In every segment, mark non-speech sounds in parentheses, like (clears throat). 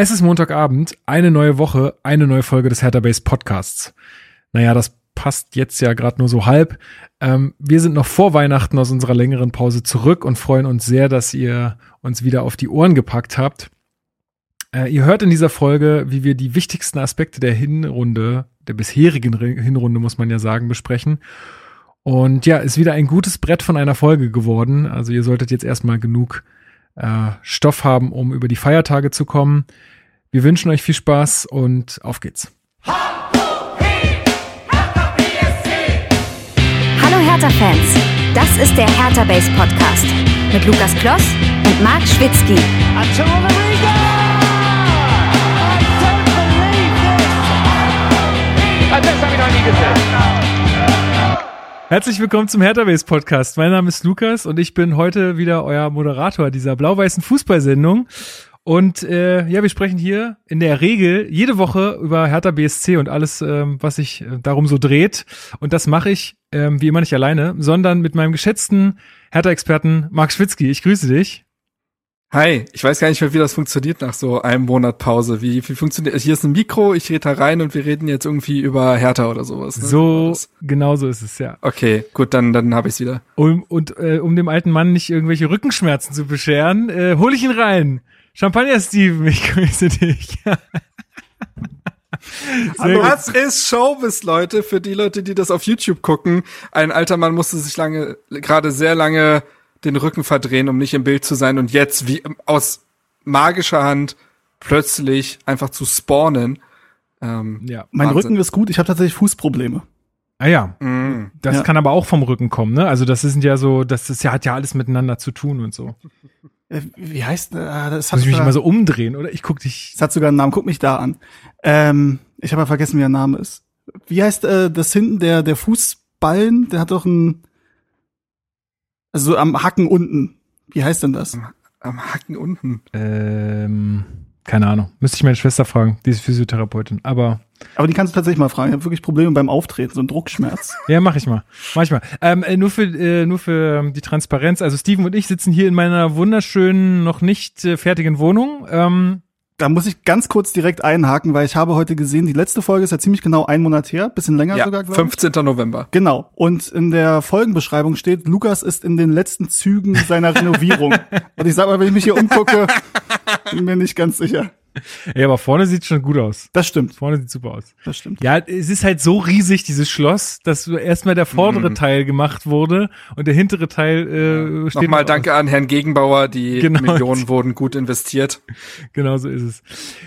Es ist Montagabend, eine neue Woche, eine neue Folge des Hertha Base Podcasts. Naja, das passt jetzt ja gerade nur so halb. Ähm, wir sind noch vor Weihnachten aus unserer längeren Pause zurück und freuen uns sehr, dass ihr uns wieder auf die Ohren gepackt habt. Äh, ihr hört in dieser Folge, wie wir die wichtigsten Aspekte der Hinrunde, der bisherigen Hinrunde, muss man ja sagen, besprechen. Und ja, ist wieder ein gutes Brett von einer Folge geworden. Also ihr solltet jetzt erstmal genug äh, Stoff haben, um über die Feiertage zu kommen. Wir wünschen euch viel Spaß und auf geht's. Hallo Hertha-Fans, das ist der Hertha Base Podcast mit Lukas Kloss und Marc Schwitzky. Das habe ich noch nie gesehen. Herzlich willkommen zum Hertha Base Podcast. Mein Name ist Lukas und ich bin heute wieder euer Moderator dieser blau-weißen Fußballsendung. Und äh, ja, wir sprechen hier in der Regel jede Woche über Hertha BSC und alles, ähm, was sich äh, darum so dreht. Und das mache ich ähm, wie immer nicht alleine, sondern mit meinem geschätzten Hertha-Experten Marc Schwitzky. Ich grüße dich. Hi, ich weiß gar nicht mehr, wie das funktioniert nach so einem Monat Pause. Wie, wie funktioniert? Hier ist ein Mikro, ich rede da rein und wir reden jetzt irgendwie über Hertha oder sowas. Ne? So, genau so ist es, ja. Okay, gut, dann, dann habe ich's wieder. Um, und äh, um dem alten Mann nicht irgendwelche Rückenschmerzen zu bescheren, äh, hol ich ihn rein. Champagner Steven, ich (laughs) grüße dich. (laughs) Das ist Showbiz, Leute, für die Leute, die das auf YouTube gucken. Ein alter Mann musste sich lange, gerade sehr lange den Rücken verdrehen, um nicht im Bild zu sein und jetzt wie aus magischer Hand plötzlich einfach zu spawnen. Ähm, ja. Mein Wahnsinn. Rücken ist gut, ich habe tatsächlich Fußprobleme. Ah ja, mm. das ja. kann aber auch vom Rücken kommen, ne? Also das sind ja so, das ist ja hat ja alles miteinander zu tun und so. Äh, wie heißt äh, das? Hat Muss ich mich immer so umdrehen, oder? Ich guck dich. Es hat sogar einen Namen. Guck mich da an. Ähm, ich habe ja vergessen, wie der Name ist. Wie heißt äh, das hinten der der Fußballen? Der hat doch ein also am Hacken unten. Wie heißt denn das? Am, am Hacken unten. Ähm, keine Ahnung. Müsste ich meine Schwester fragen, die ist Physiotherapeutin. Aber. Aber die kannst du tatsächlich mal fragen. Ich habe wirklich Probleme beim Auftreten, so ein Druckschmerz. (laughs) ja, mach ich mal. Mach ich mal. Ähm, äh, nur für äh, nur für ähm, die Transparenz. Also Steven und ich sitzen hier in meiner wunderschönen, noch nicht äh, fertigen Wohnung. Ähm, da muss ich ganz kurz direkt einhaken, weil ich habe heute gesehen, die letzte Folge ist ja ziemlich genau ein Monat her, bisschen länger ja, sogar, glaube ich. 15. November. Genau. Und in der Folgenbeschreibung steht, Lukas ist in den letzten Zügen seiner Renovierung. (laughs) Und ich sag mal, wenn ich mich hier umgucke, bin mir nicht ganz sicher. (laughs) Ja, aber vorne sieht schon gut aus. Das stimmt. Vorne sieht super aus. Das stimmt. Ja, es ist halt so riesig, dieses Schloss, dass erstmal der vordere mhm. Teil gemacht wurde und der hintere Teil äh, steht. Nochmal danke an Herrn Gegenbauer, die (laughs) genau. Millionen wurden gut investiert. (laughs) Genau so ist es.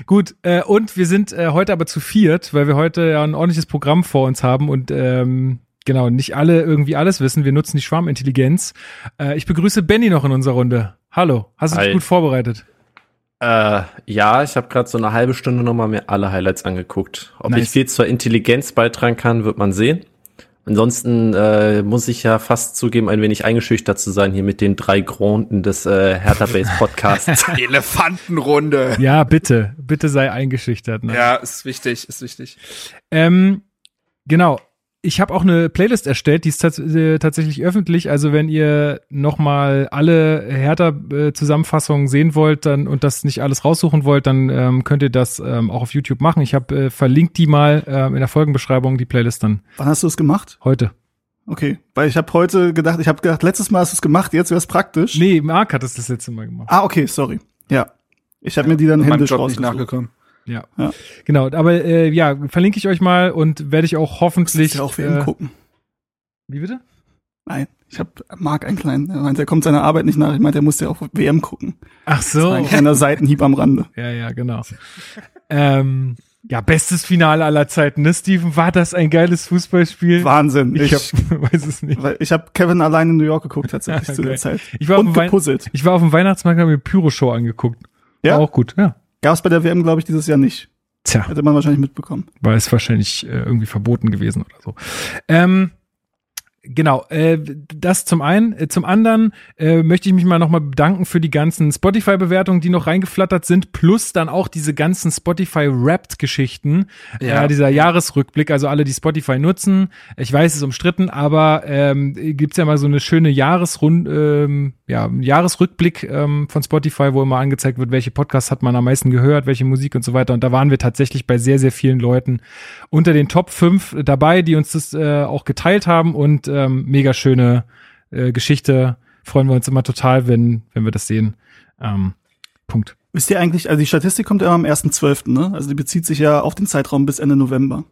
Gut, äh, und wir sind äh, heute aber zu viert, weil wir heute ja ein ordentliches Programm vor uns haben und ähm, genau, nicht alle irgendwie alles wissen. Wir nutzen die Schwarmintelligenz. Äh, ich begrüße Benny noch in unserer Runde. Hallo, hast du dich gut vorbereitet? Äh, ja, ich habe gerade so eine halbe Stunde nochmal mir alle Highlights angeguckt. Ob nice. ich viel zur Intelligenz beitragen kann, wird man sehen. Ansonsten äh, muss ich ja fast zugeben, ein wenig eingeschüchtert zu sein hier mit den drei Grunden des äh, Hertha Base Podcasts. (laughs) Elefantenrunde. Ja, bitte, bitte sei eingeschüchtert. Ne? Ja, ist wichtig, ist wichtig. Ähm, genau ich habe auch eine Playlist erstellt, die ist tats äh, tatsächlich öffentlich. Also wenn ihr nochmal alle Hertha-Zusammenfassungen sehen wollt dann, und das nicht alles raussuchen wollt, dann ähm, könnt ihr das ähm, auch auf YouTube machen. Ich habe äh, verlinkt die mal äh, in der Folgenbeschreibung, die Playlist dann. Wann hast du es gemacht? Heute. Okay, weil ich habe heute gedacht, ich habe gedacht, letztes Mal hast du es gemacht, jetzt wäre es praktisch. Nee, Marc hat es das letzte Mal gemacht. Ah, okay, sorry. Ja. Ich habe mir die dann händisch rausgesucht. nicht nachgekommen. Ja. ja. Genau, aber äh, ja, verlinke ich euch mal und werde ich auch hoffentlich. Ja auch WM äh, gucken. Wie bitte? Nein, ich habe Marc einen kleinen, er meint, er kommt seiner Arbeit nicht nach. Ich meinte, er muss ja auch WM gucken. Ach so. ein kleiner Seitenhieb am Rande. Ja, ja, genau. ähm, ja, bestes Finale aller Zeiten, ne, Steven? War das ein geiles Fußballspiel? Wahnsinn. Ich, ich hab, (laughs) weiß es nicht. Weil ich habe Kevin allein in New York geguckt tatsächlich (laughs) zu der Zeit. Ich war, Und auf dem ich war auf dem Weihnachtsmarkt und habe mir Pyro-Show angeguckt. Ja. War auch gut, ja. Gab es bei der WM, glaube ich, dieses Jahr nicht. Tja. Hätte man wahrscheinlich mitbekommen. War es wahrscheinlich äh, irgendwie verboten gewesen oder so. Ähm, Genau, äh, das zum einen. Äh, zum anderen äh, möchte ich mich mal nochmal bedanken für die ganzen Spotify-Bewertungen, die noch reingeflattert sind, plus dann auch diese ganzen Spotify-Wrapped-Geschichten, ja. äh, dieser Jahresrückblick, also alle, die Spotify nutzen. Ich weiß, es ist umstritten, aber ähm, gibt's ja mal so eine schöne Jahresrund, ähm, ja, Jahresrückblick ähm, von Spotify, wo immer angezeigt wird, welche Podcasts hat man am meisten gehört, welche Musik und so weiter. Und da waren wir tatsächlich bei sehr, sehr vielen Leuten unter den Top 5 dabei, die uns das äh, auch geteilt haben und ähm, mega schöne äh, Geschichte. Freuen wir uns immer total, wenn, wenn wir das sehen. Ähm, Punkt. Wisst ihr eigentlich, also die Statistik kommt ja am 1.12., ne? Also die bezieht sich ja auf den Zeitraum bis Ende November.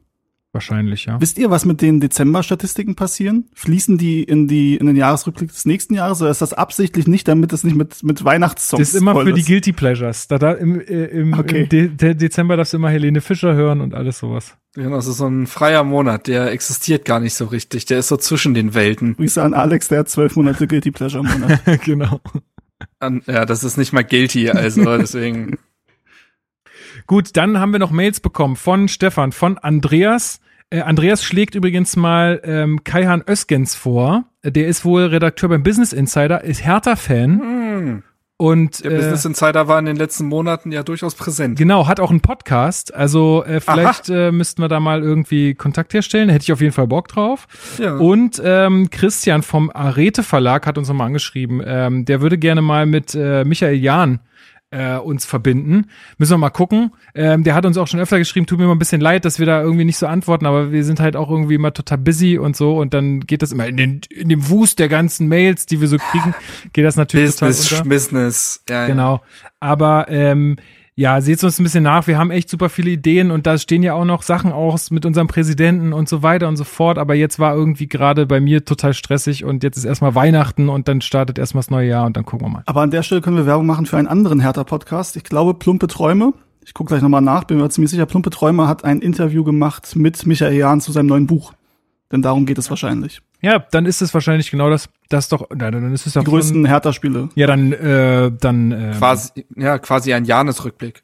Wahrscheinlich, ja. Wisst ihr, was mit den Dezember-Statistiken passieren? Fließen die in die in den Jahresrückblick des nächsten Jahres oder ist das absichtlich nicht, damit es nicht mit mit Weihnachtssongs Das ist immer für die Guilty Pleasures. Da, da im, äh, im, Okay. im De De Dezember darfst du immer Helene Fischer hören und alles sowas. Genau, das ist so ein freier Monat, der existiert gar nicht so richtig. Der ist so zwischen den Welten. Grüße an Alex, der hat zwölf Monate Guilty Pleasure Monat. (laughs) genau. An, ja, das ist nicht mal guilty, also deswegen. (laughs) Gut, dann haben wir noch Mails bekommen von Stefan, von Andreas. Äh, Andreas schlägt übrigens mal ähm, Kaihan Öskens vor. Der ist wohl Redakteur beim Business Insider, ist Hertha-Fan Hm, und der äh, Business Insider war in den letzten Monaten ja durchaus präsent. genau, hat auch einen Podcast. Also äh, vielleicht äh, müssten wir da mal irgendwie Kontakt herstellen. Da hätte ich auf jeden Fall Bock drauf. Ja. Und ähm, Christian vom Arete Verlag hat uns nochmal angeschrieben. Ähm, der würde gerne mal mit äh, Michael Jahn äh, uns verbinden. Müssen wir mal gucken. Ähm, der hat uns auch schon öfter geschrieben, tut mir mal ein bisschen leid, dass wir da irgendwie nicht so antworten, aber wir sind halt auch irgendwie immer total busy und so und dann geht das immer in, den, in dem Wust der ganzen Mails, die wir so kriegen, geht das natürlich Business, total unter. Business. Ja, ja. Genau. Aber ähm, ja, seht uns ein bisschen nach. Wir haben echt super viele Ideen und da stehen ja auch noch Sachen aus mit unserem Präsidenten und so weiter und so fort. Aber jetzt war irgendwie gerade bei mir total stressig und jetzt ist erstmal Weihnachten und dann startet erstmal das neue Jahr und dann gucken wir mal. Aber an der Stelle können wir Werbung machen für einen anderen Hertha-Podcast. Ich glaube, Plumpe Träume. Ich gucke gleich nochmal nach, bin mir ziemlich sicher. Plumpe Träume hat ein Interview gemacht mit Michael Jahn zu seinem neuen Buch. Denn darum geht es wahrscheinlich. Ja, dann ist es wahrscheinlich genau das. Das doch, nein, dann ist es doch Die größten Hertha-Spiele. Ja, dann, äh, dann. Äh, Quasi, ja, quasi ein Jahresrückblick.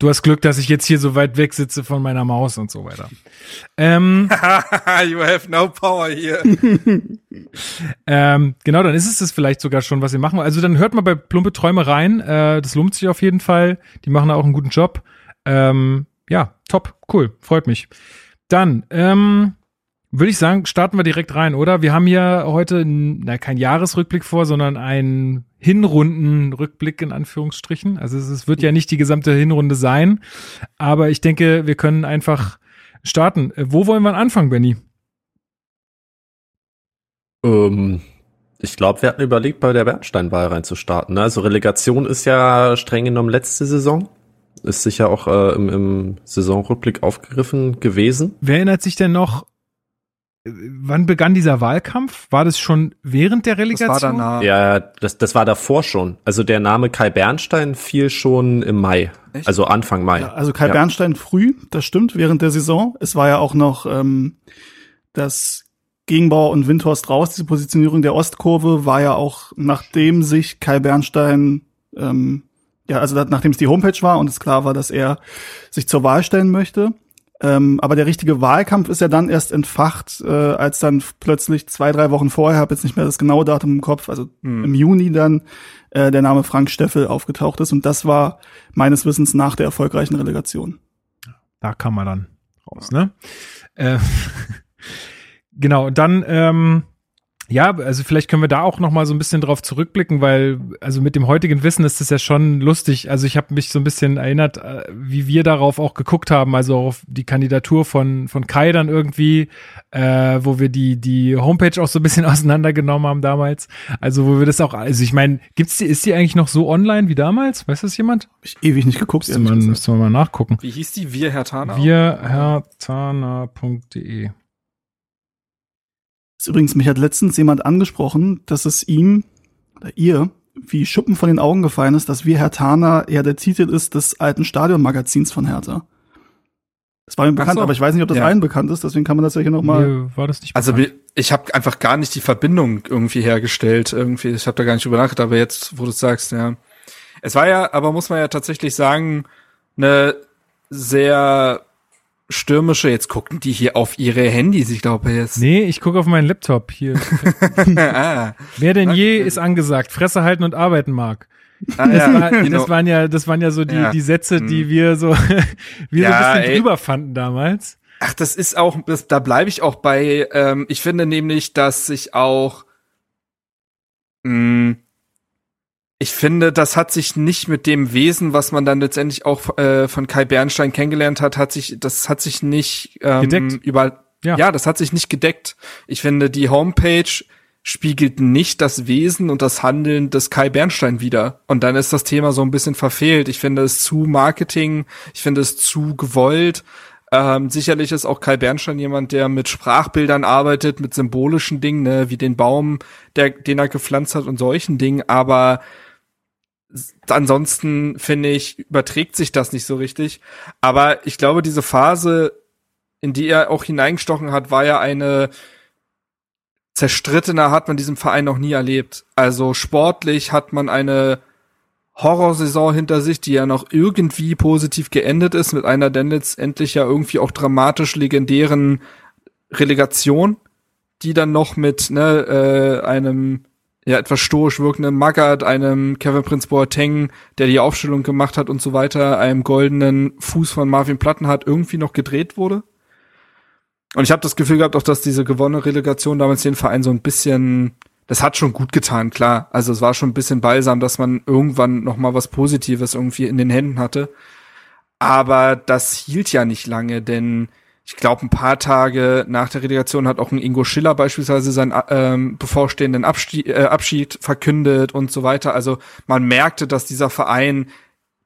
Du hast Glück, dass ich jetzt hier so weit weg sitze von meiner Maus und so weiter. Ähm, (laughs) you have no power here. (laughs) ähm, genau, dann ist es das vielleicht sogar schon, was sie machen. Also dann hört mal bei Plumpe Träume rein. Äh, das lohnt sich auf jeden Fall. Die machen da auch einen guten Job. Ähm, ja, top, cool, freut mich. Dann, ähm, würde ich sagen, starten wir direkt rein, oder? Wir haben hier heute na, kein Jahresrückblick vor, sondern einen Hinrundenrückblick in Anführungsstrichen. Also es, es wird ja nicht die gesamte Hinrunde sein, aber ich denke, wir können einfach starten. Äh, Wo wollen wir anfangen, Benny? Ähm, ich glaube, wir hatten überlegt, bei der Bernsteinwahl reinzustarten. Ne? Also Relegation ist ja streng genommen letzte Saison. Ist sicher auch äh, im, im Saisonrückblick aufgegriffen gewesen. Wer erinnert sich denn noch, äh, wann begann dieser Wahlkampf? War das schon während der Das Relegation? war danach. Ja, das, das war davor schon. Also der Name Kai Bernstein fiel schon im Mai. Echt? Also Anfang Mai. Ja, also Kai Ja. Bernstein früh, das stimmt, während der Saison. Es war ja auch noch ähm, das Gegenbauer und Windhorst raus. Diese Positionierung der Ostkurve war ja auch, nachdem sich Kai Bernstein, ähm, ja, also da- nachdem es die Homepage war und es klar war, dass er sich zur Wahl stellen möchte. Ähm, aber der richtige Wahlkampf ist ja dann erst entfacht, äh, als dann plötzlich zwei, drei Wochen vorher, habe jetzt nicht mehr das genaue Datum im Kopf, also im Juni dann äh, der Name Frank Steffel aufgetaucht ist. Und das war meines Wissens nach der erfolgreichen Relegation. Da kam man dann raus, ne? Äh, (laughs) genau, und dann, ähm, ja, also vielleicht können wir da auch noch mal so ein bisschen drauf zurückblicken, weil also mit dem heutigen Wissen ist es ja schon lustig. Also ich habe mich so ein bisschen erinnert, äh, wie wir darauf auch geguckt haben, also auf die Kandidatur von von Kai dann irgendwie, äh, wo wir die die Homepage auch so ein bisschen (laughs) auseinandergenommen haben damals. Also wo wir das auch, also ich meine, gibt's die, ist die eigentlich noch so online wie damals? Weiß das jemand? Hab ich ewig nicht geguckt. Müsste man, müsste man mal nachgucken. Wie hieß die? Wir, Herr Tana? wirhertana.de Ist Übrigens, mich hat letztens jemand angesprochen, dass es ihm oder ihr wie Schuppen von den Augen gefallen ist, dass wir Herr Tana eher der Titel ist des alten Stadionmagazins von Hertha. Das war mir bekannt, so. aber ich weiß nicht, ob das Ja. allen bekannt ist, deswegen kann man das ja hier nochmal. Mir war das nicht Also bekannt. ich habe einfach gar nicht die Verbindung irgendwie hergestellt. Irgendwie, ich habe da gar nicht drüber nachgedacht, aber jetzt, wo du sagst, ja. Es war ja, aber muss man ja tatsächlich sagen, eine sehr stürmische, jetzt gucken die hier auf ihre Handys, ich glaube jetzt. Nee, ich gucke auf meinen Laptop hier. (laughs) ah, Wer denn je ist angesagt, Fresse halten und arbeiten mag. ah, Das, ja, war, genau. das waren ja, das waren ja so die, Ja. die Sätze, die Hm. wir so, (laughs) wir Ja, so ein bisschen ey. drüber fanden damals. Ach, das ist auch, das, da bleibe ich auch bei. Ähm, ich finde nämlich, dass sich auch mh, hm, ich finde, das hat sich nicht mit dem Wesen, was man dann letztendlich auch äh, von Kai Bernstein kennengelernt hat, hat sich, das hat sich nicht ähm, gedeckt. über, ja. ja, das hat sich nicht gedeckt. Ich finde, die Homepage spiegelt nicht das Wesen und das Handeln des Kai Bernstein wieder. Und dann ist das Thema so ein bisschen verfehlt. Ich finde es zu Marketing, ich finde es zu gewollt. Ähm, sicherlich ist auch Kai Bernstein jemand, der mit Sprachbildern arbeitet, mit symbolischen Dingen, ne, wie den Baum, der, den er gepflanzt hat und solchen Dingen, aber ansonsten finde ich, überträgt sich das nicht so richtig. Aber ich glaube, diese Phase, in die er auch hineingestochen hat, war ja eine zerstrittener hat man diesen Verein noch nie erlebt. Also sportlich hat man eine Horrorsaison hinter sich, die ja noch irgendwie positiv geendet ist, mit einer denn letztendlich ja irgendwie auch dramatisch legendären Relegation, die dann noch mit ne, äh, einem ja etwas stoisch wirkenden Magath, einem Kevin Prince Boateng, der die Aufstellung gemacht hat und so weiter, einem goldenen Fuß von Marvin Plattenhardt irgendwie noch gedreht wurde. Und ich habe das Gefühl gehabt, auch dass diese gewonnene Relegation damals den Verein so ein bisschen, das hat schon gut getan, klar. Also es war schon ein bisschen balsam, dass man irgendwann noch mal was Positives irgendwie in den Händen hatte. Aber das hielt ja nicht lange, denn ich glaube, ein paar Tage nach der Relegation hat auch ein Ingo Schiller beispielsweise seinen ähm, bevorstehenden Abschied, äh, Abschied verkündet und so weiter. Also man merkte, dass dieser Verein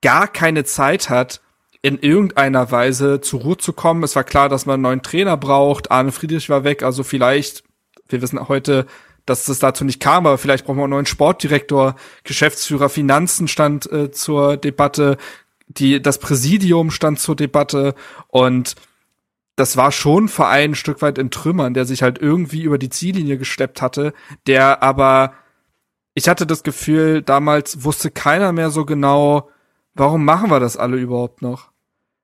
gar keine Zeit hat, in irgendeiner Weise zur Ruhe zu kommen. Es war klar, dass man einen neuen Trainer braucht. Arne Friedrich war weg, also vielleicht, wir wissen heute, dass es dazu nicht kam, aber vielleicht brauchen wir einen neuen Sportdirektor, Geschäftsführer Finanzen stand äh, zur Debatte, die, das Präsidium stand zur Debatte und das war schon ein Verein ein Stück weit in Trümmern, der sich halt irgendwie über die Ziellinie gesteppt hatte, der aber, ich hatte das Gefühl, damals wusste keiner mehr so genau, warum machen wir das alle überhaupt noch?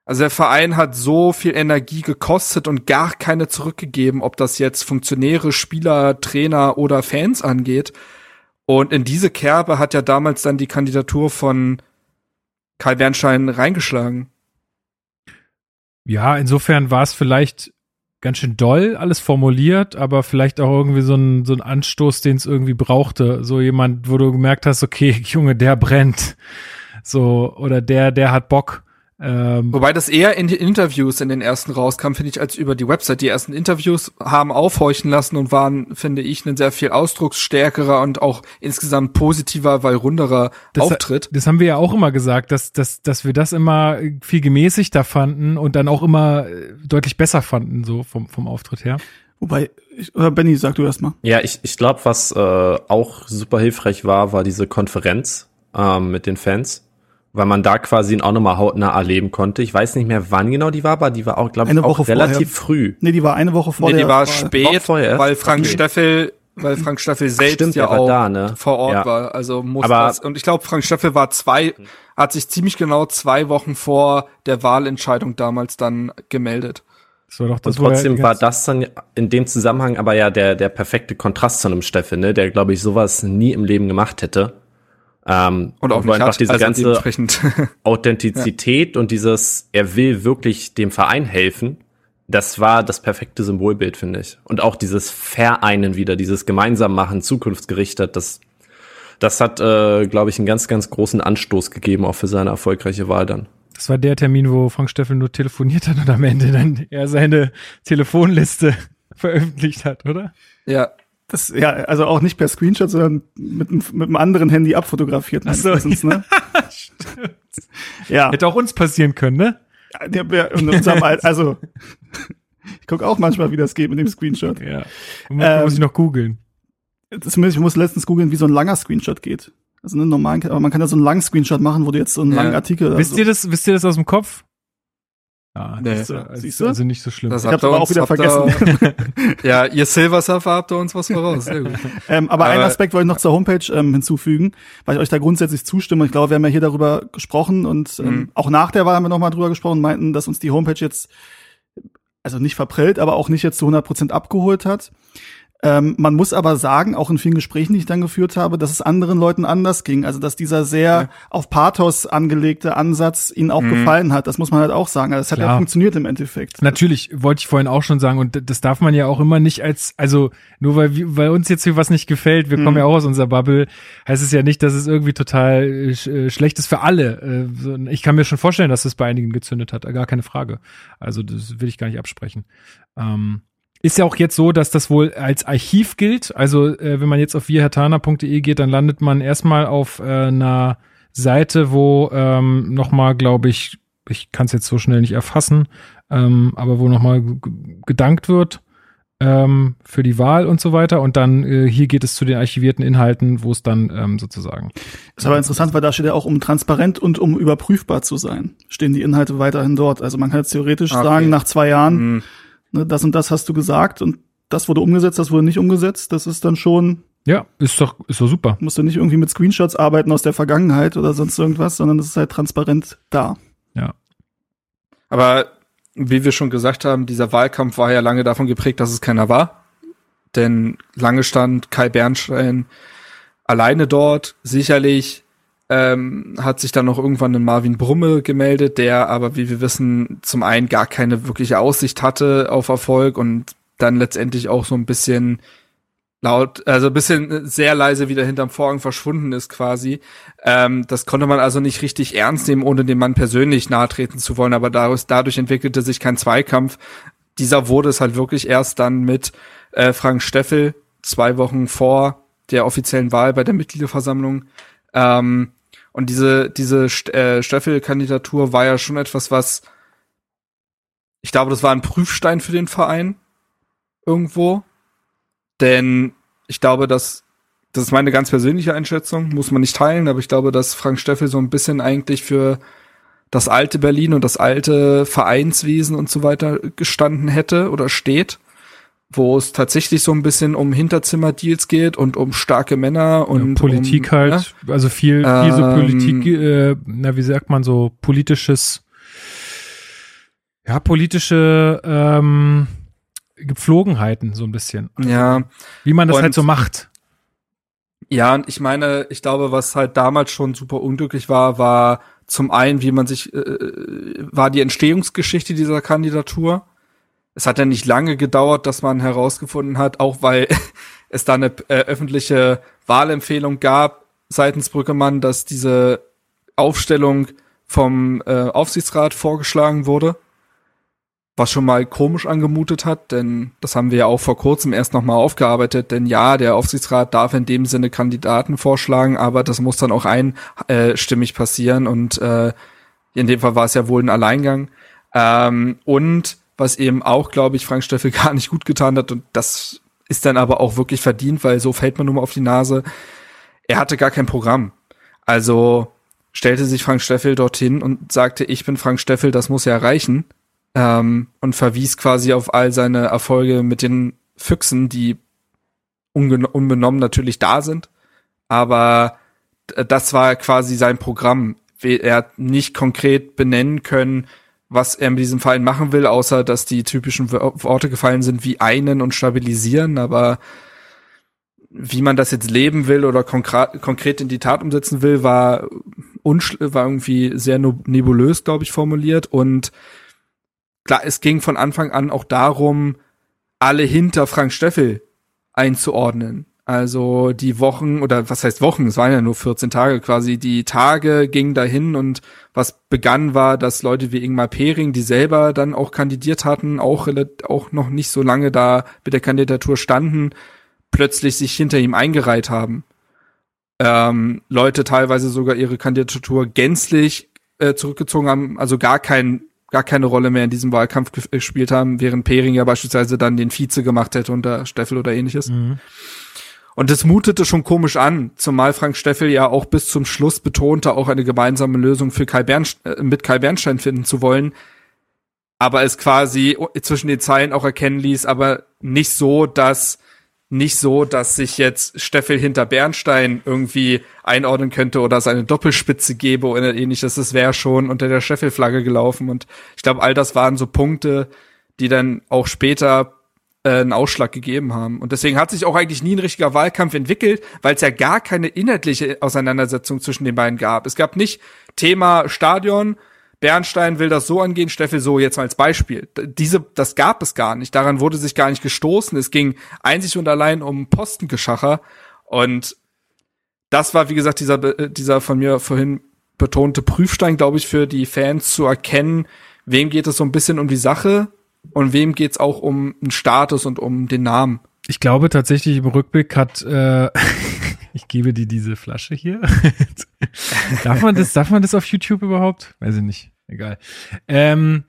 Also der Verein hat so viel Energie gekostet und gar keine zurückgegeben, ob das jetzt Funktionäre, Spieler, Trainer oder Fans angeht. Und in diese Kerbe hat ja damals dann die Kandidatur von Kai Bernstein reingeschlagen. Ja, insofern war es vielleicht ganz schön doll alles formuliert, aber vielleicht auch irgendwie so ein, so ein Anstoß, den es irgendwie brauchte. So jemand, wo du gemerkt hast, okay, (laughs) Junge, der brennt. So, oder der, der hat Bock. Ähm, Wobei das eher in die Interviews in den ersten rauskam, finde ich, als über die Website. Die ersten Interviews haben aufhorchen lassen und waren, finde ich, ein sehr viel ausdrucksstärkerer und auch insgesamt positiver, weil runderer das, Auftritt. Das haben wir ja auch immer gesagt, dass, dass, dass wir das immer viel gemäßigter fanden und dann auch immer äh, deutlich besser fanden, so vom, vom Auftritt her. Wobei, ich, oder Benny, sag du erst mal. Ja, ich, ich glaube, was äh, auch super hilfreich war, war diese Konferenz ähm, mit den Fans weil man da quasi auch nochmal hautnah erleben konnte. Ich weiß nicht mehr, wann genau die war, aber die war auch, glaube ich, auch relativ vorher. früh. Nee, die war eine Woche vorher. Nee, die war spät, vorher. weil Frank okay. Steffel weil Frank Steffel selbst Stimmt, ja auch da, ne? vor Ort ja. war. Also muss aber, das. Und ich glaube, Frank Steffel war zwei, hat sich ziemlich genau zwei Wochen vor der Wahlentscheidung damals dann gemeldet. Das war doch das, und trotzdem war das dann in dem Zusammenhang aber ja der, der perfekte Kontrast zu einem Steffel, ne? der, glaube ich, sowas nie im Leben gemacht hätte. Ähm, und auch einfach hat, diese also ganze (laughs) Authentizität ja. und dieses, er will wirklich dem Verein helfen, das war das perfekte Symbolbild, finde ich. Und auch dieses Vereinen wieder, dieses gemeinsam machen, zukunftsgerichtet, das, das hat, äh, glaube ich, einen ganz, ganz großen Anstoß gegeben, auch für seine erfolgreiche Wahl dann. Das war der Termin, wo Frank Steffel nur telefoniert hat und am Ende dann er seine Telefonliste (laughs) veröffentlicht hat, oder? Ja, das, ja, also auch nicht per Screenshot, sondern mit, mit einem anderen Handy abfotografiert. Ach so, ne? (laughs) ja. Hätte auch uns passieren können, ne? Ja, ja, in unserem Al also, ich gucke auch manchmal, wie das geht mit dem Screenshot. Ja. Und ähm, muss ich noch googeln. Zumindest, ich muss letztens googeln, wie so ein langer Screenshot geht. Also einen normalen, aber man kann ja so einen langen Screenshot machen, wo du jetzt so einen ja. langen Artikel. Wisst so. ihr das, wisst ihr das aus dem Kopf? Ah, nee. ist, also, Siehst du? Also nicht so schlimm. Das ich hab's aber auch wieder vergessen. (laughs) (laughs) ja, ihr Silver Surfer habt ihr uns was voraus. Sehr gut. (laughs) ähm, aber, aber einen Aspekt wollte ich noch zur Homepage ähm, hinzufügen, weil ich euch da grundsätzlich zustimme. Ich glaube, wir haben ja hier darüber gesprochen und ähm, mhm. auch nach der Wahl haben wir nochmal drüber gesprochen, meinten, dass uns die Homepage jetzt also nicht verprellt, aber auch nicht jetzt zu 100 Prozent abgeholt hat. Ähm, man muss aber sagen, auch in vielen Gesprächen, die ich dann geführt habe, dass es anderen Leuten anders ging. Also dass dieser sehr ja. auf Pathos angelegte Ansatz ihnen auch mhm. gefallen hat. Das muss man halt auch sagen. Also es hat ja funktioniert im Endeffekt. Natürlich, wollte ich vorhin auch schon sagen. Und das darf man ja auch immer nicht als, also nur weil, weil uns jetzt hier was nicht gefällt, wir mhm. kommen ja auch aus unserer Bubble, heißt es ja nicht, dass es irgendwie total äh, schlecht ist für alle. Äh, ich kann mir schon vorstellen, dass es bei einigen gezündet hat. Gar keine Frage. Also das will ich gar nicht absprechen. Ähm, ist ja auch jetzt so, dass das wohl als Archiv gilt. Also äh, wenn man jetzt auf wirhatana.de geht, dann landet man erstmal auf äh, einer Seite, wo ähm, nochmal, glaube ich, ich kann es jetzt so schnell nicht erfassen, ähm, aber wo nochmal gedankt wird ähm, für die Wahl und so weiter. Und dann äh, hier geht es zu den archivierten Inhalten, wo es dann ähm, sozusagen. Ist aber interessant, weil da steht ja auch, um transparent und um überprüfbar zu sein, stehen die Inhalte weiterhin dort. Also man kann jetzt theoretisch okay. sagen, nach zwei Jahren. Mhm ne, das und das hast du gesagt und das wurde umgesetzt, das wurde nicht umgesetzt, das ist dann schon. Ja, ist doch, ist doch super. Musst du nicht irgendwie mit Screenshots arbeiten aus der Vergangenheit oder sonst irgendwas, sondern es ist halt transparent da. Ja. Aber wie wir schon gesagt haben, dieser Wahlkampf war ja lange davon geprägt, dass es keiner war. Denn lange stand Kai Bernstein alleine dort. Sicherlich ähm, hat sich dann noch irgendwann ein Marvin Brumme gemeldet, der aber, wie wir wissen, zum einen gar keine wirkliche Aussicht hatte auf Erfolg und dann letztendlich auch so ein bisschen laut, also ein bisschen sehr leise wieder hinterm Vorhang verschwunden ist quasi. Ähm, das konnte man also nicht richtig ernst nehmen, ohne dem Mann persönlich nahe treten zu wollen, aber daraus, dadurch entwickelte sich kein Zweikampf. Dieser wurde es halt wirklich erst dann mit äh, Frank Steffel zwei Wochen vor der offiziellen Wahl bei der Mitgliederversammlung ähm, und diese, diese äh, Steffel-Kandidatur war ja schon etwas, was ich glaube, das war ein Prüfstein für den Verein irgendwo. Denn ich glaube, dass das ist meine ganz persönliche Einschätzung, muss man nicht teilen, aber ich glaube, dass Frank Steffel so ein bisschen eigentlich für das alte Berlin und das alte Vereinswesen und so weiter gestanden hätte oder steht wo es tatsächlich so ein bisschen um Hinterzimmerdeals geht und um starke Männer und ja, Politik um, halt, ja? also viel, viel so Politik, ähm, äh, na wie sagt man so politisches, ja politische ähm, Gepflogenheiten so ein bisschen. Also, ja. Wie man das und, halt so macht. Ja, und ich meine, ich glaube, was halt damals schon super unglücklich war, war zum einen, wie man sich, äh, war die Entstehungsgeschichte dieser Kandidatur es hat ja nicht lange gedauert, dass man herausgefunden hat, auch weil (laughs) es da eine äh, öffentliche Wahlempfehlung gab seitens Brückemann, dass diese Aufstellung vom äh, Aufsichtsrat vorgeschlagen wurde, was schon mal komisch angemutet hat, denn das haben wir ja auch vor kurzem erst nochmal aufgearbeitet, denn ja, der Aufsichtsrat darf in dem Sinne Kandidaten vorschlagen, aber das muss dann auch einstimmig passieren und äh, in dem Fall war es ja wohl ein Alleingang. Ähm, und was eben auch, glaube ich, Frank Steffel (laughs) gar nicht gut getan hat. Und das ist dann aber auch wirklich verdient, weil so fällt man nur mal auf die Nase. Er hatte gar kein Programm. Also stellte sich Frank Steffel dorthin und sagte, ich bin Frank Steffel, das muss ja reichen. Ähm, und verwies quasi auf all seine Erfolge mit den Füchsen, die unbenommen natürlich da sind. Aber das war quasi sein Programm. Er hat nicht konkret benennen können, was er mit diesem Verein machen will, außer dass die typischen Worte gefallen sind wie einen und stabilisieren, aber wie man das jetzt leben will oder konkret, konkret in die Tat umsetzen will, war, war irgendwie sehr nebulös, glaube ich, formuliert. Und klar, es ging von Anfang an auch darum, alle hinter Frank Steffel einzuordnen. Also die Wochen oder was heißt Wochen, es waren ja nur 14 Tage quasi, die Tage gingen dahin und was begann war, dass Leute wie Ingmar Pering, die selber dann auch kandidiert hatten, auch, auch noch nicht so lange da mit der Kandidatur standen, plötzlich sich hinter ihm eingereiht haben. Ähm, Leute teilweise sogar ihre Kandidatur gänzlich äh, zurückgezogen haben, also gar kein gar keine Rolle mehr in diesem Wahlkampf gespielt haben, während Pering ja beispielsweise dann den Vize gemacht hätte unter Steffel oder ähnliches. Mhm. Und es mutete schon komisch an, zumal Frank Steffel ja auch bis zum Schluss betonte, auch eine gemeinsame Lösung für Kai Bernstein, äh, mit Kai Bernstein finden zu wollen. Aber es quasi zwischen den Zeilen auch erkennen ließ, aber nicht so, dass nicht so, dass sich jetzt Steffel hinter Bernstein irgendwie einordnen könnte oder es eine Doppelspitze gäbe oder ähnliches. Das wäre schon unter der Steffel-Flagge gelaufen. Und ich glaube, all das waren so Punkte, die dann auch später äh, einen Ausschlag gegeben haben. Und deswegen hat sich auch eigentlich nie ein richtiger Wahlkampf entwickelt, weil es ja gar keine inhaltliche Auseinandersetzung zwischen den beiden gab. Es gab nicht Thema Stadion, Bernstein will das so angehen, Steffel so jetzt als Beispiel. Diese, das gab es gar nicht. Daran wurde sich gar nicht gestoßen. Es ging einzig und allein um Postengeschacher. Und das war, wie gesagt, dieser, äh, dieser von mir vorhin betonte Prüfstein, glaube ich, für die Fans zu erkennen, wem geht es so ein bisschen um die Sache und wem geht's auch um den Status und um den Namen. Ich glaube tatsächlich im Rückblick hat äh, (laughs) ich gebe dir diese Flasche hier. (laughs) darf man das, darf man das auf YouTube überhaupt? Weiß ich nicht. Egal. Ähm,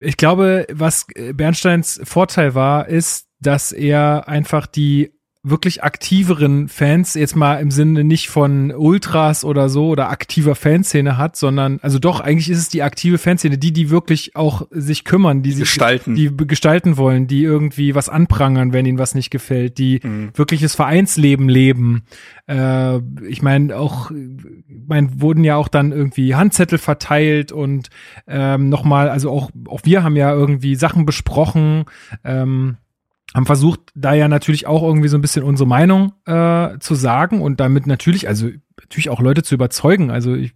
ich glaube, was Bernsteins Vorteil war, ist, dass er einfach die wirklich aktiveren Fans, jetzt mal im Sinne nicht von Ultras oder so oder aktiver Fanszene hat, sondern, also doch, eigentlich ist es die aktive Fanszene, die, die wirklich auch sich kümmern, die sich gestalten. die gestalten wollen, die irgendwie was anprangern, wenn ihnen was nicht gefällt, die mhm. wirkliches Vereinsleben leben. Äh, ich meine, auch, mein, wurden ja auch dann irgendwie Handzettel verteilt und ähm, nochmal, also auch, auch wir haben ja irgendwie Sachen besprochen, ähm, haben versucht, da ja natürlich auch irgendwie so ein bisschen unsere Meinung äh, zu sagen und damit natürlich, also natürlich auch Leute zu überzeugen. Also ich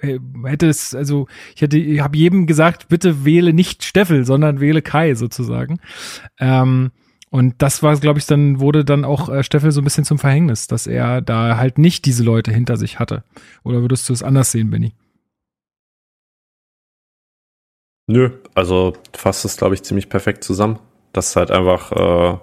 äh, hätte es, also ich hätte, ich habe jedem gesagt, bitte wähle nicht Steffel, sondern wähle Kai sozusagen. Ähm, und das war, glaube ich, dann wurde dann auch äh, Steffel so ein bisschen zum Verhängnis, dass er da halt nicht diese Leute hinter sich hatte. Oder würdest du es anders sehen, Benny? Nö, also fasst es, glaube ich, ziemlich perfekt zusammen. Das ist halt einfach, äh,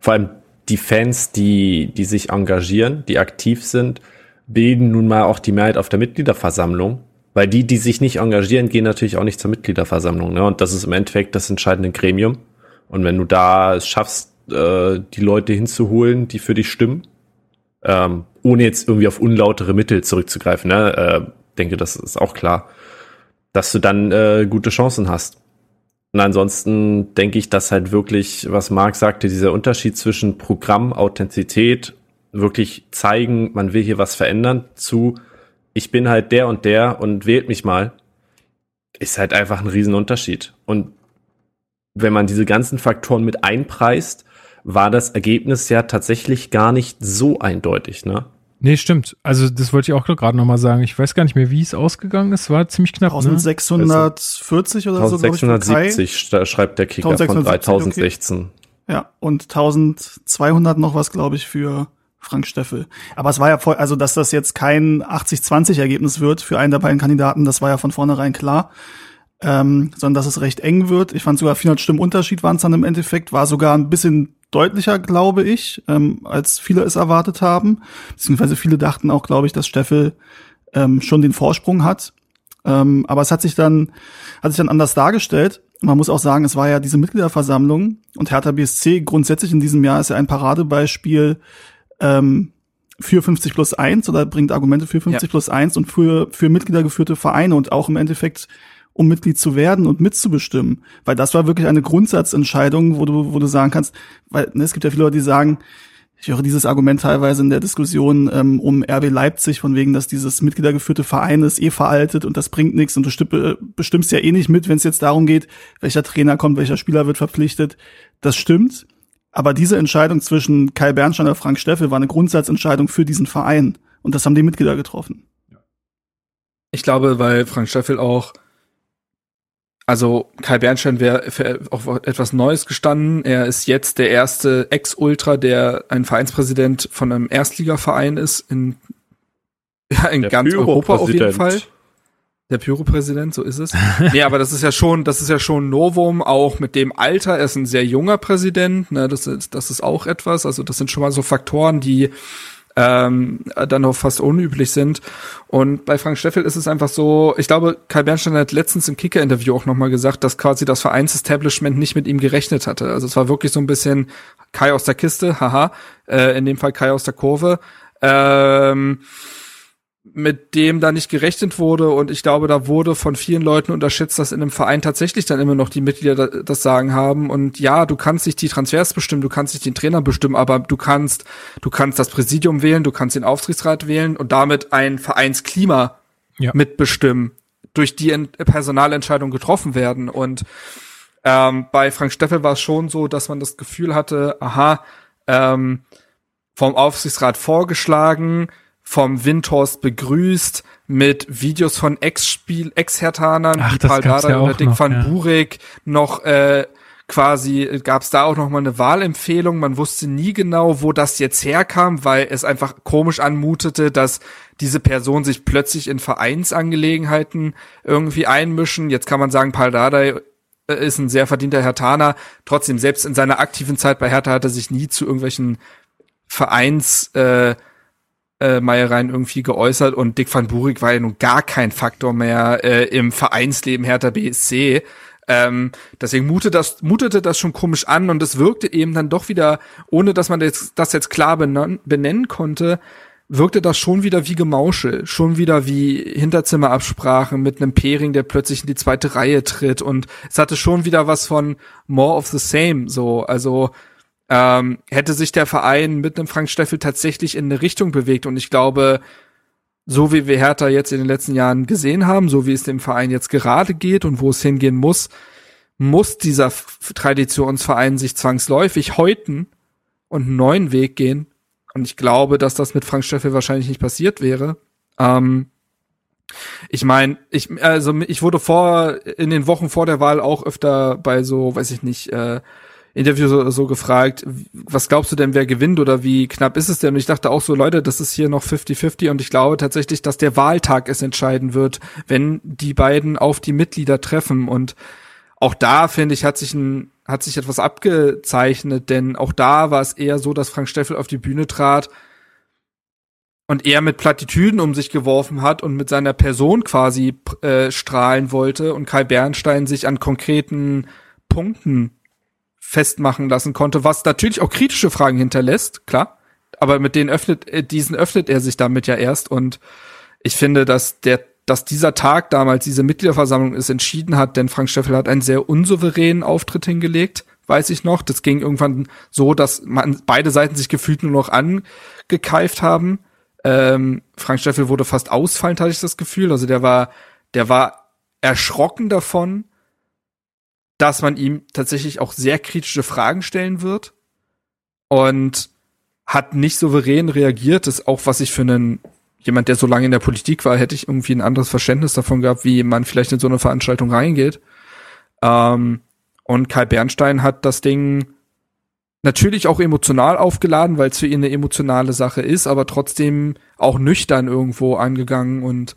vor allem die Fans, die, die sich engagieren, die aktiv sind, bilden nun mal auch die Mehrheit auf der Mitgliederversammlung. Weil die, die sich nicht engagieren, gehen natürlich auch nicht zur Mitgliederversammlung. Ne? Und das ist im Endeffekt das entscheidende Gremium. Und wenn du da es schaffst, äh, die Leute hinzuholen, die für dich stimmen, ähm, ohne jetzt irgendwie auf unlautere Mittel zurückzugreifen, ne? äh, denke, das ist auch klar, dass du dann äh, gute Chancen hast. Und ansonsten denke ich, dass halt wirklich, was Marc sagte, dieser Unterschied zwischen Programm, Authentizität, wirklich zeigen, man will hier was verändern, zu ich bin halt der und der und wählt mich mal, ist halt einfach ein Riesenunterschied. Und wenn man diese ganzen Faktoren mit einpreist, war das Ergebnis ja tatsächlich gar nicht so eindeutig, ne? Nee, stimmt. Also das wollte ich auch gerade nochmal sagen. Ich weiß gar nicht mehr, wie es ausgegangen ist. War ziemlich knapp. 1640 ne? oder so. 1670 schreibt der Kicker 1670, von 3016. Okay. Ja, und 1200 noch was, glaube ich, für Frank Steffel. Aber es war ja voll, also dass das jetzt kein 80-20 Ergebnis wird für einen der beiden Kandidaten, das war ja von vornherein klar. Ähm, sondern dass es recht eng wird. Ich fand sogar 400 Stimmen Unterschied waren es dann im Endeffekt, war sogar ein bisschen deutlicher, glaube ich, ähm, als viele es erwartet haben. Beziehungsweise viele dachten auch, glaube ich, dass Steffel ähm, schon den Vorsprung hat. Ähm, aber es hat sich dann, hat sich dann anders dargestellt. Man muss auch sagen, es war ja diese Mitgliederversammlung und Hertha BSC grundsätzlich in diesem Jahr ist ja ein Paradebeispiel ähm, für 50 plus 1 oder bringt Argumente für 50 ja. plus 1 und für, für Mitgliedergeführte Vereine und auch im Endeffekt um Mitglied zu werden und mitzubestimmen. Weil das war wirklich eine Grundsatzentscheidung, wo du, wo du sagen kannst, weil ne, es gibt ja viele Leute, die sagen, ich höre dieses Argument teilweise in der Diskussion ähm, um RB Leipzig, von wegen, dass dieses mitgliedergeführte Verein ist eh veraltet und das bringt nichts und du bestimmst ja eh nicht mit, wenn es jetzt darum geht, welcher Trainer kommt, welcher Spieler wird verpflichtet. Das stimmt. Aber diese Entscheidung zwischen Kai Bernstein und Frank Steffel war eine Grundsatzentscheidung für diesen Verein. Und das haben die Mitglieder getroffen. Ich glaube, weil Frank Steffel auch also Kai Bernstein wäre für auf etwas Neues gestanden. Er ist jetzt der erste Ex-Ultra, der ein Vereinspräsident von einem Erstligaverein ist in, (laughs) ja, in ganz Europa auf jeden Fall. Der Pyro-Präsident, so ist es. (laughs) nee, aber das ist ja schon, das ist ja schon Novum, auch mit dem Alter. Er ist ein sehr junger Präsident, ne, das ist, das ist auch etwas. Also das sind schon mal so Faktoren, die ähm, dann auch fast unüblich sind. Und bei Frank Steffel ist es einfach so, ich glaube, Kai Bernstein hat letztens im Kicker-Interview auch nochmal gesagt, dass quasi das Vereinsestablishment nicht mit ihm gerechnet hatte. Also es war wirklich so ein bisschen Kai aus der Kiste, haha, äh, in dem Fall Kai aus der Kurve. Ähm, mit dem da nicht gerechnet wurde. Und ich glaube, da wurde von vielen Leuten unterschätzt, dass in einem Verein tatsächlich dann immer noch die Mitglieder das Sagen haben. Und ja, du kannst nicht die Transfers bestimmen, du kannst nicht den Trainer bestimmen, aber du kannst, du kannst das Präsidium wählen, du kannst den Aufsichtsrat wählen und damit ein Vereinsklima ja. mitbestimmen, durch die Personalentscheidungen getroffen werden. Und Ähm, bei Frank Steffel war es schon so, dass man das Gefühl hatte, aha, ähm, vom Aufsichtsrat vorgeschlagen, vom Windhorst begrüßt, mit Videos von Ex-Spiel, Ex-Hertanern, wie Paul Dardai ja oder Dick noch, van ja. Burik noch äh, quasi gab es da auch noch mal eine Wahlempfehlung. Man wusste nie genau, wo das jetzt herkam, weil es einfach komisch anmutete, dass diese Person sich plötzlich in Vereinsangelegenheiten irgendwie einmischen. Jetzt kann man sagen, Paul Dardai äh, ist ein sehr verdienter Hertaner. Trotzdem, selbst in seiner aktiven Zeit bei Hertha hat er sich nie zu irgendwelchen Vereins äh, äh, Meiereien irgendwie geäußert und Dick van Burik war ja nun gar kein Faktor mehr äh, im Vereinsleben Hertha BSC. Ähm, deswegen mutet das, mutete das schon komisch an und es wirkte eben dann doch wieder, ohne dass man das, das jetzt klar benennen, benennen konnte, wirkte das schon wieder wie Gemauschel, schon wieder wie Hinterzimmerabsprachen mit einem Pairing, der plötzlich in die zweite Reihe tritt und es hatte schon wieder was von more of the same, so, also ähm, hätte sich der Verein mit einem Frank Steffel tatsächlich in eine Richtung bewegt und ich glaube, so wie wir Hertha jetzt in den letzten Jahren gesehen haben, so wie es dem Verein jetzt gerade geht und wo es hingehen muss, muss dieser Traditionsverein sich zwangsläufig häuten und einen neuen Weg gehen. Und ich glaube, dass das mit Frank Steffel wahrscheinlich nicht passiert wäre. Ähm, ich meine, ich, also ich wurde vor, in den Wochen vor der Wahl auch öfter bei so, weiß ich nicht, äh, Interviews so, so gefragt, was glaubst du denn, wer gewinnt oder wie knapp ist es denn? Und ich dachte auch so, Leute, das ist hier noch 50-50 und ich glaube tatsächlich, dass der Wahltag es entscheiden wird, wenn die beiden auf die Mitglieder treffen und auch da, finde ich, hat sich ein, hat sich etwas abgezeichnet, denn auch da war es eher so, dass Frank Steffel auf die Bühne trat und er mit Plattitüden um sich geworfen hat und mit seiner Person quasi äh, strahlen wollte und Kai Bernstein sich an konkreten Punkten festmachen lassen konnte, was natürlich auch kritische Fragen hinterlässt, klar. Aber mit denen öffnet, äh, diesen öffnet er sich damit ja erst und ich finde, dass der, dass dieser Tag damals diese Mitgliederversammlung es entschieden hat, denn Frank Steffel hat einen sehr unsouveränen Auftritt hingelegt, weiß ich noch. Das ging irgendwann so, dass man beide Seiten sich gefühlt nur noch angekeift haben. Ähm, Frank Steffel wurde fast ausfallend, hatte ich das Gefühl. Also der war, der war erschrocken davon, dass man ihm tatsächlich auch sehr kritische Fragen stellen wird und hat nicht souverän reagiert. Das ist auch, was ich für einen jemand, der so lange in der Politik war, hätte ich irgendwie ein anderes Verständnis davon gehabt, wie man vielleicht in so eine Veranstaltung reingeht. Ähm, und Kai Bernstein hat das Ding natürlich auch emotional aufgeladen, weil es für ihn eine emotionale Sache ist, aber trotzdem auch nüchtern irgendwo angegangen und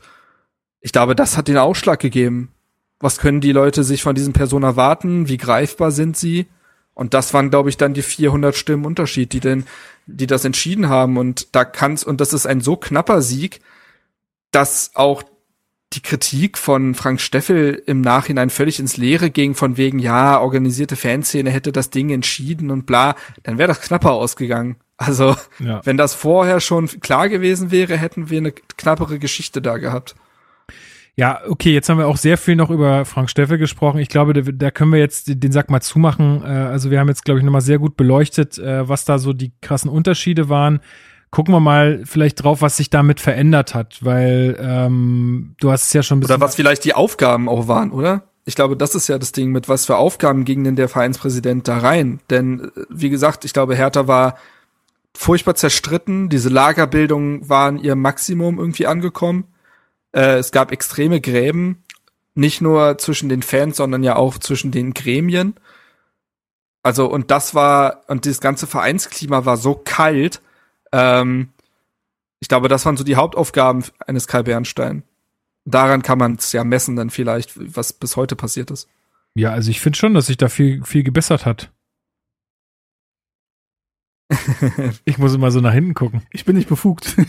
ich glaube, das hat den Ausschlag gegeben. Was können die Leute sich von diesen Personen erwarten? Wie greifbar sind sie? Und das waren, glaube ich, dann die 400 Stimmen Unterschied, die denn, die das entschieden haben. Und da kann's, und das ist ein so knapper Sieg, dass auch die Kritik von Frank Steffel im Nachhinein völlig ins Leere ging, von wegen, ja, organisierte Fanszene hätte das Ding entschieden und bla, dann wäre das knapper ausgegangen. Also, Ja. wenn das vorher schon klar gewesen wäre, hätten wir eine knappere Geschichte da gehabt. Ja, okay, jetzt haben wir auch sehr viel noch über Frank Steffel gesprochen. Ich glaube, da, da können wir jetzt den Sack mal zumachen. Äh, also wir haben jetzt, glaube ich, nochmal sehr gut beleuchtet, äh, was da so die krassen Unterschiede waren. Gucken wir mal vielleicht drauf, was sich damit verändert hat, weil ähm, du hast es ja schon ein bisschen. Oder was vielleicht die Aufgaben auch waren, oder? Ich glaube, das ist ja das Ding, mit was für Aufgaben ging denn der Vereinspräsident da rein? Denn, äh, wie gesagt, ich glaube, Hertha war furchtbar zerstritten. Diese Lagerbildungen waren ihr Maximum irgendwie angekommen. Äh, es gab extreme Gräben, nicht nur zwischen den Fans, sondern ja auch zwischen den Gremien. Also, und das war, und dieses ganze Vereinsklima war so kalt. Ähm, ich glaube, das waren so die Hauptaufgaben eines Kai Bernstein. Daran kann man es ja messen dann vielleicht, was bis heute passiert ist. ja, also ich finde schon, dass sich da viel, viel gebessert hat. (laughs) ich muss immer so nach hinten gucken. Ich bin nicht befugt. (laughs)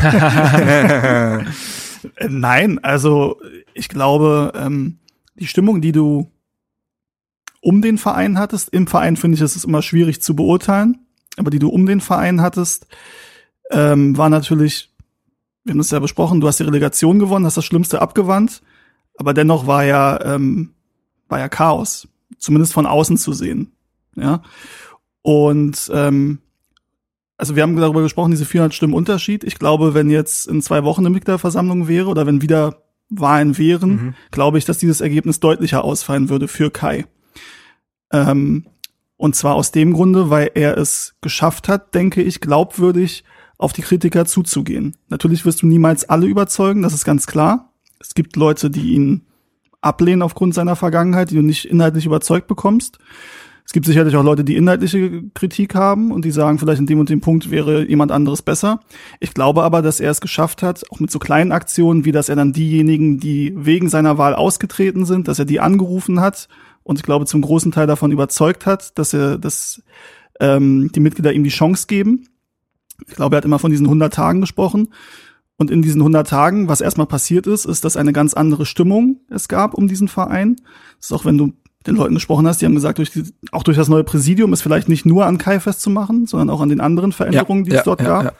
(laughs) Äh, Nein, also ich glaube, ähm, die Stimmung, die du um den Verein hattest, im Verein finde ich, es ist immer schwierig zu beurteilen, aber die du um den Verein hattest, ähm, war natürlich, wir haben das ja besprochen, du hast die Relegation gewonnen, hast das Schlimmste abgewandt, aber dennoch war ja, ähm, war ja Chaos, zumindest von außen zu sehen. Ja. Und ähm, also wir haben darüber gesprochen, diese 400 Stimmen Unterschied. Ich glaube, wenn jetzt in zwei Wochen eine Mitgliederversammlung wäre oder wenn wieder Wahlen wären, Mhm. glaube ich, dass dieses Ergebnis deutlicher ausfallen würde für Kai. Ähm, und zwar aus dem Grunde, weil er es geschafft hat, denke ich, glaubwürdig auf die Kritiker zuzugehen. Natürlich wirst du niemals alle überzeugen, das ist ganz klar. Es gibt Leute, die ihn ablehnen aufgrund seiner Vergangenheit, die du nicht inhaltlich überzeugt bekommst. Es gibt sicherlich auch Leute, die inhaltliche Kritik haben und die sagen, vielleicht in dem und dem Punkt wäre jemand anderes besser. Ich glaube aber, dass er es geschafft hat, auch mit so kleinen Aktionen, wie dass er dann diejenigen, die wegen seiner Wahl ausgetreten sind, dass er die angerufen hat und ich glaube zum großen Teil davon überzeugt hat, dass er, dass ähm, die Mitglieder ihm die Chance geben. Ich glaube, er hat immer von diesen 100 Tagen gesprochen. Und in diesen 100 Tagen, was erstmal passiert ist, ist, dass eine ganz andere Stimmung es gab um diesen Verein. Das ist auch, wenn du den Leuten gesprochen hast, die haben gesagt, durch die, auch durch das neue Präsidium ist vielleicht nicht nur an Kai festzumachen, sondern auch an den anderen Veränderungen, ja, die es dort ja, gab.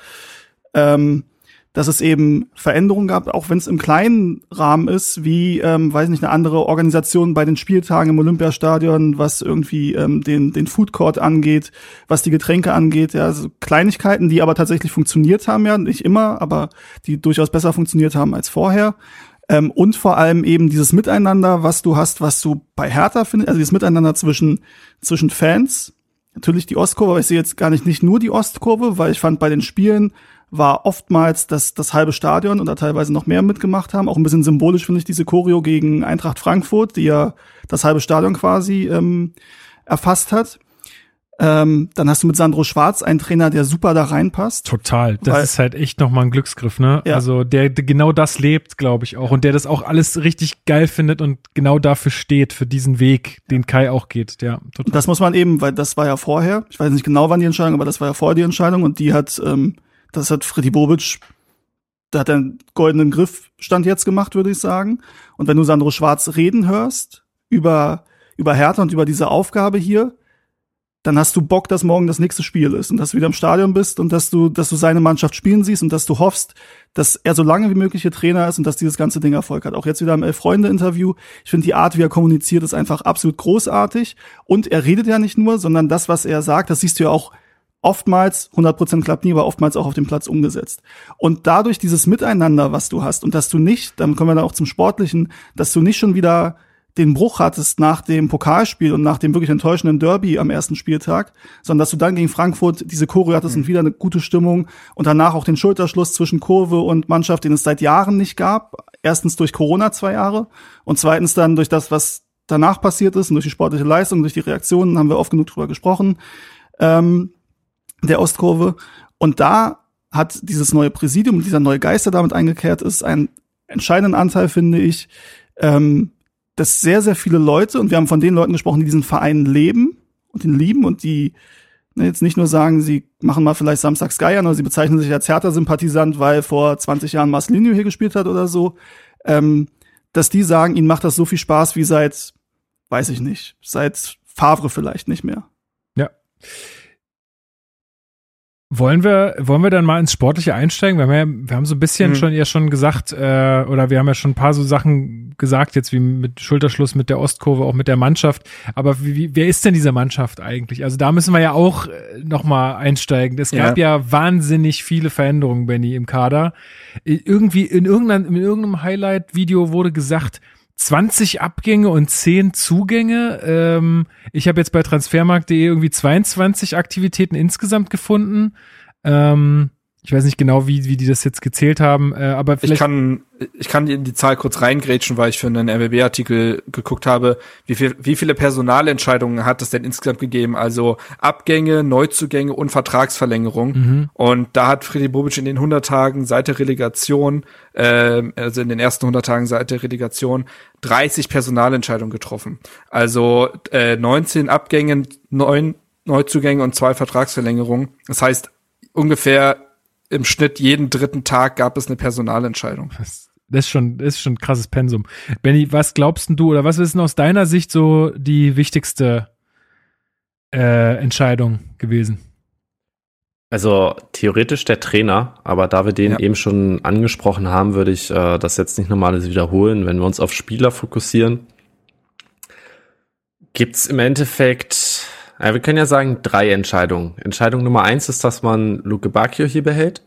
Ähm, dass es eben Veränderungen gab, auch wenn es im kleinen Rahmen ist, wie, ähm, weiß nicht, eine andere Organisation bei den Spieltagen im Olympiastadion, was irgendwie ähm, den, den Food Court angeht, was die Getränke angeht, ja, also Kleinigkeiten, die aber tatsächlich funktioniert haben, ja, nicht immer, aber die durchaus besser funktioniert haben als vorher. Ähm, und vor allem eben dieses Miteinander, was du hast, was du bei Hertha findest, also dieses Miteinander zwischen, zwischen Fans, natürlich die Ostkurve, aber ich sehe jetzt gar nicht, nicht nur die Ostkurve, weil ich fand bei den Spielen war oftmals das, das halbe Stadion oder teilweise noch mehr mitgemacht haben. Auch ein bisschen symbolisch finde ich diese Choreo gegen Eintracht Frankfurt, die ja das halbe Stadion quasi ähm, erfasst hat. Ähm, dann hast du mit Sandro Schwarz einen Trainer, der super da reinpasst. Total. Das weil, ist halt echt nochmal ein Glücksgriff, ne? Ja. Also der, der genau das lebt, glaube ich auch. Und der das auch alles richtig geil findet und genau dafür steht, für diesen Weg, den Kai auch geht. Ja, total. Das muss man eben, weil das war ja vorher, ich weiß nicht genau wann die Entscheidung, aber das war ja vorher die Entscheidung und die hat ähm, das hat Freddy Bobic, da hat er einen goldenen Griff Stand jetzt gemacht, würde ich sagen. Und wenn du Sandro Schwarz reden hörst über, über Hertha und über diese Aufgabe hier, dann hast du Bock, dass morgen das nächste Spiel ist und dass du wieder im Stadion bist und dass du, dass du seine Mannschaft spielen siehst und dass du hoffst, dass er so lange wie möglich hier Trainer ist und dass dieses ganze Ding Erfolg hat. Auch jetzt wieder im Elf-Freunde-Interview. Ich finde die Art, wie er kommuniziert, ist einfach absolut großartig. Und er redet ja nicht nur, sondern das, was er sagt, das siehst du ja auch oftmals, 100% klappt nie, aber oftmals auch auf dem Platz umgesetzt. Und dadurch dieses Miteinander, was du hast und dass du nicht, dann kommen wir dann auch zum Sportlichen, dass du nicht schon wieder den Bruch hattest nach dem Pokalspiel und nach dem wirklich enttäuschenden Derby am ersten Spieltag, sondern dass du dann gegen Frankfurt diese Choreo hattest mhm. und wieder eine gute Stimmung und danach auch den Schulterschluss zwischen Kurve und Mannschaft, den es seit Jahren nicht gab. Erstens durch Corona zwei Jahre und zweitens dann durch das, was danach passiert ist und durch die sportliche Leistung, durch die Reaktionen, haben wir oft genug drüber gesprochen. Ähm, der Ostkurve. Und da hat dieses neue Präsidium, dieser neue Geist, der damit eingekehrt ist, einen entscheidenden Anteil, finde ich, ähm, dass sehr, sehr viele Leute, und wir haben von den Leuten gesprochen, die diesen Verein leben und ihn lieben und die ne, jetzt nicht nur sagen, sie machen mal vielleicht Samstags Geiern oder sie bezeichnen sich als Hertha-Sympathisant, weil vor 20 Jahren Marcelinho hier gespielt hat oder so, ähm, dass die sagen, ihnen macht das so viel Spaß wie seit, weiß ich nicht, seit Favre vielleicht nicht mehr. Ja. Wollen wir, wollen wir dann mal ins Sportliche einsteigen? Wir haben, ja, wir haben so ein bisschen mhm. schon ja schon gesagt, äh, oder wir haben ja schon ein paar so Sachen gesagt, jetzt wie mit Schulterschluss mit der Ostkurve, auch mit der Mannschaft. Aber wie, wer ist denn diese Mannschaft eigentlich? Also da müssen wir ja auch äh, noch mal einsteigen. Es gab ja, ja wahnsinnig viele Veränderungen, Benny, im Kader. Irgendwie in irgendeinem, in irgendeinem Highlight-Video wurde gesagt, 20 Abgänge und 10 Zugänge. Ähm, ich habe jetzt bei transfermarkt.de irgendwie 22 Aktivitäten insgesamt gefunden. Ähm, ich weiß nicht genau, wie, wie die das jetzt gezählt haben, äh, aber vielleicht. Ich kann, ich kann in die Zahl kurz reingrätschen, weil ich für einen RBB-Artikel geguckt habe, wie viel, wie viele Personalentscheidungen hat es denn insgesamt gegeben? Also Abgänge, Neuzugänge und Vertragsverlängerung. Mhm. Und da hat Freddy Bobic in den 100 Tagen seit der Relegation, äh, also in den ersten 100 Tagen seit der Relegation, 30 Personalentscheidungen getroffen. Also äh, 19 Abgänge, 9 Neuzugänge und zwei Vertragsverlängerungen. Das heißt, ungefähr im Schnitt jeden dritten Tag gab es eine Personalentscheidung. Das, ist schon, das ist schon ein krasses Pensum. Benny, was glaubst du oder was ist denn aus deiner Sicht so die wichtigste äh, Entscheidung gewesen? Also theoretisch der Trainer, aber da wir den ja. eben schon angesprochen haben, würde ich äh, das jetzt nicht nochmal alles wiederholen. Wenn wir uns auf Spieler fokussieren, gibt's im Endeffekt ja, wir können ja sagen, drei Entscheidungen. Entscheidung Nummer eins ist, dass man Luke Bacchio hier behält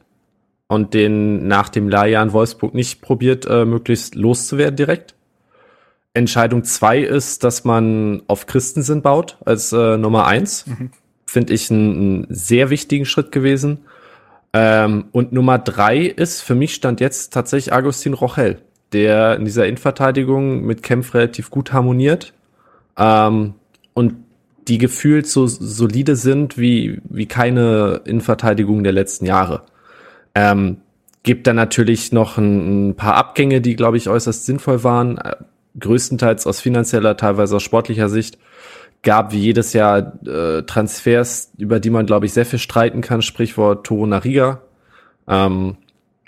und den nach dem Leihjahr in Wolfsburg nicht probiert, äh, möglichst loszuwerden direkt. Entscheidung zwei ist, dass man auf Christensen baut als äh, Nummer eins. Mhm. Finde ich einen, sehr wichtigen Schritt gewesen. Ähm, und Nummer drei ist für mich stand jetzt tatsächlich Agustin Rochel, der in dieser Innenverteidigung mit Kempf relativ gut harmoniert ähm, und die gefühlt so solide sind wie, wie keine Innenverteidigung der letzten Jahre. Ähm, gibt dann natürlich noch ein, ein paar Abgänge, die, glaube ich, äußerst sinnvoll waren, äh, größtenteils aus finanzieller, teilweise aus sportlicher Sicht gab wie jedes Jahr äh, Transfers, über die man, glaube ich, sehr viel streiten kann, Sprichwort Toro Nariga. Ähm,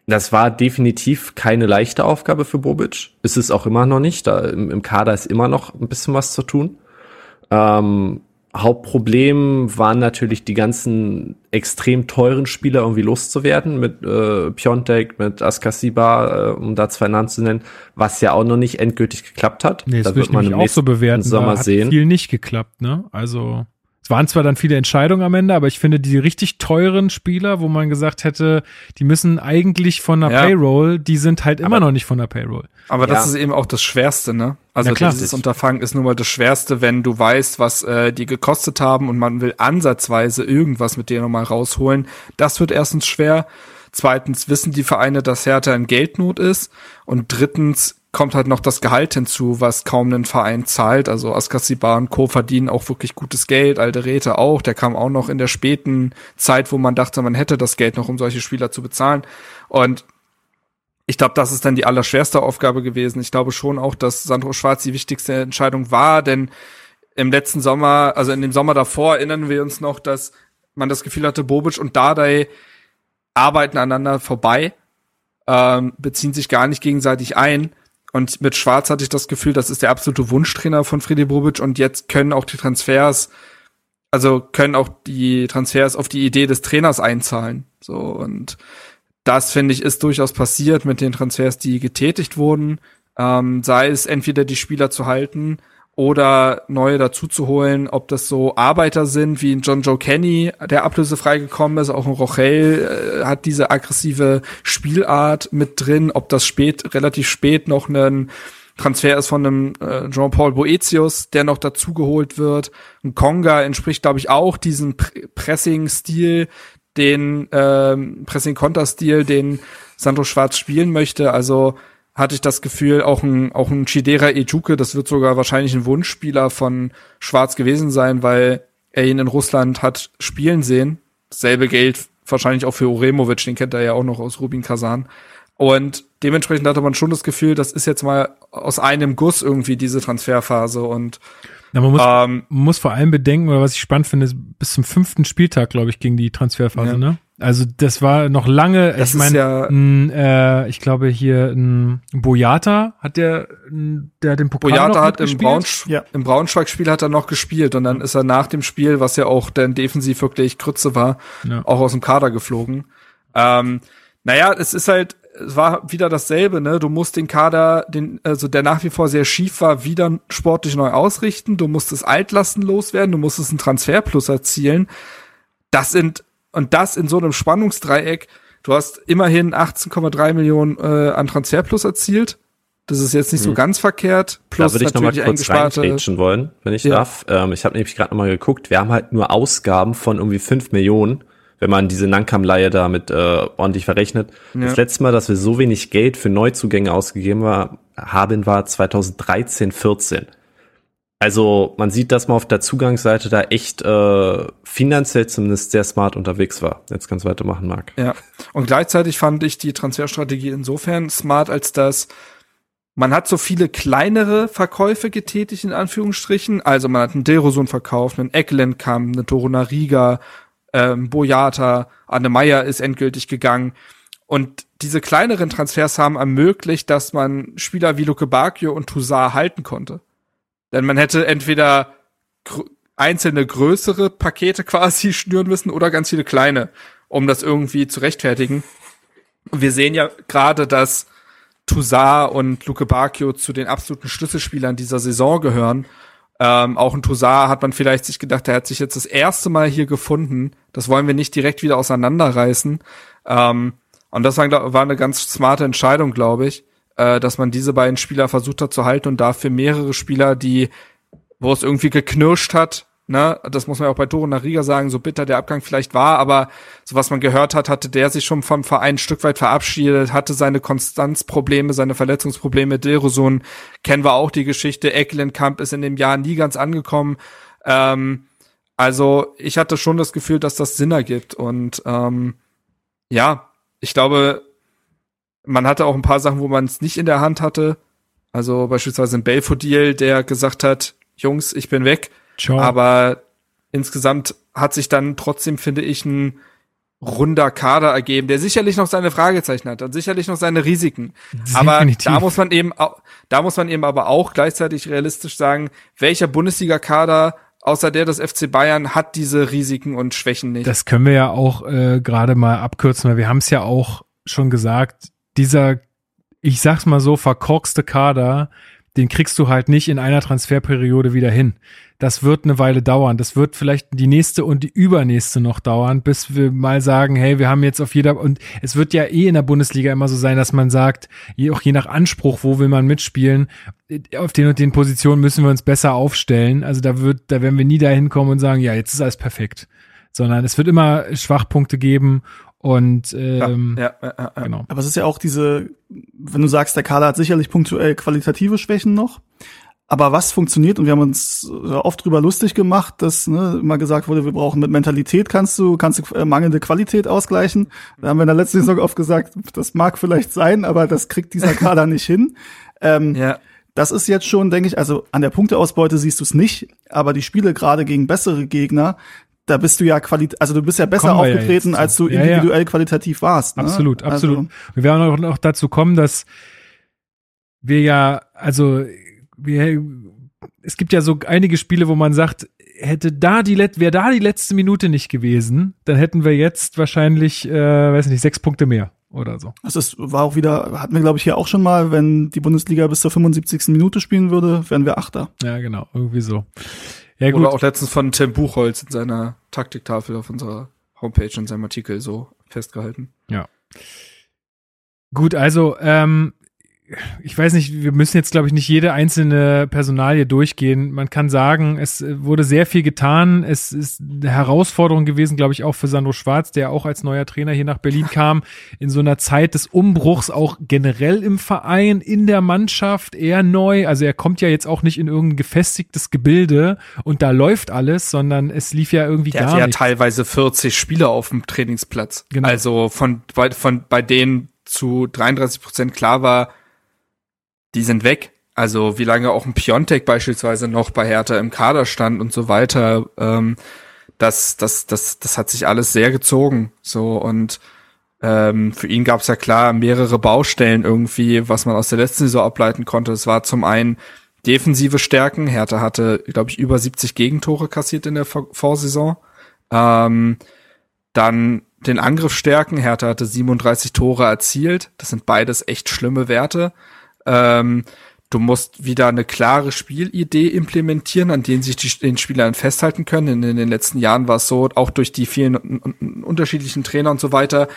das war definitiv keine leichte Aufgabe für Bobic. Ist es auch immer noch nicht. Da im, im Kader ist immer noch ein bisschen was zu tun. Ähm, Hauptproblem waren natürlich die ganzen extrem teuren Spieler irgendwie loszuwerden mit äh, Piontek, mit Askasiba, äh, um da zwei Namen zu nennen, was ja auch noch nicht endgültig geklappt hat. Nee, das da wird man im auch so bewerten. Sommer da hat sehen. viel nicht geklappt, ne? Also es waren zwar dann viele Entscheidungen am Ende, aber ich finde die richtig teuren Spieler, wo man gesagt hätte, die müssen eigentlich von der ja. Payroll, die sind halt immer noch nicht von der Payroll. Aber das ja. ist eben auch das Schwerste, ne? Also klar, dieses Unterfangen ist nun mal das Schwerste, wenn du weißt, was äh, die gekostet haben und man will ansatzweise irgendwas mit denen nochmal rausholen. Das wird erstens schwer. Zweitens wissen die Vereine, dass Hertha in Geldnot ist. Und drittens kommt halt noch das Gehalt hinzu, was kaum ein Verein zahlt. Also Askasibar und Co. verdienen auch wirklich gutes Geld, alte Räte auch. Der kam auch noch in der späten Zeit, wo man dachte, man hätte das Geld noch, um solche Spieler zu bezahlen. Und ich glaube, das ist dann die allerschwerste Aufgabe gewesen. Ich glaube schon auch, dass Sandro Schwarz die wichtigste Entscheidung war, denn im letzten Sommer, also in dem Sommer davor, erinnern wir uns noch, dass man das Gefühl hatte, Bobic und Dardai arbeiten aneinander vorbei, ähm, beziehen sich gar nicht gegenseitig ein. Und mit Schwarz hatte ich das Gefühl, das ist der absolute Wunschtrainer von Friedi Bobic und jetzt können auch die Transfers, also können auch die Transfers auf die Idee des Trainers einzahlen. So und das finde ich ist durchaus passiert mit den Transfers, die getätigt wurden. Ähm, sei es entweder die Spieler zu halten oder neue dazu zu holen, ob das so Arbeiter sind wie John Joe Kenny, der ablösefrei gekommen ist, auch ein Rochelle äh, hat diese aggressive Spielart mit drin, ob das spät, relativ spät noch ein Transfer ist von einem äh, Jean-Paul Boetius, der noch dazugeholt wird. Ein Konga entspricht, glaube ich, auch diesem Pr Pressing-Stil, den ähm, Pressing-Konter-Stil, den Sandro Schwarz spielen möchte. Also hatte ich das Gefühl, auch ein, auch ein Chidera Ejuke, das wird sogar wahrscheinlich ein Wunschspieler von Schwarz gewesen sein, weil er ihn in Russland hat spielen sehen. Dasselbe gilt wahrscheinlich auch für Uremovic, den kennt er ja auch noch aus Rubin Kazan. Und dementsprechend hatte man schon das Gefühl, das ist jetzt mal aus einem Guss irgendwie diese Transferphase und ja, man muss, ähm, muss vor allem bedenken, oder was ich spannend finde, ist bis zum fünften Spieltag, glaube ich, ging die Transferphase, ja. ne? Also das war noch lange, das ich meine, ja, äh, ich glaube hier ein Boyata hat der, der den Pokal Boyata hat im, Braunsch ja. im Braunschweig-Spiel hat er noch gespielt und dann ist er nach dem Spiel, was ja auch dann defensiv wirklich Krütze war, ja. auch aus dem Kader geflogen. Ähm, naja, es ist halt, es war wieder dasselbe, ne? Du musst den Kader, den, also der nach wie vor sehr schief war, wieder sportlich neu ausrichten. Du musst es Altlasten loswerden, du musstest einen Transferplus erzielen. Das sind, und das in so einem Spannungsdreieck, du hast immerhin 18,3 Millionen äh, an Transferplus erzielt. Das ist jetzt nicht hm. so ganz verkehrt. Plus da würde ich nochmal kurz reingrätschen wollen, wenn ich ja. darf. Ähm, ich habe nämlich gerade nochmal geguckt, wir haben halt nur Ausgaben von irgendwie 5 Millionen wenn man diese Nankam-Leihe damit äh, ordentlich verrechnet. Ja. Das letzte Mal, dass wir so wenig Geld für Neuzugänge ausgegeben war, haben, war 2013, 14. Also man sieht, dass man auf der Zugangsseite da echt äh, finanziell zumindest sehr smart unterwegs war. Jetzt ganz weitermachen mag. Ja, und gleichzeitig fand ich die Transferstrategie insofern smart, als dass man hat so viele kleinere Verkäufe getätigt, in Anführungsstrichen. Also man hat einen Derosun verkauft, einen Eckland kam, eine Torunariga, ähm, Boyata, Anne Meyer ist endgültig gegangen. Und diese kleineren Transfers haben ermöglicht, dass man Spieler wie Luke Bacchio und Toussaint halten konnte. Denn man hätte entweder gr einzelne größere Pakete (laughs) quasi schnüren müssen oder ganz viele kleine, um das irgendwie zu rechtfertigen. Wir sehen ja gerade, dass Toussaint und Luke Bacchio zu den absoluten Schlüsselspielern dieser Saison gehören ähm, auch ein Toussaint hat man vielleicht sich gedacht, der hat sich jetzt das erste Mal hier gefunden. Das wollen wir nicht direkt wieder auseinanderreißen. Ähm, und das war, war eine ganz smarte Entscheidung, glaube ich. äh, dass man diese beiden Spieler versucht hat zu halten und dafür mehrere Spieler, die, wo es irgendwie geknirscht hat, ne, das muss man auch bei Toro Riga sagen, so bitter der Abgang vielleicht war, aber so was man gehört hat, hatte der sich schon vom Verein ein Stück weit verabschiedet, hatte seine Konstanzprobleme, seine Verletzungsprobleme, Dilrosun kennen wir auch die Geschichte, Ecklenkamp ist in dem Jahr nie ganz angekommen, ähm, also ich hatte schon das Gefühl, dass das Sinn ergibt und ähm, ja, ich glaube, man hatte auch ein paar Sachen, wo man es nicht in der Hand hatte. Also beispielsweise ein Belfodil, der gesagt hat, Jungs, ich bin weg. Ciao. Aber insgesamt hat sich dann trotzdem, finde ich, ein runder Kader ergeben, der sicherlich noch seine Fragezeichen hat und sicherlich noch seine Risiken. Definitiv. Aber da muss man eben, da muss man eben aber auch gleichzeitig realistisch sagen, welcher Bundesliga-Kader außer der des FC Bayern hat diese Risiken und Schwächen nicht. Das können wir ja auch äh, gerade mal abkürzen, weil wir haben es ja auch schon gesagt, dieser, ich sag's mal so, verkorkste Kader, den kriegst du halt nicht in einer Transferperiode wieder hin. Das wird eine Weile dauern. Das wird vielleicht die nächste und die übernächste noch dauern, bis wir mal sagen, hey, wir haben jetzt auf jeder, und es wird ja eh in der Bundesliga immer so sein, dass man sagt, je, auch je nach Anspruch, wo will man mitspielen, auf den und den Positionen müssen wir uns besser aufstellen. Also da wird, da werden wir nie dahin kommen und sagen, ja, jetzt ist alles perfekt. Sondern es wird immer Schwachpunkte geben und ähm, ja, ja, ja, ja, genau. Aber es ist ja auch diese, wenn du sagst, der Kader hat sicherlich punktuell qualitative Schwächen noch. Aber was funktioniert, und wir haben uns oft drüber lustig gemacht, dass ne, immer gesagt wurde, wir brauchen mit Mentalität kannst du, kannst du äh, mangelnde Qualität ausgleichen. Da haben wir in der letzten Saison oft gesagt, das mag vielleicht sein, aber das kriegt dieser (laughs) Kader nicht hin. Ähm, ja. Das ist jetzt schon, denke ich, also an der Punkteausbeute siehst du es nicht, aber die Spiele gerade gegen bessere Gegner, da bist du ja qualit also du bist ja besser aufgetreten, ja als du individuell ja, ja. qualitativ warst. Ne? Absolut, absolut. Also, wir werden auch noch dazu kommen, dass wir ja, also es gibt ja so einige Spiele, wo man sagt, hätte da die wäre da die letzte Minute nicht gewesen, dann hätten wir jetzt wahrscheinlich, äh, weiß nicht, sechs Punkte mehr oder so. Also es war auch wieder, hatten wir glaube ich hier auch schon mal, wenn die Bundesliga bis zur 75. Minute spielen würde, wären wir Achter. Ja, genau, irgendwie so. Ja, gut. Oder auch letztens von Tim Buchholz in seiner Taktiktafel auf unserer Homepage in seinem Artikel so festgehalten. Ja. Gut, also ähm, ich weiß nicht, wir müssen jetzt, glaube ich, nicht jede einzelne Personalie durchgehen. Man kann sagen, es wurde sehr viel getan. Es ist eine Herausforderung gewesen, glaube ich, auch für Sandro Schwarz, der auch als neuer Trainer hier nach Berlin (laughs) kam, in so einer Zeit des Umbruchs auch generell im Verein, in der Mannschaft, eher neu. Also er kommt ja jetzt auch nicht in irgendein gefestigtes Gebilde und da läuft alles, sondern es lief ja irgendwie der gar nicht. Der hat ja teilweise 40 Spieler auf dem Trainingsplatz. Genau. Also von, bei, von, bei denen zu 33 Prozent klar war, die sind weg. Also wie lange auch ein Piontek beispielsweise noch bei Hertha im Kader stand und so weiter, ähm, das, das, das, das hat sich alles sehr gezogen. So und ähm, für ihn gab es ja klar mehrere Baustellen irgendwie, was man aus der letzten Saison ableiten konnte. Es war zum einen defensive Stärken. Hertha hatte, glaube ich, über 70 Gegentore kassiert in der Vorsaison. Ähm, dann den Angriff stärken. Hertha hatte 37 Tore erzielt. Das sind beides echt schlimme Werte. Ähm, du musst wieder eine klare Spielidee implementieren, an denen sich die, den Spielern festhalten können. In, in den letzten Jahren war es so, auch durch die vielen unterschiedlichen Trainer und so weiter,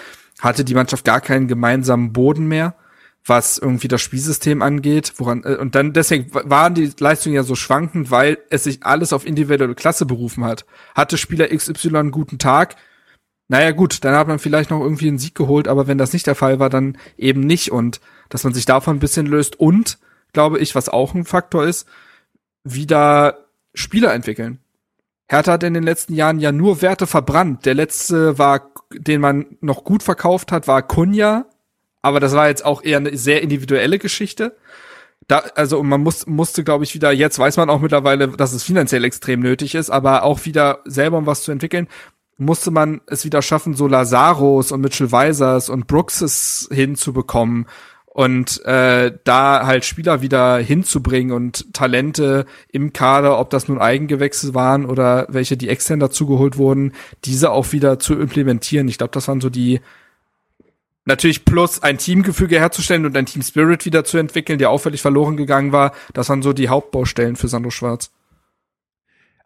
hatte die Mannschaft gar keinen gemeinsamen Boden mehr, was irgendwie das Spielsystem angeht. Woran, äh, und dann deswegen waren die Leistungen ja so schwankend, weil es sich alles auf individuelle Klasse berufen hat. Hatte Spieler XY einen guten Tag, naja gut, dann hat man vielleicht noch irgendwie einen Sieg geholt, aber wenn das nicht der Fall war, dann eben nicht. Und dass man sich davon ein bisschen löst und, glaube ich, was auch ein Faktor ist, wieder Spieler entwickeln. Hertha hat in den letzten Jahren ja nur Werte verbrannt. Der letzte war, den man noch gut verkauft hat, war Kunja. Aber das war jetzt auch eher eine sehr individuelle Geschichte. Da, also man muss, musste, glaube ich, wieder, jetzt weiß man auch mittlerweile, dass es finanziell extrem nötig ist, aber auch wieder selber um was zu entwickeln, musste man es wieder schaffen, so Lazaros und Mitchell Weisers und Brookses hinzubekommen und äh, da halt Spieler wieder hinzubringen und Talente im Kader, ob das nun Eigengewächse waren oder welche, die extern dazugeholt wurden, diese auch wieder zu implementieren. Ich glaube, das waren so die natürlich plus ein Teamgefüge herzustellen und ein Team Spirit wieder zu entwickeln, der auffällig verloren gegangen war. Das waren so die Hauptbaustellen für Sandro Schwarz.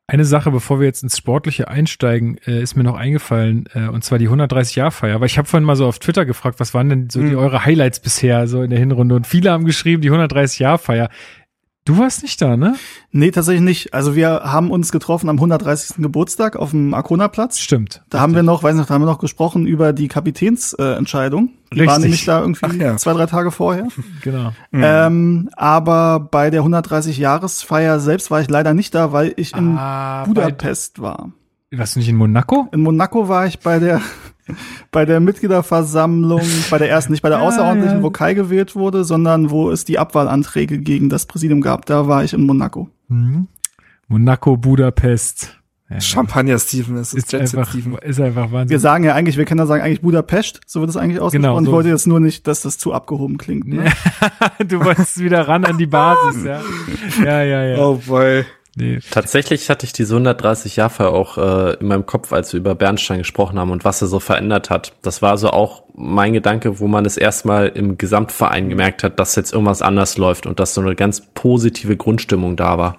Eine Sache, bevor wir jetzt ins Sportliche einsteigen, äh, ist mir noch eingefallen, äh, und zwar die 130-Jahr-Feier. Weil ich habe vorhin mal so auf Twitter gefragt, was waren denn so die Mhm. eure Highlights bisher so in der Hinrunde? Und viele haben geschrieben, die 130-Jahr-Feier. Du warst nicht da, ne? Nee, tatsächlich nicht. Also wir haben uns getroffen am 130. Geburtstag auf dem Arkona-Platz. Stimmt. Da haben wir noch, weiß nicht, da haben wir noch gesprochen über die Kapitänsentscheidung. Äh, die Richtig. war nämlich da irgendwie Ach ja. zwei, drei Tage vorher. (laughs) Genau. Ähm, aber bei der 130-Jahresfeier selbst war ich leider nicht da, weil ich in Ah, Budapest war. Warst du nicht in Monaco? In Monaco war ich bei der (laughs) bei der Mitgliederversammlung, bei der ersten, nicht bei der Ja, außerordentlichen, ja. wo Kai gewählt wurde, sondern wo es die Abwahlanträge gegen das Präsidium gab. Da war ich in Monaco. Mhm. Monaco, Budapest. Ja, Champagner Steven, es ist ist einfach, Steven. ist einfach Wahnsinn. Wir sagen ja eigentlich, wir können ja sagen eigentlich Budapest, so wird es eigentlich ausgesprochen. Genau, so. Ich wollte jetzt nur nicht, dass das zu abgehoben klingt. Ne? (laughs) du wolltest wieder ran an die Basis, (laughs) ja. Ja, ja, ja. Oh boy. Nee. Tatsächlich hatte ich diese 130 Jahre auch äh, in meinem Kopf, als wir über Bernstein gesprochen haben und was er so verändert hat. Das war so auch mein Gedanke, wo man es erstmal im Gesamtverein gemerkt hat, dass jetzt irgendwas anders läuft und dass so eine ganz positive Grundstimmung da war.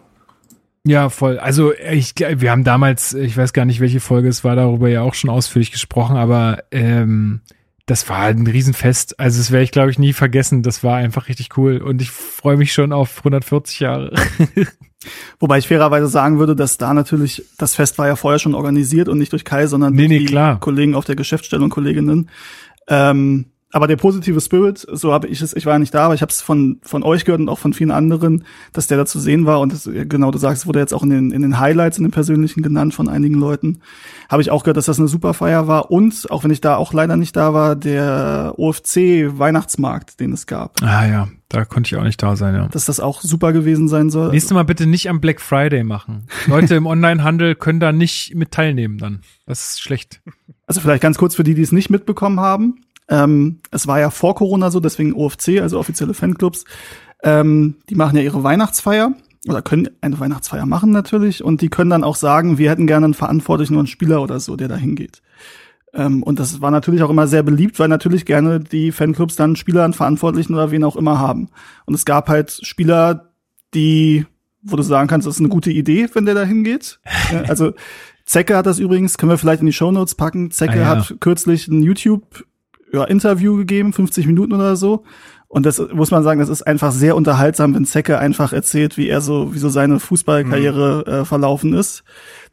Ja, voll. Also ich, wir haben damals, ich weiß gar nicht, welche Folge es war, darüber ja auch schon ausführlich gesprochen, aber ähm, das war halt ein Riesenfest. Also das werde ich, glaube ich, nie vergessen. Das war einfach richtig cool und ich freue mich schon auf 140 Jahre. (laughs) Wobei ich fairerweise sagen würde, dass da natürlich, das Fest war ja vorher schon organisiert und nicht durch Kai, sondern Nee, durch nee, die klar. Kollegen auf der Geschäftsstelle und Kolleginnen. Ähm, aber der positive Spirit, so habe ich es, ich war ja nicht da, aber ich habe es von von euch gehört und auch von vielen anderen, dass der da zu sehen war und das, genau, du sagst, es wurde jetzt auch in den in den Highlights in den persönlichen genannt von einigen Leuten. Habe ich auch gehört, dass das eine super Feier war und auch wenn ich da auch leider nicht da war, der OFC Weihnachtsmarkt, den es gab, Ah ja, da konnte ich auch nicht da sein, ja. dass das auch super gewesen sein soll. Nächstes Mal bitte nicht am Black Friday machen. Leute im (laughs) Onlinehandel können da nicht mit teilnehmen dann. Das ist schlecht. Also vielleicht ganz kurz für die, die es nicht mitbekommen haben. Ähm, es war ja vor Corona so, deswegen OFC, also offizielle Fanclubs. Ähm, die machen ja ihre Weihnachtsfeier oder können eine Weihnachtsfeier machen natürlich und die können dann auch sagen, wir hätten gerne einen Verantwortlichen oder einen Spieler oder so, der da hingeht. Ähm, und das war natürlich auch immer sehr beliebt, weil natürlich gerne die Fanclubs dann Spieler, einen Verantwortlichen oder wen auch immer haben. Und es gab halt Spieler, die, wo du sagen kannst, das ist eine gute Idee, wenn der da hingeht. (laughs) Also Zecke hat das übrigens, können wir vielleicht in die Shownotes packen. Zecke Ah, ja. hat kürzlich ein YouTube ja, Interview gegeben, 50 Minuten oder so. Und das muss man sagen, das ist einfach sehr unterhaltsam, wenn Zecke einfach erzählt, wie er so, wie so seine Fußballkarriere äh, verlaufen ist.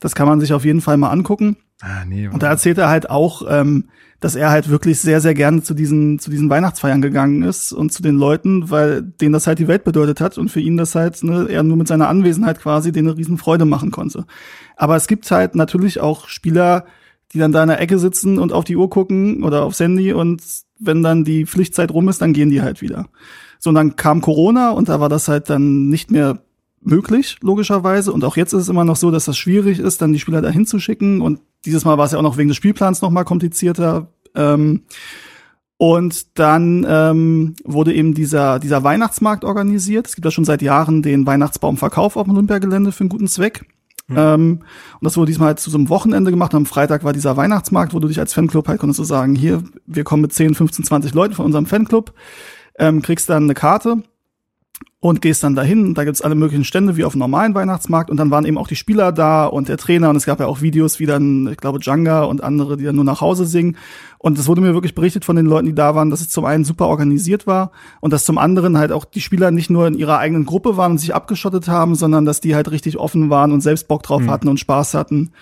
Das kann man sich auf jeden Fall mal angucken. Ah, nee. Und da erzählt er halt auch, ähm, dass er halt wirklich sehr, sehr gerne zu diesen, zu diesen Weihnachtsfeiern gegangen ist und zu den Leuten, weil denen das halt die Welt bedeutet hat und für ihn das halt, ne, er nur mit seiner Anwesenheit quasi denen eine riesen Freude machen konnte. Aber es gibt halt natürlich auch Spieler, die dann da in der Ecke sitzen und auf die Uhr gucken oder aufs Handy und wenn dann die Pflichtzeit rum ist, dann gehen die halt wieder. So, und dann kam Corona und da war das halt dann nicht mehr möglich, logischerweise. Und auch jetzt ist es immer noch so, dass das schwierig ist, dann die Spieler da hinzuschicken. Und dieses Mal war es ja auch noch wegen des Spielplans noch mal komplizierter. Ähm, und dann ähm, wurde eben dieser, dieser Weihnachtsmarkt organisiert. Es gibt ja schon seit Jahren den Weihnachtsbaumverkauf auf dem Olympiagelände für einen guten Zweck. Ähm, und das wurde diesmal halt zu so einem Wochenende gemacht. Am Freitag war dieser Weihnachtsmarkt, wo du dich als Fanclub halt konntest du sagen, hier, wir kommen mit 10, 15, 20 Leuten von unserem Fanclub, ähm, kriegst dann eine Karte und gehst dann dahin. Da gibt's alle möglichen Stände wie auf dem normalen Weihnachtsmarkt und dann waren eben auch die Spieler da und der Trainer und es gab ja auch Videos, wie dann, ich glaube, Djanga und andere, die dann nur nach Hause singen. Und es wurde mir wirklich berichtet von den Leuten, die da waren, dass es zum einen super organisiert war und dass zum anderen halt auch die Spieler nicht nur in ihrer eigenen Gruppe waren und sich abgeschottet haben, sondern dass die halt richtig offen waren und selbst Bock drauf hatten und Spaß hatten.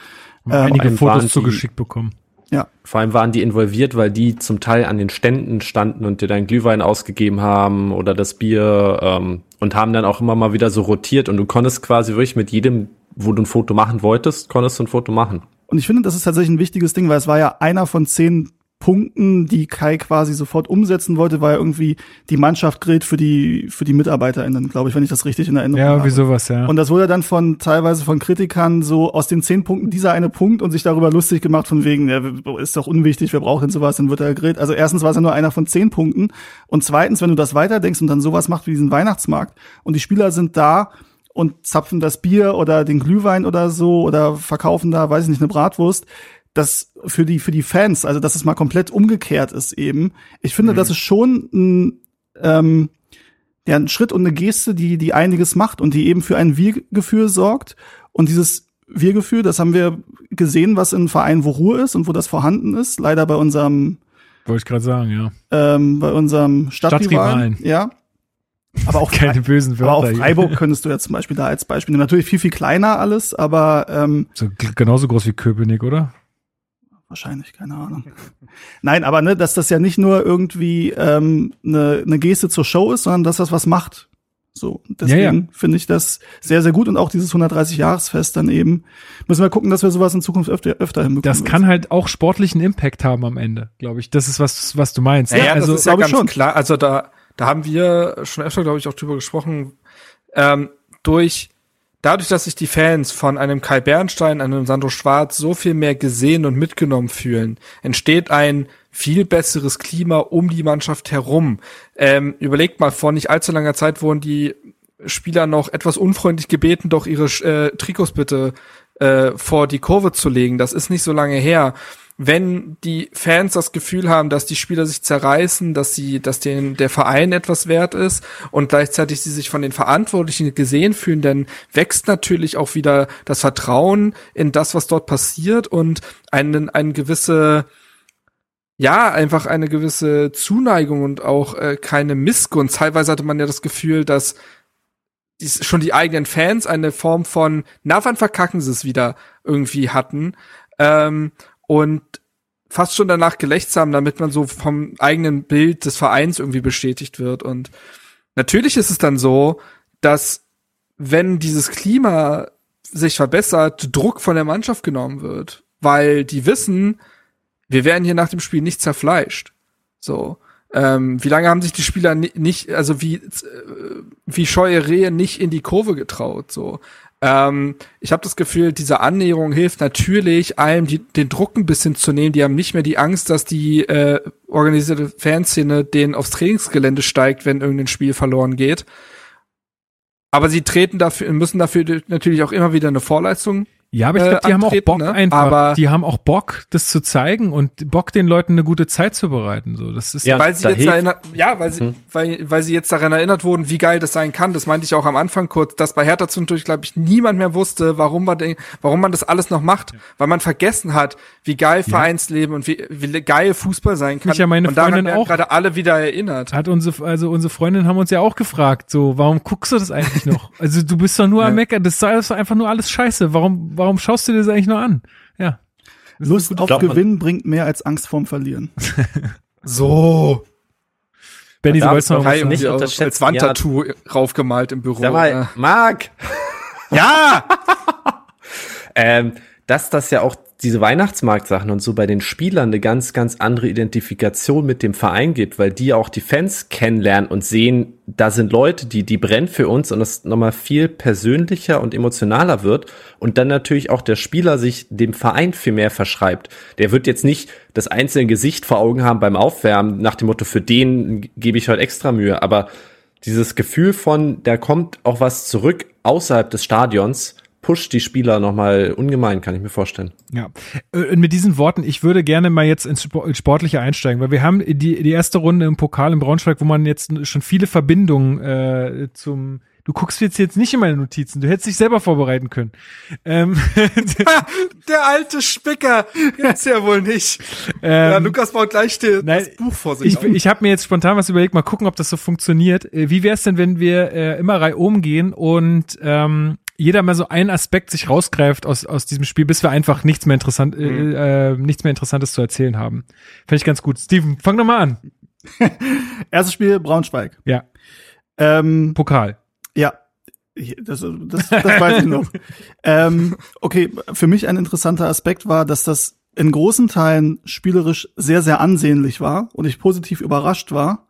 Ähm, einige Fotos zugeschickt bekommen. Ja. Vor allem waren die involviert, weil die zum Teil an den Ständen standen und dir dein Glühwein ausgegeben haben oder das Bier ähm, und haben dann auch immer mal wieder so rotiert und du konntest quasi wirklich mit jedem, wo du ein Foto machen wolltest, konntest du ein Foto machen. Und ich finde, das ist tatsächlich ein wichtiges Ding, weil es war ja einer von zehn Punkten, die Kai quasi sofort umsetzen wollte, ja irgendwie die Mannschaft grillt für die für die MitarbeiterInnen, glaube ich, wenn ich das richtig in Erinnerung Ja, habe. wie sowas, ja. Und das wurde dann von teilweise von Kritikern so aus den zehn Punkten dieser eine Punkt und sich darüber lustig gemacht von wegen, ja, ist doch unwichtig, wer braucht denn sowas, dann wird er gegrillt. Also erstens war es ja nur einer von zehn Punkten und zweitens, wenn du das weiterdenkst und dann sowas macht wie diesen Weihnachtsmarkt und die Spieler sind da und zapfen das Bier oder den Glühwein oder so oder verkaufen da, weiß ich nicht, eine Bratwurst, das für die für die Fans, also dass es mal komplett umgekehrt ist eben. Ich finde, das ist schon ein ähm, ja, ein Schritt und eine Geste, die, die einiges macht und die eben für ein Wir-Gefühl sorgt. Und dieses Wir-Gefühl. Das haben wir gesehen, was in Vereinen, wo Ruhe ist und wo das vorhanden ist. Leider bei unserem, Wollte ich gerade sagen, ja. ähm, bei unserem Stadtrivalen. Stadtrivalen. Ja. Aber auch (laughs) Keine bösen aber auch Wörter. Freiburg könntest du ja zum Beispiel da als Beispiel nehmen. Natürlich viel, viel kleiner alles, aber ähm, So, genauso groß wie Köpenick, oder? Wahrscheinlich, keine Ahnung. Nein, aber ne, dass das ja nicht nur irgendwie ähm, eine, eine Geste zur Show ist, sondern dass das was macht. So, deswegen Ja, ja. finde ich das sehr, sehr gut und auch dieses 130-Jahresfest dann eben. Müssen wir gucken, dass wir sowas in Zukunft öfter, öfter hinbekommen. Das kann halt auch sportlichen Impact haben am Ende, glaube ich. Das ist was, was du meinst. Ja, also, das ist ja ganz schon. klar. Also da, da haben wir schon öfter, glaube ich, auch drüber gesprochen. Ähm, durch, dadurch, dass sich die Fans von einem Kai Bernstein, einem Sandro Schwarz so viel mehr gesehen und mitgenommen fühlen, entsteht ein viel besseres Klima um die Mannschaft herum. Ähm, überlegt mal, vor nicht allzu langer Zeit wurden die Spieler noch etwas unfreundlich gebeten, doch ihre äh, Trikots bitte äh, vor die Kurve zu legen. Das ist nicht so lange her. Wenn die Fans das Gefühl haben, dass die Spieler sich zerreißen, dass sie, dass den, der Verein etwas wert ist und gleichzeitig sie sich von den Verantwortlichen gesehen fühlen, dann wächst natürlich auch wieder das Vertrauen in das, was dort passiert und einen, eine gewisse, ja, einfach eine gewisse Zuneigung und auch äh, keine Missgunst. Teilweise hatte man ja das Gefühl, dass dies, schon die eigenen Fans eine Form von, na, wann verkacken sie es wieder irgendwie hatten. Ähm, und fast schon danach gelächzt haben, damit man so vom eigenen Bild des Vereins irgendwie bestätigt wird. Und natürlich ist es dann so, dass wenn dieses Klima sich verbessert, Druck von der Mannschaft genommen wird, weil die wissen, wir werden hier nach dem Spiel nicht zerfleischt. So. Ähm, wie lange haben sich die Spieler ni nicht, also wie, äh, wie scheue Rehe nicht in die Kurve getraut, so. Ähm, ich habe das Gefühl, diese Annäherung hilft natürlich, allem die, den Druck ein bisschen zu nehmen. Die haben nicht mehr die Angst, dass die äh, organisierte Fanszene denen aufs Trainingsgelände steigt, wenn irgendein Spiel verloren geht. Aber sie treten dafür, müssen dafür natürlich auch immer wieder eine Vorleistung ja, aber ich glaube, äh, die haben auch Bock ne? einfach. Aber- die haben auch Bock, das zu zeigen und Bock, den Leuten eine gute Zeit zu bereiten. So, das ist Ja. weil sie da jetzt erinnert, ja, weil sie, Hm. weil, weil sie jetzt daran erinnert wurden, wie geil das sein kann. Das meinte ich auch am Anfang kurz, dass bei Hertha zwischendurch, glaube ich, niemand mehr wusste, warum man, den, warum man das alles noch macht, weil man vergessen hat, wie geil Vereinsleben und wie, wie geil Fußball sein kann. Mich ja meine und Freundin auch. gerade alle wieder erinnert. hat unsere, also unsere Freundin haben uns ja auch gefragt, so, warum guckst du das eigentlich noch? (laughs) Also du bist doch nur am Meckern, das ist doch einfach nur alles scheiße. Warum, warum schaust du dir das eigentlich nur an? Ja. Lust auf Gewinn bringt mehr als Angst vorm Verlieren. (laughs) So. Benny, du wolltest noch was nicht unterschätzen, als Wandtattoo raufgemalt im Büro. Sag mal, Äh, Marc! Ja! (laughs) ähm, dass das ja auch diese Weihnachtsmarktsachen und so bei den Spielern eine ganz, ganz andere Identifikation mit dem Verein gibt, weil die ja auch die Fans kennenlernen und sehen, da sind Leute, die, die brennen für uns und es nochmal viel persönlicher und emotionaler wird und dann natürlich auch der Spieler sich dem Verein viel mehr verschreibt. Der wird jetzt nicht das einzelne Gesicht vor Augen haben beim Aufwärmen nach dem Motto, für den gebe ich heute extra Mühe, aber dieses Gefühl von, da kommt auch was zurück außerhalb des Stadions, pusht die Spieler nochmal ungemein, kann ich mir vorstellen. Ja. Äh, Und mit diesen Worten, ich würde gerne mal jetzt ins Spo- ins Sportliche einsteigen, weil wir haben die, die erste Runde im Pokal in Braunschweig, wo man jetzt schon viele Verbindungen äh, zum Du guckst jetzt jetzt nicht in meine Notizen, du hättest dich selber vorbereiten können. Ähm, (laughs) Der alte Spicker. Jetzt ja wohl nicht. ähm, ja, Lukas baut gleich die, nein, das Buch vor sich ich, auf. ich habe mir jetzt spontan was überlegt, mal gucken, ob das so funktioniert. Äh, Wie wäre es denn, wenn wir äh, immer reihum gehen und ähm, jeder mal so einen Aspekt sich rausgreift aus, aus diesem Spiel, bis wir einfach nichts mehr interessant, äh, äh, nichts mehr Interessantes zu erzählen haben. Fände ich ganz gut. Steven, fang doch mal an. (laughs) Erstes Spiel Braunschweig. Ja, Ähm, Pokal. Ja, das, das, das weiß ich noch. (laughs) ähm, okay, für mich ein interessanter Aspekt war, dass das in großen Teilen spielerisch sehr, sehr ansehnlich war und ich positiv überrascht war,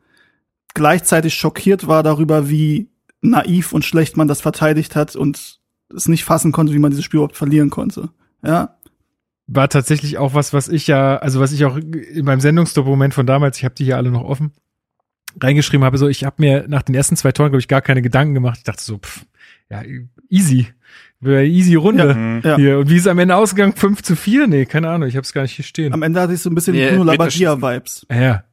gleichzeitig schockiert war darüber, wie naiv und schlecht man das verteidigt hat und es nicht fassen konnte, wie man dieses Spiel überhaupt verlieren konnte. Ja, War tatsächlich auch was, was ich ja, also was ich auch in meinem Sendungsdokument von damals, ich habe die hier alle noch offen, reingeschrieben habe, so ich habe mir nach den ersten zwei Toren, glaube ich, gar keine Gedanken gemacht. Ich dachte so, pff, ja, easy. Wäre easy Runde. ja. Hier. Und wie ist es am Ende ausgegangen? 5 zu 4? Nee, keine Ahnung, ich habe es gar nicht hier stehen. Am Ende hatte ich so ein bisschen Nee, Bruno. Labbadia-Vibes. ja,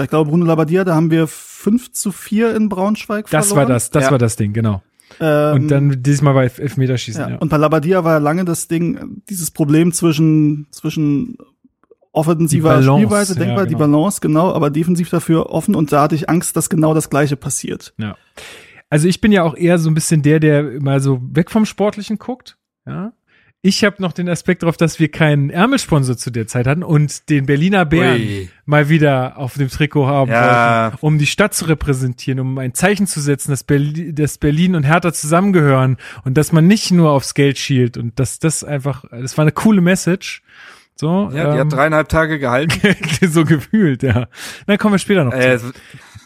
Ich glaube, Bruno Labbadia, da haben wir 5 zu 4 in Braunschweig das verloren. war das, das Ja. war das Ding, genau. Ähm, Und dann diesmal bei Elfmeterschießen, ja. ja. Und bei Labadia war ja lange das Ding, dieses Problem zwischen, zwischen offensiver Die Balance, Spielweise, ja, denkbar, die genau. Balance, genau, aber defensiv dafür offen und da hatte ich Angst, dass genau das Gleiche passiert. Ja. Also ich bin ja auch eher so ein bisschen der, der mal so weg vom Sportlichen guckt. Ja. Ich habe noch den Aspekt darauf, dass wir keinen Ärmelsponsor zu der Zeit hatten und den Berliner Bären Ui. mal wieder auf dem Trikot haben Ja. wollten, um die Stadt zu repräsentieren, um ein Zeichen zu setzen, dass, Berlin, dass Berlin und Hertha zusammengehören und dass man nicht nur aufs Geld schielt und dass das einfach, das war eine coole Message. So, Ja, die ähm, hat dreieinhalb Tage gehalten. (laughs) so gefühlt, ja. Dann kommen wir später noch. äh,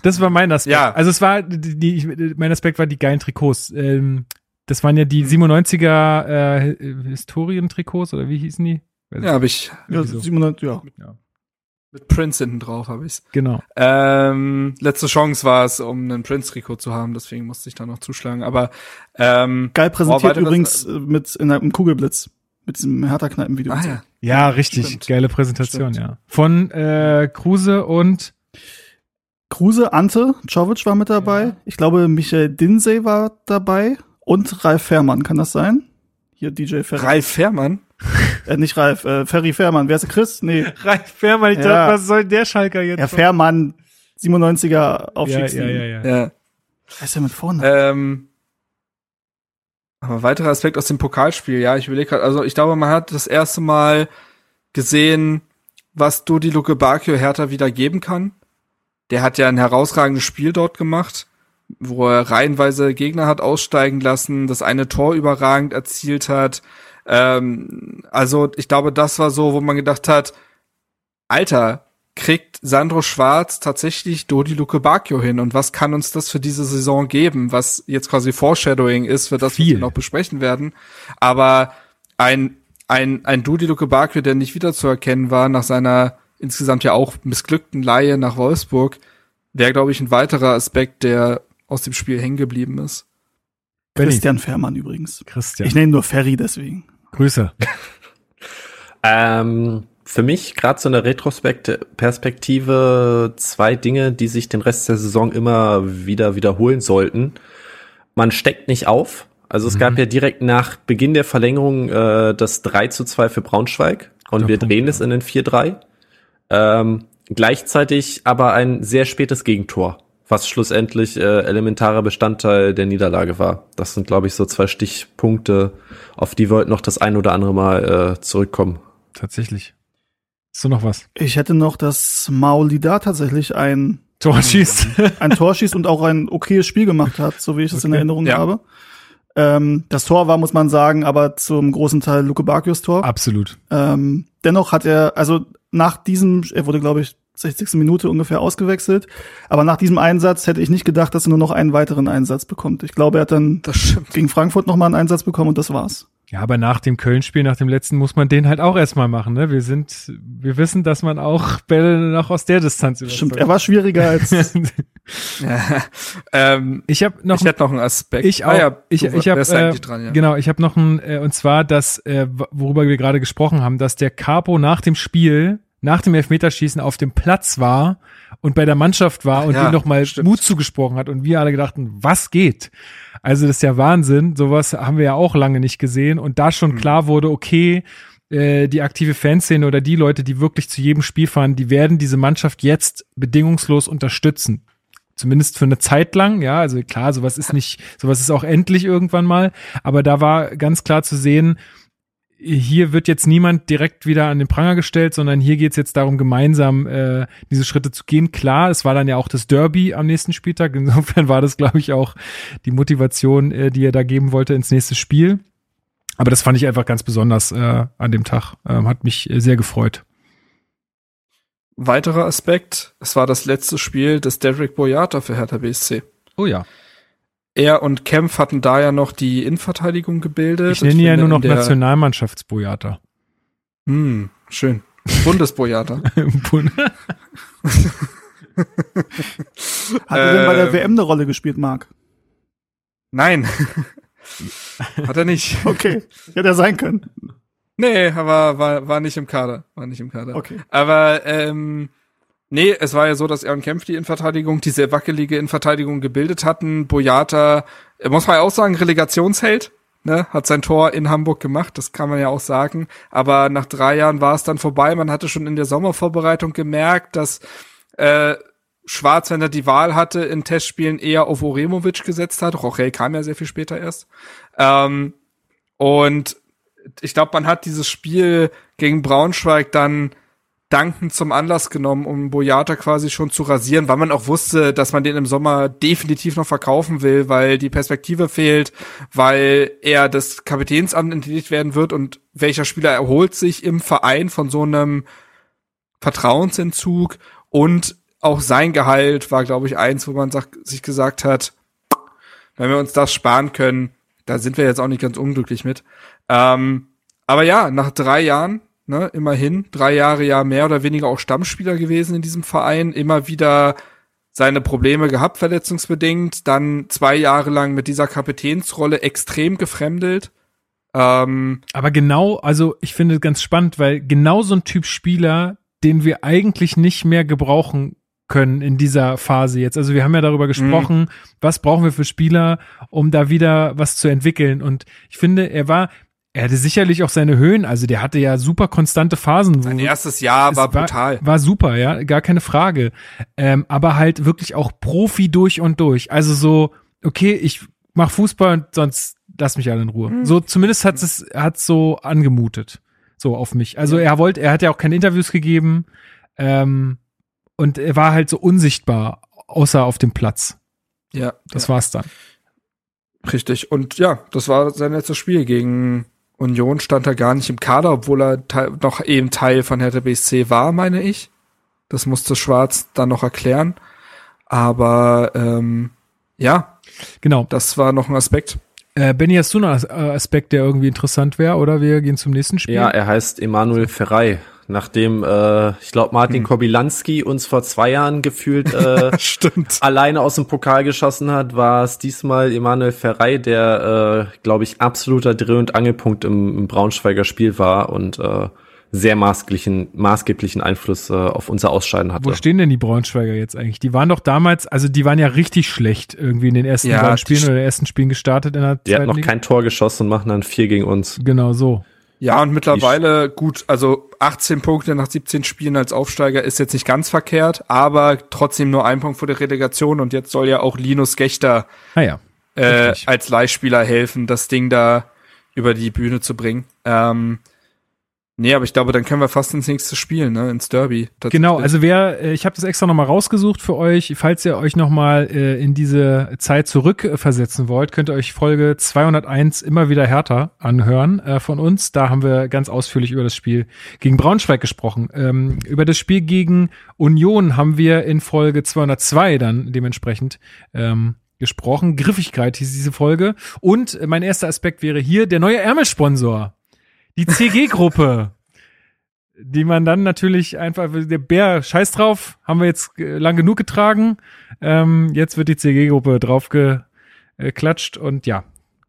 Das war mein Aspekt. Ja. Also es war, die, die, mein Aspekt war die geilen Trikots. Ähm, das waren ja Mhm. die 97er äh, Historientrikots oder wie hießen die? Weiß ja, habe ich Ja, Irgendwie so. 700, ja. mit Prince hinten drauf, habe ich's. Genau. Ähm, letzte Chance war es, um einen Prince-Trikot zu haben, deswegen musste ich da noch zuschlagen. Aber ähm, Geil präsentiert weiteres- übrigens äh, mit in einem Kugelblitz. Mit diesem Hertha-Kneipen-Video. ah ja, Ja, richtig. Stimmt. Geile Präsentation, Stimmt. ja. Von äh, Kruse und Kruse, Ante, Czovic war mit dabei. Ja. Ich glaube, Michael Dinsey war dabei. Und Ralf Fährmann, kann das sein? Hier DJ Ferry. Ralf Fährmann. (laughs) Äh, nicht Ralf, äh, Ferry Fährmann. Wer ist der Chris? Nee. (laughs) Ralf Fährmann. Ich Ja. dachte, was soll der Schalker jetzt? Ja, Fährmann, 97er ja, Aufstiegsteam. ja, ja, ja. Ja. Wer ist der mit vorne? Ähm, aber weiterer Aspekt aus dem Pokalspiel, ja, ich überlege gerade, also ich glaube, man hat das erste Mal gesehen, was Dodi Luke Bakio Hertha wieder geben kann. Der hat ja ein herausragendes Spiel dort gemacht, wo er reihenweise Gegner hat aussteigen lassen, das eine Tor überragend erzielt hat. Ähm, also ich glaube, das war so, wo man gedacht hat, Alter, kriegt Sandro Schwarz tatsächlich Dodi Luke Bacchio hin und was kann uns das für diese Saison geben, was jetzt quasi Foreshadowing ist, für das Viel. wir noch besprechen werden. Aber ein, ein, ein Dodi Luke Bacchio, der nicht wiederzuerkennen war nach seiner insgesamt ja auch missglückten Laie nach Wolfsburg, wäre, glaube ich, ein weiterer Aspekt, der aus dem Spiel hängen geblieben ist. Christian Fährmann übrigens. Christian. Ich nenne ihn nur Ferry deswegen. Grüße. (laughs) Ähm, für mich gerade so eine Retrospektive zwei Dinge, die sich den Rest der Saison immer wieder wiederholen sollten. Man steckt nicht auf. Also es gab ja direkt nach Beginn der Verlängerung äh, das 3 zu 2 für Braunschweig und Guter wir Punkt, drehen ja. es in den 4-3. Ähm, gleichzeitig aber ein sehr spätes Gegentor, was schlussendlich äh, elementarer Bestandteil der Niederlage war. Das sind, glaube ich, so zwei Stichpunkte, auf die wir heute noch das ein oder andere Mal äh, zurückkommen. Tatsächlich. Ist so noch was? Ich hätte noch, dass Maulida tatsächlich ein, Tor schießt. ein Tor schießt und auch ein okayes Spiel gemacht hat, so wie ich es in Okay. Erinnerung Ja. habe. Ähm, das Tor war, muss man sagen, aber zum großen Teil Luke Bakios Tor. Absolut. Ähm, dennoch hat er, also nach diesem, er wurde, glaube ich, 60. Minute ungefähr ausgewechselt, aber nach diesem Einsatz hätte ich nicht gedacht, dass er nur noch einen weiteren Einsatz bekommt. Ich glaube, er hat dann Das gegen Frankfurt noch mal einen Einsatz bekommen und das war's. Ja, aber nach dem Köln-Spiel, nach dem letzten, muss man den halt auch erstmal machen. Ne? Wir sind, wir wissen, dass man auch Bälle noch aus der Distanz Stimmt, er war schwieriger als (laughs) Ja. ähm, Ich habe noch ich hätte noch einen Aspekt. Ich auch. Ah, ja, ich ich habe äh, eigentlich dran, ja. genau. Ich habe noch ein äh, und zwar das, äh, worüber wir gerade gesprochen haben, dass der Capo nach dem Spiel, nach dem Elfmeterschießen auf dem Platz war und bei der Mannschaft war und ja, denen noch mal stimmt. Mut zugesprochen hat und wir alle gedachten, was geht? Also das ist ja Wahnsinn. Sowas haben wir ja auch lange nicht gesehen und da schon klar wurde, okay. äh, Die aktive Fanszene oder die Leute, die wirklich zu jedem Spiel fahren, die werden diese Mannschaft jetzt bedingungslos unterstützen zumindest für eine Zeit lang, ja, also klar, sowas ist nicht, sowas ist auch endlich irgendwann mal, aber da war ganz klar zu sehen, hier wird jetzt niemand direkt wieder an den Pranger gestellt, sondern hier geht's jetzt darum, gemeinsam äh, diese Schritte zu gehen. Klar, es war dann ja auch das Derby am nächsten Spieltag, (laughs) insofern war das, glaube ich, auch die Motivation, äh, die er da geben wollte ins nächste Spiel. Aber das fand ich einfach ganz besonders äh, an dem Tag. Ähm, hat mich äh, sehr gefreut. Weiterer Aspekt, es war das letzte Spiel des Derek Boyata für Hertha BSC. Oh ja. Er und Kempf hatten da ja noch die Innenverteidigung gebildet. Ich nenne ihn ja nur noch Nationalmannschaftsbojata. Hm, schön. Bundesboyata. (laughs) hat er denn bei der Ähm. WM eine Rolle gespielt, Marc? Nein. (laughs) Hat er nicht. (laughs) Okay, hätte er sein können. Nee, aber war, war nicht im Kader. War nicht im Kader. Okay. Aber ähm, nee, es war ja so, dass er und Kempf die Innenverteidigung, die sehr wackelige Innenverteidigung gebildet hatten. Boyata muss man ja auch sagen, Relegationsheld, ne, hat sein Tor in Hamburg gemacht, das kann man ja auch sagen. Aber nach drei Jahren war es dann vorbei. Man hatte schon in der Sommervorbereitung gemerkt, dass äh, Schwarz, wenn er die Wahl hatte, in Testspielen eher auf Oremovic gesetzt hat. Rochel kam ja sehr viel später erst. Ähm, und ich glaube, man hat dieses Spiel gegen Braunschweig dann dankend zum Anlass genommen, um Boyata quasi schon zu rasieren, weil man auch wusste, dass man den im Sommer definitiv noch verkaufen will, weil die Perspektive fehlt, weil er das Kapitänsamt entledigt werden wird und welcher Spieler erholt sich im Verein von so einem Vertrauensentzug und auch sein Gehalt war, glaube ich, eins, wo man sich gesagt hat, wenn wir uns das sparen können, da sind wir jetzt auch nicht ganz unglücklich mit. Ähm, aber ja, nach drei Jahren, ne, immerhin, drei Jahre ja mehr oder weniger auch Stammspieler gewesen in diesem Verein, immer wieder seine Probleme gehabt, verletzungsbedingt, dann zwei Jahre lang mit dieser Kapitänsrolle extrem gefremdelt. Ähm, aber genau, also ich finde ganz spannend, weil genau so ein Typ Spieler, den wir eigentlich nicht mehr gebrauchen können in dieser Phase jetzt. Also wir haben ja darüber gesprochen, mhm. was brauchen wir für Spieler, um da wieder was zu entwickeln. Und ich finde, er war, er hatte sicherlich auch seine Höhen, also der hatte ja super konstante Phasen. Sein erstes Jahr war brutal. War, war, super, ja, gar keine Frage. Ähm, aber halt wirklich auch Profi durch und durch. Also so, okay, ich mach Fußball und sonst lass mich alle in Ruhe. Mhm. So zumindest hat es hat so angemutet, so auf mich. Also er wollte, er hat ja auch keine Interviews gegeben. Ähm, und er war halt so unsichtbar, außer auf dem Platz. Ja. Das ja. war's dann. Richtig. Und ja, das war sein letztes Spiel gegen Union. Stand er gar nicht im Kader, obwohl er noch eben Teil von Hertha BSC war, meine ich. Das musste Schwarz dann noch erklären. Aber ähm, ja, genau. Das war noch ein Aspekt. Äh, Benny, hast du noch einen Aspekt, der irgendwie interessant wäre, oder wir gehen zum nächsten Spiel? Ja, er heißt Emanuel Ferrei nachdem äh, ich glaube Martin hm. Kobilanski uns vor zwei Jahren gefühlt (laughs) äh, alleine aus dem Pokal geschossen hat, war es diesmal Emanuel Ferrei, der äh, glaube ich absoluter Dreh- und Angelpunkt im, im Braunschweiger Spiel war und äh, sehr maßgeblichen, maßgeblichen Einfluss äh, auf unser Ausscheiden hatte. Wo stehen denn die Braunschweiger jetzt eigentlich? Die waren doch damals, also die waren ja richtig schlecht irgendwie in den ersten ja, Spielen oder den ersten Spielen gestartet in der Die hatten noch Liga. kein Tor geschossen und machen dann vier gegen uns. Genau so. Ja, und mittlerweile gut, also 18 Punkte nach 17 Spielen als Aufsteiger ist jetzt nicht ganz verkehrt, aber trotzdem nur ein Punkt vor der Relegation und jetzt soll ja auch Linus Gechter ah ja, äh, als Leihspieler helfen, das Ding da über die Bühne zu bringen. Ähm, Nee, aber ich glaube, dann können wir fast ins nächste Spiel, ne, ins Derby. Genau, also wer, äh, ich habe das extra nochmal rausgesucht für euch, falls ihr euch nochmal äh, in diese Zeit zurückversetzen wollt, könnt ihr euch Folge 201 immer wieder härter anhören äh, von uns. Da haben wir ganz ausführlich über das Spiel gegen Braunschweig gesprochen. Ähm, über das Spiel gegen Union haben wir in Folge 202 dann dementsprechend ähm, gesprochen. Griffigkeit hieß diese Folge. Und mein erster Aspekt wäre hier der neue Ärmelsponsor. Die CG-Gruppe, die man dann natürlich einfach, der Bär, scheiß drauf, haben wir jetzt äh, lang genug getragen. Ähm, jetzt wird die CG-Gruppe draufgeklatscht und ja.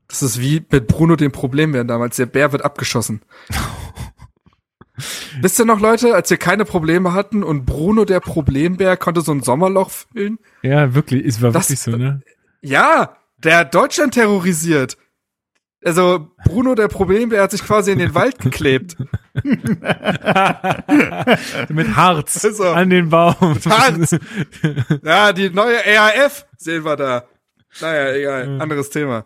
Das ist wie mit Bruno dem Problembären damals. Der Bär wird abgeschossen. (laughs) Wisst ihr noch, Leute, als wir keine Probleme hatten und Bruno der Problembär konnte so ein Sommerloch füllen? Ja, wirklich, es war das, wirklich so, ne? Ja, der hat Deutschland terrorisiert. Also Bruno der Problembär hat sich quasi in den Wald geklebt. (laughs) Mit Harz also, an den Baum. Harz. (laughs) Ja, die neue RAF sehen wir da. Naja, egal, anderes Thema.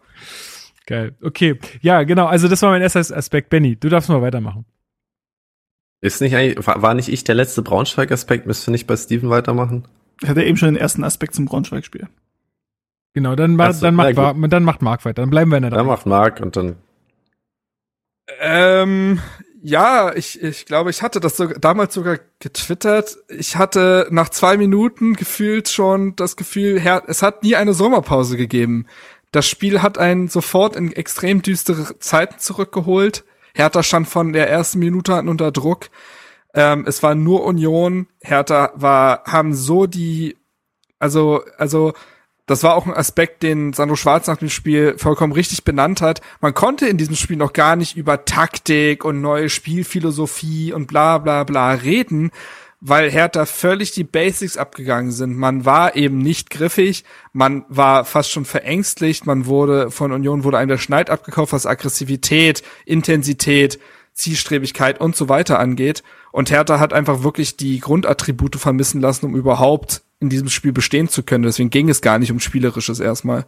Geil. Okay. Ja, genau. Also das war mein erster Aspekt. Benny, du darfst mal weitermachen. Ist nicht eigentlich, war nicht ich der letzte Braunschweig-Aspekt? Müsste nicht bei Steven weitermachen? Ich hatte eben schon den ersten Aspekt zum Braunschweig-Spiel. Genau, dann, also, dann, macht, ja, dann macht Mark weiter. Dann bleiben wir in der Dann macht Mark und dann. Ähm, ja, ich, ich glaube, ich hatte das sogar, damals sogar getwittert. Ich hatte nach zwei Minuten gefühlt schon das Gefühl, es hat nie eine Sommerpause gegeben. Das Spiel hat einen sofort in extrem düstere Zeiten zurückgeholt. Hertha stand von der ersten Minute an unter Druck. Ähm, es war nur Union. Hertha war, haben so die, also, also, das war auch ein Aspekt, den Sandro Schwarz nach dem Spiel vollkommen richtig benannt hat. Man konnte in diesem Spiel noch gar nicht über Taktik und neue Spielphilosophie und bla bla bla reden, weil Hertha völlig die Basics abgegangen sind. Man war eben nicht griffig, man war fast schon verängstlicht, man wurde von Union wurde einem der Schneid abgekauft, was Aggressivität, Intensität, Zielstrebigkeit und so weiter angeht. Und Hertha hat einfach wirklich die Grundattribute vermissen lassen, um überhaupt in diesem Spiel bestehen zu können. Deswegen ging es gar nicht um Spielerisches erstmal.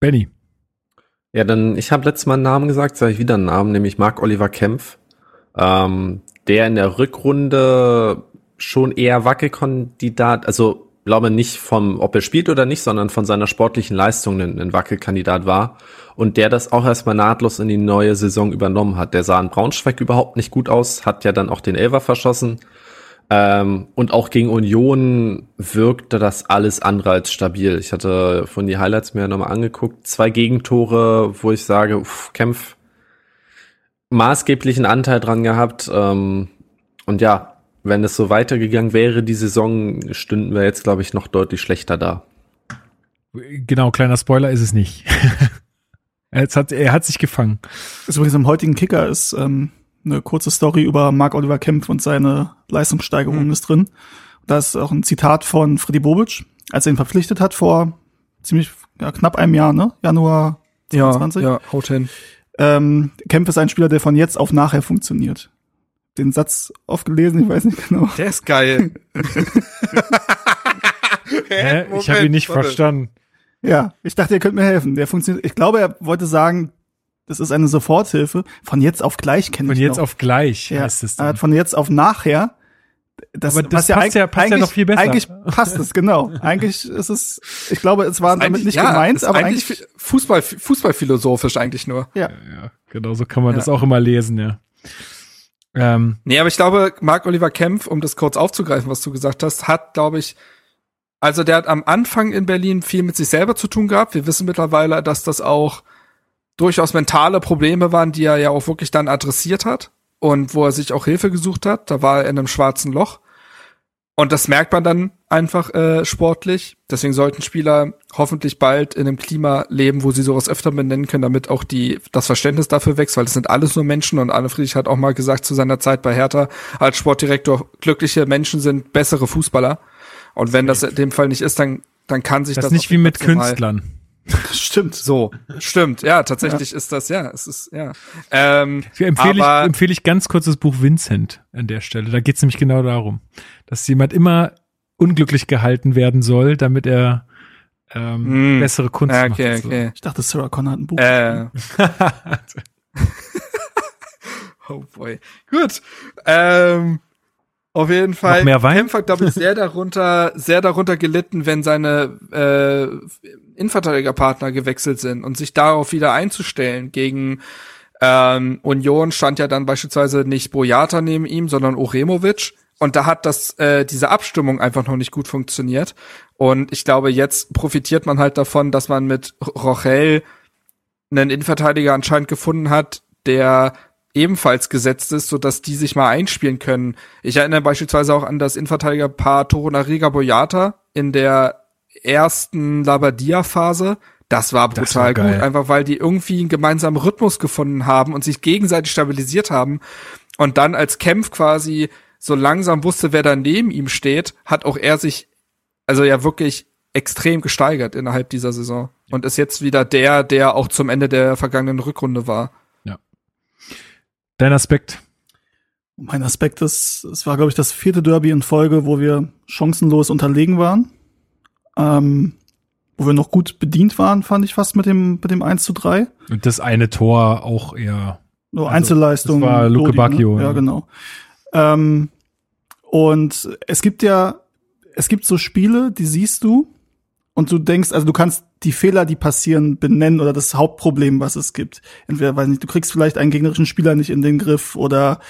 Benny. Ja, dann, ich habe letztes Mal einen Namen gesagt, sage ich wieder einen Namen, nämlich Marc Oliver Kempf, ähm, der in der Rückrunde schon eher Wackelkandidat, also glaube nicht vom, ob er spielt oder nicht, sondern von seiner sportlichen Leistung ein, ein Wackelkandidat war und der das auch erstmal nahtlos in die neue Saison übernommen hat. Der sah in Braunschweig überhaupt nicht gut aus, hat ja dann auch den Elfer verschossen. Ähm, und auch gegen Union wirkte das alles andere als stabil. Ich hatte von die Highlights mir nochmal angeguckt. Zwei Gegentore, wo ich sage, uff, Kämpf maßgeblichen Anteil dran gehabt. Ähm, und ja, wenn es so weitergegangen wäre, die Saison, stünden wir jetzt, glaube ich, noch deutlich schlechter da. Genau, kleiner Spoiler ist es nicht. (laughs) er, hat, er hat sich gefangen. Das übrigens im heutigen Kicker ist ähm, eine kurze Story über Marc Oliver Kempf und seine Leistungssteigerung mhm. ist drin. Da ist auch ein Zitat von Freddy Bobic, als er ihn verpflichtet hat vor ziemlich ja, knapp einem Jahr, ne? Januar 2020. Ja, ja haut hin. Ähm, Kempf ist ein Spieler, der von jetzt auf nachher funktioniert. Den Satz oft gelesen, ich weiß nicht genau. Der ist geil. (laughs) Hä? Ich habe ihn nicht Warte. verstanden. Ja, ich dachte, ihr könnt mir helfen. Der funktioniert. Ich glaube, er wollte sagen, das ist eine Soforthilfe. Von jetzt auf gleich kenne ich Von jetzt noch. auf gleich ja, heißt es dann. Von jetzt auf nachher. Das, Aber das passt, ja, passt ja noch viel besser. Eigentlich passt es, genau. (laughs) eigentlich ist es, ich glaube, es war damit nicht ja, gemeint, aber eigentlich, eigentlich Fußball, Fußballphilosophisch eigentlich nur. Ja. ja, genau so kann man ja. das auch immer lesen, ja. Ähm. Nee, aber ich glaube, Marc Oliver Kempf, um das kurz aufzugreifen, was du gesagt hast, hat, glaube ich, also der hat am Anfang in Berlin viel mit sich selber zu tun gehabt. Wir wissen mittlerweile, dass das auch durchaus mentale Probleme waren, die er ja auch wirklich dann adressiert hat und wo er sich auch Hilfe gesucht hat. Da war er in einem schwarzen Loch. Und das merkt man dann einfach äh, sportlich. Deswegen sollten Spieler hoffentlich bald in einem Klima leben, wo sie sowas öfter benennen können, damit auch die das Verständnis dafür wächst, weil es sind alles nur Menschen und Anne Friedrich hat auch mal gesagt zu seiner Zeit bei Hertha als Sportdirektor, glückliche Menschen sind bessere Fußballer. Und wenn das in dem Fall nicht ist, dann dann kann sich das, das nicht wie mit Künstlern. (laughs) Stimmt. So, stimmt. Ja, tatsächlich ja. ist das, ja, es ist, ja. Ähm, empfehle, aber, ich, empfehle ich ganz kurz das Buch Vincent an der Stelle. Da geht es nämlich genau darum, dass jemand immer unglücklich gehalten werden soll, damit er ähm, mm, bessere Kunst okay, macht. Okay. So. Ich dachte, Sarah Connor hat ein Buch. Äh. (laughs) oh boy. Gut. Ähm, auf jeden Fall. Noch mehr Wein? Kempf hat, glaube ich, sehr darunter, sehr darunter gelitten, wenn seine äh, Innenverteidigerpartner gewechselt sind und sich darauf wieder einzustellen. Gegen ähm, Union stand ja dann beispielsweise nicht Boyata neben ihm, sondern Oremovic. Und da hat das äh, diese Abstimmung einfach noch nicht gut funktioniert. Und ich glaube, jetzt profitiert man halt davon, dass man mit Rochel einen Innenverteidiger anscheinend gefunden hat, der ebenfalls gesetzt ist, so dass die sich mal einspielen können. Ich erinnere beispielsweise auch an das Innenverteidigerpaar Torunariga Boyata in der ersten Labadia-Phase. Das war brutal das war gut, einfach weil die irgendwie einen gemeinsamen Rhythmus gefunden haben und sich gegenseitig stabilisiert haben. Und dann als Kempf quasi so langsam wusste, wer da neben ihm steht, hat auch er sich, also ja wirklich extrem gesteigert innerhalb dieser Saison. Und ist jetzt wieder der, der auch zum Ende der vergangenen Rückrunde war. Dein Aspekt? Mein Aspekt ist, es war, glaube ich, das vierte Derby in Folge, wo wir chancenlos unterlegen waren. Ähm, wo wir noch gut bedient waren, fand ich fast mit dem, mit dem 1 zu 3. Und das eine Tor auch eher. So also, Einzelleistung. Das war Luke Bacchio. Ne? Ja, genau. Ähm, und es gibt ja, es gibt so Spiele, die siehst du und du denkst, also du kannst die Fehler, die passieren, benennen oder das Hauptproblem, was es gibt. Entweder, weiß nicht, du kriegst vielleicht einen gegnerischen Spieler nicht in den Griff oder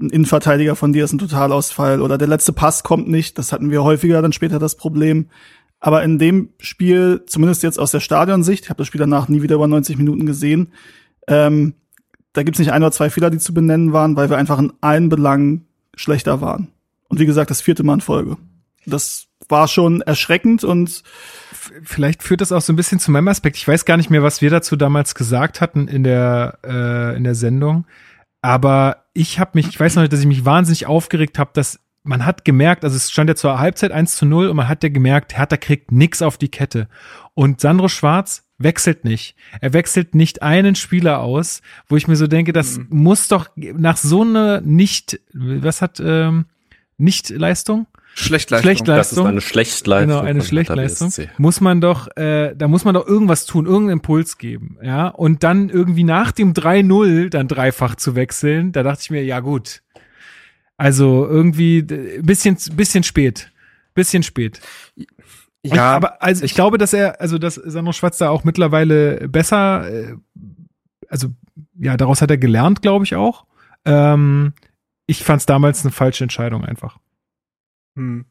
ein Innenverteidiger von dir ist ein Totalausfall oder der letzte Pass kommt nicht. Das hatten wir häufiger dann später das Problem. Aber in dem Spiel, zumindest jetzt aus der Stadionsicht, ich habe das Spiel danach nie wieder über 90 Minuten gesehen, ähm, da gibt's nicht ein oder zwei Fehler, die zu benennen waren, weil wir einfach in allen Belangen schlechter waren. Und wie gesagt, das vierte Mal in Folge. Das war schon erschreckend und vielleicht führt das auch so ein bisschen zu meinem Aspekt. Ich weiß gar nicht mehr, was wir dazu damals gesagt hatten in der, äh, in der Sendung. Aber ich habe mich, ich weiß noch, dass ich mich wahnsinnig aufgeregt habe, dass man hat gemerkt, also es stand ja zur Halbzeit 1 zu 0 und man hat ja gemerkt, Hertha kriegt nix auf die Kette. Und Sandro Schwarz wechselt nicht. Er wechselt nicht einen Spieler aus, wo ich mir so denke, das mhm. muss doch nach so einer nicht, was hat, ähm, nicht Leistung? Schlechtleistung. Schlechtleistung. Das ist eine Schlechtleistung. Genau, eine Schlechtleistung. Muss man doch, äh, da muss man doch irgendwas tun, irgendeinen Impuls geben, ja. Und dann irgendwie nach dem 3-0 dann dreifach zu wechseln, da dachte ich mir, ja gut. Also irgendwie bisschen, bisschen spät. Bisschen spät. Ja, und, aber also ich, ich glaube, dass er, also dass Sandro Schwarz da auch mittlerweile besser, äh, also ja, daraus hat er gelernt, glaube ich auch. Ähm, ich fand es damals eine falsche Entscheidung einfach. Hm.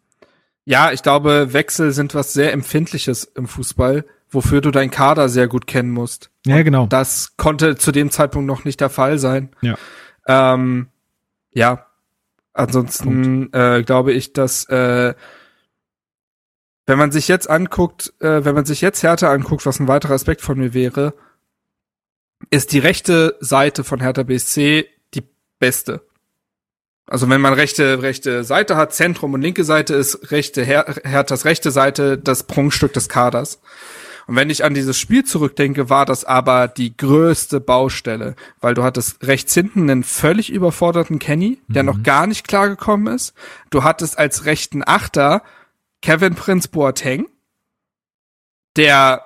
Ja, ich glaube, Wechsel sind was sehr Empfindliches im Fußball, wofür du deinen Kader sehr gut kennen musst. Ja, genau. Und das konnte zu dem Zeitpunkt noch nicht der Fall sein. Ja. Ähm, ja. Ansonsten äh, glaube ich, dass äh, wenn man sich jetzt anguckt, äh, wenn man sich jetzt Hertha anguckt, was ein weiterer Aspekt von mir wäre, ist die rechte Seite von Hertha BSC die beste. Also wenn man rechte, rechte Seite hat, Zentrum und linke Seite ist rechte Her Herthas rechte Seite das Prunkstück des Kaders. Und wenn ich an dieses Spiel zurückdenke, war das aber die größte Baustelle, weil du hattest rechts hinten einen völlig überforderten Kenny, der mhm. noch gar nicht klargekommen ist. Du hattest als rechten Achter Kevin Prince Boateng, der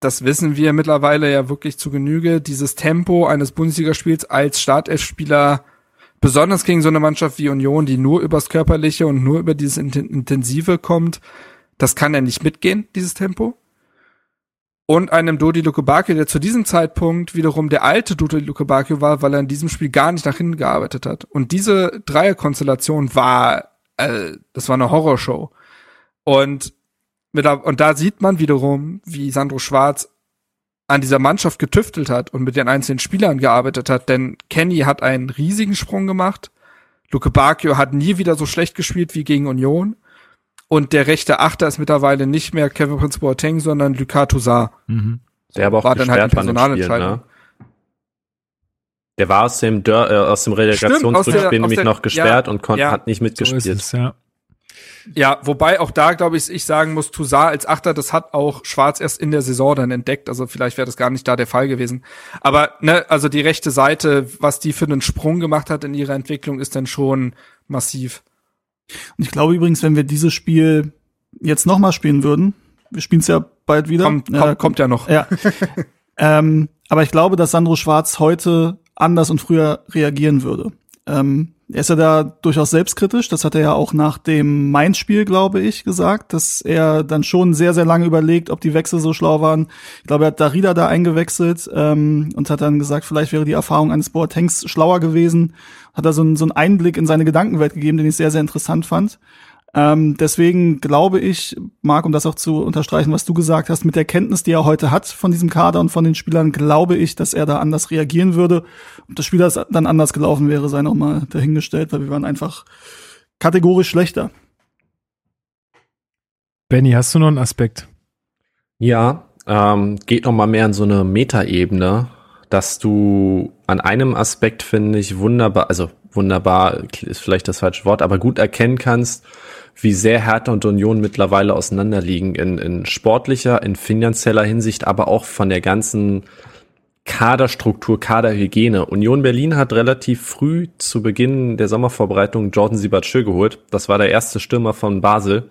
das wissen wir mittlerweile ja wirklich zu Genüge, dieses Tempo eines Bundesligaspiels als Startelfspieler besonders gegen so eine Mannschaft wie Union, die nur übers Körperliche und nur über dieses Intensive kommt, das kann er nicht mitgehen, dieses Tempo. Und einem Dodi Lukebakio, der zu diesem Zeitpunkt wiederum der alte Dodi Lukebakio war, weil er in diesem Spiel gar nicht nach hinten gearbeitet hat. Und diese Dreierkonstellation war, äh, das war eine Horrorshow. Und, mit, und da sieht man wiederum, wie Sandro Schwarz an dieser Mannschaft getüftelt hat und mit den einzelnen Spielern gearbeitet hat, denn Kenny hat einen riesigen Sprung gemacht. Luke Bacchio hat nie wieder so schlecht gespielt wie gegen Union. Und der rechte Achter ist mittlerweile nicht mehr Kevin Prince Boateng, sondern Lucas Toussaint. Mhm. Der aber auch war dann halt eine Personalentscheidung. Ne? Der war aus dem, Dör, äh, aus dem Relegationsrückspiel nämlich noch gesperrt ja, und ja, hat nicht mitgespielt. So es, ja. Ja, wobei auch da, glaube ich, ich sagen muss, Toussaint als Achter, das hat auch Schwarz erst in der Saison dann entdeckt. Also vielleicht wäre das gar nicht da der Fall gewesen. Aber ne, also die rechte Seite, was die für einen Sprung gemacht hat in ihrer Entwicklung, ist dann schon massiv. Und ich glaube übrigens, wenn wir dieses Spiel jetzt nochmal spielen würden, wir spielen es ja bald wieder. Kommt, ja, kommt, kommt ja noch. Ja. (laughs) ähm, aber ich glaube, dass Sandro Schwarz heute anders und früher reagieren würde. Ähm, er ist ja da durchaus selbstkritisch. Das hat er ja auch nach dem Mainz-Spiel, glaube ich, gesagt, dass er dann schon sehr, sehr lange überlegt, ob die Wechsel so schlau waren. Ich glaube, er hat Darida da eingewechselt ähm, und hat dann gesagt, vielleicht wäre die Erfahrung eines Boatengs schlauer gewesen. Hat da so, einen, so einen Einblick in seine Gedankenwelt gegeben, den ich sehr, sehr interessant fand. Ähm, deswegen glaube ich, Marc, um das auch zu unterstreichen, was du gesagt hast, mit der Kenntnis, die er heute hat von diesem Kader und von den Spielern, glaube ich, dass er da anders reagieren würde. Ob das Spiel dann anders gelaufen wäre, sei noch mal dahingestellt, weil wir waren einfach kategorisch schlechter. Benny, hast du noch einen Aspekt? Ja, ähm, geht noch mal mehr in so eine Metaebene, dass du an einem Aspekt finde ich wunderbar, also wunderbar ist vielleicht das falsche Wort, aber gut erkennen kannst, wie sehr Hertha und Union mittlerweile auseinanderliegen in, in sportlicher, in finanzieller Hinsicht, aber auch von der ganzen Kaderstruktur, Kaderhygiene. Union Berlin hat relativ früh zu Beginn der Sommervorbereitung Jordan Sibachö geholt. Das war der erste Stürmer von Basel.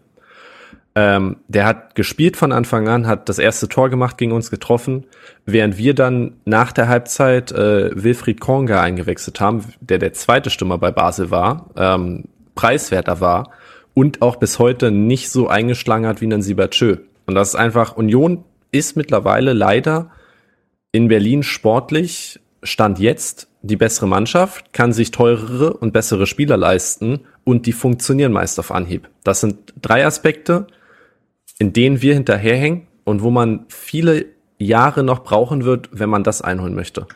Ähm, der hat gespielt von Anfang an, hat das erste Tor gemacht, gegen uns getroffen, während wir dann nach der Halbzeit äh, Wilfried Konga eingewechselt haben, der der zweite Stürmer bei Basel war, ähm, preiswerter war und auch bis heute nicht so eingeschlagen hat wie ein Sibachö. Und das ist einfach, Union ist mittlerweile leider in Berlin sportlich, stand jetzt die bessere Mannschaft, kann sich teurere und bessere Spieler leisten und die funktionieren meist auf Anhieb. Das sind drei Aspekte, in denen wir hinterherhängen und wo man viele Jahre noch brauchen wird, wenn man das einholen möchte.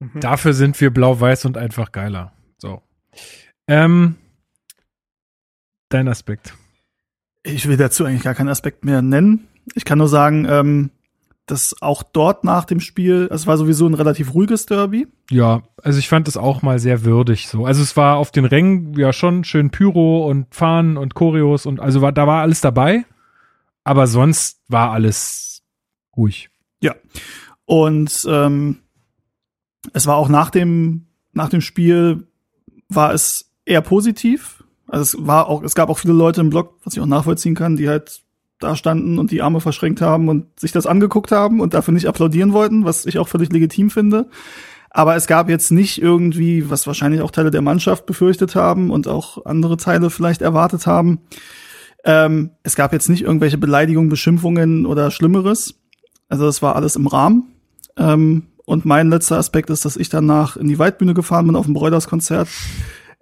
Mhm. Dafür sind wir blau-weiß und einfach geiler. So. Ähm, dein Aspekt? Ich will dazu eigentlich gar keinen Aspekt mehr nennen. Ich kann nur sagen, ähm, das auch dort nach dem Spiel, es war sowieso ein relativ ruhiges Derby. Ja, also ich fand es auch mal sehr würdig so. Also es war auf den Rängen ja schon schön Pyro und Fahnen und Choreos und also war, da war alles dabei, aber sonst war alles ruhig. Ja. Und ähm, es war auch nach dem, nach dem Spiel war es eher positiv. Also es war auch, es gab auch viele Leute im Blog, was ich auch nachvollziehen kann, die halt da standen und die Arme verschränkt haben und sich das angeguckt haben und dafür nicht applaudieren wollten, was ich auch völlig legitim finde. Aber es gab jetzt nicht irgendwie, was wahrscheinlich auch Teile der Mannschaft befürchtet haben und auch andere Teile vielleicht erwartet haben. Ähm, es gab jetzt nicht irgendwelche Beleidigungen, Beschimpfungen oder Schlimmeres. Also es war alles im Rahmen. Ähm, und mein letzter Aspekt ist, dass ich danach in die Waldbühne gefahren bin auf dem Broilers-Konzert.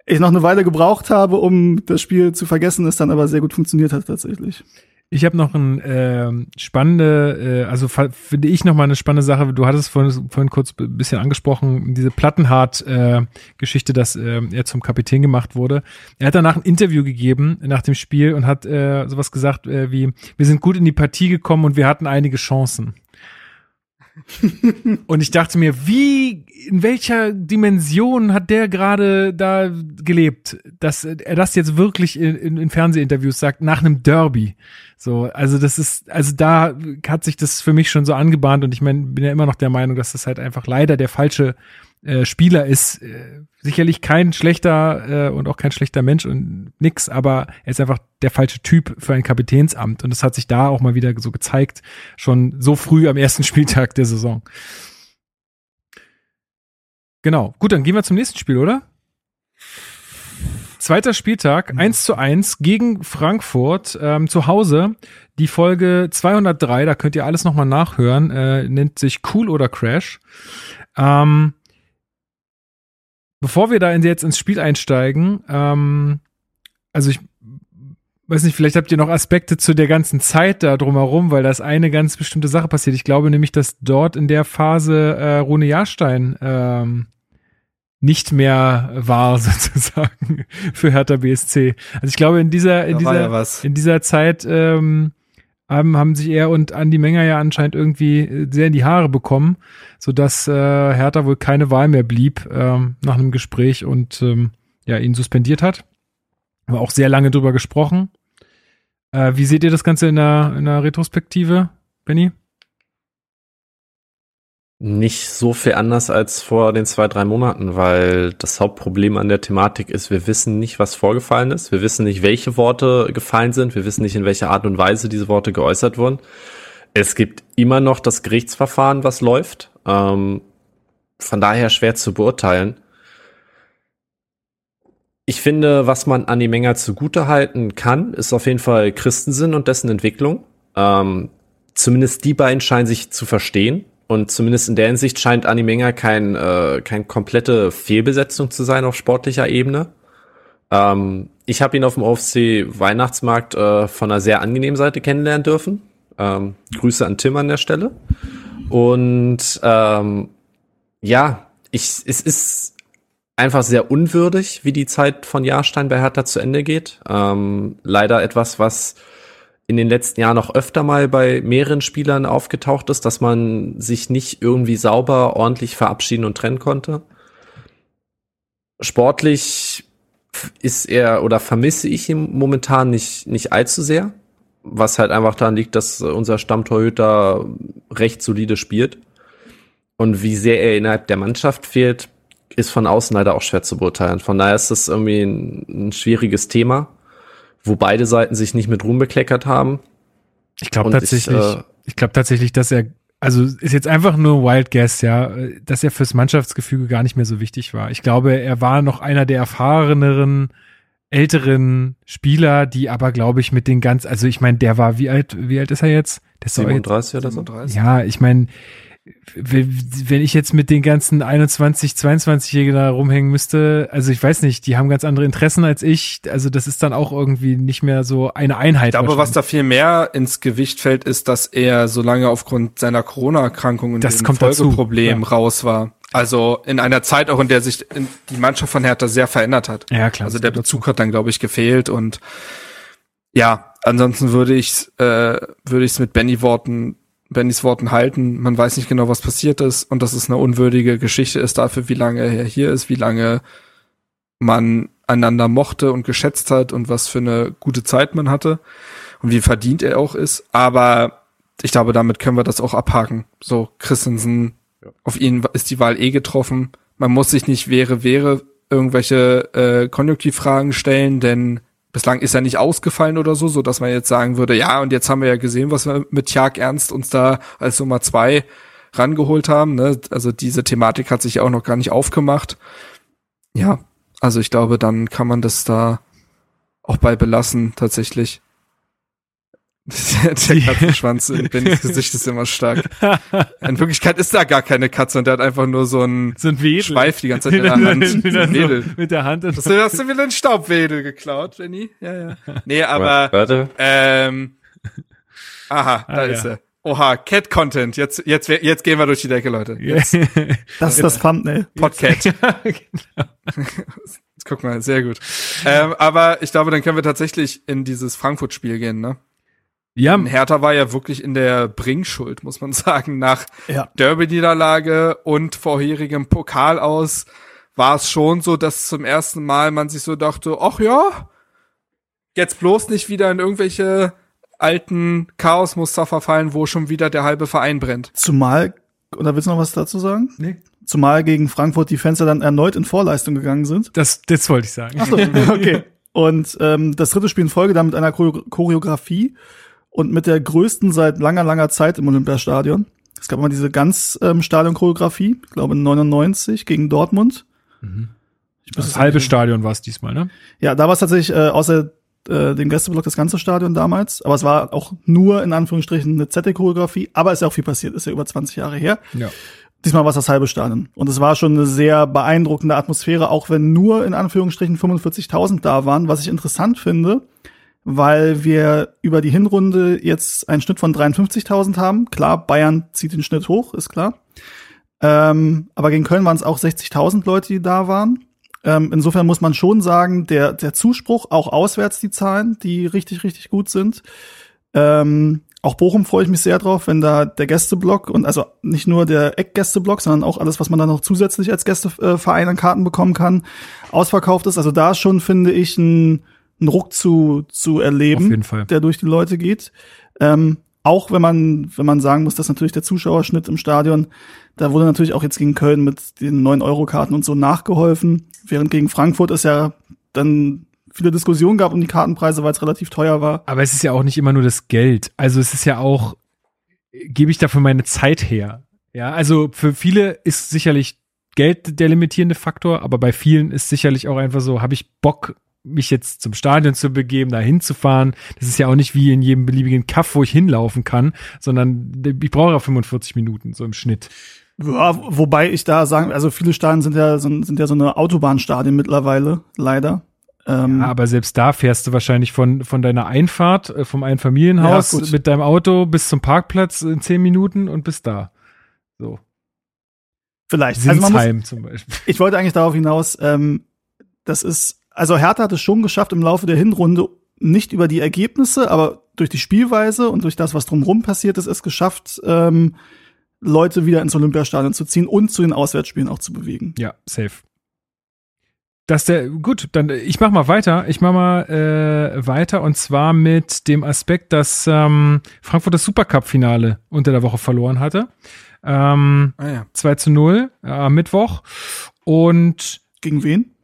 Ich noch eine Weile gebraucht habe, um das Spiel zu vergessen, es dann aber sehr gut funktioniert hat tatsächlich. Ich habe noch ein äh, spannende, äh, also finde ich noch mal eine spannende Sache. Du hattest vorhin, vorhin kurz ein bisschen angesprochen, diese Plattenhart-Geschichte, äh, dass äh, er zum Kapitän gemacht wurde. Er hat danach ein Interview gegeben nach dem Spiel und hat äh, sowas gesagt äh, wie: Wir sind gut in die Partie gekommen und wir hatten einige Chancen. Und ich dachte mir, wie, in welcher Dimension hat der gerade da gelebt, dass er das jetzt wirklich in, in, in, Fernsehinterviews sagt, nach einem Derby. So, also das ist, also da hat sich das für mich schon so angebahnt und ich mein, bin ja immer noch der Meinung, dass das halt einfach leider der falsche äh, Spieler ist. Äh, sicherlich kein schlechter äh, und auch kein schlechter Mensch und nix, aber er ist einfach der falsche Typ für ein Kapitänsamt. Und das hat sich da auch mal wieder so gezeigt, schon so früh am ersten (laughs) Spieltag der Saison. Genau. Gut, dann gehen wir zum nächsten Spiel, oder? Zweiter Spieltag, 1 mhm. zu 1 gegen Frankfurt ähm, zu Hause. Die Folge 203, da könnt ihr alles nochmal nachhören, äh, nennt sich Cool oder Crash. Ähm, bevor wir da jetzt ins Spiel einsteigen, ähm, also ich weiß nicht, vielleicht habt ihr noch Aspekte zu der ganzen Zeit da drumherum, weil das eine ganz bestimmte Sache passiert. Ich glaube nämlich, dass dort in der Phase äh, Rune Jahrstein ähm, nicht mehr war (laughs) sozusagen für Hertha BSC. Also ich glaube in dieser in dieser ja in dieser Zeit ähm, haben, haben sich er und Andi Menger ja anscheinend irgendwie äh, sehr in die Haare bekommen, so dass äh, Hertha wohl keine Wahl mehr blieb ähm, nach einem Gespräch und ähm, ja ihn suspendiert hat. Aber auch sehr lange drüber gesprochen. Äh, wie seht ihr das Ganze in der, in der Retrospektive, Benny? Nicht so viel anders als vor den zwei, drei Monaten, weil das Hauptproblem an der Thematik ist, wir wissen nicht, was vorgefallen ist. Wir wissen nicht, welche Worte gefallen sind. Wir wissen nicht, in welcher Art und Weise diese Worte geäußert wurden. Es gibt immer noch das Gerichtsverfahren, was läuft. Ähm, von daher schwer zu beurteilen. Ich finde, was man an die Menge zugute halten kann, ist auf jeden Fall Christensen und dessen Entwicklung. Ähm, zumindest die beiden scheinen sich zu verstehen. Und zumindest in der Hinsicht scheint Animenga kein, äh, kein komplette Fehlbesetzung zu sein auf sportlicher Ebene. Ähm, ich habe ihn auf dem OFC Weihnachtsmarkt äh, von einer sehr angenehmen Seite kennenlernen dürfen. Ähm, Grüße an Tim an der Stelle. Und ähm, ja, ich, es ist einfach sehr unwürdig, wie die Zeit von Jahrstein bei Hertha zu Ende geht. Ähm, leider etwas, was in den letzten Jahren noch öfter mal bei mehreren Spielern aufgetaucht ist, dass man sich nicht irgendwie sauber, ordentlich verabschieden und trennen konnte. Sportlich ist er oder vermisse ich ihn momentan nicht, nicht allzu sehr, was halt einfach daran liegt, dass unser Stammtorhüter recht solide spielt. Und wie sehr er innerhalb der Mannschaft fehlt, ist von außen leider auch schwer zu beurteilen. Von daher ist das irgendwie ein, ein schwieriges Thema wo beide Seiten sich nicht mit Ruhm bekleckert haben. Ich glaube tatsächlich, ich, äh, ich glaube tatsächlich, dass er, also ist jetzt einfach nur Wild Guess, ja, dass er fürs Mannschaftsgefüge gar nicht mehr so wichtig war. Ich glaube, er war noch einer der erfahreneren, älteren Spieler, die aber, glaube ich, mit den ganz, also ich meine, der war, wie alt, wie alt ist er jetzt? Der 37 jetzt, oder so? 37. Ja, ich meine, wenn ich jetzt mit den ganzen 21, 22-Jährigen da rumhängen müsste, also ich weiß nicht, die haben ganz andere Interessen als ich. Also das ist dann auch irgendwie nicht mehr so eine Einheit. Aber was da viel mehr ins Gewicht fällt, ist, dass er so lange aufgrund seiner Corona-Erkrankung und das dem Folgeproblem ja. raus war. Also in einer Zeit auch, in der sich die Mannschaft von Hertha sehr verändert hat. Ja, klar. Also der Bezug hat dann, glaube ich, gefehlt und ja, ansonsten würde ich äh, würde ich es mit Benny Worten Bennys Worten halten. Man weiß nicht genau, was passiert ist und dass es eine unwürdige Geschichte ist dafür, wie lange er hier ist, wie lange man einander mochte und geschätzt hat und was für eine gute Zeit man hatte und wie verdient er auch ist. Aber ich glaube, damit können wir das auch abhaken. So, Christensen, ja. auf ihn ist die Wahl eh getroffen. Man muss sich nicht wäre, wäre irgendwelche äh, Konjunktivfragen stellen, denn bislang ist er nicht ausgefallen oder so, so dass man jetzt sagen würde, ja, und jetzt haben wir ja gesehen, was wir mit Tjag Ernst uns da als Nummer zwei rangeholt haben. Ne? Also diese Thematik hat sich auch noch gar nicht aufgemacht. Ja, also ich glaube, dann kann man das da auch bei belassen, tatsächlich. Der, Katzenschwanz in (laughs) Bennys Gesicht ist immer stark. In Wirklichkeit ist da gar keine Katze und der hat einfach nur so einen so ein Wedel. Schweif die ganze Zeit (laughs) in der Hand. Wedel. So mit der Hand. Hast du, hast du wieder einen Staubwedel geklaut, Benny? Ja, ja. Nee, aber Warte. ähm, aha, da ah, ist ja. er. Oha, Cat-Content. Jetzt, jetzt, jetzt gehen wir durch die Decke, Leute. Jetzt. (laughs) Das ist das Thumbnail. Podcat. Ja, genau. Guck mal, sehr gut. Ähm, aber ich glaube, dann können wir tatsächlich in dieses Frankfurt-Spiel gehen, ne? Ja. Und Hertha war ja wirklich in der Bringschuld, muss man (laughs) sagen. Nach ja. Derby-Niederlage und vorherigem Pokal aus war es schon so, dass zum ersten Mal man sich so dachte, ach ja, jetzt bloß nicht wieder in irgendwelche alten Chaosmuster verfallen, wo schon wieder der halbe Verein brennt. Zumal, oder willst du noch was dazu sagen? Nee. Zumal gegen Frankfurt die Fenster dann erneut in Vorleistung gegangen sind. Das, das wollte ich sagen. Ach so, okay. Und ähm, das dritte Spiel in Folge dann mit einer Choreografie und mit der größten seit langer, langer Zeit im Olympiastadion. Es gab mal diese ganz ähm, Stadion-Choreografie, ich glaube 99 gegen Dortmund. Mhm. das halbe Stadion war es diesmal, ne? Ja, da war es tatsächlich äh, außer äh, dem Gästeblock das ganze Stadion damals. Aber es war auch nur in Anführungsstrichen eine Z-Choreografie. Aber es ist ja auch viel passiert, ist ja über 20 Jahre her. Ja. Diesmal war es das halbe Stadion. Und es war schon eine sehr beeindruckende Atmosphäre, auch wenn nur in Anführungsstrichen 45.000 da waren. Was ich interessant finde, weil wir über die Hinrunde jetzt einen Schnitt von 53.000 haben. Klar, Bayern zieht den Schnitt hoch, ist klar. Ähm, aber gegen Köln waren es auch 60.000 Leute, die da waren. Ähm, insofern muss man schon sagen, der, der Zuspruch, auch auswärts die Zahlen, die richtig, richtig gut sind. Ähm, auch Bochum freue ich mich sehr drauf, wenn da der Gästeblock und also nicht nur der Eckgästeblock, sondern auch alles, was man dann noch zusätzlich als Gästeverein an Karten bekommen kann, ausverkauft ist. Also da schon finde ich ein einen Ruck zu, zu erleben, Auf jeden Fall. der durch die Leute geht. Ähm, auch wenn man, wenn man sagen muss, dass natürlich der Zuschauerschnitt im Stadion, da wurde natürlich auch jetzt gegen Köln mit den 9-Euro-Karten und so nachgeholfen, während gegen Frankfurt es ja dann viele Diskussionen gab um die Kartenpreise, weil es relativ teuer war. Aber es ist ja auch nicht immer nur das Geld. Also es ist ja auch, gebe ich dafür meine Zeit her. Ja, also für viele ist sicherlich Geld der limitierende Faktor, aber bei vielen ist sicherlich auch einfach so, habe ich Bock, mich jetzt zum Stadion zu begeben, da hinzufahren. Das ist ja auch nicht wie in jedem beliebigen Kaff, wo ich hinlaufen kann, sondern ich brauche ja 45 Minuten, so im Schnitt. Ja, wobei ich da sagen, also viele Stadien sind ja, sind, sind ja so eine Autobahnstadien mittlerweile, leider. Ähm, ja, aber selbst da fährst du wahrscheinlich von, von deiner Einfahrt, äh, vom Einfamilienhaus ja, mit deinem Auto bis zum Parkplatz in zehn Minuten und bis da. So. Vielleicht. Sinsheim also muss, zum Beispiel. Ich wollte eigentlich darauf hinaus, ähm, das ist also Hertha hat es schon geschafft im Laufe der Hinrunde, nicht über die Ergebnisse, aber durch die Spielweise und durch das, was drumherum passiert ist, es geschafft, ähm, Leute wieder ins Olympiastadion zu ziehen und zu den Auswärtsspielen auch zu bewegen. Ja, safe. Das der gut, dann ich mach mal weiter. Ich mach mal äh, weiter und zwar mit dem Aspekt, dass ähm, Frankfurt das Supercup-Finale unter der Woche verloren hatte. Ähm, ah, ja. 2 zu 0 äh, am Mittwoch. Und gegen wen?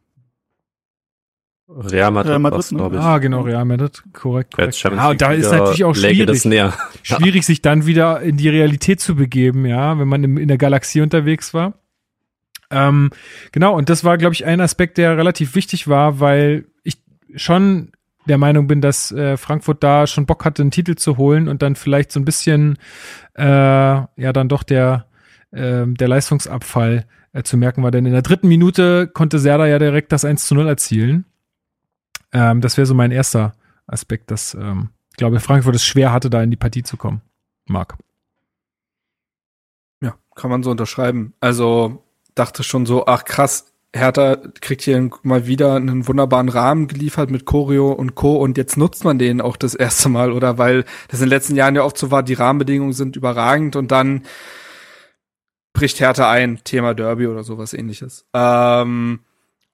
Real Madrid, Real Madrid ne? glaube ich. Ah, genau, Real Madrid, korrekt. korrekt. Ja, da ist natürlich auch schwierig, schwierig, sich dann wieder in die Realität zu begeben, ja, wenn man in der Galaxie unterwegs war. Ähm, genau, und das war, glaube ich, ein Aspekt, der relativ wichtig war, weil ich schon der Meinung bin, dass äh, Frankfurt da schon Bock hatte, einen Titel zu holen und dann vielleicht so ein bisschen, äh, ja, dann doch der, äh, der Leistungsabfall äh, zu merken war. Denn in der dritten Minute konnte Serda ja direkt das 1 zu 0 erzielen. Ähm, das wäre so mein erster Aspekt, dass ähm, ich glaube, Frankfurt es schwer hatte, da in die Partie zu kommen. Marc. Ja, kann man so unterschreiben. Also dachte schon so, ach krass, Hertha kriegt hier mal wieder einen wunderbaren Rahmen geliefert mit Choreo und Co. Und jetzt nutzt man den auch das erste Mal, oder? Weil das in den letzten Jahren ja oft so war, die Rahmenbedingungen sind überragend und dann bricht Hertha ein, Thema Derby oder sowas ähnliches. Ähm,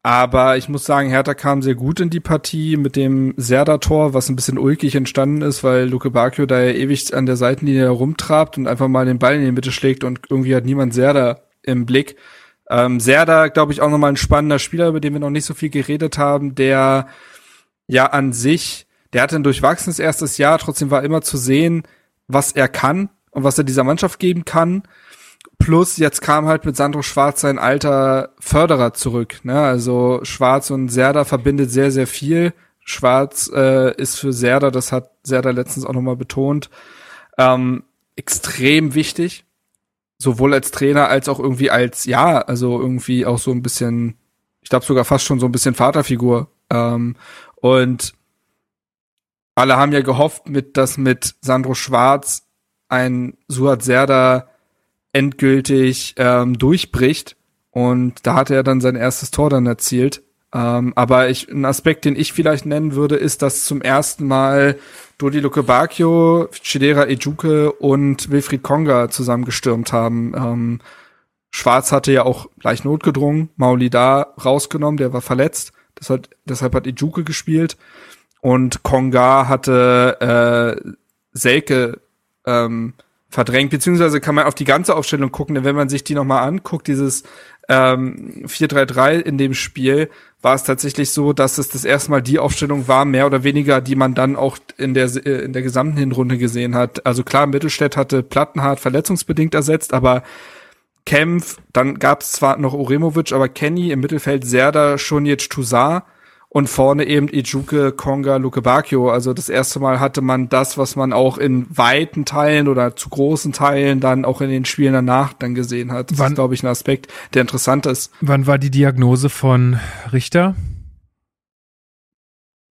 aber ich muss sagen, Hertha kam sehr gut in die Partie mit dem Serda-Tor, was ein bisschen ulkig entstanden ist, weil Luke Bacchio da ja ewig an der Seitenlinie herumtrabt und einfach mal den Ball in die Mitte schlägt und irgendwie hat niemand Serda im Blick. Ähm, Serda, glaube ich, auch nochmal ein spannender Spieler, über den wir noch nicht so viel geredet haben, der ja an sich, der hatte ein durchwachsenes erstes Jahr, trotzdem war immer zu sehen, was er kann und was er dieser Mannschaft geben kann. Plus jetzt kam halt mit Sandro Schwarz sein alter Förderer zurück. Ne? Also Schwarz und Serda verbindet sehr, sehr viel. Schwarz äh, ist für Serda, das hat Serda letztens auch nochmal betont, ähm, extrem wichtig sowohl als Trainer als auch irgendwie als, ja, also irgendwie auch so ein bisschen, ich glaube sogar fast schon so ein bisschen Vaterfigur. Ähm, und alle haben ja gehofft, mit, dass mit Sandro Schwarz ein Suat Serda endgültig ähm, durchbricht. Und da hatte er dann sein erstes Tor dann erzielt. Ähm, aber ich, ein Aspekt, den ich vielleicht nennen würde, ist, dass zum ersten Mal Dodi Luke Bacchio, Chidera Ejuke und Wilfried Konga zusammengestürmt haben. Ähm, Schwarz hatte ja auch leicht notgedrungen, Mauli da rausgenommen, der war verletzt. Das hat, deshalb hat Ejuke gespielt. Und Konga hatte äh, Selke ähm, verdrängt, beziehungsweise kann man auf die ganze Aufstellung gucken, denn wenn man sich die nochmal anguckt, dieses ähm, 4-3-3 in dem Spiel, war es tatsächlich so, dass es das erste Mal die Aufstellung war, mehr oder weniger, die man dann auch in der, äh, in der gesamten Hinrunde gesehen hat. Also klar, Mittelstädt hatte Plattenhardt verletzungsbedingt ersetzt, aber Kempf, dann gab es zwar noch Uremovic, aber Kenny im Mittelfeld Serda, Schonic, Toussaint und vorne eben Ijuke, Konga, Luke Bacchio. Also das erste Mal hatte man das, was man auch in weiten Teilen oder zu großen Teilen dann auch in den Spielen danach dann gesehen hat. Das wann, ist, glaube ich, ein Aspekt, der interessant ist. Wann war die Diagnose von Richter?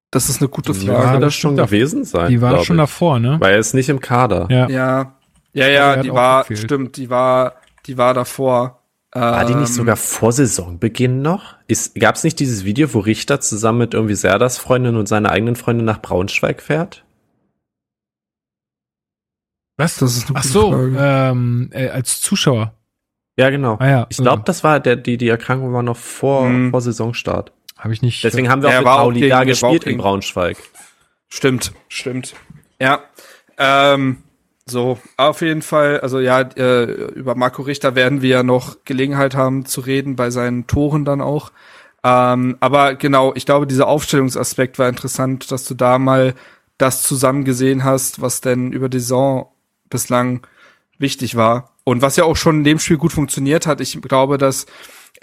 Das ist eine gute Frage. Ja, das schon gewesen sein. Die war schon ich. davor, ne? Weil er ist nicht im Kader. Ja, ja, ja, ja die war, gefehlt. stimmt, die war, die war davor. War die nicht ähm, sogar vor Saisonbeginn noch? Gab es nicht dieses Video, wo Richter zusammen mit irgendwie Serdas Freundin und seiner eigenen Freundin nach Braunschweig fährt? Was? Das ist eine Ach so, ähm, äh, als Zuschauer. Ja, genau. Ah, ja. Ich glaube, das war der, die, die Erkrankung war noch vor, mhm. vor Saisonstart. Habe ich nicht. Deswegen haben wir auch mit Pauli da gespielt in Braunschweig. Stimmt, stimmt. Ja. Ähm, so, auf jeden Fall, also ja, äh, über Marco Richter werden wir ja noch Gelegenheit haben zu reden, bei seinen Toren dann auch. Ähm, aber genau, ich glaube, dieser Aufstellungsaspekt war interessant, dass du da mal das zusammen gesehen hast, was denn über die Saison bislang wichtig war. Und was ja auch schon in dem Spiel gut funktioniert hat. Ich glaube, dass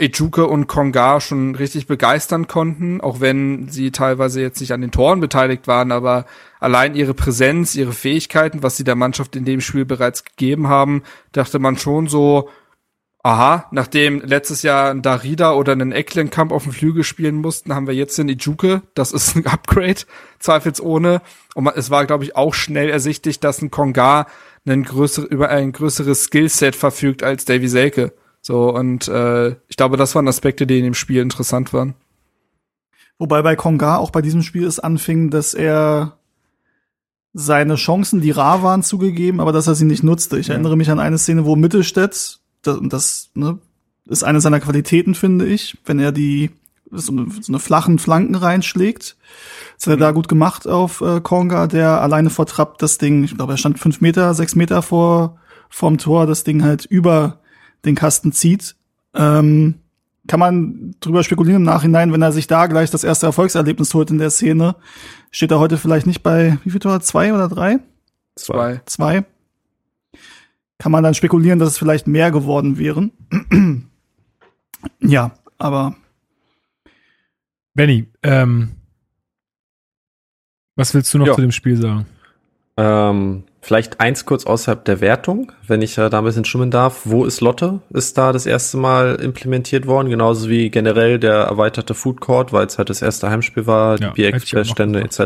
Ejuke und Konga schon richtig begeistern konnten, auch wenn sie teilweise jetzt nicht an den Toren beteiligt waren, aber allein ihre Präsenz, ihre Fähigkeiten, was sie der Mannschaft in dem Spiel bereits gegeben haben, dachte man schon so, aha, nachdem letztes Jahr ein Darida oder einen Ecklenkamp auf dem Flügel spielen mussten, haben wir jetzt den Ijuke, das ist ein (laughs) Upgrade, zweifelsohne. Und es war, glaube ich, auch schnell ersichtlich, dass ein Konga ein größer, über ein größeres Skillset verfügt als Davy Selke. So, und äh, ich glaube, das waren Aspekte, die in dem Spiel interessant waren. Wobei bei Konga auch bei diesem Spiel es anfing, dass er seine Chancen, die rar waren, zugegeben, aber dass er sie nicht nutzte. Ich ja. erinnere mich an eine Szene, wo Mittelstädt, das, das ne, ist eine seiner Qualitäten, finde ich, wenn er die so eine, so eine flachen Flanken reinschlägt. Das hat er da gut gemacht auf äh, Konga, der alleine vor Trapp das Ding, ich glaube, er stand fünf Meter, sechs Meter vor vorm Tor, das Ding halt über den Kasten zieht. Ähm, kann man drüber spekulieren im Nachhinein, wenn er sich da gleich das erste Erfolgserlebnis holt in der Szene, steht er heute vielleicht nicht bei, wie viel Tor? Zwei oder drei? Zwei. Zwei. Kann man dann spekulieren, dass es vielleicht mehr geworden wären. (clears throat) ja, aber. Benny, ähm, was willst du noch jo. zu dem Spiel sagen? Ähm, Vielleicht eins kurz außerhalb der Wertung, wenn ich äh, da ein bisschen schwimmen darf. Wo ist Lotte? Ist da das erste Mal implementiert worden, genauso wie generell der erweiterte Food Court, weil es halt das erste Heimspiel war, die ja, Bierexpressstände etc.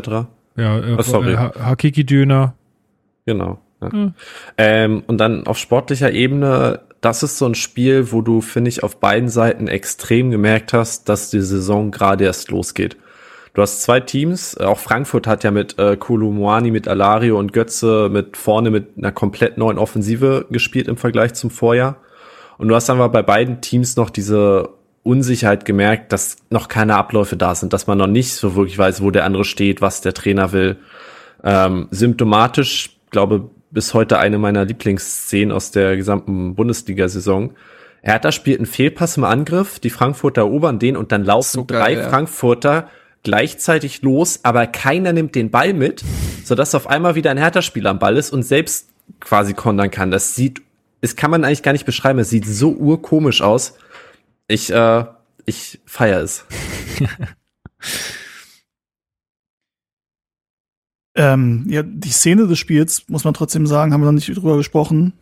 Ja, äh, oh, sorry. Äh, Hakiki-Döner. Genau. Ja. Hm. Ähm, und dann auf sportlicher Ebene das ist so ein Spiel, wo du, finde ich, auf beiden Seiten extrem gemerkt hast, dass die Saison gerade erst losgeht. Du hast zwei Teams, auch Frankfurt hat ja mit äh, Kolumuani, mit Alario und Götze mit vorne mit einer komplett neuen Offensive gespielt im Vergleich zum Vorjahr. Und du hast einfach bei beiden Teams noch diese Unsicherheit gemerkt, dass noch keine Abläufe da sind, dass man noch nicht so wirklich weiß, wo der andere steht, was der Trainer will. Ähm, symptomatisch, glaube bis heute eine meiner Lieblingsszenen aus der gesamten Bundesliga-Saison. Hertha spielt einen Fehlpass im Angriff, die Frankfurter erobern den und dann laufen so geil, drei ja. Frankfurter gleichzeitig los, aber keiner nimmt den Ball mit, sodass auf einmal wieder ein Hertha-Spieler am Ball ist und selbst quasi kontern kann. Das sieht, das kann man eigentlich gar nicht beschreiben. Es sieht so urkomisch aus. Ich, äh, ich feier es. (laughs) Ähm, ja, die Szene des Spiels, muss man trotzdem sagen, haben wir noch nicht drüber gesprochen,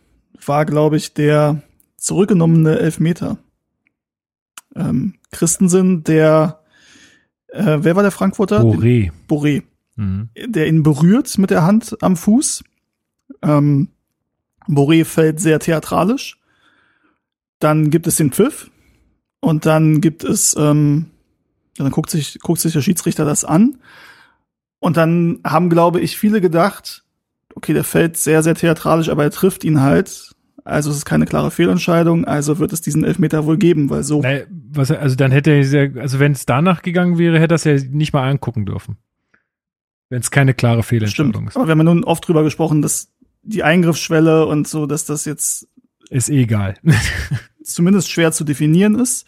war, glaube ich, der zurückgenommene Elfmeter. Ähm, Christensen, der, äh, wer war der Frankfurter? Boré. Boré. Mhm. Der ihn berührt mit der Hand am Fuß. Ähm, Boré fällt sehr theatralisch. Dann gibt es den Pfiff. Und dann gibt es, ähm, dann guckt sich, guckt sich der Schiedsrichter das an. Und dann haben, glaube ich, viele gedacht, okay, der fällt sehr, sehr theatralisch, aber er trifft ihn halt. Also es ist keine klare Fehlentscheidung, also wird es diesen Elfmeter wohl geben, weil so. Naja, was, also dann hätte er, also wenn es danach gegangen wäre, hätte er es ja nicht mal angucken dürfen. Wenn es keine klare Fehlentscheidung Stimmt. ist. Aber wir haben ja nun oft drüber gesprochen, dass die Eingriffsschwelle und so, dass das jetzt. Ist eh egal. (laughs) zumindest schwer zu definieren ist.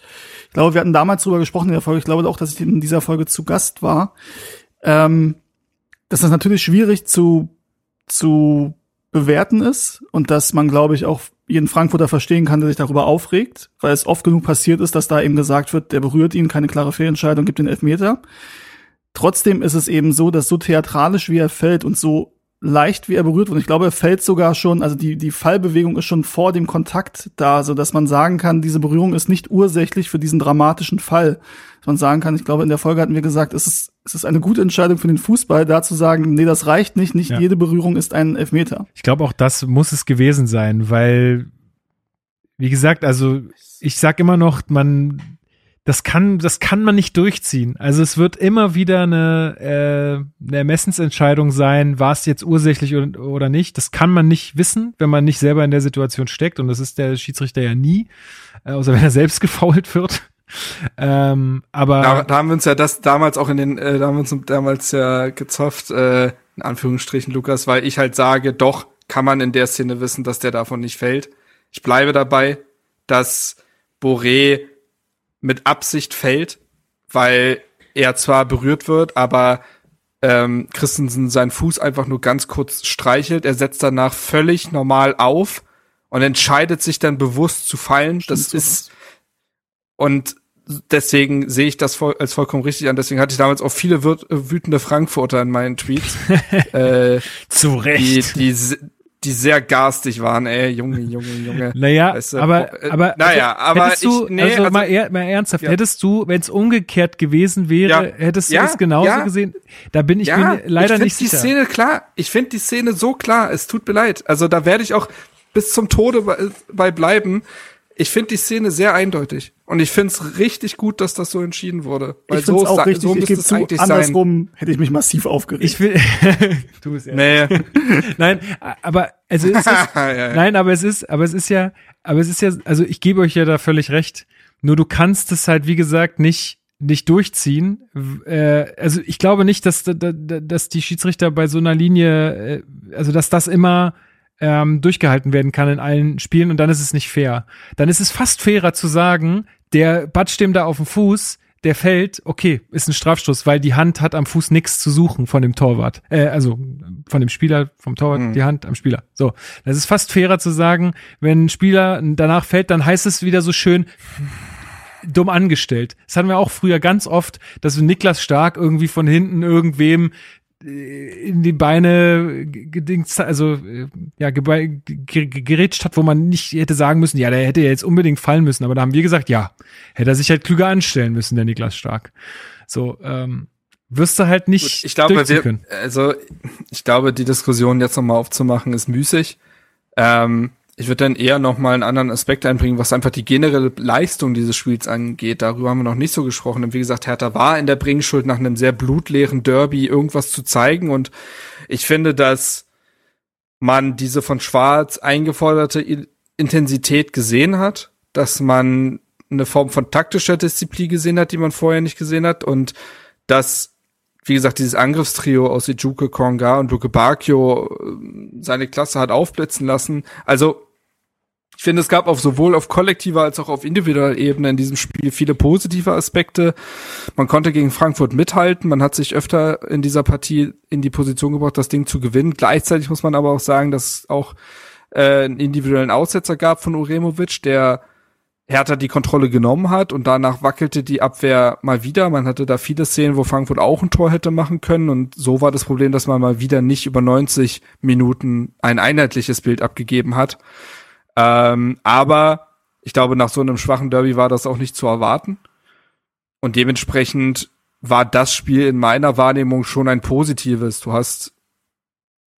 Ich glaube, wir hatten damals drüber gesprochen in der Folge. Ich glaube auch, dass ich in dieser Folge zu Gast war. Ähm, dass das natürlich schwierig zu, zu bewerten ist und dass man, glaube ich, auch jeden Frankfurter verstehen kann, der sich darüber aufregt, weil es oft genug passiert ist, dass da eben gesagt wird, der berührt ihn, keine klare Fehlentscheidung, gibt den Elfmeter. Trotzdem ist es eben so, dass so theatralisch wie er fällt und so leicht, wie er berührt wird. Ich glaube, er fällt sogar schon, also die, die Fallbewegung ist schon vor dem Kontakt da, so dass man sagen kann, diese Berührung ist nicht ursächlich für diesen dramatischen Fall. Dass man sagen kann, ich glaube, in der Folge hatten wir gesagt, es ist, es ist eine gute Entscheidung für den Fußball, da zu sagen, nee, das reicht nicht, nicht ja. jede Berührung ist ein Elfmeter. Ich glaube, auch das muss es gewesen sein, weil, wie gesagt, also ich sag immer noch, man das kann, das kann man nicht durchziehen. Also es wird immer wieder eine, äh, eine Ermessensentscheidung sein, war es jetzt ursächlich oder, oder nicht. Das kann man nicht wissen, wenn man nicht selber in der Situation steckt. Und das ist der Schiedsrichter ja nie, äh, außer wenn er selbst (laughs) gefault wird. Ähm, aber da, da haben wir uns ja das damals auch in den, äh, da haben wir uns damals ja gezofft, äh, in Anführungsstrichen, Lukas, weil ich halt sage, doch kann man in der Szene wissen, dass der davon nicht fällt. Ich bleibe dabei, dass Boré mit Absicht fällt, weil er zwar berührt wird, aber ähm, Christensen seinen Fuß einfach nur ganz kurz streichelt. Er setzt danach völlig normal auf und entscheidet sich dann bewusst zu fallen. Stimmt das so ist und deswegen sehe ich das voll, als vollkommen richtig an. Deswegen hatte ich damals auch viele wütende Frankfurter in meinen Tweets. (laughs) äh, Zu Recht. Die, die, die sehr garstig waren, ey, Junge, Junge, Junge. Naja, weißt du, aber, äh, aber, naja, aber hättest du, ich, nee, also, also mal, eher, mal ernsthaft, ja. hättest du, wenn es umgekehrt gewesen wäre, ja. hättest du ja, das genauso gesehen? Da bin ich mir leider ich nicht die sicher. Szene klar, ich finde die Szene so klar, es tut mir leid. Also da werde ich auch bis zum Tode bei, bei bleiben ich finde die Szene sehr eindeutig. Und ich finde es richtig gut, dass das so entschieden wurde. Weil ich so, auch richtig, so müsste es eigentlich andersrum sein. hätte ich mich massiv aufgeregt. Ich will, (laughs) du bist nee. (laughs) Nein, aber also es ist, (laughs) ja, ja. nein, aber es ist, aber es ist ja, aber es ist ja, also ich gebe euch ja da völlig recht. Nur du kannst es halt, wie gesagt, nicht nicht durchziehen. Äh, also ich glaube nicht, dass, dass die Schiedsrichter bei so einer Linie, äh, also dass das immer ähm, durchgehalten werden kann in allen Spielen und dann ist es nicht fair. Dann ist es fast fairer zu sagen, der batscht dem da auf den Fuß, der fällt, okay, ist ein Strafstoß, weil die Hand hat am Fuß nichts zu suchen von dem Torwart. Äh, also von dem Spieler, vom Torwart, mhm. die Hand am Spieler. So. Das ist fast fairer zu sagen, wenn ein Spieler danach fällt, dann heißt es wieder so schön, dumm angestellt. Das hatten wir auch früher ganz oft, dass Niklas Stark irgendwie von hinten irgendwem in die Beine gedingt, also äh, ja, gerätscht hat, wo man nicht hätte sagen müssen, ja, der hätte ja jetzt unbedingt fallen müssen, aber da haben wir gesagt, ja, hätte er sich halt klüger anstellen müssen, der Niklas Stark. So, ähm, wirst du halt nicht Gut, ich glaube, wir, also ich glaube, die Diskussion jetzt nochmal aufzumachen ist müßig. Ähm, Ich würde dann eher noch mal einen anderen Aspekt einbringen, was einfach die generelle Leistung dieses Spiels angeht. Darüber haben wir noch nicht so gesprochen. Und wie gesagt, Hertha war in der Bringschuld nach einem sehr blutleeren Derby irgendwas zu zeigen. Und ich finde, dass man diese von Schwarz eingeforderte Intensität gesehen hat, dass man eine Form von taktischer Disziplin gesehen hat, die man vorher nicht gesehen hat. Und dass wie gesagt, dieses Angriffstrio aus Ijuke, Konga und Luke Bakio äh, seine Klasse hat aufblitzen lassen. Also ich finde, es gab auf sowohl auf kollektiver als auch auf individueller Ebene in diesem Spiel viele positive Aspekte. Man konnte gegen Frankfurt mithalten. Man hat sich öfter in dieser Partie in die Position gebracht, das Ding zu gewinnen. Gleichzeitig muss man aber auch sagen, dass es auch äh, einen individuellen Aussetzer gab von Uremovic, der Hertha die Kontrolle genommen hat und danach wackelte die Abwehr mal wieder. Man hatte da viele Szenen, wo Frankfurt auch ein Tor hätte machen können und so war das Problem, dass man mal wieder nicht über 90 Minuten ein einheitliches Bild abgegeben hat. Ähm, aber ich glaube, nach so einem schwachen Derby war das auch nicht zu erwarten. Und dementsprechend war das Spiel in meiner Wahrnehmung schon ein positives. Du hast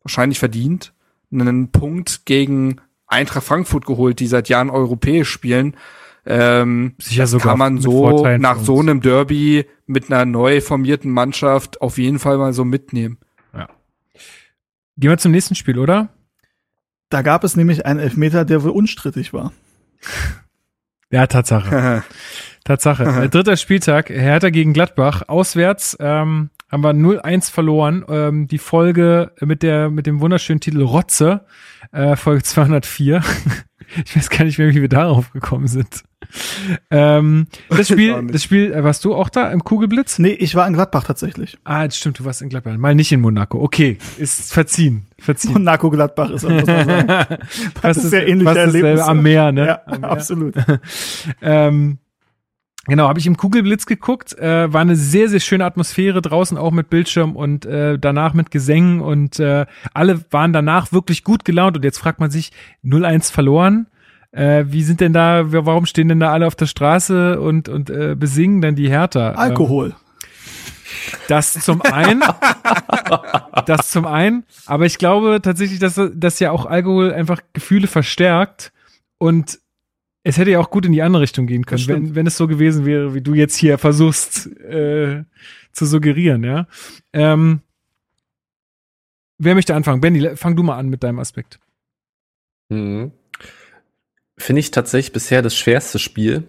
wahrscheinlich verdient einen Punkt gegen Eintracht Frankfurt geholt, die seit Jahren europäisch spielen. Ähm, Sicher sogar kann man so nach so einem Derby mit einer neu formierten Mannschaft auf jeden Fall mal so mitnehmen. Ja. Gehen wir zum nächsten Spiel, oder? Da gab es nämlich einen Elfmeter, der wohl unstrittig war. (laughs) Ja, Tatsache. (laughs) Tatsache. Äh, dritter Spieltag, Hertha gegen Gladbach. Auswärts ähm, haben wir 0-1 verloren. Ähm, die Folge mit der mit dem wunderschönen Titel Rotze, äh, Folge 204. (laughs) ich weiß gar nicht mehr, wie wir darauf gekommen sind. (laughs) Ähm, das Spiel, das Spiel, äh, warst du auch da im Kugelblitz? Nee, ich war in Gladbach tatsächlich. Ah, das stimmt, du warst in Gladbach. Mal nicht in Monaco. Okay, ist verziehen. verziehen. Monaco Gladbach ist, sagen. (laughs) das ist sehr ähnlich Erlebnis. Am Meer, ne? Ja, Meer. absolut. (laughs) ähm, Genau, habe ich im Kugelblitz geguckt. Äh, war eine sehr, sehr schöne Atmosphäre draußen, auch mit Bildschirm und äh, danach mit Gesängen und äh, alle waren danach wirklich gut gelaunt. Und jetzt fragt man sich, 0-1 verloren. Äh, wie sind denn da, warum stehen denn da alle auf der Straße und, und äh, besingen dann die Hertha? Alkohol. Ähm, das zum einen, das zum einen, aber ich glaube tatsächlich, dass, dass ja auch Alkohol einfach Gefühle verstärkt und es hätte ja auch gut in die andere Richtung gehen können, wenn, wenn es so gewesen wäre, wie du jetzt hier versuchst äh, zu suggerieren, ja. Ähm, wer möchte anfangen? Benny, fang du mal an mit deinem Aspekt. Mhm. Finde ich tatsächlich bisher das schwerste Spiel,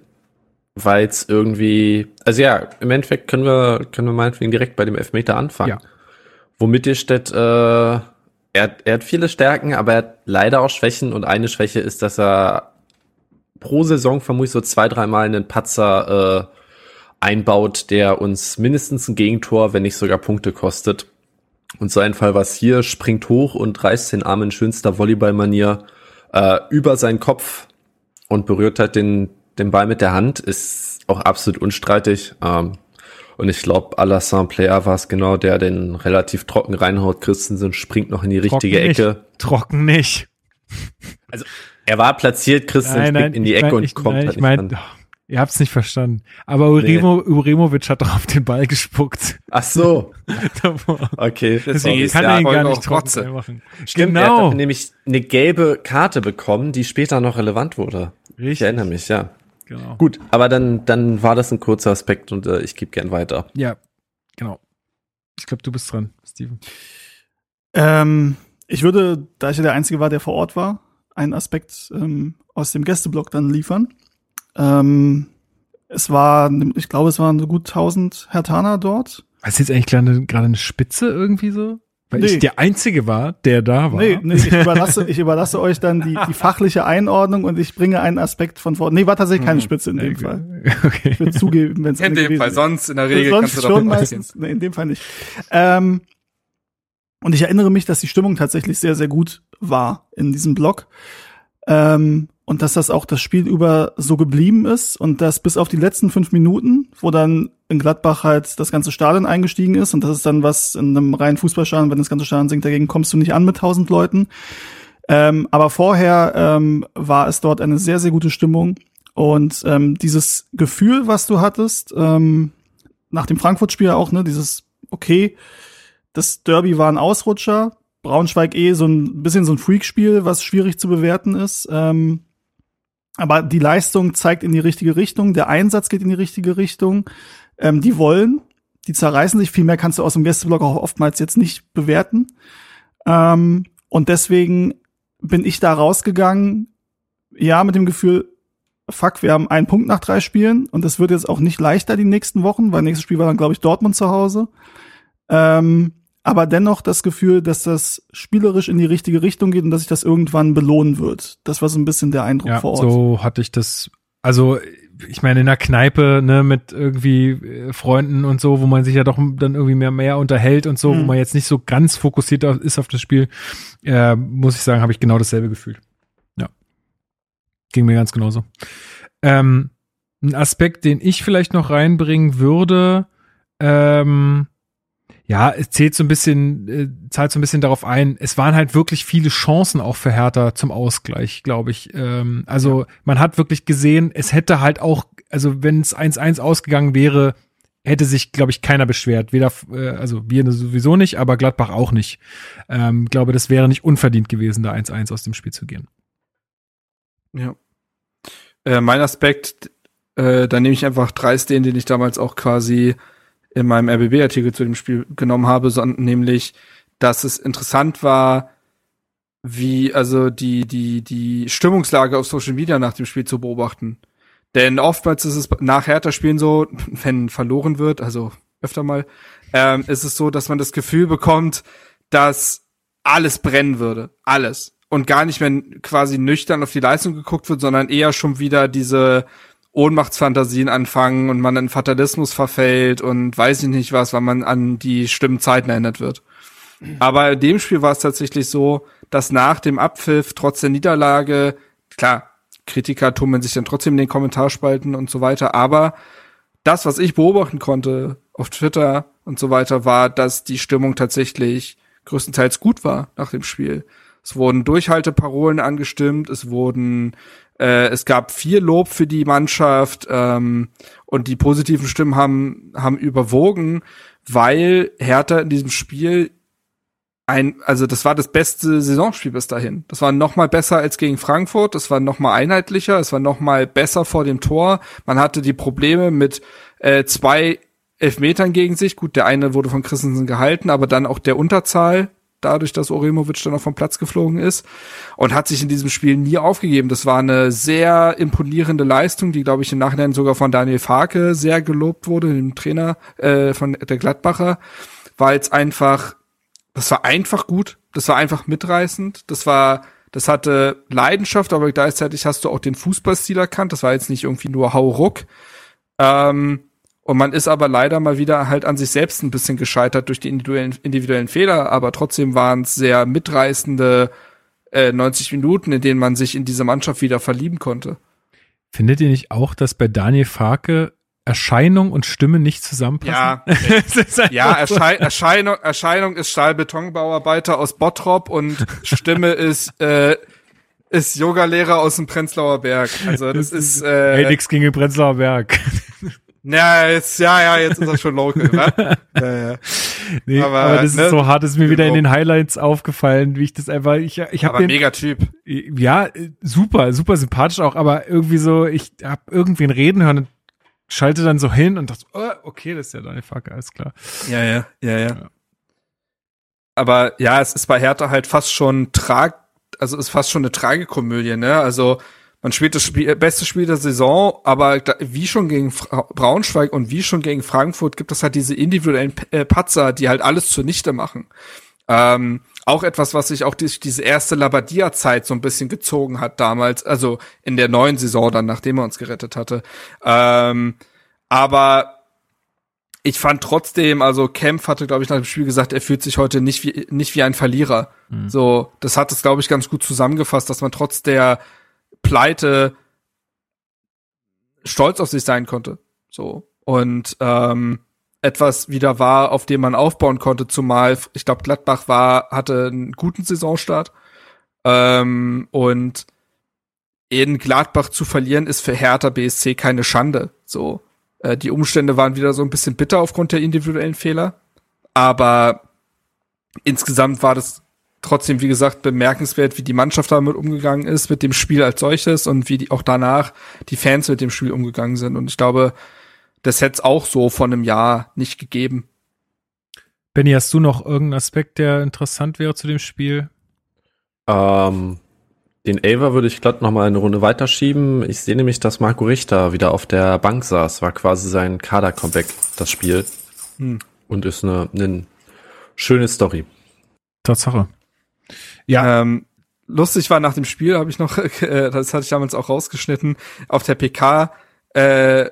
weil es irgendwie, also ja, im Endeffekt können wir, können wir meinetwegen direkt bei dem Elfmeter anfangen. Ja. Wo Mittelstädt, äh, er, er hat viele Stärken, aber er hat leider auch Schwächen und eine Schwäche ist, dass er pro Saison vermutlich so zwei, dreimal einen Patzer äh, einbaut, der uns mindestens ein Gegentor, wenn nicht sogar Punkte kostet. Und so ein Fall was hier, springt hoch und reißt den Arm in schönster Volleyball-Manier äh, über seinen Kopf und berührt halt den, den Ball mit der Hand, ist auch absolut unstreitig. Ähm, und ich glaube, Alassane Player war es genau, der den relativ trocken reinhaut. Christensen springt noch in die richtige trocken Ecke. Nicht. Trocken nicht. (laughs) Also er war platziert, Christian nein, nein, in die Ecke mein, und ich, kommt nein, halt ich mein, nicht Ihr habt's nicht verstanden. Aber Uremo, nee. Uremovic hat doch auf den Ball gespuckt. Ach so. (laughs) okay. Deswegen kann er ihn gar nicht trotzdem machen. Stimmt, genau. er hat nämlich eine gelbe Karte bekommen, die später noch relevant wurde. Richtig. Ich erinnere mich, ja. Genau. Gut, aber dann, dann war das ein kurzer Aspekt und äh, ich gebe gern weiter. Ja, genau. Ich glaube, du bist dran, Steven. Ähm, ich würde, da ich ja der Einzige war, der vor Ort war, einen Aspekt ähm, aus dem Gästeblock dann liefern. Ähm, es war, ich glaube, es waren so gut 1000 Hertaner dort. Ist jetzt eigentlich gerade gerade eine Spitze irgendwie so? Weil nee. ich der Einzige war, der da war. Nee, nee ich, überlasse, ich überlasse euch dann die, die fachliche Einordnung und ich bringe einen Aspekt von vor. Nee, war tatsächlich keine mhm. Spitze in dem okay. Fall. Okay. Ich würde zugeben, wenn es (laughs) In dem Fall, sonst in der Regel sonst kannst du schon meistens. Nee, in dem Fall nicht. Ähm, und ich erinnere mich, dass die Stimmung tatsächlich sehr, sehr gut war in diesem Block. Ähm, und dass das auch das Spiel über so geblieben ist und dass bis auf die letzten fünf Minuten, wo dann in Gladbach halt das ganze Stadion eingestiegen ist und das ist dann was in einem reinen Fußballstadion, wenn das ganze Stadion singt, dagegen kommst du nicht an mit tausend Leuten. Ähm, aber vorher ähm, war es dort eine sehr, sehr gute Stimmung und ähm, dieses Gefühl, was du hattest, ähm, nach dem Frankfurt-Spiel auch, ne, dieses, okay, das Derby war ein Ausrutscher, Braunschweig eh so ein bisschen so ein Freakspiel, was schwierig zu bewerten ist. Ähm, aber die Leistung zeigt in die richtige Richtung, der Einsatz geht in die richtige Richtung. Ähm, die wollen, die zerreißen sich. Viel mehr kannst du aus dem Gästeblock auch oftmals jetzt nicht bewerten. Ähm, und deswegen bin ich da rausgegangen, ja, mit dem Gefühl, fuck, wir haben einen Punkt nach drei Spielen und es wird jetzt auch nicht leichter die nächsten Wochen, weil nächstes Spiel war dann, glaube ich, Dortmund zu Hause. Ähm, aber dennoch das Gefühl, dass das spielerisch in die richtige Richtung geht und dass sich das irgendwann belohnen wird. Das war so ein bisschen der Eindruck ja, vor Ort. So hatte ich das, also ich meine, in der Kneipe, ne, mit irgendwie äh, Freunden und so, wo man sich ja doch dann irgendwie mehr, mehr unterhält und so, mhm. wo man jetzt nicht so ganz fokussiert ist auf das Spiel, äh, muss ich sagen, habe ich genau dasselbe gefühlt. Ja. Ging mir ganz genauso. Ähm, ein Aspekt, den ich vielleicht noch reinbringen würde, ähm, ja, es zählt so ein bisschen, äh, zahlt so ein bisschen darauf ein. Es waren halt wirklich viele Chancen auch für Hertha zum Ausgleich, glaube ich. Ähm, also ja. man hat wirklich gesehen, es hätte halt auch, also wenn es 1-1 ausgegangen wäre, hätte sich, glaube ich, keiner beschwert. Weder, äh, also wir sowieso nicht, aber Gladbach auch nicht. Ähm, glaube, das wäre nicht unverdient gewesen, da 1-1 aus dem Spiel zu gehen. Ja. Äh, mein Aspekt, äh, da nehme ich einfach dreist den, den ich damals auch quasi in meinem RBB-Artikel zu dem Spiel genommen habe, sondern nämlich, dass es interessant war, wie also die die die Stimmungslage auf Social Media nach dem Spiel zu beobachten. Denn oftmals ist es nach Hertha-Spielen so, (laughs) wenn verloren wird, also öfter mal, ähm, ist es so, dass man das Gefühl bekommt, dass alles brennen würde, alles und gar nicht mehr quasi nüchtern auf die Leistung geguckt wird, sondern eher schon wieder diese Ohnmachtsfantasien anfangen und man in Fatalismus verfällt und weiß ich nicht was, weil man an die schlimmen Zeiten erinnert wird. Aber in dem Spiel war es tatsächlich so, dass nach dem Abpfiff, trotz der Niederlage, klar, Kritiker tummeln sich dann trotzdem in den Kommentarspalten und so weiter, aber das, was ich beobachten konnte auf Twitter und so weiter, war, dass die Stimmung tatsächlich größtenteils gut war nach dem Spiel. Es wurden Durchhalteparolen angestimmt, es wurden äh, es gab viel Lob für die Mannschaft ähm, und die positiven Stimmen haben, haben überwogen, weil Hertha in diesem Spiel ein, also das war das beste Saisonspiel bis dahin. Das war noch mal besser als gegen Frankfurt, das war noch mal einheitlicher, es war noch mal besser vor dem Tor. Man hatte die Probleme mit äh, zwei Elfmetern gegen sich. Gut, der eine wurde von Christensen gehalten, aber dann auch der Unterzahl dadurch, dass Oremovic dann auch vom Platz geflogen ist und hat sich in diesem Spiel nie aufgegeben. Das war eine sehr imponierende Leistung, die, glaube ich, im Nachhinein sogar von Daniel Farke sehr gelobt wurde, dem Trainer äh, von der Gladbacher, weil es einfach, das war einfach gut, das war einfach mitreißend, das war das hatte Leidenschaft, aber gleichzeitig hast du auch den Fußballstil erkannt. Das war jetzt nicht irgendwie nur Hau ruck. Ähm, und man ist aber leider mal wieder halt an sich selbst ein bisschen gescheitert durch die individuellen, individuellen Fehler, aber trotzdem waren es sehr mitreißende äh, 90 Minuten, in denen man sich in diese Mannschaft wieder verlieben konnte. Findet ihr nicht auch, dass bei Daniel Farke Erscheinung und Stimme nicht zusammenpassen? Ja, (laughs) ja Erschei Erscheinung, Erscheinung ist Stahlbetonbauarbeiter aus Bottrop und Stimme (laughs) ist äh, ist Yogalehrer aus dem Prenzlauer Berg. Also das, das ist äh, Hey, nix gegen den Prenzlauer Berg. Ja, jetzt, ja, ja, jetzt ist er schon local, ne? (laughs) ja, ja. Nee, aber, aber das ne? ist so hart, ist mir wieder in den Highlights aufgefallen, wie ich das einfach, ich, ich habe mega Typ. Ja, super, super sympathisch auch, aber irgendwie so, ich habe irgendwen reden hören und schalte dann so hin und dachte, oh, okay, das ist ja deine Facke, alles klar. Ja, ja, ja, ja, ja. Aber ja, es ist bei Hertha halt fast schon trag, also ist fast schon eine Tragikomödie, ne? Also man spielt das Spiel, beste Spiel der Saison, aber wie schon gegen Braunschweig und wie schon gegen Frankfurt gibt es halt diese individuellen äh, Patzer, die halt alles zunichte machen. Ähm, auch etwas, was sich auch durch diese erste Labadia-Zeit so ein bisschen gezogen hat damals, also in der neuen Saison dann, nachdem er uns gerettet hatte. Ähm, aber ich fand trotzdem, also Kempf hatte, glaube ich, nach dem Spiel gesagt, er fühlt sich heute nicht wie, nicht wie ein Verlierer. Mhm. So, das hat es, glaube ich, ganz gut zusammengefasst, dass man trotz der Pleite stolz auf sich sein konnte. So. Und ähm, etwas wieder war, auf dem man aufbauen konnte, zumal ich glaube, Gladbach war, hatte einen guten Saisonstart. Ähm, und in Gladbach zu verlieren ist für Hertha BSC keine Schande. So. Äh, die Umstände waren wieder so ein bisschen bitter aufgrund der individuellen Fehler. Aber insgesamt war das trotzdem, wie gesagt, bemerkenswert, wie die Mannschaft damit umgegangen ist, mit dem Spiel als solches und wie die, auch danach die Fans mit dem Spiel umgegangen sind. Und ich glaube, das hätte es auch so vor einem Jahr nicht gegeben. Benny, hast du noch irgendeinen Aspekt, der interessant wäre zu dem Spiel? Ähm, den Ava würde ich glatt noch mal eine Runde weiterschieben. Ich sehe nämlich, dass Marco Richter wieder auf der Bank saß. War quasi sein Kader-Comeback, das Spiel. Hm. Und ist eine, eine schöne Story. Tatsache. Ja. Ähm, lustig war nach dem Spiel, habe ich noch, (laughs) äh, das hatte ich damals auch rausgeschnitten, auf der PK äh,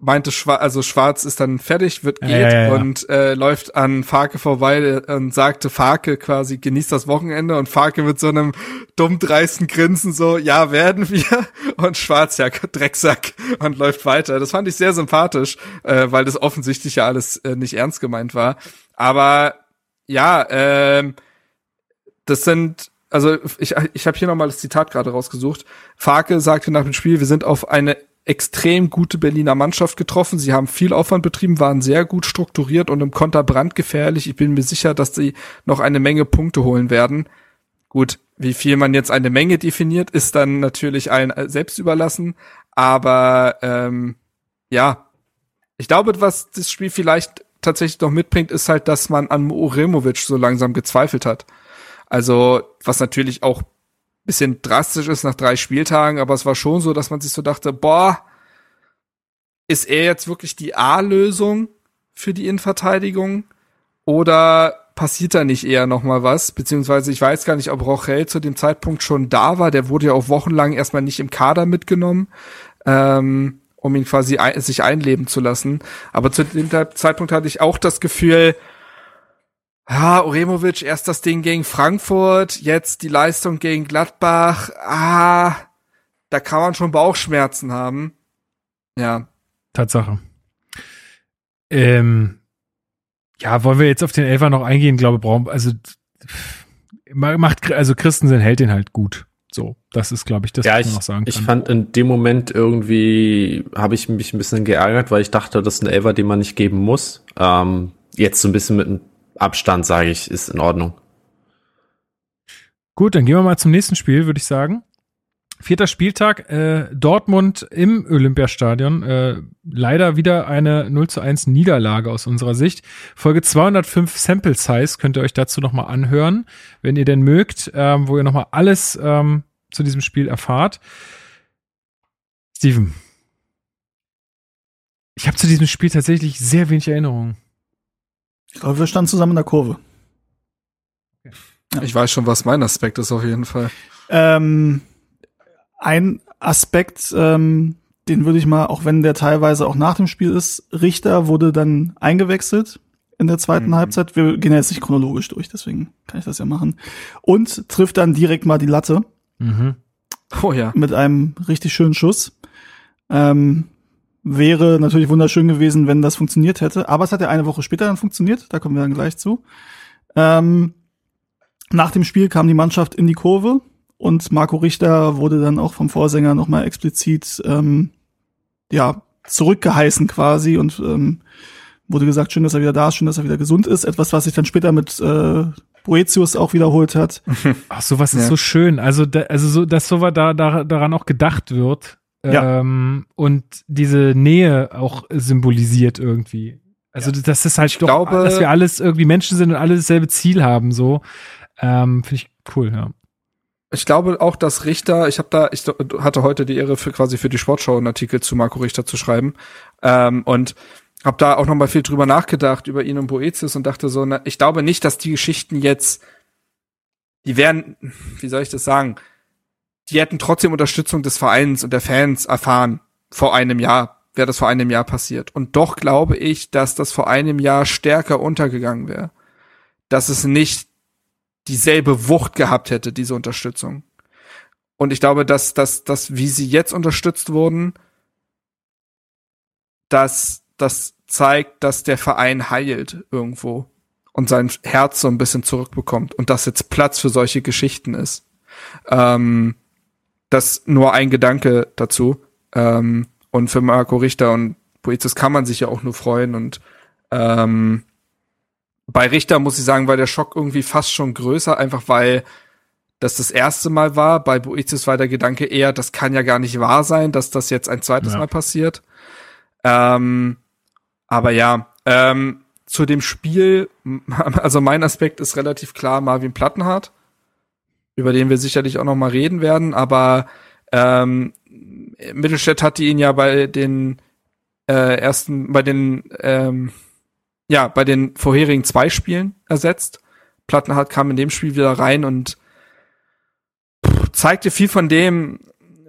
meinte Schwarz, also Schwarz ist dann fertig, wird geht ja, ja, ja. und äh, läuft an Farke vorbei und sagte Farke quasi genießt das Wochenende und Farke mit so einem dumm dreisten Grinsen so ja werden wir (laughs) und Schwarz ja Drecksack und läuft weiter. Das fand ich sehr sympathisch, äh, weil das offensichtlich ja alles äh, nicht ernst gemeint war. Aber ja, ähm, das sind also ich, ich habe hier nochmal das Zitat gerade rausgesucht. Farke sagte nach dem Spiel, wir sind auf eine extrem gute Berliner Mannschaft getroffen. Sie haben viel Aufwand betrieben, waren sehr gut strukturiert und im Konter brandgefährlich. Ich bin mir sicher, dass sie noch eine Menge Punkte holen werden. Gut, wie viel man jetzt eine Menge definiert, ist dann natürlich allen selbst überlassen. Aber ähm, ja, ich glaube, was das Spiel vielleicht tatsächlich noch mitbringt, ist halt, dass man an Uremovic so langsam gezweifelt hat. Also, was natürlich auch bisschen drastisch ist nach drei Spieltagen, aber es war schon so, dass man sich so dachte, boah, ist er jetzt wirklich die A-Lösung für die Innenverteidigung oder passiert da nicht eher noch mal was? Beziehungsweise ich weiß gar nicht, ob Rochel zu dem Zeitpunkt schon da war. Der wurde ja auch wochenlang erstmal nicht im Kader mitgenommen, ähm, um ihn quasi ein, sich einleben zu lassen. Aber zu dem Zeitpunkt hatte ich auch das Gefühl, ja, Uremovic, erst das Ding gegen Frankfurt, jetzt die Leistung gegen Gladbach. Ah, da kann man schon Bauchschmerzen haben. Ja. Tatsache. Ähm, ja, wollen wir jetzt auf den Elfer noch eingehen? Glaube, brauchen, also, macht, also Christensen hält den halt gut. So, das ist, glaube ich, das, ja, was man noch sagen kann. Ich fand in dem Moment irgendwie, habe ich mich ein bisschen geärgert, weil ich dachte, das ist ein Elfer, den man nicht geben muss. Ähm, jetzt so ein bisschen mit einem Abstand, sage ich, ist in Ordnung. Gut, dann gehen wir mal zum nächsten Spiel, würde ich sagen. Vierter Spieltag, äh, Dortmund im Olympiastadion. Äh, leider wieder eine 0 zu 1 Niederlage aus unserer Sicht. Folge 205 Sample Size könnt ihr euch dazu nochmal anhören, wenn ihr denn mögt, ähm, wo ihr nochmal alles ähm, zu diesem Spiel erfahrt. Steven, ich habe zu diesem Spiel tatsächlich sehr wenig Erinnerungen. Ich glaube, wir standen zusammen in der Kurve. Ja. Ich weiß schon, was mein Aspekt ist auf jeden Fall. Ähm, ein Aspekt, ähm, den würde ich mal, auch wenn der teilweise auch nach dem Spiel ist, Richter wurde dann eingewechselt in der zweiten mhm. Halbzeit. Wir gehen jetzt nicht chronologisch durch, deswegen kann ich das ja machen. Und trifft dann direkt mal die Latte. Mhm. Oh ja. Mit einem richtig schönen Schuss. Ähm, Wäre natürlich wunderschön gewesen, wenn das funktioniert hätte. Aber es hat ja eine Woche später dann funktioniert. Da kommen wir dann gleich zu. Ähm, nach dem Spiel kam die Mannschaft in die Kurve und Marco Richter wurde dann auch vom Vorsänger nochmal explizit ähm, ja zurückgeheißen quasi und ähm, wurde gesagt, schön, dass er wieder da ist, schön, dass er wieder gesund ist. Etwas, was sich dann später mit äh, Boetius auch wiederholt hat. (laughs) Ach, sowas ist ja. so schön. Also, da, also so, dass sowas da, da daran auch gedacht wird, ja. Ähm, und diese Nähe auch symbolisiert irgendwie. Also ja. das ist halt ich doch, glaube, dass wir alles irgendwie Menschen sind und alle dasselbe Ziel haben, so. Ähm, Finde ich cool, ja. Ich glaube auch, dass Richter, ich habe da, ich hatte heute die Ehre für quasi für die Sportschau einen Artikel zu Marco Richter zu schreiben ähm, und habe da auch noch mal viel drüber nachgedacht über ihn und Boetius und dachte so, na, ich glaube nicht, dass die Geschichten jetzt, die werden, wie soll ich das sagen, die hätten trotzdem Unterstützung des Vereins und der Fans erfahren vor einem Jahr, wäre das vor einem Jahr passiert. Und doch glaube ich, dass das vor einem Jahr stärker untergegangen wäre. Dass es nicht dieselbe Wucht gehabt hätte, diese Unterstützung. Und ich glaube, dass, dass, dass wie sie jetzt unterstützt wurden, dass das zeigt, dass der Verein heilt irgendwo und sein Herz so ein bisschen zurückbekommt und dass jetzt Platz für solche Geschichten ist. Ähm, das nur ein Gedanke dazu. Ähm, und für Marco Richter und Poetis kann man sich ja auch nur freuen und ähm, bei Richter muss ich sagen, war der Schock irgendwie fast schon größer, einfach weil das das erste Mal war. Bei Boetius war der Gedanke eher, das kann ja gar nicht wahr sein, dass das jetzt ein zweites ja. Mal passiert. Ähm, aber ja, ähm, zu dem Spiel, (laughs) also mein Aspekt ist relativ klar Marvin Plattenhardt, über den wir sicherlich auch noch mal reden werden, aber ähm, Mittelstädt hatte ihn ja bei den äh, ersten, bei den ähm, ja, bei den vorherigen zwei Spielen ersetzt. Plattenhardt kam in dem Spiel wieder rein und zeigte viel von dem,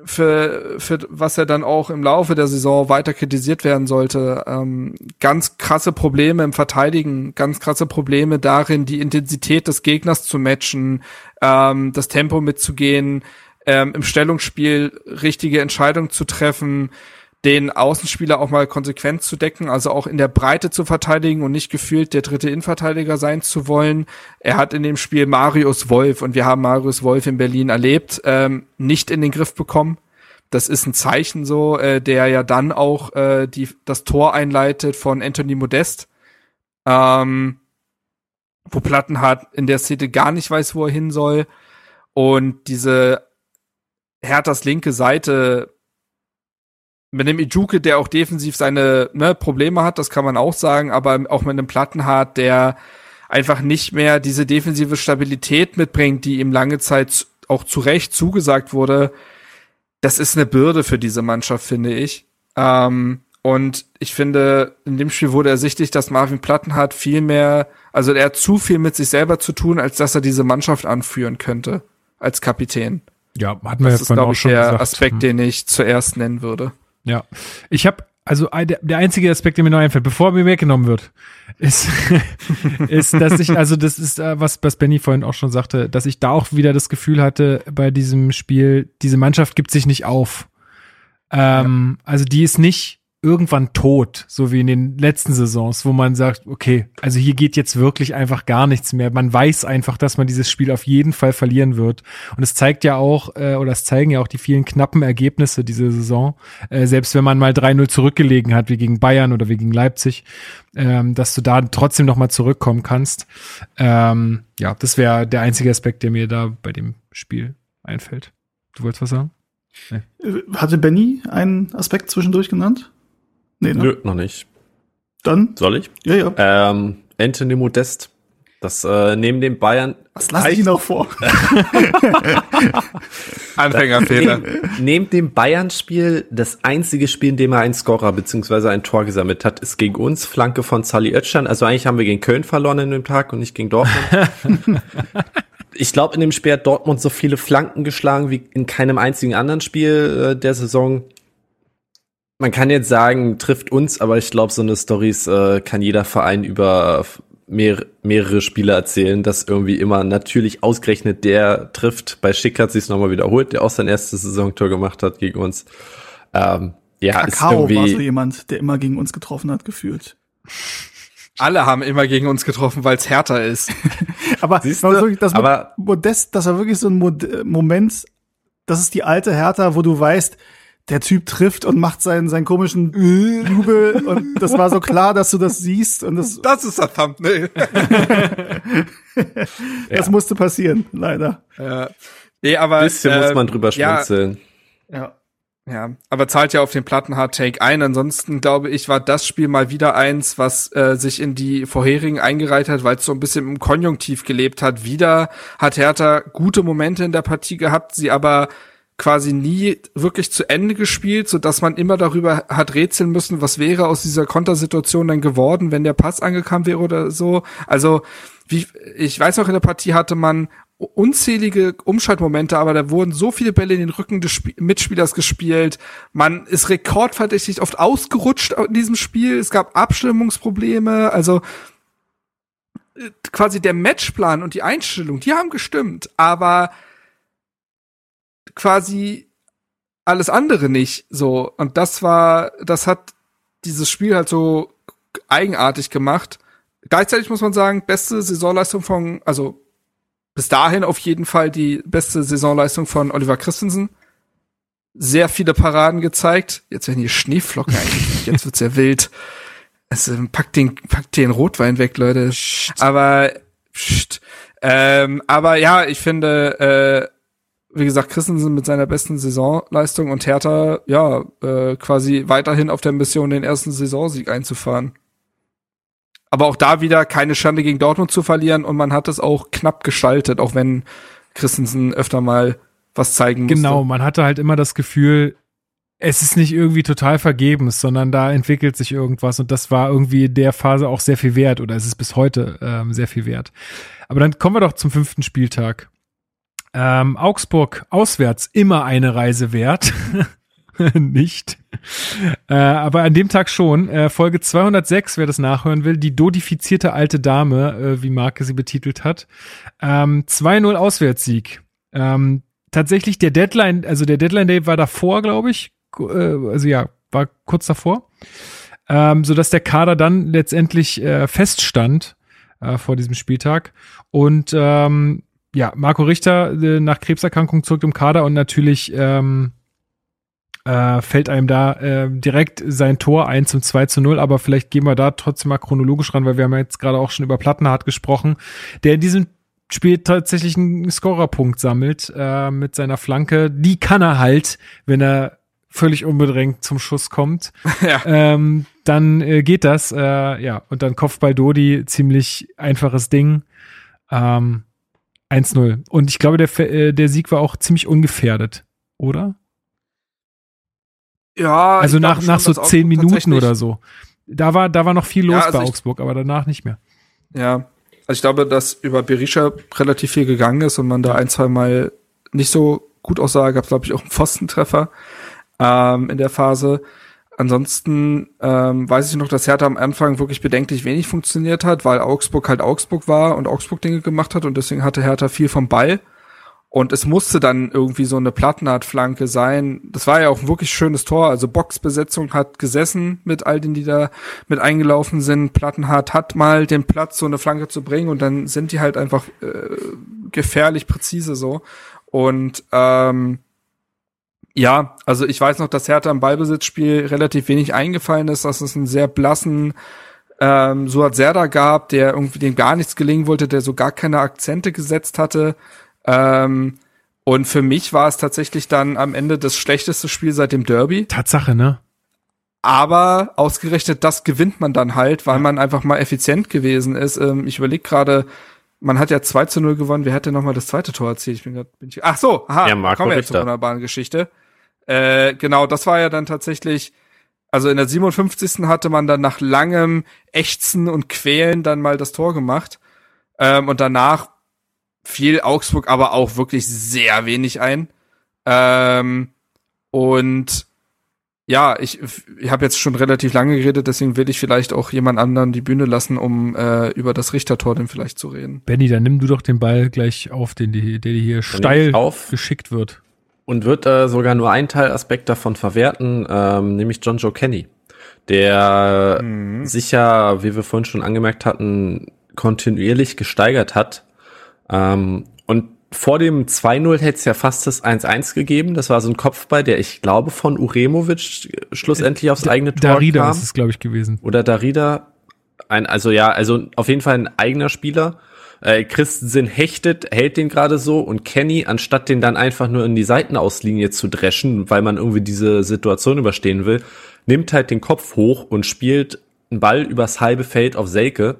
für, für was er dann auch im Laufe der Saison weiter kritisiert werden sollte. Ähm, ganz krasse Probleme im Verteidigen, ganz krasse Probleme darin, die Intensität des Gegners zu matchen, ähm, das Tempo mitzugehen, ähm, im Stellungsspiel richtige Entscheidungen zu treffen, den Außenspieler auch mal konsequent zu decken, also auch in der Breite zu verteidigen und nicht gefühlt der dritte Innenverteidiger sein zu wollen. Er hat in dem Spiel Marius Wolf, und wir haben Marius Wolf in Berlin erlebt, ähm, nicht in den Griff bekommen. Das ist ein Zeichen so, äh, der ja dann auch äh, die, das Tor einleitet von Anthony Modest, ähm, wo Plattenhardt in der Szene gar nicht weiß, wo er hin soll. Und diese Herthas linke Seite mit einem Ijuke, der auch defensiv seine ne, Probleme hat, das kann man auch sagen, aber auch mit einem Plattenhardt, der einfach nicht mehr diese defensive Stabilität mitbringt, die ihm lange Zeit auch zu Recht zugesagt wurde. Das ist eine Bürde für diese Mannschaft, finde ich. Ähm, und ich finde, in dem Spiel wurde ersichtlich, dass Marvin Plattenhardt viel mehr, also er hat zu viel mit sich selber zu tun, als dass er diese Mannschaft anführen könnte als Kapitän. Ja, hatten wir das ist, glaube ich, der gesagt. Aspekt, hm. den ich zuerst nennen würde. Ja, ich habe also der, der einzige Aspekt, der mir noch einfällt, bevor mir weggenommen wird, ist, (laughs) ist, dass ich, also das ist, äh, was, was Benny vorhin auch schon sagte, dass ich da auch wieder das Gefühl hatte bei diesem Spiel, diese Mannschaft gibt sich nicht auf. Ähm, ja. Also die ist nicht irgendwann tot, so wie in den letzten Saisons, wo man sagt, okay, also hier geht jetzt wirklich einfach gar nichts mehr. Man weiß einfach, dass man dieses Spiel auf jeden Fall verlieren wird. Und es zeigt ja auch, äh, oder es zeigen ja auch die vielen knappen Ergebnisse diese Saison, äh, selbst wenn man mal 3-0 zurückgelegen hat, wie gegen Bayern oder wie gegen Leipzig, ähm, dass du da trotzdem nochmal zurückkommen kannst. Ähm, ja, das wäre der einzige Aspekt, der mir da bei dem Spiel einfällt. Du wolltest was sagen? Nee. Hatte Benny einen Aspekt zwischendurch genannt? Nee, ne? Nö, noch nicht. Dann? Soll ich? Ja, ja. Ähm, Anthony Modest. Das äh, neben dem Bayern. Was lasse ich noch vor? (laughs) Anfängerfehler. Neben, neben dem Bayern-Spiel, das einzige Spiel, in dem er einen Scorer bzw. ein Tor gesammelt hat, ist gegen uns, Flanke von Sally Oetschan. Also eigentlich haben wir gegen Köln verloren in dem Tag und nicht gegen Dortmund. (laughs) ich glaube, in dem Spiel hat Dortmund so viele Flanken geschlagen wie in keinem einzigen anderen Spiel äh, der Saison man kann jetzt sagen, trifft uns, aber ich glaube, so eine Stories äh, kann jeder Verein über mehr, mehrere Spiele erzählen, dass irgendwie immer natürlich ausgerechnet der trifft. Bei Schick hat sich nochmal wiederholt, der auch sein erstes Saisontor gemacht hat gegen uns. Ähm, ja, Kakao ist irgendwie war so jemand, der immer gegen uns getroffen hat, gefühlt. Alle haben immer gegen uns getroffen, weil es härter ist. (laughs) aber Siehst du? Wirklich, das aber Modest, das war wirklich so ein Moment, das ist die alte Hertha, wo du weißt, der Typ trifft und macht seinen, seinen komischen Jubel und das war so klar, dass du das siehst und das. Das ist das Thumbnail. (laughs) das ja. musste passieren, leider. Ja. Nee, aber. Bisschen äh, muss man drüber schmunzeln. Ja. ja. Ja, aber zahlt ja auf den Platten-Hard-Take ein. Ansonsten glaube ich, war das Spiel mal wieder eins, was äh, sich in die vorherigen eingereiht hat, weil es so ein bisschen im Konjunktiv gelebt hat. Wieder hat Hertha gute Momente in der Partie gehabt, sie aber quasi nie wirklich zu Ende gespielt, so dass man immer darüber hat rätseln müssen, was wäre aus dieser Kontersituation dann geworden, wenn der Pass angekommen wäre oder so. Also, wie, ich weiß noch, in der Partie hatte man unzählige Umschaltmomente, aber da wurden so viele Bälle in den Rücken des Sp Mitspielers gespielt. Man ist rekordverdächtig oft ausgerutscht in diesem Spiel. Es gab Abstimmungsprobleme. Also äh, quasi der Matchplan und die Einstellung, die haben gestimmt. Aber quasi alles andere nicht so. Und das war, das hat dieses Spiel halt so eigenartig gemacht. Gleichzeitig muss man sagen, beste Saisonleistung von, also bis dahin auf jeden Fall die beste Saisonleistung von Oliver Christensen. Sehr viele Paraden gezeigt. Jetzt werden hier Schneeflocken eigentlich. Jetzt wird's ja wild. Es, äh, packt den, packt den Rotwein weg, Leute. Aber, pst, ähm, aber ja, ich finde, äh, wie gesagt, Christensen mit seiner besten Saisonleistung und Hertha, ja, äh, quasi weiterhin auf der Mission, den ersten Saisonsieg einzufahren. Aber auch da wieder keine Schande gegen Dortmund zu verlieren und man hat es auch knapp gestaltet, auch wenn Christensen öfter mal was zeigen musste. Genau, man hatte halt immer das Gefühl, es ist nicht irgendwie total vergebens, sondern da entwickelt sich irgendwas und das war irgendwie in der Phase auch sehr viel wert oder es ist bis heute ähm, sehr viel wert. Aber dann kommen wir doch zum fünften Spieltag. Ähm, Augsburg auswärts immer eine Reise wert. (laughs) nicht. Äh, aber an dem Tag schon. Äh, Folge 206, wer das nachhören will, die dodifizierte alte Dame, äh, wie Marke sie betitelt hat. Ähm, 2-0 Auswärtssieg. Ähm, tatsächlich der Deadline, also der Deadline Day war davor, glaube ich. Äh, also ja, war kurz davor. Ähm, so dass der Kader dann letztendlich äh, feststand äh, vor diesem Spieltag. Und ähm, ja, Marco Richter äh, nach Krebserkrankung zurück im Kader und natürlich ähm, äh, fällt einem da äh, direkt sein Tor ein zum 2 zu 0, aber vielleicht gehen wir da trotzdem mal chronologisch ran, weil wir haben ja jetzt gerade auch schon über Plattenhardt gesprochen, der in diesem Spiel tatsächlich einen Scorerpunkt sammelt äh, mit seiner Flanke. Die kann er halt, wenn er völlig unbedrängt zum Schuss kommt. (laughs) Ja. Ähm, dann äh, geht das, äh, ja, und dann Kopfball Dodi, ziemlich einfaches Ding. Ähm, 1-0. Und ich glaube, der, äh, der Sieg war auch ziemlich ungefährdet, oder? Ja. Also nach, nach so zehn Minuten oder so. Da war, da war noch viel los ja, also bei Augsburg, aber danach nicht mehr. Ja. Also ich glaube, dass über Berisha relativ viel gegangen ist und man da ein, zwei Mal nicht so gut aussah. Gab glaube ich, auch einen Pfostentreffer ähm, in der Phase. Ansonsten ähm, weiß ich noch, dass Hertha am Anfang wirklich bedenklich wenig funktioniert hat, weil Augsburg halt Augsburg war und Augsburg Dinge gemacht hat und deswegen hatte Hertha viel vom Ball. Und es musste dann irgendwie so eine Plattenhardt-Flanke sein. Das war ja auch ein wirklich schönes Tor. Also Boxbesetzung hat gesessen mit all denen, die da mit eingelaufen sind. Plattenhardt hat mal den Platz, so eine Flanke zu bringen und dann sind die halt einfach äh, gefährlich präzise so. Und ähm, ja, also ich weiß noch, dass Hertha im Ballbesitzspiel relativ wenig eingefallen ist, dass es einen sehr blassen ähm, Suat Serda gab, der irgendwie dem gar nichts gelingen wollte, der so gar keine Akzente gesetzt hatte. Ähm, und für mich war es tatsächlich dann am Ende das schlechteste Spiel seit dem Derby. Tatsache, ne? Aber ausgerechnet das gewinnt man dann halt, weil man einfach mal effizient gewesen ist. Ähm, ich überlege gerade, man hat ja 2 zu 0 gewonnen. Wer hätte noch mal das zweite Tor erzielt? Ich bin grad, bin ich, ach so, aha, ja, Marco kommen wir jetzt zur wunderbaren Geschichte. Äh, genau, das war ja dann tatsächlich, also in der 57. hatte man dann nach langem Ächzen und Quälen dann mal das Tor gemacht. Ähm, und danach fiel Augsburg aber auch wirklich sehr wenig ein. Ähm, und ja, ich, ich habe jetzt schon relativ lange geredet, deswegen will ich vielleicht auch jemand anderen die Bühne lassen, um äh, über das Richtertor dann vielleicht zu reden. Benny, dann nimm du doch den Ball gleich auf, den die, der dir hier steil auf. geschickt wird und wird äh, sogar nur einen Teilaspekt davon verwerten, ähm, nämlich John Joe Kenny, der mhm. sich ja, wie wir vorhin schon angemerkt hatten, kontinuierlich gesteigert hat. Ähm, und vor dem 2-0 hätte es ja fast das 1-1 gegeben. Das war so ein Kopfball, der ich glaube von Uremovic schlussendlich aufs eigene Tor Darida kam. ist es, glaube ich, gewesen. Oder Darida. Ein, also ja, also auf jeden Fall ein eigener Spieler. Äh, Christensen hechtet, hält den gerade so und Kenny, anstatt den dann einfach nur in die Seitenauslinie zu dreschen, weil man irgendwie diese Situation überstehen will, nimmt halt den Kopf hoch und spielt einen Ball übers halbe Feld auf Selke,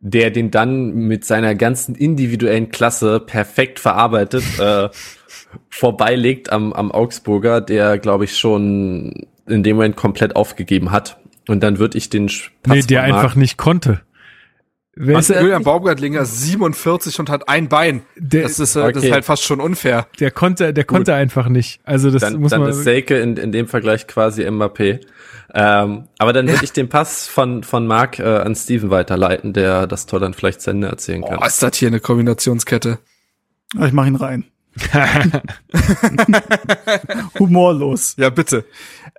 der den dann mit seiner ganzen individuellen Klasse perfekt verarbeitet, äh, (laughs) vorbeilegt am, am Augsburger, der, glaube ich, schon in dem Moment komplett aufgegeben hat. Und dann würde ich den Pass Nee, der einfach nicht konnte. Wer ist Julian Baumgartlinger 47 und hat ein Bein. Der, das, ist, okay. das ist halt fast schon unfair. Der konnte, der konnte Gut. einfach nicht. Also das dann, muss dann man. Dann ist Selke in, in dem Vergleich quasi Mbappé. Ähm, aber dann würde (laughs) ich den Pass von, von Marc äh, an Steven weiterleiten, der das Tor dann vielleicht zu Ende erzählen kann. Oh, ist das hier eine Kombinationskette? Ich mach ihn rein. (laughs) Humorlos. Ja, bitte.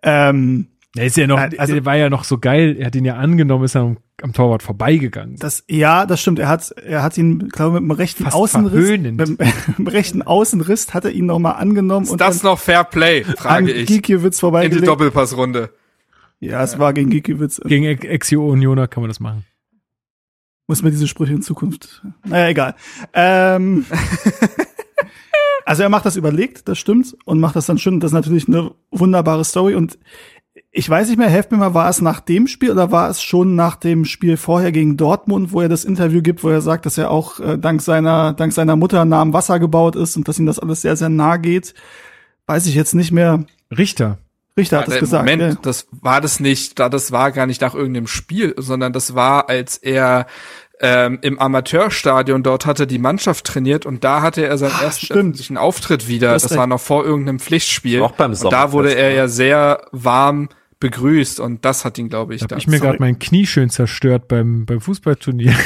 Ähm, er ist ja noch, also, der war ja noch so geil. Er hat ihn ja angenommen, ist am, am Torwart vorbeigegangen. Das, ja, das stimmt. Er hat, er hat ihn, glaube ich, mit dem rechten Fast Außenriss, mit, (laughs) mit, dem rechten Außenriss hat er ihn noch mal angenommen. Ist und das noch Fair Play? Frage ich. Gikiewicz vorbeigelegt. In die Doppelpassrunde. Ja, es war gegen Gikiewicz. Gegen Exio Unioner kann man das machen. Muss man diese Sprüche in Zukunft. Naja, egal. Ähm, (laughs) also er macht das überlegt, das stimmt, und macht das dann schön. Das ist natürlich eine wunderbare Story. Und ich weiß nicht mehr, helft mir mal, war es nach dem Spiel oder war es schon nach dem Spiel vorher gegen Dortmund, wo er das Interview gibt, wo er sagt, dass er auch äh, dank seiner, dank seiner Mutter nah am Wasser gebaut ist und dass ihm das alles sehr, sehr nah geht. Weiß ich jetzt nicht mehr. Richter. Richter hat das gesagt. Moment, ja. das war das nicht, da das war gar nicht nach irgendeinem Spiel, sondern das war, als er ähm, im Amateurstadion dort hatte die Mannschaft trainiert und da hatte er seinen Ach, ersten öffentlichen Auftritt wieder. Das, das war noch vor irgendeinem Pflichtspiel. Auch beim und da wurde er ja sehr warm begrüßt und das hat ihn, glaube ich, da. Hab ich mir gerade mein Knie schön zerstört beim beim Fußballturnier. (laughs)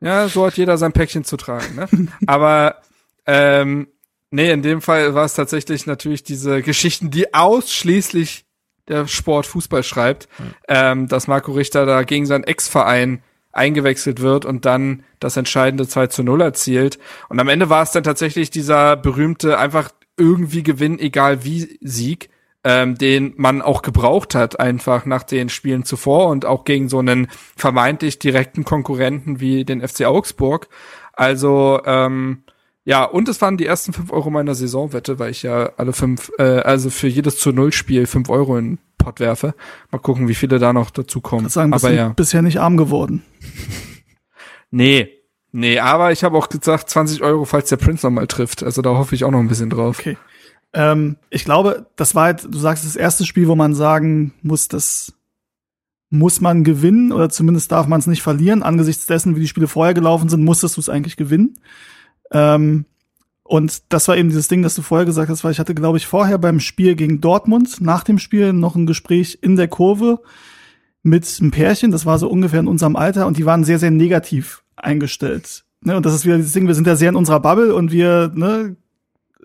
Ja, so hat jeder sein Päckchen zu tragen. Ne? Aber ähm, nee, in dem Fall war es tatsächlich natürlich diese Geschichten, die ausschließlich der Sport Fußball schreibt, mhm. ähm, dass Marco Richter da gegen seinen Ex-Verein eingewechselt wird und dann das entscheidende 2 zu 0 erzielt. Und am Ende war es dann tatsächlich dieser berühmte einfach irgendwie Gewinn, egal wie Sieg, ähm, den man auch gebraucht hat, einfach nach den Spielen zuvor und auch gegen so einen vermeintlich direkten Konkurrenten wie den FC Augsburg. Also ähm, ja, und es waren die ersten fünf Euro meiner Saisonwette, weil ich ja alle fünf, äh, also für jedes zu Null Spiel fünf Euro in Pot werfe. Mal gucken, wie viele da noch dazu kommen. Sagen, aber ja. bisher nicht arm geworden. (laughs) nee, nee, aber ich habe auch gesagt 20 Euro, falls der Prince noch mal trifft. Also da hoffe ich auch noch ein bisschen drauf. Okay. Ähm, ich glaube, das war halt, du sagst, das erste Spiel, wo man sagen muss, das muss man gewinnen oder zumindest darf man es nicht verlieren. Angesichts dessen, wie die Spiele vorher gelaufen sind, musstest du es eigentlich gewinnen. Ähm, und das war eben dieses Ding, das du vorher gesagt hast, weil ich hatte, glaube ich, vorher beim Spiel gegen Dortmund, nach dem Spiel noch ein Gespräch in der Kurve mit einem Pärchen, das war so ungefähr in unserem Alter, und die waren sehr, sehr negativ eingestellt. Ne, und das ist wieder dieses Ding, wir sind ja sehr in unserer Bubble und wir ne,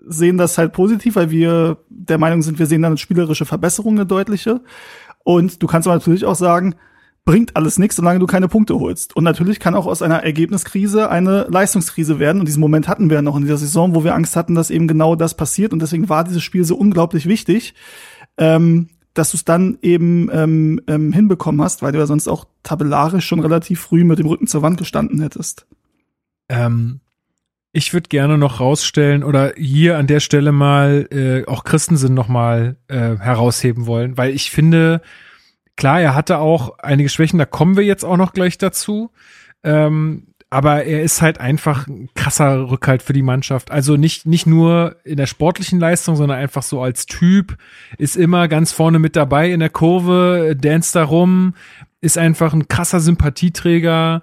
sehen das halt positiv, weil wir der Meinung sind, wir sehen dann eine spielerische Verbesserung, eine deutliche. Und du kannst aber natürlich auch sagen, bringt alles nichts, solange du keine Punkte holst. Und natürlich kann auch aus einer Ergebniskrise eine Leistungskrise werden. Und diesen Moment hatten wir noch in dieser Saison, wo wir Angst hatten, dass eben genau das passiert. Und deswegen war dieses Spiel so unglaublich wichtig, ähm, dass du es dann eben ähm, ähm, hinbekommen hast, weil du ja sonst auch tabellarisch schon relativ früh mit dem Rücken zur Wand gestanden hättest. Ähm, ich würde gerne noch rausstellen oder hier an der Stelle mal äh, auch Christensen noch mal äh, herausheben wollen, weil ich finde, Klar, er hatte auch einige Schwächen, da kommen wir jetzt auch noch gleich dazu. Ähm, aber er ist halt einfach ein krasser Rückhalt für die Mannschaft. Also nicht, nicht nur in der sportlichen Leistung, sondern einfach so als Typ, ist immer ganz vorne mit dabei in der Kurve, danst da rum, ist einfach ein krasser Sympathieträger,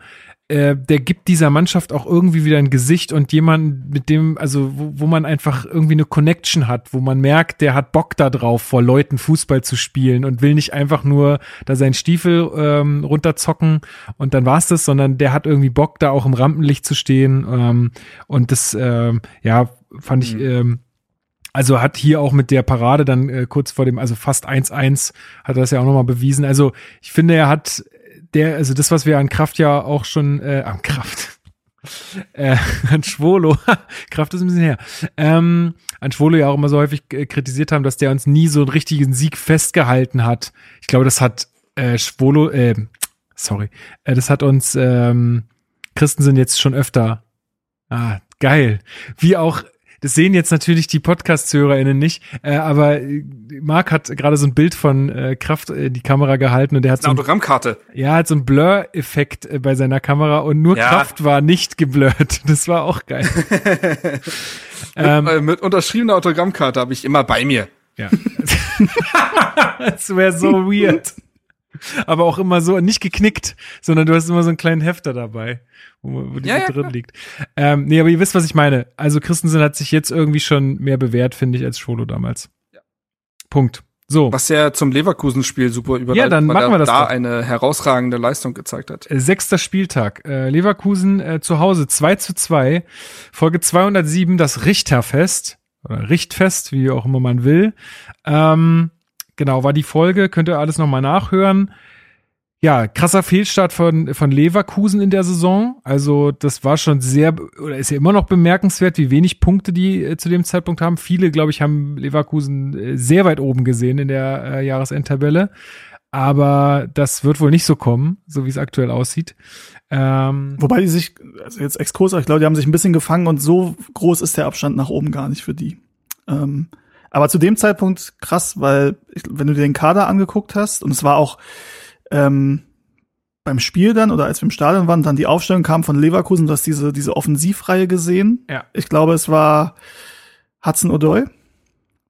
äh, der gibt dieser Mannschaft auch irgendwie wieder ein Gesicht und jemand, mit dem, also wo, wo man einfach irgendwie eine Connection hat, wo man merkt, der hat Bock da drauf, vor Leuten Fußball zu spielen und will nicht einfach nur da seinen Stiefel ähm, runterzocken und dann war's das, sondern der hat irgendwie Bock, da auch im Rampenlicht zu stehen. Ähm, und das, ähm, ja, fand ich. Mhm. Ähm, also hat hier auch mit der Parade dann äh, kurz vor dem, also fast 1-1, hat er das ja auch nochmal bewiesen. Also ich finde, er hat der, also das, was wir an Kraft ja auch schon, äh, an Kraft, (laughs) äh, an Schwolo, (laughs) Kraft ist ein bisschen her, ähm, an Schwolo ja auch immer so häufig äh, kritisiert haben, dass der uns nie so einen richtigen Sieg festgehalten hat. Ich glaube, das hat äh, Schwolo, äh, sorry, äh, das hat uns ähm, Christensen jetzt schon öfter. Ah, geil. Wie auch das sehen jetzt natürlich die Podcast-HörerInnen nicht, äh, aber äh, Marc hat gerade so ein Bild von äh, Kraft in die Kamera gehalten und der hat so eine Autogrammkarte. Ja, hat so ein Blur-Effekt äh, bei seiner Kamera und nur ja. Kraft war nicht geblurrt. (laughs) Das war auch geil. (laughs) ähm, mit, äh, mit unterschriebener Autogrammkarte habe ich immer bei mir. Ja. (laughs) das wäre so weird. Aber auch immer so, nicht geknickt, sondern du hast immer so einen kleinen Hefter dabei wo, wo die ja, ja, drin klar. liegt. Ähm, nee, aber ihr wisst, was ich meine. Also Christensen hat sich jetzt irgendwie schon mehr bewährt, finde ich, als Scholo damals. Ja. Punkt. So. Was ja zum Leverkusen-Spiel super überleitet, ja, dann machen wir das da doch. eine herausragende Leistung gezeigt hat. Äh, sechster Spieltag. Äh, Leverkusen äh, zu Hause 2 zu 2. Folge 207, das Richterfest. Oder Richtfest, wie auch immer man will. Ähm, genau, war die Folge. Könnt ihr alles nochmal nachhören. Ja, krasser Fehlstart von, von Leverkusen in der Saison. Also das war schon sehr, oder ist ja immer noch bemerkenswert, wie wenig Punkte die äh, zu dem Zeitpunkt haben. Viele, glaube ich, haben Leverkusen äh, sehr weit oben gesehen in der äh, Jahresendtabelle. aber das wird wohl nicht so kommen, so wie es aktuell aussieht. Ähm, Wobei die sich, also jetzt Exkurs, ich glaube, die haben sich ein bisschen gefangen und so groß ist der Abstand nach oben gar nicht für die. Ähm, aber zu dem Zeitpunkt krass, weil ich, wenn du dir den Kader angeguckt hast und es war auch ähm, beim Spiel dann oder als wir im Stadion waren, dann die Aufstellung kam von Leverkusen, du hast diese diese Offensivreihe gesehen. Ja. Ich glaube, es war Hudson O'Doy.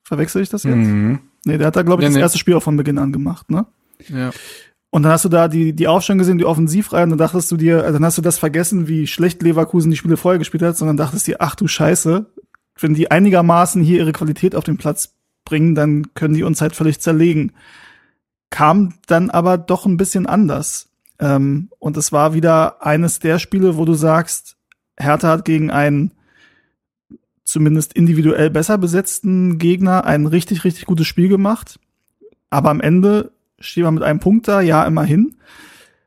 Verwechsel ich das jetzt? Mhm. Nee, der hat da glaube ich nee, das nee. erste Spiel auch von Beginn an gemacht, ne? Ja. Und dann hast du da die, die Aufstellung gesehen, die Offensivreihe, und dann dachtest du dir, also dann hast du das vergessen, wie schlecht Leverkusen die Spiele vorher gespielt hat, sondern dachtest dir, ach du Scheiße, wenn die einigermaßen hier ihre Qualität auf den Platz bringen, dann können die uns halt völlig zerlegen. Kam dann aber doch ein bisschen anders. Ähm, und es war wieder eines der Spiele, wo du sagst, Hertha hat gegen einen zumindest individuell besser besetzten Gegner ein richtig, richtig gutes Spiel gemacht. Aber am Ende steht man mit einem Punkt da, ja, immerhin.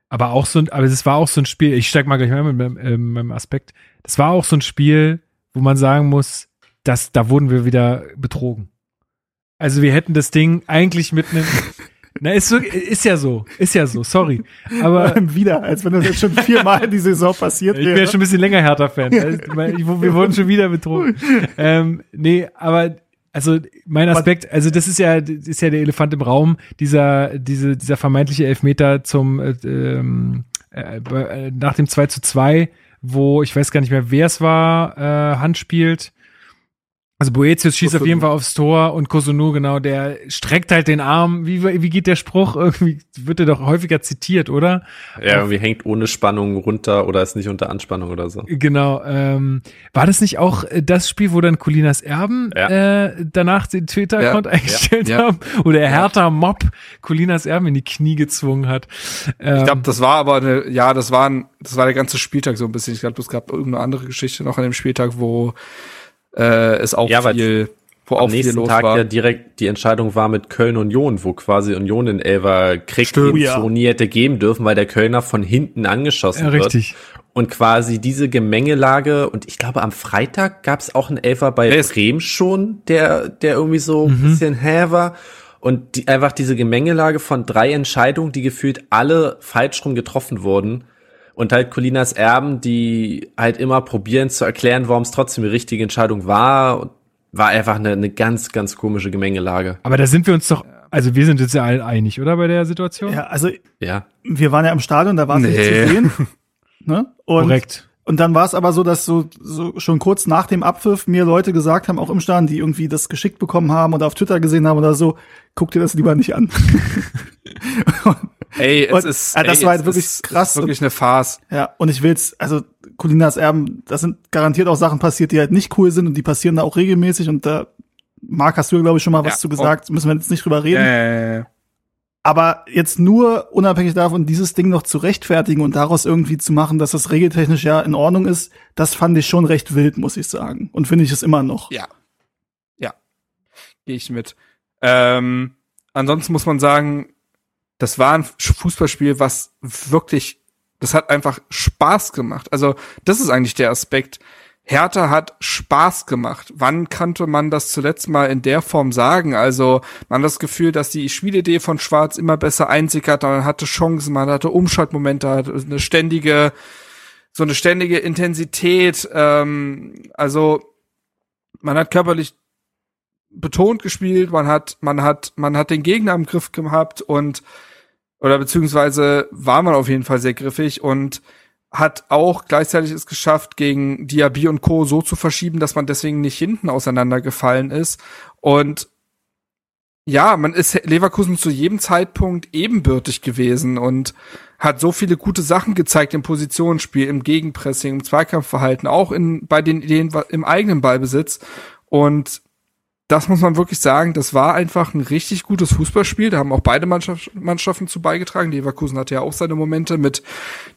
Aber auch so ein, aber es war auch so ein Spiel, ich steig mal gleich mal mit meinem, äh, meinem Aspekt. Das war auch so ein Spiel, wo man sagen muss, dass da wurden wir wieder betrogen. Also wir hätten das Ding eigentlich mit einem (laughs) Na, ist, so, ist ja so, ist ja so, sorry. Aber (laughs) wieder, als wenn das jetzt schon viermal die Saison passiert wäre. (laughs) Ich bin ja schon ein bisschen länger härter Fan. wir wurden schon wieder betrogen. ähm, nee, aber also mein Aspekt, also das ist ja, das ist ja der Elefant im Raum, dieser, diese, dieser vermeintliche Elfmeter zum äh, ähm, äh, äh, nach dem 2 zu 2, wo ich weiß gar nicht mehr, wer es war, äh, Hand spielt also Boetius schießt Kosunu. auf jeden Fall aufs Tor und Kosunu, genau, der streckt halt den Arm. Wie, wie geht der Spruch? (laughs) Irgendwie wird er doch häufiger zitiert, oder? Ja, irgendwie hängt ohne Spannung runter oder ist nicht unter Anspannung oder so. Genau. Ähm, war das nicht auch äh, das Spiel, wo dann Colinas Erben ja. äh, danach den Twitter-Account ja. eingestellt ja. haben? Oder der Hertha Mob Colinas Erben in die Knie gezwungen hat? Ähm, ich glaube, das war aber eine, ja, das war ein, das war der ganze Spieltag so ein bisschen. Ich glaube, es gab irgendeine andere Geschichte noch an dem Spieltag, wo äh, ist auch ja, viel, wo auch viel los Tag war. ja direkt die Entscheidung war mit Köln Union, wo quasi Union den Elver kriegt, den ja. so nie hätte geben dürfen, weil der Kölner von hinten angeschossen ja, wird. Richtig. Und quasi diese Gemengelage, und ich glaube, am Freitag gab es auch einen Elfer bei Wer Bremen schon, der, der irgendwie so mhm. ein bisschen hä war. Und die, einfach diese Gemengelage von drei Entscheidungen, die gefühlt alle falsch rum getroffen wurden, und halt Colinas Erben, die halt immer probieren zu erklären, warum es trotzdem die richtige Entscheidung war, war einfach eine, eine ganz, ganz komische Gemengelage. Aber da sind wir uns doch, also wir sind uns ja alle einig, oder bei der Situation? Ja, also ja. wir waren ja im Stadion, da war es nee. nicht zu sehen. (laughs) ne? Und, Korrekt. Und dann war es aber so, dass so, so schon kurz nach dem Abpfiff mir Leute gesagt haben, auch im Stadion, die irgendwie das geschickt bekommen haben oder auf Twitter gesehen haben oder so, guck dir das lieber nicht an. (laughs) Ey, es und, ist, äh, das ey, war halt wirklich krass. wirklich eine Farce. Ja, und ich will's, also Colinas Erben, das sind garantiert auch Sachen passiert, die halt nicht cool sind und die passieren da auch regelmäßig und da, Marc, hast du, glaube ich, schon mal was ja, zu gesagt, müssen wir jetzt nicht drüber reden. Äh. Aber jetzt nur unabhängig davon, dieses Ding noch zu rechtfertigen und daraus irgendwie zu machen, dass das regeltechnisch ja in Ordnung ist, das fand ich schon recht wild, muss ich sagen. Und finde ich es immer noch. Ja. Ja. Gehe ich mit. Ähm, ansonsten muss man sagen, das war ein Fußballspiel, was wirklich, das hat einfach Spaß gemacht. Also, das ist eigentlich der Aspekt. Hertha hat Spaß gemacht. Wann kannte man das zuletzt mal in der Form sagen? Also, man hat das Gefühl, dass die Spielidee von Schwarz immer besser einsickert, man hatte Chancen, man hatte Umschaltmomente, hatte eine ständige, so eine ständige Intensität. Ähm, also, man hat körperlich betont gespielt, man hat, man hat, man hat den Gegner im Griff gehabt und oder beziehungsweise war man auf jeden Fall sehr griffig und hat auch gleichzeitig es geschafft, gegen Diaby und Co. so zu verschieben, dass man deswegen nicht hinten auseinandergefallen ist. Und ja, man ist Leverkusen zu jedem Zeitpunkt ebenbürtig gewesen und hat so viele gute Sachen gezeigt im Positionsspiel, im Gegenpressing, im Zweikampfverhalten, auch in, bei den Ideen im eigenen Ballbesitz. Und das muss man wirklich sagen, das war einfach ein richtig gutes Fußballspiel. Da haben auch beide Mannschaften zu beigetragen. Leverkusen hatte ja auch seine Momente mit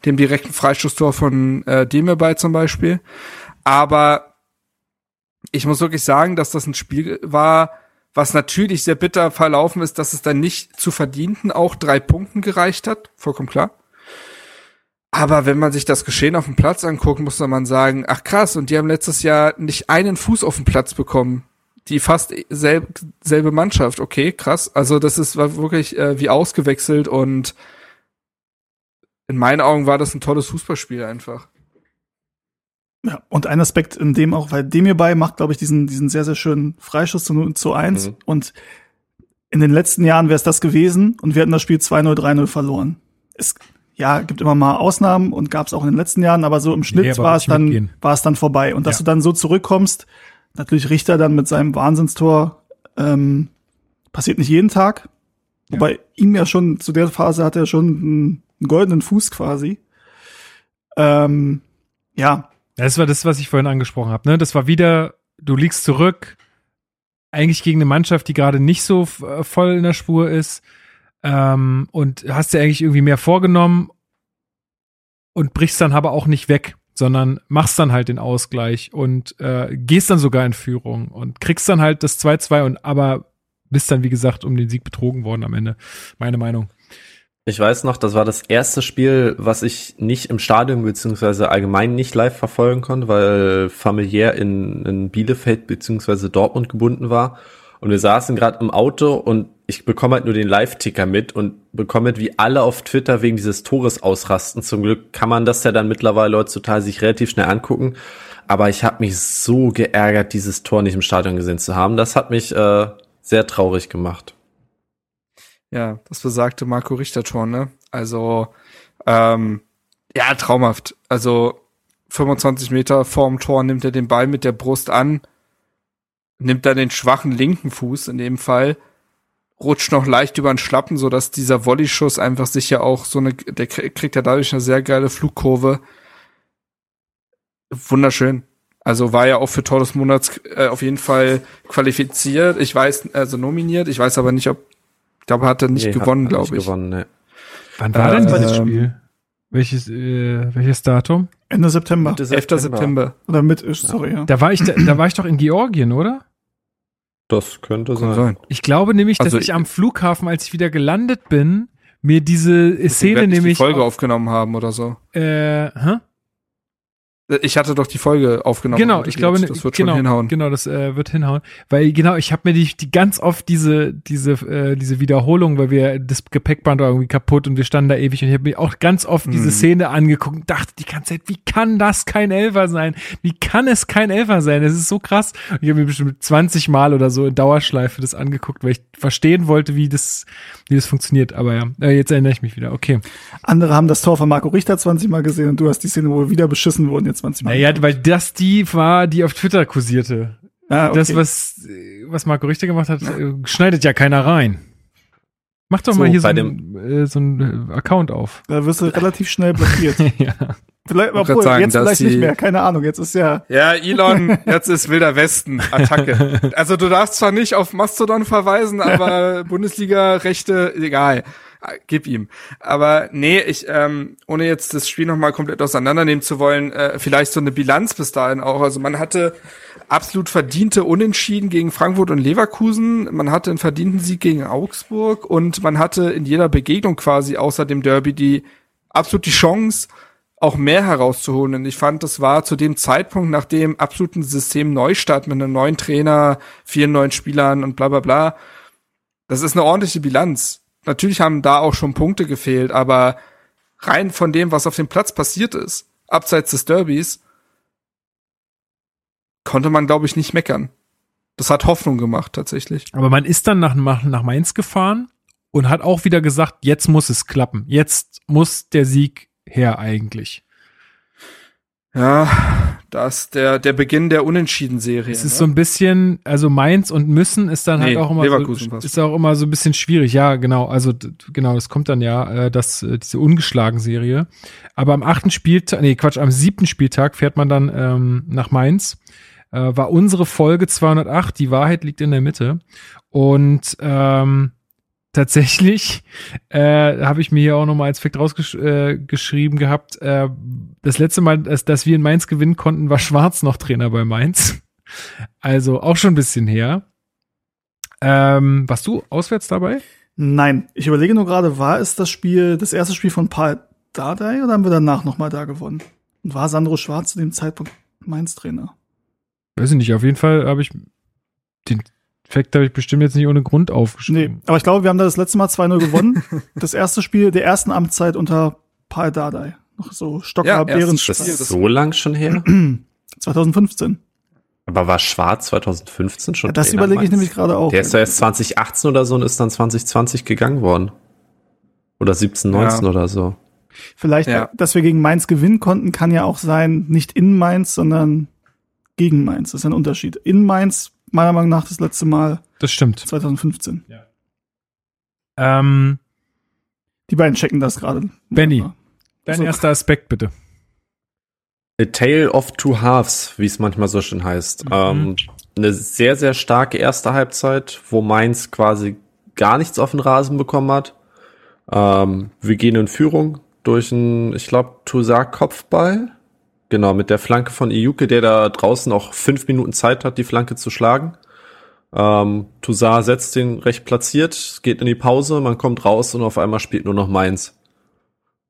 dem direkten Freistoßtor von äh, Demirbay zum Beispiel. Aber ich muss wirklich sagen, dass das ein Spiel war, was natürlich sehr bitter verlaufen ist, dass es dann nicht zu verdienten auch drei Punkten gereicht hat. Vollkommen klar. Aber wenn man sich das Geschehen auf dem Platz anguckt, muss man sagen, ach krass, und die haben letztes Jahr nicht einen Fuß auf den Platz bekommen die fast selb, selbe Mannschaft. Okay, krass. Also das ist war wirklich äh, wie ausgewechselt und in meinen Augen war das ein tolles Fußballspiel einfach. Ja, und ein Aspekt in dem auch, weil dem hierbei macht, glaube ich, diesen, diesen sehr, sehr schönen Freischuss zu 0 zu 1. Mhm. Und in den letzten Jahren wäre es das gewesen und wir hätten das Spiel 2-0, 3-0 verloren. Es ja, gibt immer mal Ausnahmen und gab es auch in den letzten Jahren, aber so im Schnitt nee, war es dann, war es dann vorbei. Und dass ja. du dann so zurückkommst, natürlich Richter dann mit seinem Wahnsinnstor, ähm, passiert nicht jeden Tag. Ja. Wobei ihm ja schon, zu der Phase hat er schon einen, einen goldenen Fuß quasi. Ähm, ja. Das war das, was ich vorhin angesprochen habe, ne? Das war wieder, du liegst zurück, eigentlich gegen eine Mannschaft, die gerade nicht so äh, voll in der Spur ist ähm, und hast dir eigentlich irgendwie mehr vorgenommen und brichst dann aber auch nicht weg, sondern machst dann halt den Ausgleich und äh, gehst dann sogar in Führung und kriegst dann halt das 2-2 und aber bist dann, wie gesagt, um den Sieg betrogen worden am Ende. Meine Meinung. Ich weiß noch, das war das erste Spiel, was ich nicht im Stadion beziehungsweise allgemein nicht live verfolgen konnte, weil familiär in, in Bielefeld beziehungsweise Dortmund gebunden war. Und wir saßen gerade im Auto und ich bekomme halt nur den Live-Ticker mit und bekomme mit, wie alle auf Twitter wegen dieses Tores ausrasten. Zum Glück kann man das ja dann mittlerweile heutzutage sich relativ schnell angucken. Aber ich habe mich so geärgert, dieses Tor nicht im Stadion gesehen zu haben. Das hat mich äh, sehr traurig gemacht. Ja, das besagte Marco Richter-Tor, ne? Also, ähm, ja, traumhaft. Also 25 Meter vorm Tor nimmt er den Ball mit der Brust an nimmt dann den schwachen linken Fuß in dem Fall, rutscht noch leicht über den Schlappen, so dass dieser Volley-Schuss einfach sicher auch so eine, der kriegt ja dadurch eine sehr geile Flugkurve. Wunderschön. Also war ja auch für Tor des Monats äh, auf jeden Fall qualifiziert. Ich weiß, also nominiert. Ich weiß aber nicht, ob, ich glaube, hat er nicht nee, gewonnen, glaube ich. Gewonnen, ne. Wann war äh, denn dieses ähm, Spiel? Welches, äh, welches Datum? Ende September. 11. September. September. Oder mit, sorry, ja. Da war ich, da, da war ich doch in Georgien, oder? Das könnte sein. sein. Ich glaube nämlich, dass also ich am Flughafen, als ich wieder gelandet bin, mir diese Szene nämlich. Die Folge aufgenommen haben oder so. Äh, hä? Ich hatte doch die Folge aufgenommen. Genau, ich glaube, das wird genau, schon hinhauen. Genau, das äh, wird hinhauen, weil genau, ich habe mir die, die ganz oft diese diese äh, diese Wiederholung, weil wir das Gepäckband war irgendwie kaputt und wir standen da ewig und ich habe mir auch ganz oft mhm. diese Szene angeguckt und dachte die ganze Zeit, wie kann das kein Elfer sein? Wie kann es kein Elfer sein? Das ist so krass. Und ich habe mir bestimmt 20 Mal oder so in Dauerschleife das angeguckt, weil ich verstehen wollte, wie das wie das funktioniert. Aber ja, äh, jetzt erinnere ich mich wieder. Okay. Andere haben das Tor von Marco Richter 20 Mal gesehen und du hast die Szene, wo wir wieder beschissen wurden, jetzt 20 Mal. Naja, weil das die war, die auf Twitter kursierte. Ah, okay. Das, was, was Marco Richter gemacht hat, äh, schneidet ja keiner rein. Mach doch so, mal hier so, ein, äh, so ein Account auf. Da wirst du relativ schnell blockiert. (laughs) ja. Vielleicht, obwohl, sagen, jetzt vielleicht nicht mehr, keine Ahnung, jetzt ist ja. Ja, Elon, jetzt ist Wilder Westen, Attacke. (laughs) Also du darfst zwar nicht auf Mastodon verweisen, aber (laughs) Bundesliga-Rechte, egal. Gib ihm. Aber nee, ich, ähm, ohne jetzt das Spiel nochmal komplett auseinandernehmen zu wollen, äh, vielleicht so eine Bilanz bis dahin auch. Also man hatte absolut verdiente Unentschieden gegen Frankfurt und Leverkusen. Man hatte einen verdienten Sieg gegen Augsburg und man hatte in jeder Begegnung quasi außer dem Derby die absolut die Chance, auch mehr herauszuholen. Und ich fand, das war zu dem Zeitpunkt, nach dem absoluten System Neustart mit einem neuen Trainer, vielen neuen Spielern und bla bla bla. Das ist eine ordentliche Bilanz. Natürlich haben da auch schon Punkte gefehlt, aber rein von dem, was auf dem Platz passiert ist, abseits des Derbys, konnte man, glaube ich, nicht meckern. Das hat Hoffnung gemacht, tatsächlich. Aber man ist dann nach, nach Mainz gefahren und hat auch wieder gesagt, jetzt muss es klappen. Jetzt muss der Sieg her eigentlich. Ja, das der der Beginn der Unentschieden-Serie. Es ist ne? so ein bisschen, also Mainz und müssen ist dann halt nee, halt auch immer Leverkusen so, ist auch immer so ein bisschen schwierig. Ja, genau. Also genau, das kommt dann ja, äh, das äh, diese ungeschlagen Serie. Aber am achten Spieltag, nee Quatsch, am siebten Spieltag fährt man dann ähm, nach Mainz. Äh, war unsere Folge 208. Die Wahrheit liegt in der Mitte und ähm, tatsächlich (laughs) äh, habe ich mir hier auch nochmal als Fact rausgeschrieben äh, gehabt. Äh, das letzte Mal, dass, dass wir in Mainz gewinnen konnten, war Schwarz noch Trainer bei Mainz. (laughs) Also auch schon ein bisschen her. Ähm, warst du auswärts dabei? Nein, ich überlege nur gerade, war es das Spiel, das erste Spiel von Paul Dardai oder haben wir danach nochmal da gewonnen? Und war Sandro Schwarz zu dem Zeitpunkt Mainz Trainer? Weiß ich nicht, auf jeden Fall habe ich den Fakt habe ich bestimmt jetzt nicht ohne Grund aufgeschrieben. Nee, aber ich glaube, wir haben da das letzte Mal 2-0 gewonnen. (laughs) das erste Spiel der ersten Amtszeit unter Paul Dardai. Noch so Stocker Ja, Behrens Das ist so lang schon her. (clears throat) 2015. Aber war Schwarz 2015 schon? Ja, das Trainer, überlege ich nämlich gerade auch. Der ist ja erst 2018 oder so und ist dann 2020 gegangen worden. Oder 17, 19 Ja. oder so. Vielleicht, Ja. dass wir gegen Mainz gewinnen konnten, kann ja auch sein, nicht in Mainz, sondern gegen Mainz. Das ist ein Unterschied. In Mainz, meiner Meinung nach, das letzte Mal Das stimmt. 2015. Ähm, Die beiden checken das gerade. Benny. dein So. erster Aspekt bitte. A Tale of Two Halves, wie es manchmal so schön heißt. Mhm. Ähm, eine sehr, sehr starke erste Halbzeit, wo Mainz quasi gar nichts auf den Rasen bekommen hat. Ähm, wir gehen in Führung durch einen, ich glaube, Toussaint-Kopfball. Genau, mit der Flanke von Iuke, der da draußen auch fünf Minuten Zeit hat, die Flanke zu schlagen. Ähm, Toussaint setzt den recht platziert, geht in die Pause, man kommt raus und auf einmal spielt nur noch Mainz.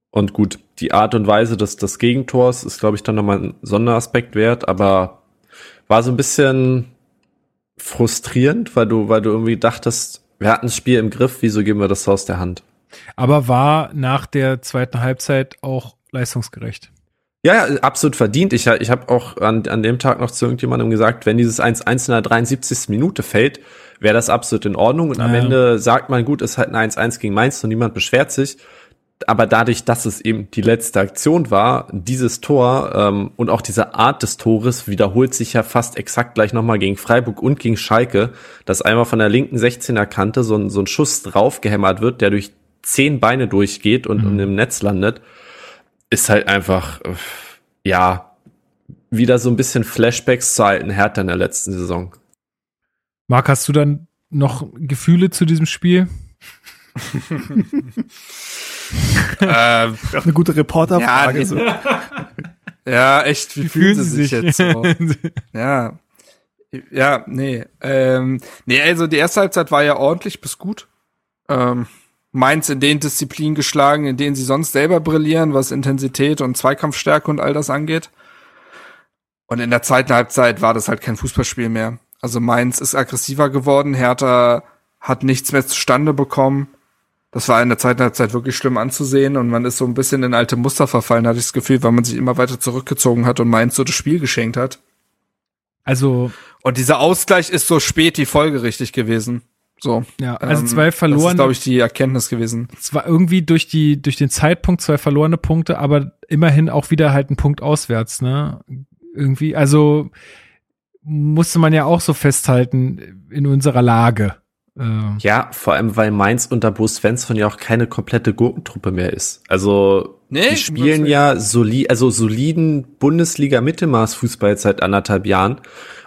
Und gut, die Art und Weise des, des Gegentors ist, glaube ich, dann nochmal ein Sonderaspekt wert, aber war so ein bisschen frustrierend, weil du, weil du irgendwie dachtest, wir hatten das Spiel im Griff, wieso geben wir das aus der Hand? Aber war nach der zweiten Halbzeit auch leistungsgerecht. Ja, ja, absolut verdient. Ich, ich habe auch an, an dem Tag noch zu irgendjemandem gesagt, wenn dieses 1-1 in der 73. Minute fällt, wäre das absolut in Ordnung. Und am Ja. Ende sagt man, gut, es ist halt ein 1-1 gegen Mainz und niemand beschwert sich. Aber dadurch, dass es eben die letzte Aktion war, dieses Tor ähm, und auch diese Art des Tores wiederholt sich ja fast exakt gleich nochmal gegen Freiburg und gegen Schalke, dass einmal von der linken 16er Kante so ein, so ein Schuss draufgehämmert wird, der durch zehn Beine durchgeht und, und im Netz landet ist halt einfach, ja, wieder so ein bisschen Flashbacks zur alten Hertha in der letzten Saison. Marc, hast du dann noch Gefühle zu diesem Spiel? (laughs) äh, Auch eine gute Reporterfrage. Ja, so. (laughs) ja, echt, wie, fühlen sie sich, jetzt so? (laughs) Ja. Ja, nee. Ähm, nee, also die erste Halbzeit war ja ordentlich bis gut. Ähm, Mainz in den Disziplinen geschlagen, in denen sie sonst selber brillieren, was Intensität und Zweikampfstärke und all das angeht. Und in der zweiten Halbzeit war das halt kein Fußballspiel mehr. Also Mainz ist aggressiver geworden, Hertha hat nichts mehr zustande bekommen. Das war in der zweiten Halbzeit wirklich schlimm anzusehen und man ist so ein bisschen in alte Muster verfallen, hatte ich das Gefühl, weil man sich immer weiter zurückgezogen hat und Mainz so das Spiel geschenkt hat. Also, Und dieser Ausgleich ist so spät die folgerichtig gewesen. So. ja, also Ähm, zwei Das ist, glaube ich, die Erkenntnis gewesen. zwar irgendwie durch die, durch den Zeitpunkt zwei verlorene Punkte, aber immerhin auch wieder halt ein Punkt auswärts, ne? Irgendwie, also musste man ja auch so festhalten in unserer Lage. Äh, Ja, vor allem, weil Mainz unter Bo Svensson ja auch keine komplette Gurkentruppe mehr ist. Also, Nee, die spielen ja soli also soliden Bundesliga-Mittelmaß-Fußball seit anderthalb Jahren.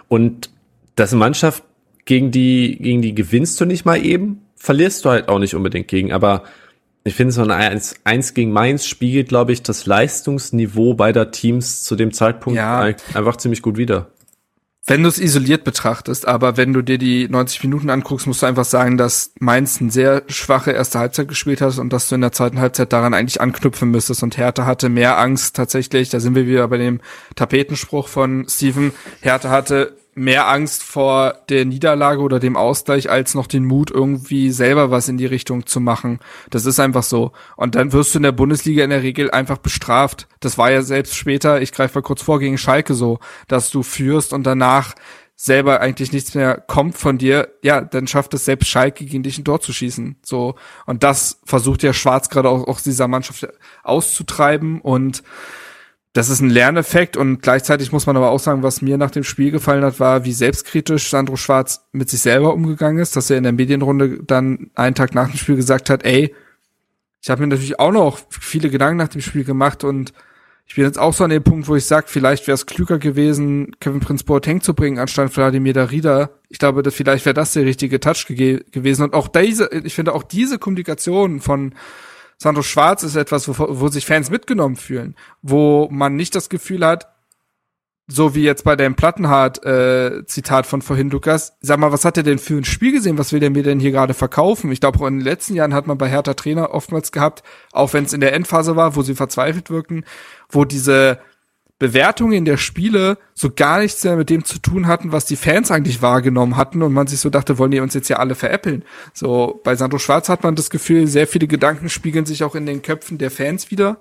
Und das ist eine Mannschaft, gegen die, gegen die gewinnst du nicht mal eben, verlierst du halt auch nicht unbedingt gegen. Aber ich finde, so ein 1, 1 gegen Mainz spiegelt, glaube ich, das Leistungsniveau beider Teams zu dem Zeitpunkt Ja. ein- einfach ziemlich gut wieder. Wenn du es isoliert betrachtest, aber wenn du dir die 90 Minuten anguckst, musst du einfach sagen, dass Mainz eine sehr schwache erste Halbzeit gespielt hat und dass du in der zweiten Halbzeit daran eigentlich anknüpfen müsstest. Und Hertha hatte mehr Angst tatsächlich, da sind wir wieder bei dem Tapetenspruch von Steven, Hertha hatte mehr Angst vor der Niederlage oder dem Ausgleich, als noch den Mut, irgendwie selber was in die Richtung zu machen. Das ist einfach so. Und dann wirst du in der Bundesliga in der Regel einfach bestraft. Das war ja selbst später, ich greife mal kurz vor, gegen Schalke so, dass du führst und danach selber eigentlich nichts mehr kommt von dir, ja, dann schafft es selbst Schalke gegen dich ein Tor zu schießen. So. Und das versucht ja Schwarz gerade auch, auch dieser Mannschaft auszutreiben und das ist ein Lerneffekt und gleichzeitig muss man aber auch sagen, was mir nach dem Spiel gefallen hat, war, wie selbstkritisch Sandro Schwarz mit sich selber umgegangen ist, dass er in der Medienrunde dann einen Tag nach dem Spiel gesagt hat, ey, ich habe mir natürlich auch noch viele Gedanken nach dem Spiel gemacht und ich bin jetzt auch so an dem Punkt, wo ich sage, vielleicht wäre es klüger gewesen, Kevin Prince Boateng zu bringen, anstatt Wladimir Darida. Ich glaube, dass vielleicht wäre das der richtige Touch ge gewesen. Und auch diese, ich finde auch diese Kommunikation von Sandro Schwarz ist etwas, wo, wo sich Fans mitgenommen fühlen, wo man nicht das Gefühl hat, so wie jetzt bei deinem Plattenhart-Zitat von vorhin, Lukas, sag mal, was hat er denn für ein Spiel gesehen? Was will der mir denn hier gerade verkaufen? Ich glaube, auch in den letzten Jahren hat man bei Hertha Trainer oftmals gehabt, auch wenn es in der Endphase war, wo sie verzweifelt wirken, wo diese Bewertungen der Spiele so gar nichts mehr mit dem zu tun hatten, was die Fans eigentlich wahrgenommen hatten und man sich so dachte, wollen die uns jetzt ja alle veräppeln. So, bei Sandro Schwarz hat man das Gefühl, sehr viele Gedanken spiegeln sich auch in den Köpfen der Fans wieder.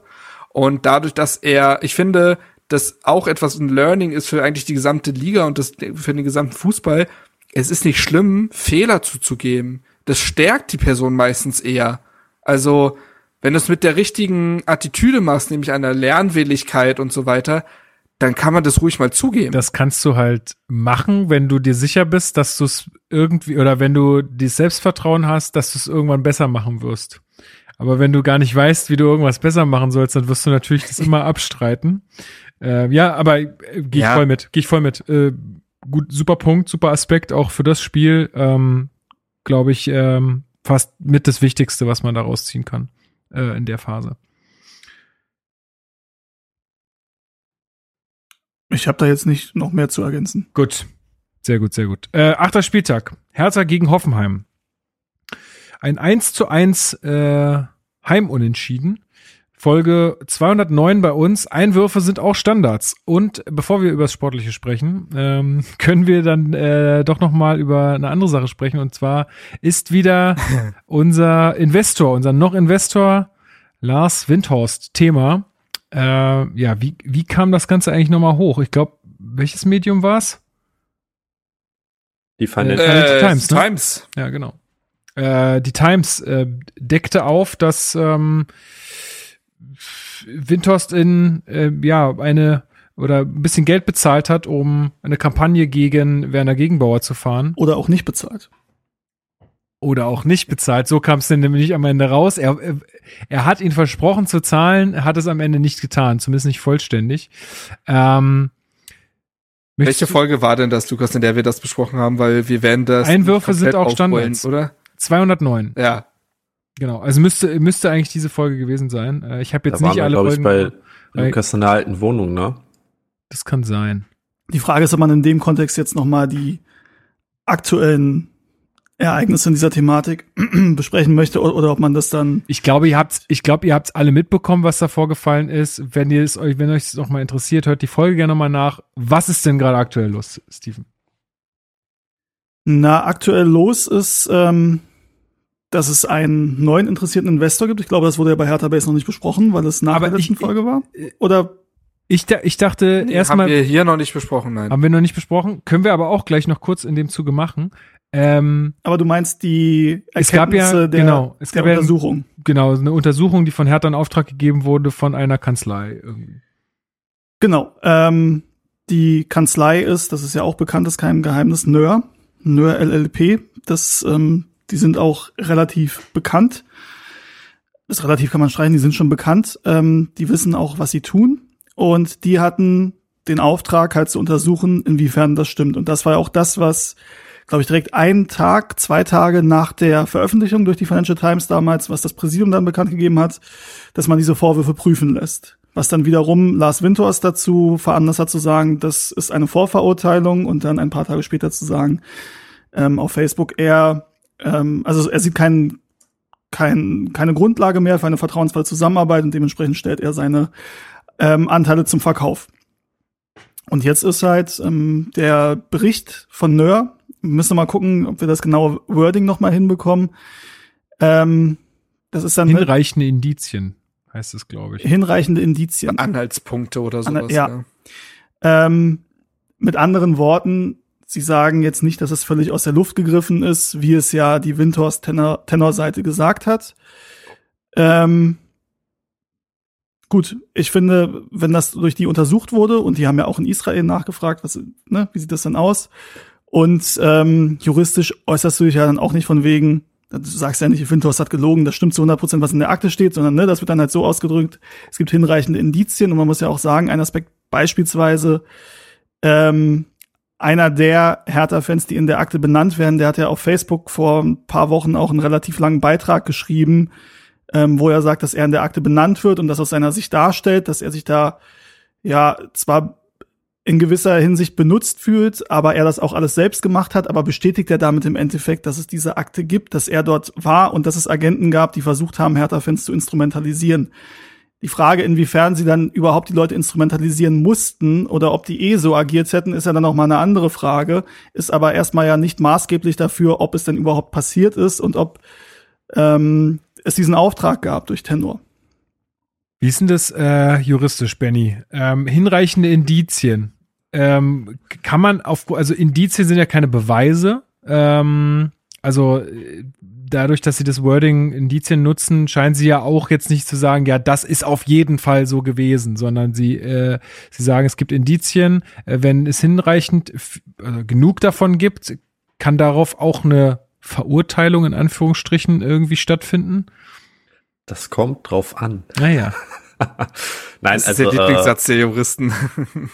Und dadurch, dass er, ich finde, dass auch etwas ein Learning ist für eigentlich die gesamte Liga und das für den gesamten Fußball. Es ist nicht schlimm, Fehler zuzugeben. Das stärkt die Person meistens eher. Also, wenn du es mit der richtigen Attitüde machst, nämlich einer Lernwilligkeit und so weiter, dann kann man das ruhig mal zugeben. Das kannst du halt machen, wenn du dir sicher bist, dass du es irgendwie oder wenn du das Selbstvertrauen hast, dass du es irgendwann besser machen wirst. Aber wenn du gar nicht weißt, wie du irgendwas besser machen sollst, dann wirst du natürlich das immer (laughs) abstreiten. Äh, ja, aber äh, gehe ich ja. voll mit, gehe ich voll mit. Äh, gut, super Punkt, super Aspekt auch für das Spiel. Ähm, Glaube ich, ähm, fast mit das Wichtigste, was man daraus ziehen kann äh, in der Phase. Ich habe da jetzt nicht noch mehr zu ergänzen. Gut, sehr gut, sehr gut. Äh, achter Spieltag, Hertha gegen Hoffenheim. Ein 1 zu 1 äh, Heimunentschieden. Folge 209 bei uns. Einwürfe sind auch Standards. Und bevor wir über das Sportliche sprechen, ähm, (laughs) können wir dann äh, doch noch mal über eine andere Sache sprechen. Und zwar ist wieder (laughs) unser Investor, unser noch Investor Lars Windhorst Thema. Äh, ja, wie, wie kam das Ganze eigentlich noch mal hoch? Ich glaube, welches Medium war's? Die Financial äh, Times. Ne? Times. Ja, genau. Äh, die Times äh, deckte auf, dass ähm, Windhorst in äh, ja eine oder ein bisschen Geld bezahlt hat, um eine Kampagne gegen Werner Gegenbauer zu fahren. Oder auch nicht bezahlt. Oder auch nicht bezahlt. So kam es denn nämlich am Ende raus. Er, er hat ihn versprochen zu zahlen, hat es am Ende nicht getan, zumindest nicht vollständig. Ähm, Welche Folge war denn das, Lukas, in der wir das besprochen haben? Weil wir werden das. Einwürfe sind auch Standards. Oder? 209. Ja, Genau, also müsste müsste eigentlich diese Folge gewesen sein. Äh, ich habe jetzt da nicht alle wir, Folgen. Ich, bei Lukas in der alten Wohnung, ne? Das kann sein. Die Frage ist, ob man in dem Kontext jetzt noch mal die aktuellen Ereignisse in dieser Thematik (clears throat) besprechen möchte oder, ob man das dann. Ich glaube, ihr habt, ich glaube, ihr habt alle mitbekommen, was da vorgefallen ist. Wenn ihr es euch, wenn euch das noch mal interessiert, hört die Folge gerne noch mal nach. Was ist denn gerade aktuell los, Steven? Na, aktuell los ist, ähm, dass es einen neuen interessierten Investor gibt. Ich glaube, das wurde ja bei Hertha Base noch nicht besprochen, weil es nach Aber der letzten ich, Folge war. Oder ich, ich dachte nee, erstmal. Haben wir hier noch nicht besprochen, nein. Haben wir noch nicht besprochen. Können wir aber auch gleich noch kurz in dem Zuge machen. Ähm, aber du meinst die Erkenntnisse es gab ja, der, genau, es der gab Untersuchung. Ja, genau, eine Untersuchung, die von Hertha in Auftrag gegeben wurde von einer Kanzlei. Irgendwie. Genau. Ähm, die Kanzlei ist, das ist ja auch bekannt, ist kein Geheimnis, NÖR, NÖR LLP. Das ähm, die sind auch relativ bekannt. Das relativ kann man streichen, die sind schon bekannt. Ähm, die wissen auch, was sie tun. Und die hatten den Auftrag, halt zu untersuchen, inwiefern das stimmt. Und das war auch das, was, glaube ich, direkt einen Tag, zwei Tage nach der Veröffentlichung durch die Financial Times damals, was das Präsidium dann bekannt gegeben hat, dass man diese Vorwürfe prüfen lässt. Was dann wiederum Lars Winters dazu veranlasst hat zu sagen, das ist eine Vorverurteilung und dann ein paar Tage später zu sagen, ähm, auf Facebook, er ähm, also er sieht keinen kein, keine Grundlage mehr für eine vertrauensvolle Zusammenarbeit und dementsprechend stellt er seine ähm, Anteile zum Verkauf. Und jetzt ist halt ähm, der Bericht von Nör, wir müssen mal gucken, ob wir das genaue Wording noch mal hinbekommen. Ähm, das ist dann hinreichende Indizien heißt es, glaube ich. Hinreichende Indizien. Anhaltspunkte oder sowas. ja. ja. Ähm, mit anderen Worten, Sie sagen jetzt nicht, dass es völlig aus der Luft gegriffen ist, wie es ja die Windhorst Tenor, Tenor-Seite gesagt hat. Ähm, gut, ich finde, wenn das durch die untersucht wurde, und die haben ja auch in Israel nachgefragt, was, ne, wie sieht das denn aus? Und ähm, juristisch äußerst du dich ja dann auch nicht von wegen, du sagst ja nicht, Windhorst hat gelogen, das stimmt zu 100 Prozent, was in der Akte steht, sondern ne, das wird dann halt so ausgedrückt, es gibt hinreichende Indizien und man muss ja auch sagen, ein Aspekt beispielsweise, ähm, einer der Hertha-Fans, die in der Akte benannt werden, der hat ja auf Facebook vor ein paar Wochen auch einen relativ langen Beitrag geschrieben, ähm, wo er sagt, dass er in der Akte benannt wird und das aus seiner Sicht darstellt, dass er sich da ja zwar in gewisser Hinsicht benutzt fühlt, aber er das auch alles selbst gemacht hat, aber bestätigt er damit im Endeffekt, dass es diese Akte gibt, dass er dort war und dass es Agenten gab, die versucht haben, Hertha-Fans zu instrumentalisieren. Die Frage, inwiefern sie dann überhaupt die Leute instrumentalisieren mussten oder ob die eh so agiert hätten, ist ja dann noch mal eine andere Frage. Ist aber erstmal ja nicht maßgeblich dafür, ob es denn überhaupt passiert ist und ob ähm, es diesen Auftrag gab durch Tenor. Wie ist denn das äh, juristisch, Benny? Ähm, hinreichende Indizien. Ähm, kann man auf, also Indizien sind ja keine Beweise. Ähm, also äh, dadurch, dass sie das Wording Indizien nutzen, scheinen sie ja auch jetzt nicht zu sagen, ja, das ist auf jeden Fall so gewesen, sondern sie, äh, sie sagen, es gibt Indizien. Äh, wenn es hinreichend äh, genug davon gibt, kann darauf auch eine Verurteilung in Anführungsstrichen irgendwie stattfinden. Das kommt drauf an. Naja. (laughs) (laughs) Nein, das also, ist der Lieblingssatz der Juristen.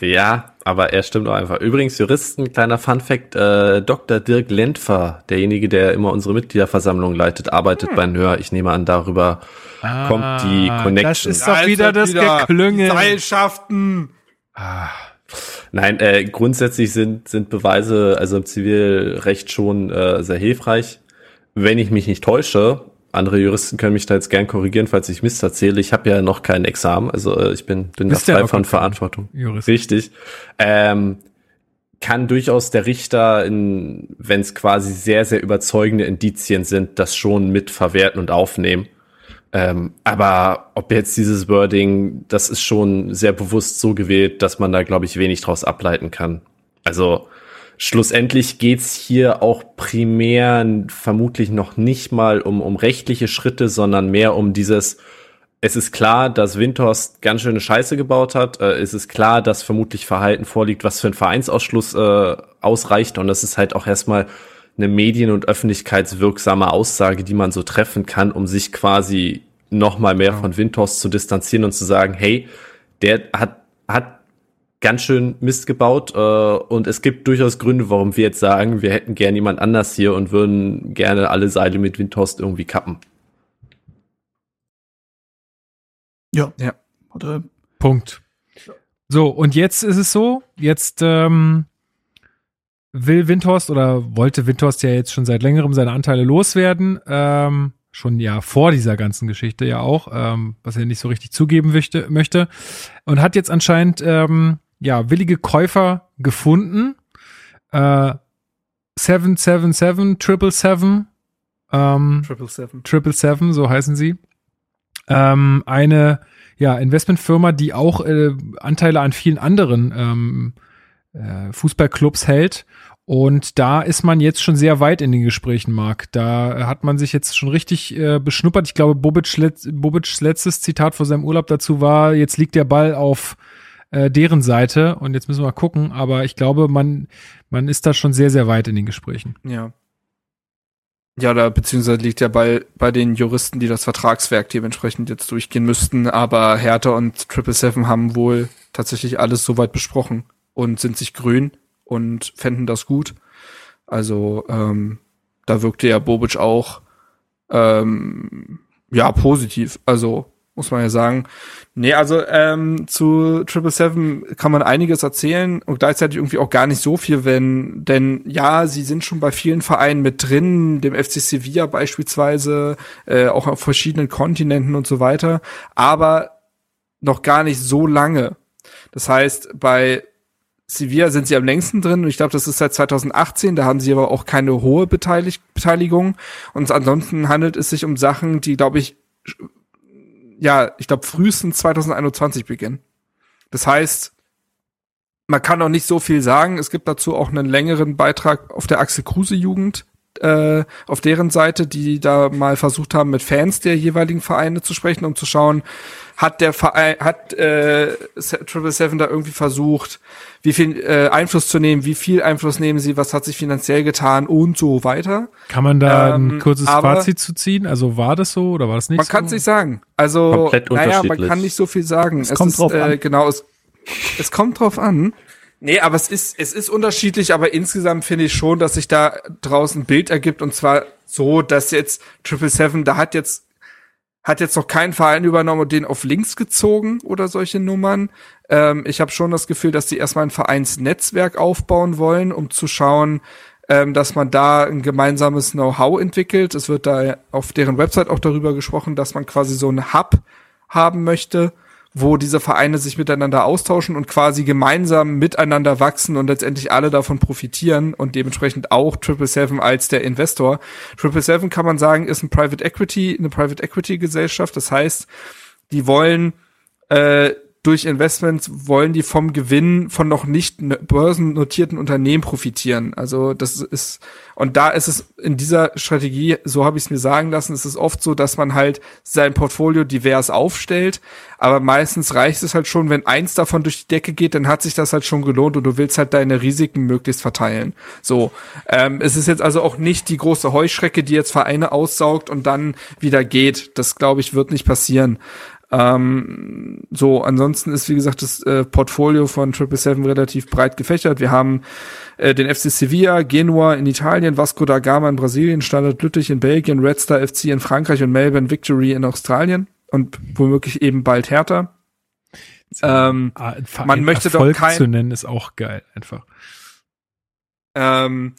Äh, (laughs) ja, aber er stimmt auch einfach. Übrigens, Juristen, kleiner Funfact, äh, Dr. Dirk Lentfer, derjenige, der immer unsere Mitgliederversammlung leitet, arbeitet hm. bei NHÖR. Ich nehme an, darüber ah, kommt die Connection. Das ist doch wieder das Geklüngel. Seilschaften. Ah. Nein, äh, grundsätzlich sind, sind Beweise, also im Zivilrecht schon äh, sehr hilfreich. Wenn ich mich nicht täusche, andere Juristen können mich da jetzt gern korrigieren, falls ich Mist erzähle. Ich habe ja noch kein Examen, also äh, ich bin, bin da frei von Verantwortung. Jurist. Richtig. Ähm, kann durchaus der Richter, wenn es quasi sehr, sehr überzeugende Indizien sind, das schon mit verwerten und aufnehmen. Ähm, aber ob jetzt dieses Wording, das ist schon sehr bewusst so gewählt, dass man da, glaube ich, wenig draus ableiten kann. Also Schlussendlich geht's hier auch primär vermutlich noch nicht mal um, um rechtliche Schritte, sondern mehr um dieses, es ist klar, dass Windhorst ganz schöne Scheiße gebaut hat. Äh, es ist klar, dass vermutlich Verhalten vorliegt, was für einen Vereinsausschluss äh, ausreicht. Und das ist halt auch erstmal eine medien- und öffentlichkeitswirksame Aussage, die man so treffen kann, um sich quasi noch mal mehr von Windhorst zu distanzieren und zu sagen, hey, der hat, hat ganz schön Mist gebaut äh, und es gibt durchaus Gründe, warum wir jetzt sagen, wir hätten gern jemand anders hier und würden gerne alle Seile mit Windhorst irgendwie kappen. Ja. Ja. Oder Punkt. So, und jetzt ist es so, jetzt ähm, will Windhorst oder wollte Windhorst ja jetzt schon seit längerem seine Anteile loswerden. Ähm, schon ja vor dieser ganzen Geschichte ja auch, ähm, was er nicht so richtig zugeben möchte, möchte. Und hat jetzt anscheinend ähm, ja, willige Käufer gefunden. Äh, 777, Triple Seven, ähm, Triple Seven. Triple Seven, so heißen sie. Ähm, eine ja, Investmentfirma, die auch äh, Anteile an vielen anderen ähm, äh, Fußballclubs hält. Und da ist man jetzt schon sehr weit in den Gesprächen, Marc. Da hat man sich jetzt schon richtig äh, beschnuppert. Ich glaube, Bobic, Letz, Bobic's letztes Zitat vor seinem Urlaub dazu war, jetzt liegt der Ball auf äh, deren Seite und jetzt müssen wir mal gucken, aber ich glaube, man, man ist da schon sehr, sehr weit in den Gesprächen. Ja. Ja, da beziehungsweise liegt ja bei, bei den Juristen, die das Vertragswerk dementsprechend jetzt durchgehen müssten, aber Hertha und Triple Seven haben wohl tatsächlich alles soweit besprochen und sind sich grün und fänden das gut. Also ähm, da wirkte ja Bobic auch ähm, ja positiv. Also muss man ja sagen. Nee, also ähm, zu Triple Seven kann man einiges erzählen und gleichzeitig irgendwie auch gar nicht so viel, wenn, denn ja, sie sind schon bei vielen Vereinen mit drin, dem FC Sevilla beispielsweise, äh, auch auf verschiedenen Kontinenten und so weiter, aber noch gar nicht so lange. Das heißt, bei Sevilla sind sie am längsten drin und ich glaube, das ist seit 2018, da haben sie aber auch keine hohe Beteilig Beteiligung und ansonsten handelt es sich um Sachen, die, glaube ich, ja, ich glaube, frühestens 2021 beginnen. Das heißt, man kann auch nicht so viel sagen. Es gibt dazu auch einen längeren Beitrag auf der Axel Kruse Jugend, äh, auf deren Seite, die da mal versucht haben, mit Fans der jeweiligen Vereine zu sprechen, um zu schauen, hat der Verein, hat äh, Triple Seven da irgendwie versucht, wie viel äh, Einfluss zu nehmen, wie viel Einfluss nehmen sie, was hat sich finanziell getan und so weiter. Kann man da ähm, ein kurzes Fazit zu ziehen? Also war das so oder war das nicht man so? Man kann es nicht sagen. Also, Komplett naja, man kann nicht so viel sagen. Es, es kommt ist, drauf äh, an. Genau, es, es kommt drauf an. Nee, aber es ist, es ist unterschiedlich, aber insgesamt finde ich schon, dass sich da draußen ein Bild ergibt und zwar so, dass jetzt Triple Seven, da hat jetzt hat jetzt noch kein Verein übernommen und den auf links gezogen oder solche Nummern. Ähm, ich habe schon das Gefühl, dass die erstmal ein Vereinsnetzwerk aufbauen wollen, um zu schauen, ähm, dass man da ein gemeinsames Know-how entwickelt. Es wird da auf deren Website auch darüber gesprochen, dass man quasi so einen Hub haben möchte, wo diese Vereine sich miteinander austauschen und quasi gemeinsam miteinander wachsen und letztendlich alle davon profitieren und dementsprechend auch Triple Seven als der Investor. Triple Seven kann man sagen, ist ein Private Equity, eine Private Equity Gesellschaft. Das heißt, die wollen äh, durch Investments wollen die vom Gewinn von noch nicht börsennotierten Unternehmen profitieren. Also das ist und da ist es in dieser Strategie, so habe ich es mir sagen lassen, ist es oft so, dass man halt sein Portfolio divers aufstellt, aber meistens reicht es halt schon, wenn eins davon durch die Decke geht, dann hat sich das halt schon gelohnt und du willst halt deine Risiken möglichst verteilen. So, ähm, es ist jetzt also auch nicht die große Heuschrecke, die jetzt Vereine aussaugt und dann wieder geht. Das glaube ich wird nicht passieren. Ähm, so, ansonsten ist, wie gesagt, das äh, Portfolio von Triple Seven relativ breit gefächert. Wir haben äh, den FC Sevilla, Genua in Italien, Vasco da Gama in Brasilien, Standard Lüttich in Belgien, Red Star FC in Frankreich und Melbourne Victory in Australien und womöglich eben bald Hertha. Ähm, man möchte Erfolg doch kein zu nennen ist auch geil einfach. Ähm,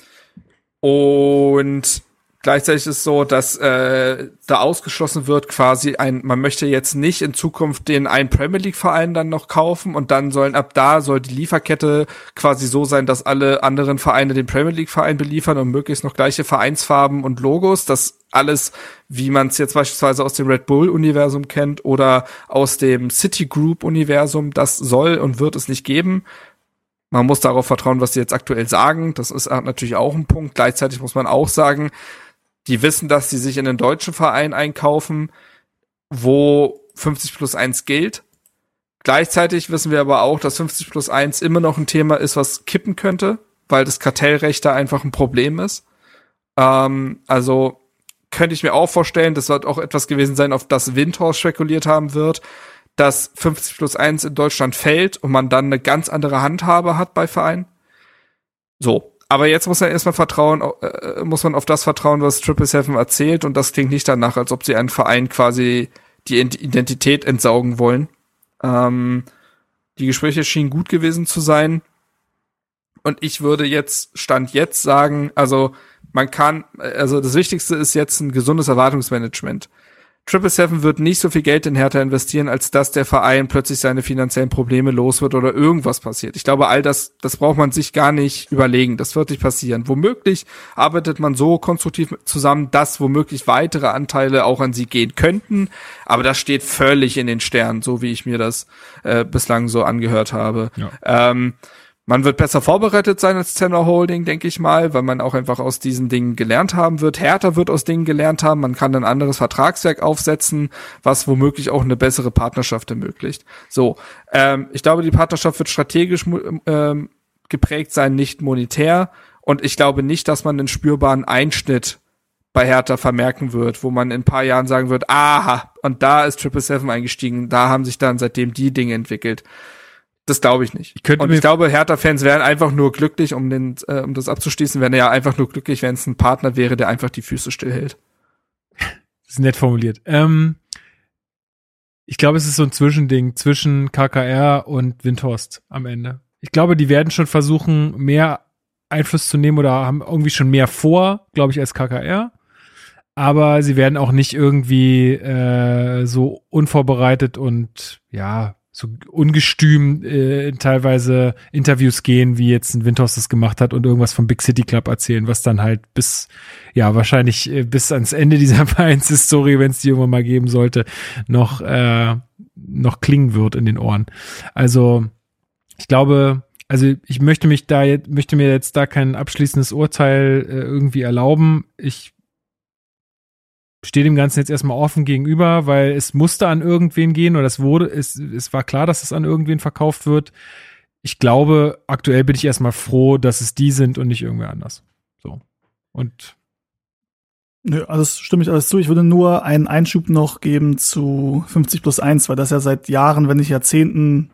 und Gleichzeitig ist es so, dass äh, da ausgeschlossen wird quasi ein, man möchte jetzt nicht in Zukunft den einen Premier League Verein dann noch kaufen und dann sollen ab da soll die Lieferkette quasi so sein, dass alle anderen Vereine den Premier League Verein beliefern und möglichst noch gleiche Vereinsfarben und Logos. Das alles, wie man es jetzt beispielsweise aus dem Red Bull Universum kennt oder aus dem Citigroup Universum, das soll und wird es nicht geben. Man muss darauf vertrauen, was sie jetzt aktuell sagen. Das ist natürlich auch ein Punkt. Gleichzeitig muss man auch sagen, die wissen, dass sie sich in einen deutschen Verein einkaufen, wo 50 plus 1 gilt. Gleichzeitig wissen wir aber auch, dass 50 plus 1 immer noch ein Thema ist, was kippen könnte, weil das Kartellrecht da einfach ein Problem ist. Ähm, also könnte ich mir auch vorstellen, das wird auch etwas gewesen sein, auf das Windhorst spekuliert haben wird, dass 50 plus 1 in Deutschland fällt und man dann eine ganz andere Handhabe hat bei Vereinen. So, aber jetzt muss man erstmal vertrauen, äh, muss man auf das vertrauen, was Triple Seven erzählt und das klingt nicht danach, als ob sie einen Verein quasi die Identität entsaugen wollen. Ähm, die Gespräche schienen gut gewesen zu sein. Und ich würde jetzt, Stand jetzt sagen, also man kann, also das Wichtigste ist jetzt ein gesundes Erwartungsmanagement. Triple Seven wird nicht so viel Geld in Hertha investieren, als dass der Verein plötzlich seine finanziellen Probleme los wird oder irgendwas passiert. Ich glaube, all das, das braucht man sich gar nicht überlegen. Das wird nicht passieren. Womöglich arbeitet man so konstruktiv zusammen, dass womöglich weitere Anteile auch an sie gehen könnten. Aber das steht völlig in den Sternen, so wie ich mir das äh, bislang so angehört habe. Ja. Ähm, man wird besser vorbereitet sein als Zender Holding, denke ich mal, weil man auch einfach aus diesen Dingen gelernt haben wird. Hertha wird aus Dingen gelernt haben. Man kann ein anderes Vertragswerk aufsetzen, was womöglich auch eine bessere Partnerschaft ermöglicht. So, ähm, ich glaube, die Partnerschaft wird strategisch ähm, geprägt sein, nicht monetär. Und ich glaube nicht, dass man einen spürbaren Einschnitt bei Hertha vermerken wird, wo man in ein paar Jahren sagen wird, aha, und da ist Triple Seven eingestiegen, da haben sich dann seitdem die Dinge entwickelt. Das glaube ich nicht. Ich und ich glaube, Hertha-Fans wären einfach nur glücklich, um den, äh, um das abzuschließen, wären ja einfach nur glücklich, wenn es ein Partner wäre, der einfach die Füße stillhält. Das ist nett formuliert. Ähm, ich glaube, es ist so ein Zwischending zwischen KKR und Windhorst am Ende. Ich glaube, die werden schon versuchen, mehr Einfluss zu nehmen oder haben irgendwie schon mehr vor, glaube ich, als KKR. Aber sie werden auch nicht irgendwie äh, so unvorbereitet und ja, so ungestüm äh, teilweise Interviews gehen, wie jetzt ein Windhorst das gemacht hat und irgendwas vom Big City Club erzählen, was dann halt bis, ja, wahrscheinlich äh, bis ans Ende dieser (laughs) Vereinshistorie, wenn es die irgendwann mal geben sollte, noch, äh, noch klingen wird in den Ohren. Also, ich glaube, also ich möchte mich da jetzt, möchte mir jetzt da kein abschließendes Urteil äh, irgendwie erlauben. Ich stehe dem Ganzen jetzt erstmal offen gegenüber, weil es musste an irgendwen gehen oder es wurde, es, es war klar, dass es an irgendwen verkauft wird. Ich glaube, aktuell bin ich erstmal froh, dass es die sind und nicht irgendwer anders. So. Und Nö, also stimme ich alles zu. Ich würde nur einen Einschub noch geben zu 50 plus 1, weil das ja seit Jahren, wenn nicht Jahrzehnten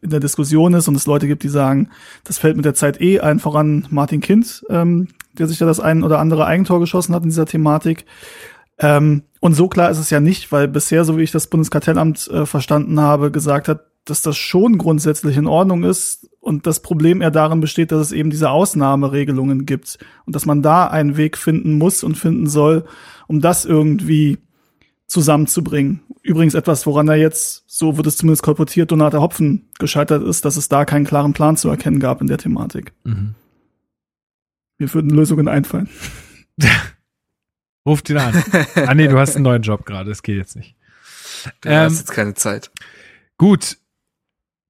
in der Diskussion ist und es Leute gibt, die sagen, das fällt mit der Zeit eh ein voran Martin Kind, ähm, der sich ja das ein oder andere Eigentor geschossen hat in dieser Thematik. Ähm, und so klar ist es ja nicht, weil bisher, so wie ich das Bundeskartellamt äh, verstanden habe, gesagt hat, dass das schon grundsätzlich in Ordnung ist und das Problem eher darin besteht, dass es eben diese Ausnahmeregelungen gibt und dass man da einen Weg finden muss und finden soll, um das irgendwie zusammenzubringen. Übrigens etwas, woran er jetzt, so wird es zumindest kolportiert, Donata Hopfen gescheitert ist, dass es da keinen klaren Plan zu erkennen gab in der Thematik. Mhm. Mir würden Lösungen einfallen. (laughs) Ruft ihn an. (laughs) ah nee, du hast einen neuen Job gerade, das geht jetzt nicht. Du ähm, hast jetzt keine Zeit. Gut.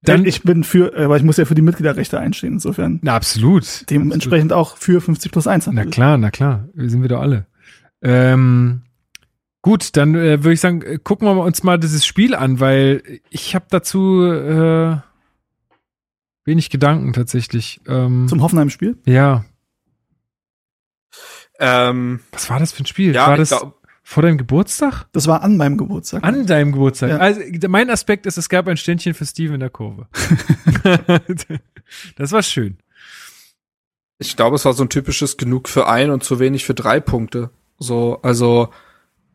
Dann ich bin für, aber ich muss ja für die Mitgliederrechte einstehen, insofern. Na, absolut. Dementsprechend absolut. auch für 50 plus 1. Na klar, na klar. Wir sind wieder alle. Ähm, gut, dann äh, würde ich sagen, äh, gucken wir uns mal dieses Spiel an, weil ich habe dazu äh, wenig Gedanken tatsächlich. Ähm, Zum Hoffenheim-Spiel? Ja. Ähm, Was war das für ein Spiel? Ja, war das glaub, vor deinem Geburtstag? Das war an meinem Geburtstag. An deinem Geburtstag. Ja. Also mein Aspekt ist, es gab ein Ständchen für Steven in der Kurve. (laughs) das war schön. Ich glaube, es war so ein typisches genug für ein und zu wenig für drei Punkte. So, also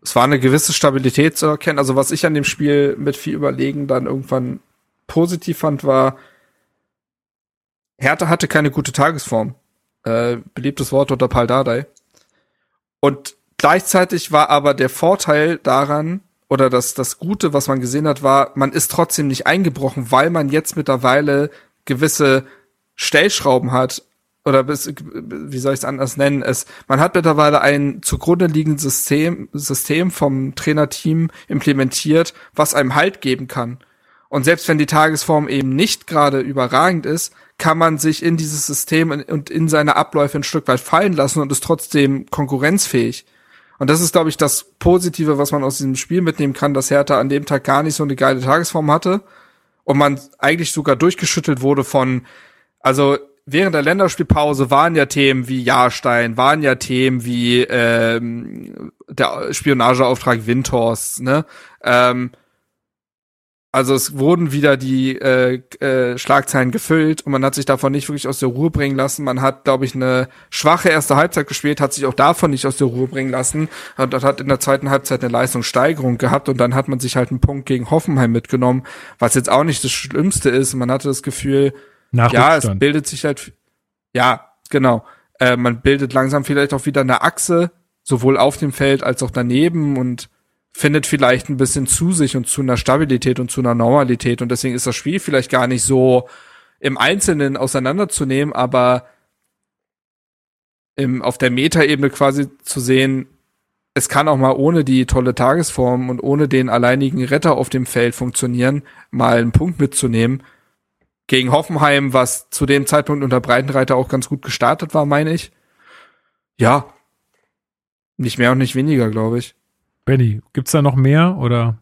es war eine gewisse Stabilität zu erkennen. Also was ich an dem Spiel mit viel Überlegen dann irgendwann positiv fand, war, Hertha hatte keine gute Tagesform. Äh, beliebtes Wort unter Pal Dardai. Und gleichzeitig war aber der Vorteil daran, oder das, das Gute, was man gesehen hat, war, man ist trotzdem nicht eingebrochen, weil man jetzt mittlerweile gewisse Stellschrauben hat, oder bis, wie soll ich es anders nennen, es, man hat mittlerweile ein zugrunde liegendes System, System vom Trainerteam implementiert, was einem Halt geben kann. Und selbst wenn die Tagesform eben nicht gerade überragend ist, kann man sich in dieses System und in seine Abläufe ein Stück weit fallen lassen und ist trotzdem konkurrenzfähig. Und das ist, glaube ich, das Positive, was man aus diesem Spiel mitnehmen kann, dass Hertha an dem Tag gar nicht so eine geile Tagesform hatte und man eigentlich sogar durchgeschüttelt wurde von, also während der Länderspielpause waren ja Themen wie Jahrstein, waren ja Themen wie ähm, der Spionageauftrag Windhorst, ne? Ähm, also es wurden wieder die äh, äh, Schlagzeilen gefüllt und man hat sich davon nicht wirklich aus der Ruhe bringen lassen. Man hat, glaube ich, eine schwache erste Halbzeit gespielt, hat sich auch davon nicht aus der Ruhe bringen lassen und hat in der zweiten Halbzeit eine Leistungssteigerung gehabt und dann hat man sich halt einen Punkt gegen Hoffenheim mitgenommen, was jetzt auch nicht das Schlimmste ist. Man hatte das Gefühl, ja, es bildet sich halt, ja, genau. Äh, man bildet langsam vielleicht auch wieder eine Achse, sowohl auf dem Feld als auch daneben und findet vielleicht ein bisschen zu sich und zu einer Stabilität und zu einer Normalität und deswegen ist das Spiel vielleicht gar nicht so im Einzelnen auseinanderzunehmen, aber im, auf der Metaebene quasi zu sehen, es kann auch mal ohne die tolle Tagesform und ohne den alleinigen Retter auf dem Feld funktionieren, mal einen Punkt mitzunehmen, gegen Hoffenheim, was zu dem Zeitpunkt unter Breitenreiter auch ganz gut gestartet war, meine ich. Ja. Nicht mehr und nicht weniger, glaube ich. Benny, gibt's da noch mehr oder?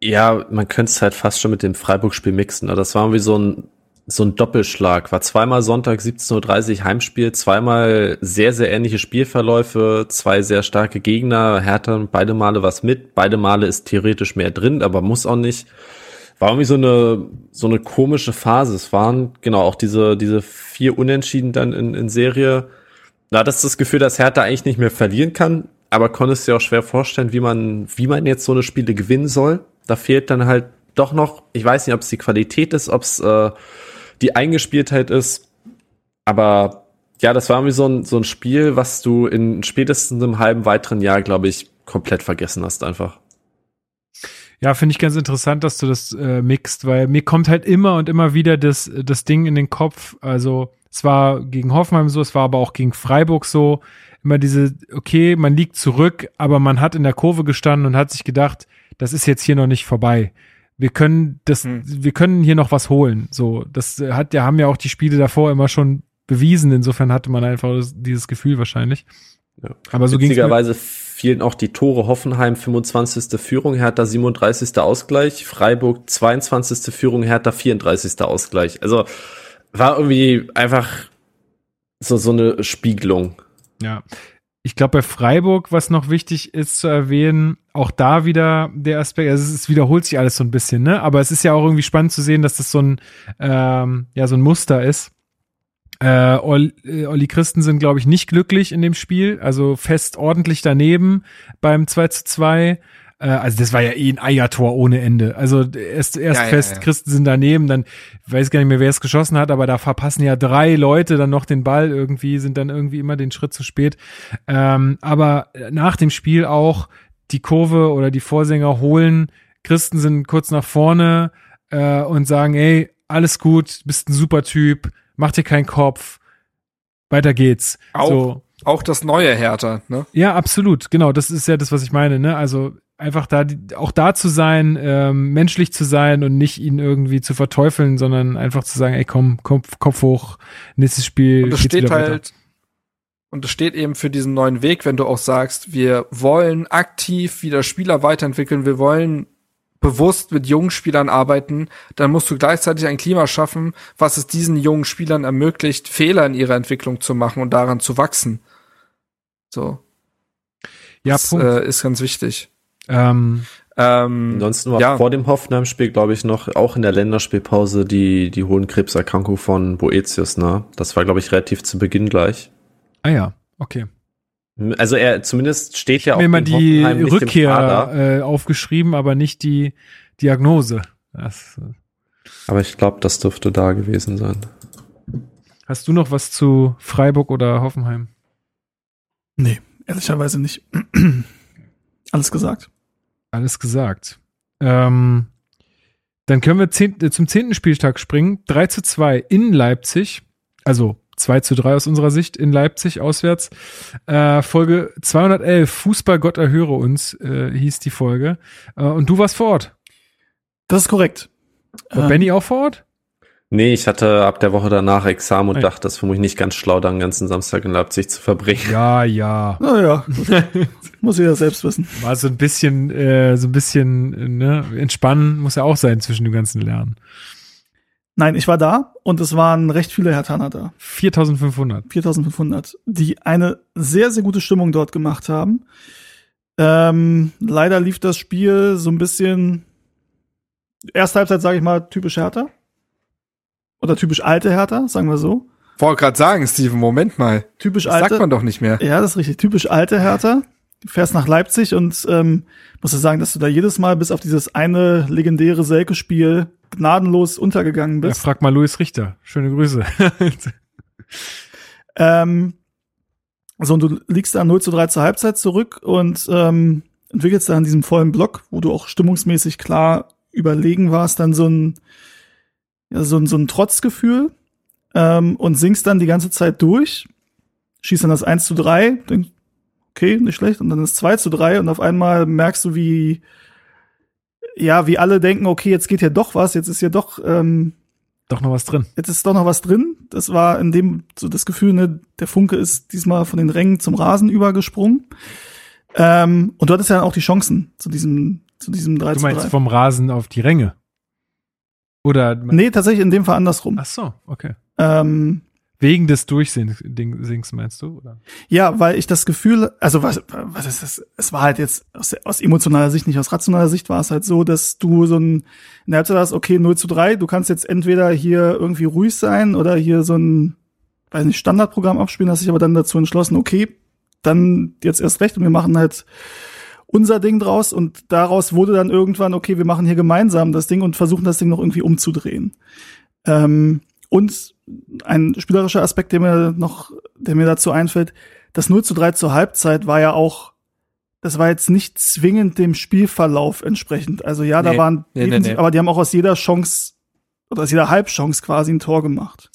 Ja, man könnte es halt fast schon mit dem Freiburg-Spiel mixen. Das war irgendwie so ein, so ein Doppelschlag. War zweimal Sonntag 17.30 Uhr Heimspiel, zweimal sehr, sehr ähnliche Spielverläufe, zwei sehr starke Gegner. Hertha beide Male was mit. Beide Male ist theoretisch mehr drin, aber muss auch nicht war irgendwie so eine, so eine komische Phase. Es waren genau auch diese, diese vier Unentschieden dann in, in Serie. Da hattest du das Gefühl, dass Hertha eigentlich nicht mehr verlieren kann, aber konntest dir auch schwer vorstellen, wie man, wie man jetzt so eine Spiele gewinnen soll. Da fehlt dann halt doch noch, ich weiß nicht, ob es die Qualität ist, ob es äh, die Eingespieltheit ist, aber ja, das war irgendwie so ein, so ein Spiel, was du in spätestens einem halben weiteren Jahr, glaube ich, komplett vergessen hast einfach. Ja, finde ich ganz interessant, dass du das äh, mixt, weil mir kommt halt immer und immer wieder das, das Ding in den Kopf. Also es war gegen Hoffenheim so, es war aber auch gegen Freiburg so. Immer diese, okay, man liegt zurück, aber man hat in der Kurve gestanden und hat sich gedacht, das ist jetzt hier noch nicht vorbei. Wir können das, hm. wir können hier noch was holen. So, das hat ja, haben ja auch die Spiele davor immer schon bewiesen. Insofern hatte man einfach das, dieses Gefühl wahrscheinlich. Ja. Aber so Witzigerweise fielen auch die Tore Hoffenheim 25. Führung, Hertha 37. Ausgleich, Freiburg 22. Führung, Hertha 34. Ausgleich. Also war irgendwie einfach so, so eine Spiegelung. Ja. Ich glaube, bei Freiburg, was noch wichtig ist zu erwähnen, auch da wieder der Aspekt, also es wiederholt sich alles so ein bisschen, ne? Aber es ist ja auch irgendwie spannend zu sehen, dass das so ein, ähm, ja, so ein Muster ist äh, Olli, äh, Olli Christensen, glaube ich, nicht glücklich in dem Spiel. Also fest ordentlich daneben beim 2 zu 2. Äh, also das war ja eh ein Eiertor ohne Ende. Also erst, erst ja, fest ja, ja. Christensen daneben, dann weiß gar nicht mehr, wer es geschossen hat, aber da verpassen ja drei Leute dann noch den Ball irgendwie, sind dann irgendwie immer den Schritt zu spät. Ähm, aber nach dem Spiel auch die Kurve oder die Vorsänger holen. Christen sind kurz nach vorne äh, und sagen, ey, alles gut, bist ein super Typ, mach dir keinen Kopf, weiter geht's. Auch, so. auch das neue Hertha, ne? Ja, absolut, genau, das ist ja das, was ich meine, ne? Also einfach da auch da zu sein, ähm, menschlich zu sein und nicht ihn irgendwie zu verteufeln, sondern einfach zu sagen, ey, komm, Kopf, Kopf hoch, nächstes Spiel. Und es steht halt, und es steht eben für diesen neuen Weg, wenn du auch sagst, wir wollen aktiv wieder Spieler weiterentwickeln, wir wollen bewusst mit jungen Spielern arbeiten, dann musst du gleichzeitig ein Klima schaffen, was es diesen jungen Spielern ermöglicht, Fehler in ihrer Entwicklung zu machen und daran zu wachsen. So. Ja, das Punkt. Äh, ist ganz wichtig. Ähm, Ähm, Ansonsten war ja. vor dem Hoffenheim-Spiel, glaube ich, noch auch in der Länderspielpause die, die Hohenkrebserkrankung von Boetius, ne? Das war, glaube ich, relativ zu Beginn gleich. ah ja, okay. Also er zumindest steht ja Ich hab mir mal die Rückkehr äh, aufgeschrieben, aber nicht die Diagnose. Das, äh, Aber ich glaube, das dürfte da gewesen sein. hast du noch was zu Freiburg oder Hoffenheim? Nee, ehrlicherweise nicht. (clears throat) Alles gesagt. Alles gesagt. Ähm, dann können wir zehn, äh, zum zehnten Spieltag springen. 3 zu 2 in Leipzig. Also 2 zu 3 aus unserer Sicht in Leipzig auswärts. Äh, Folge 211, Fußballgott erhöre uns, äh, hieß die Folge. Äh, und du warst vor Ort. Das ist korrekt. War Ähm, Benny auch vor Ort? Nee, ich hatte ab der Woche danach Examen und Nein. dachte, das ist für mich nicht ganz schlau, da den ganzen Samstag in Leipzig zu verbringen. Ja, ja. Naja, (laughs) muss jeder selbst wissen. War so ein bisschen, äh, so ein bisschen, äh, ne, entspannen muss ja auch sein zwischen dem ganzen Lernen. Nein, ich war da und es waren recht viele Hertaner da. 4500. 4500, die eine sehr, sehr gute Stimmung dort gemacht haben. Ähm, leider lief das Spiel so ein bisschen, erste Halbzeit, sage ich mal, typisch Hertha. Oder typisch alte Hertha, sagen wir so. wollte gerade sagen, Steven, Moment mal. Typisch Das alte. sagt man doch nicht mehr. Ja, das ist richtig. Typisch alte Hertha. Du fährst nach Leipzig und ähm, musst du sagen, dass du da jedes Mal bis auf dieses eine legendäre Selke-Spiel gnadenlos untergegangen Ja, bist. frag mal Luis Richter. Schöne Grüße. (laughs) Ähm, so, und du liegst da 0 zu 3 zur Halbzeit zurück und ähm, entwickelst da an diesem vollen Block, wo du auch stimmungsmäßig klar überlegen warst, dann so ein, ja, so ein, so ein Trotzgefühl ähm, und singst dann die ganze Zeit durch, schießt dann das 1 zu 3, denkst, okay, nicht schlecht, und dann das 2 zu 3 und auf einmal merkst du, wie, ja, wie alle denken, okay, jetzt geht hier doch was, jetzt ist hier doch, ähm, Doch noch was drin. jetzt ist doch noch was drin. Das war in dem so das Gefühl, ne, der Funke ist diesmal von den Rängen zum Rasen übergesprungen. Ähm, und du hattest ja auch die Chancen zu diesem, zu diesem 3 Du zu meinst 3. vom Rasen auf die Ränge? Oder? Nee, tatsächlich in dem Fall andersrum. Ach so, okay. Ähm, Wegen des Durchsings meinst du? Oder? ja, weil ich das Gefühl, also was, was ist das? Es war halt jetzt aus, aus emotionaler Sicht, nicht aus rationaler Sicht, war es halt so, dass du so ein, in der Halbzeit hast, okay, 0 zu 3, du kannst jetzt entweder hier irgendwie ruhig sein oder hier so ein, weiß nicht, Standardprogramm abspielen, hast dich aber dann dazu entschlossen, okay, dann jetzt erst recht und wir machen halt unser Ding draus und daraus wurde dann irgendwann, okay, wir machen hier gemeinsam das Ding und versuchen das Ding noch irgendwie umzudrehen. Ähm, und ein spielerischer Aspekt, der mir noch, der mir dazu einfällt, das 0 zu 3 zur Halbzeit war ja auch, das war jetzt nicht zwingend dem Spielverlauf entsprechend. Also ja, da Nee. waren, Nee, nee, aber die haben auch aus jeder Chance oder aus jeder Halbchance quasi ein Tor gemacht.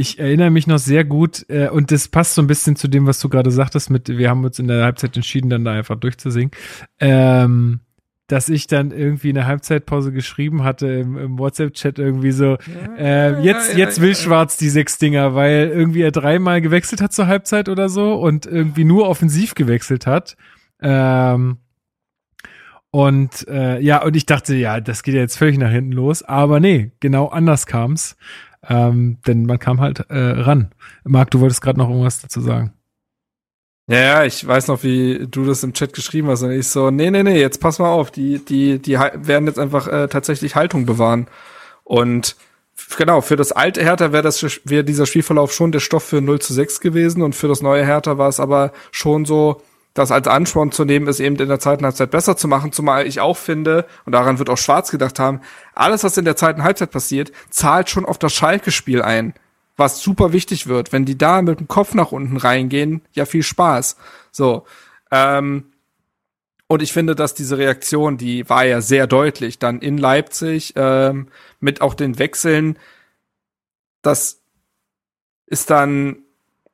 Ich erinnere mich noch sehr gut, äh, und das passt so ein bisschen zu dem, was du gerade sagtest, mit, wir haben uns in der Halbzeit entschieden, dann da einfach durchzusingen. Ähm, dass ich dann irgendwie in der Halbzeitpause geschrieben hatte im, im WhatsApp-Chat irgendwie so, äh, jetzt, jetzt will. Schwarz die sechs Dinger, weil irgendwie er dreimal gewechselt hat zur Halbzeit oder so und irgendwie nur offensiv gewechselt hat. Ähm, und äh, ja, und ich dachte, ja, das geht ja jetzt völlig nach hinten los, aber nee, genau anders kam's. Ähm, denn man kam halt äh, ran. Marc, du wolltest gerade noch irgendwas dazu sagen. Ja, ja, ich weiß noch, wie du das im Chat geschrieben hast. Und ich so, nee, nee, nee, jetzt pass mal auf, die, die, die werden jetzt einfach äh, tatsächlich Haltung bewahren. Und genau, für das alte Hertha wäre das wäre dieser Spielverlauf schon der Stoff für 0 zu 6 gewesen und für das neue Hertha war es aber schon so, das als Ansporn zu nehmen, ist eben in der zweiten Halbzeit besser zu machen, zumal ich auch finde, und daran wird auch Schwarz gedacht haben, alles, was in der zweiten Halbzeit passiert, zahlt schon auf das Schalke-Spiel ein was super wichtig wird. Wenn die da mit dem Kopf nach unten reingehen, ja viel Spaß. So. Ähm, Und ich finde, dass diese Reaktion, die war ja sehr deutlich, dann in Leipzig ähm, mit auch den Wechseln, das ist dann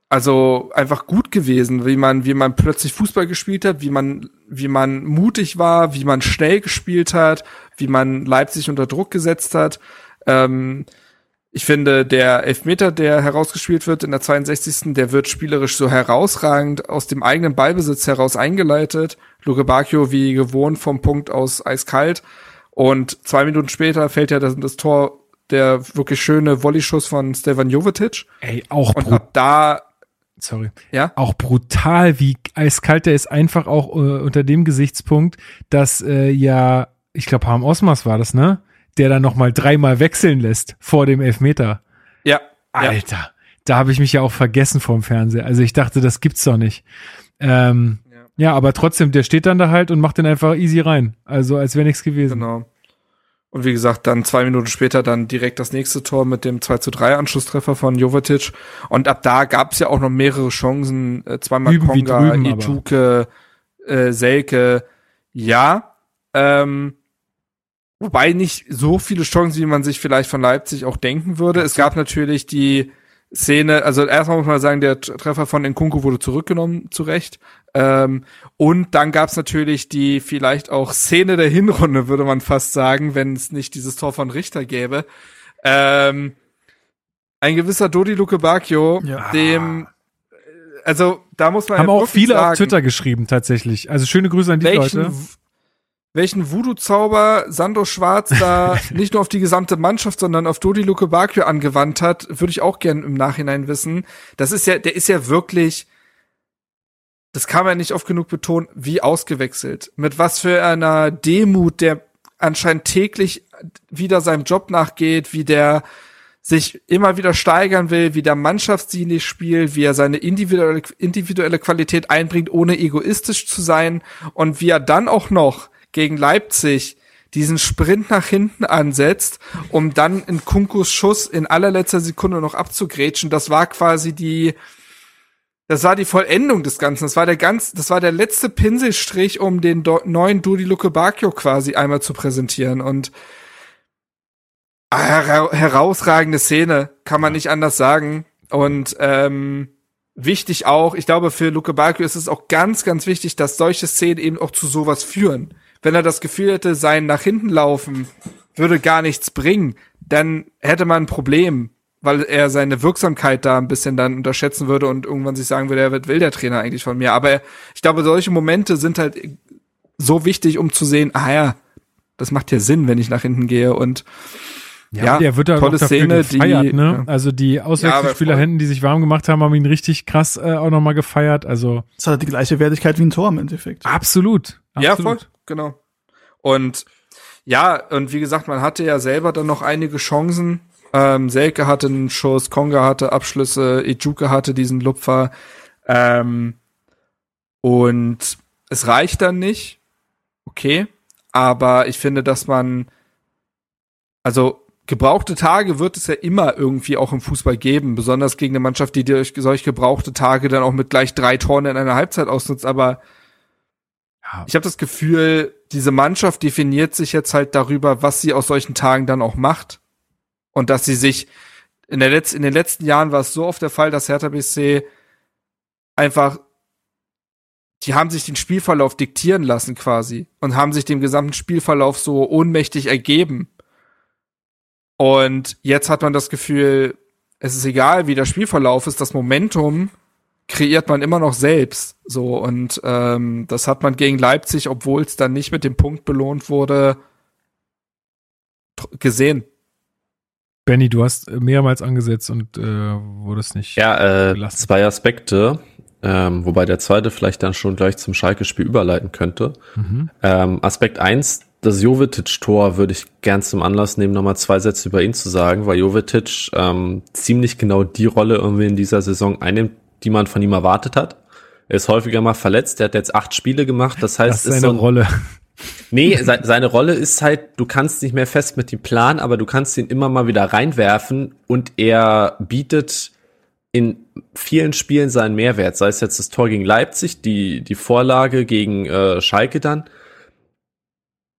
also einfach gut gewesen, wie man wie man plötzlich Fußball gespielt hat, wie man wie man mutig war, wie man schnell gespielt hat, wie man Leipzig unter Druck gesetzt hat. Ähm, ich finde, der Elfmeter, der herausgespielt wird in der 62. der wird spielerisch so herausragend aus dem eigenen Ballbesitz heraus eingeleitet. Luke Bacchio wie gewohnt vom Punkt aus eiskalt. Und zwei Minuten später fällt ja das, das Tor, der wirklich schöne Volleyschuss von Stefan Jovetic. Ey, auch Und ab da, sorry. ja, Auch brutal, wie eiskalt der ist, einfach auch äh, unter dem Gesichtspunkt, dass äh, ja, ich glaube, Harm Osmas war das, ne? Der dann nochmal dreimal wechseln lässt vor dem Elfmeter. ja, ja. Alter, da habe ich mich ja auch vergessen vorm Fernseher. Also ich dachte, das gibt's doch nicht. Ähm, Ja. ja. aber trotzdem, der steht dann da halt und macht den einfach easy rein. Also als wäre nichts gewesen. Genau. Und wie gesagt, dann zwei Minuten später dann direkt das nächste Tor mit dem 2 zu 3 Anschlusstreffer von Jovetic. Und ab da gab es ja auch noch mehrere Chancen. Äh, zweimal wie Konga, drüben. Ituke, äh, Selke. Ja. Ähm, wobei nicht so viele Chancen, wie man sich vielleicht von Leipzig auch denken würde. Es gab natürlich die Szene, also erstmal muss man sagen, der Treffer von Nkunku wurde zurückgenommen, zu Recht. Ähm, und dann gab's natürlich die vielleicht auch Szene der Hinrunde, würde man fast sagen, wenn es nicht dieses Tor von Richter gäbe. Ähm, ein gewisser Dodi Luke Bacchio, Ja. dem, äh, also da muss man Haben auch viele sagen, auf Twitter geschrieben, tatsächlich. Also schöne Grüße an die welchen, Leute. welchen Voodoo-Zauber Sandro Schwarz da (laughs) nicht nur auf die gesamte Mannschaft, sondern auf Dodi Luke Bacchio angewandt hat, würde ich auch gern im Nachhinein wissen. Das ist ja, der ist ja wirklich, das kann man nicht oft genug betonen, wie ausgewechselt. Mit was für einer Demut der anscheinend täglich wieder seinem Job nachgeht, wie der sich immer wieder steigern will, wie der mannschaftsdienlich spielt, wie er seine individuelle, individuelle Qualität einbringt, ohne egoistisch zu sein und wie er dann auch noch gegen Leipzig diesen Sprint nach hinten ansetzt, um dann in Kunkus Schuss in allerletzter Sekunde noch abzugrätschen. Das war quasi die, das war die Vollendung des Ganzen. Das war der ganz, das war der letzte Pinselstrich, um den do, neuen Dudi Luke Bacchio quasi einmal zu präsentieren und ah, hera herausragende Szene, kann man nicht anders sagen. Und ähm, wichtig auch, ich glaube, für Luke Bacchio ist es auch ganz, ganz wichtig, dass solche Szenen eben auch zu sowas führen. Wenn er das Gefühl hätte, sein nach hinten laufen würde gar nichts bringen, dann hätte man ein Problem, weil er seine Wirksamkeit da ein bisschen dann unterschätzen würde und irgendwann sich sagen würde, er wird will der Trainer eigentlich von mir. Aber ich glaube, solche Momente sind halt so wichtig, um zu sehen, ah ja, das macht ja Sinn, wenn ich nach hinten gehe und ja, der wird da tolle dafür Szene, gefeiert, die- ne? ja. Also die Auswechselspieler voll. hinten, die sich warm gemacht haben, haben ihn richtig krass äh, auch nochmal gefeiert. Also Das hat die gleiche Wertigkeit wie ein Tor im Endeffekt. absolut. Ja, absolut. voll, genau. Und ja, und wie gesagt, man hatte ja selber dann noch einige Chancen. Ähm, Selke hatte einen Schuss, Konga hatte Abschlüsse, Ijuke hatte diesen Lupfer. Ähm, und es reicht dann nicht. Okay. Aber ich finde, dass man, also gebrauchte Tage wird es ja immer irgendwie auch im Fußball geben, besonders gegen eine Mannschaft, die durch solch gebrauchte Tage dann auch mit gleich drei Toren in einer Halbzeit ausnutzt. Aber Ja. ich habe das Gefühl, diese Mannschaft definiert sich jetzt halt darüber, was sie aus solchen Tagen dann auch macht. Und dass sie sich in, der Letz in den letzten Jahren war es so oft der Fall, dass Hertha BC einfach, die haben sich den Spielverlauf diktieren lassen quasi und haben sich dem gesamten Spielverlauf so ohnmächtig ergeben. Und jetzt hat man das Gefühl, es ist egal, wie der Spielverlauf ist, das Momentum kreiert man immer noch selbst. So und ähm, das hat man gegen Leipzig, obwohl es dann nicht mit dem Punkt belohnt wurde, gesehen. Benny, du hast mehrmals angesetzt und äh, wurdest nicht. Ja, äh, gelassen. zwei Aspekte, ähm, wobei der zweite vielleicht dann schon gleich zum Schalke-Spiel überleiten könnte. Mhm. Ähm, Aspekt eins: das Jovetic-Tor würde ich gern zum Anlass nehmen, nochmal zwei Sätze über ihn zu sagen, weil Jovetic ähm, ziemlich genau die Rolle irgendwie in dieser Saison einnimmt, die man von ihm erwartet hat. Er ist häufiger mal verletzt, er hat jetzt acht Spiele gemacht, das heißt, Das ist ist seine so ein, Rolle. Nee, se seine Rolle ist halt, du kannst nicht mehr fest mit ihm planen, aber du kannst ihn immer mal wieder reinwerfen und er bietet in vielen Spielen seinen Mehrwert, sei es jetzt das Tor gegen Leipzig, die, die Vorlage gegen äh, Schalke dann.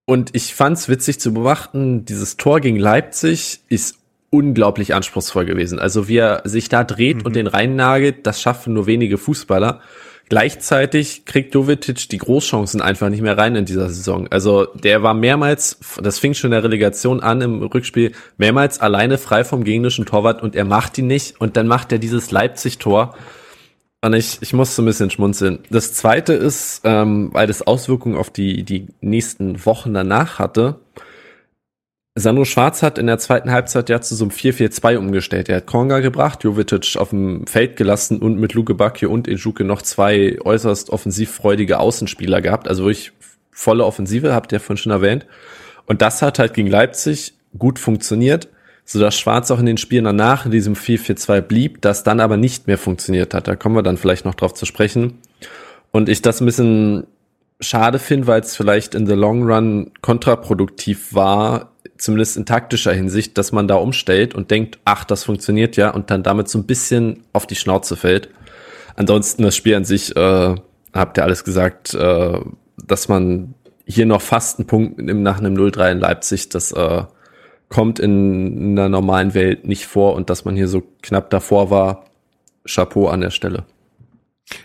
Und ich fand's witzig zu beobachten, dieses Tor gegen Leipzig ist unglaublich anspruchsvoll gewesen. Also wie er sich da dreht mhm. und den reinnagelt, das schaffen nur wenige Fußballer. Gleichzeitig kriegt Jovetic die Großchancen einfach nicht mehr rein in dieser Saison. Also der war mehrmals, das fing schon in der Relegation an im Rückspiel, mehrmals alleine frei vom gegnerischen Torwart und er macht ihn nicht und dann macht er dieses Leipzig-Tor. Und ich, ich muss so ein bisschen schmunzeln. Das zweite ist, ähm, weil das Auswirkungen auf die, die nächsten Wochen danach hatte, Sandro Schwarz hat in der zweiten Halbzeit ja zu so einem 4-4-2 umgestellt. Er hat Konga gebracht, Jovetic auf dem Feld gelassen und mit Luke Bakio und Ejuke noch zwei äußerst offensivfreudige Außenspieler gehabt. Also wirklich volle Offensive, habt ihr vorhin schon erwähnt. Und das hat halt gegen Leipzig gut funktioniert, sodass Schwarz auch in den Spielen danach in diesem 4-4-2 blieb, das dann aber nicht mehr funktioniert hat. Da kommen wir dann vielleicht noch drauf zu sprechen. Und ich das ein bisschen schade finde, weil es vielleicht in the long run kontraproduktiv war, zumindest in taktischer Hinsicht, dass man da umstellt und denkt, ach, das funktioniert ja und dann damit so ein bisschen auf die Schnauze fällt. Ansonsten das Spiel an sich, äh, habt ihr alles gesagt, äh, dass man hier noch fast einen Punkt nach einem 0-3 in Leipzig, das äh, kommt in einer normalen Welt nicht vor und dass man hier so knapp davor war, Chapeau an der Stelle.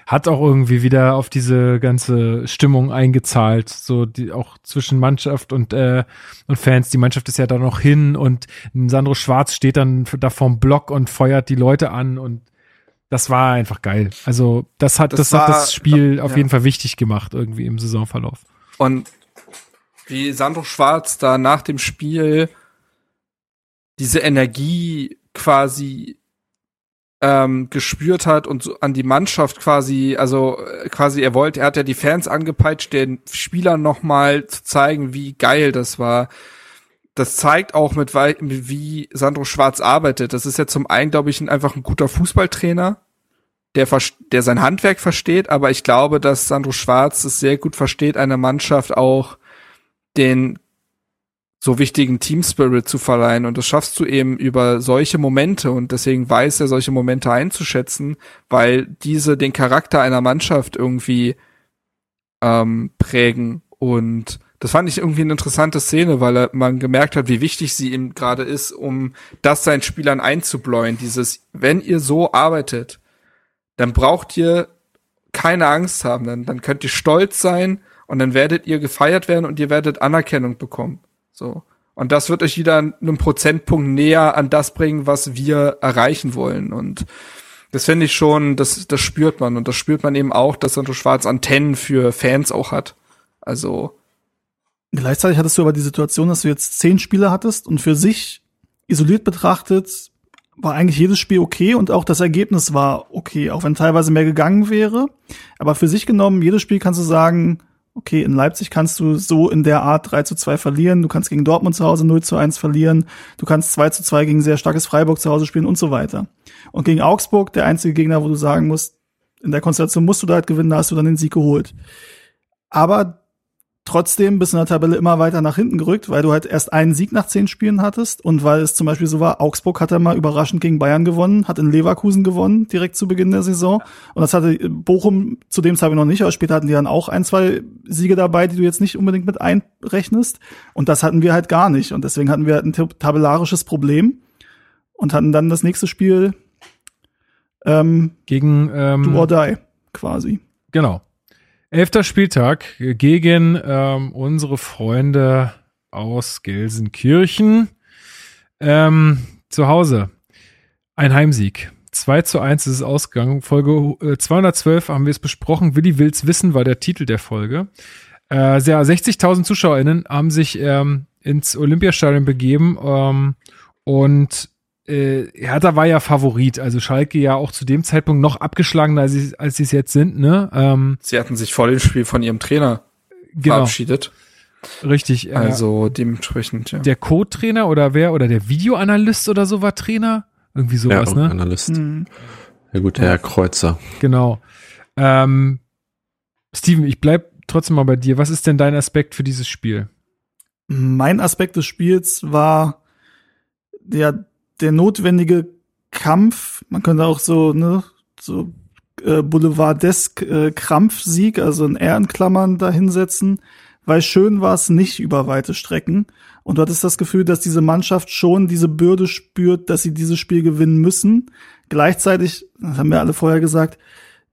Hat auch irgendwie wieder auf diese ganze Stimmung eingezahlt, so die auch zwischen Mannschaft und äh, und Fans. Die Mannschaft ist ja da noch hin und Sandro Schwarz steht dann da vorm Block und feuert die Leute an und das war einfach geil. Also das hat das, das war, hat das Spiel auf ja. jeden Fall wichtig gemacht irgendwie im Saisonverlauf. Und wie Sandro Schwarz da nach dem Spiel diese Energie quasi ähm, gespürt hat und so an die Mannschaft quasi, also äh, quasi er wollte, er hat ja die Fans angepeitscht, den Spielern nochmal zu zeigen, wie geil das war. Das zeigt auch mit, wie Sandro Schwarz arbeitet. Das ist ja zum einen, glaube ich, einfach ein guter Fußballtrainer, der, der sein Handwerk versteht, aber ich glaube, dass Sandro Schwarz es sehr gut versteht, einer Mannschaft auch den so wichtigen Team Spirit zu verleihen. Und das schaffst du eben über solche Momente. Und deswegen weiß er, solche Momente einzuschätzen, weil diese den Charakter einer Mannschaft irgendwie ähm, prägen. Und das fand ich irgendwie eine interessante Szene, weil er, man gemerkt hat, wie wichtig sie ihm gerade ist, um das seinen Spielern einzubläuen. Dieses, wenn ihr so arbeitet, dann braucht ihr keine Angst haben. Dann, dann könnt ihr stolz sein und dann werdet ihr gefeiert werden und ihr werdet Anerkennung bekommen. So. Und das wird euch wieder einen Prozentpunkt näher an das bringen, was wir erreichen wollen. Und das finde ich schon, das, das spürt man. Und das spürt man eben auch, dass Santo Schwarz Antennen für Fans auch hat. Also. Gleichzeitig hattest du aber die Situation, dass du jetzt zehn Spieler hattest und für sich isoliert betrachtet war eigentlich jedes Spiel okay und auch das Ergebnis war okay, auch wenn teilweise mehr gegangen wäre. Aber für sich genommen, jedes Spiel kannst du sagen, okay, in Leipzig kannst du so in der Art 3 zu 2 verlieren, du kannst gegen Dortmund zu Hause 0 zu 1 verlieren, du kannst 2 zu 2 gegen sehr starkes Freiburg zu Hause spielen und so weiter. Und gegen Augsburg, der einzige Gegner, wo du sagen musst, in der Konstellation musst du da halt gewinnen, da hast du dann den Sieg geholt. Aber trotzdem bist du in der Tabelle immer weiter nach hinten gerückt, weil du halt erst einen Sieg nach zehn Spielen hattest und weil es zum Beispiel so war, Augsburg hat er mal überraschend gegen Bayern gewonnen, hat in Leverkusen gewonnen, direkt zu Beginn der Saison. Und das hatte Bochum zu dem Zeitpunkt noch nicht, aber später hatten die dann auch ein, zwei Siege dabei, die du jetzt nicht unbedingt mit einrechnest. Und das hatten wir halt gar nicht. Und deswegen hatten wir halt ein tabellarisches Problem und hatten dann das nächste Spiel ähm, gegen ähm, Do or Die quasi. Genau. Elfter Spieltag gegen ähm, unsere Freunde aus Gelsenkirchen. Ähm, zu Hause. Ein Heimsieg. 2 zu 1 ist es ausgegangen. Folge äh, 212 haben wir es besprochen. Willi will's wissen war der Titel der Folge. Äh, 60.000 ZuschauerInnen haben sich ähm, ins Olympiastadion begeben ähm, und äh, Hertha war ja Favorit, also Schalke ja auch zu dem Zeitpunkt noch abgeschlagener, als sie, als sie es jetzt sind. Ne? Ähm, sie hatten sich vor dem Spiel von ihrem Trainer genau. verabschiedet. Richtig. Äh, also dementsprechend, ja. Der Co-Trainer oder wer oder der Videoanalyst oder so war Trainer? Irgendwie sowas, ja, ne? Analyst. Mhm. Ja gut, Herr Kreuzer. Genau. Ähm, Steven, ich bleib trotzdem mal bei dir. Was ist denn dein Aspekt für dieses Spiel? Mein Aspekt des Spiels war der der notwendige Kampf, man könnte auch so, ne, so äh, Boulevardesk äh, Krampfsieg, also in Klammern dahinsetzen, weil schön war es nicht über weite Strecken. Und du hattest das Gefühl, dass diese Mannschaft schon diese Bürde spürt, dass sie dieses Spiel gewinnen müssen. Gleichzeitig, das haben wir alle vorher gesagt,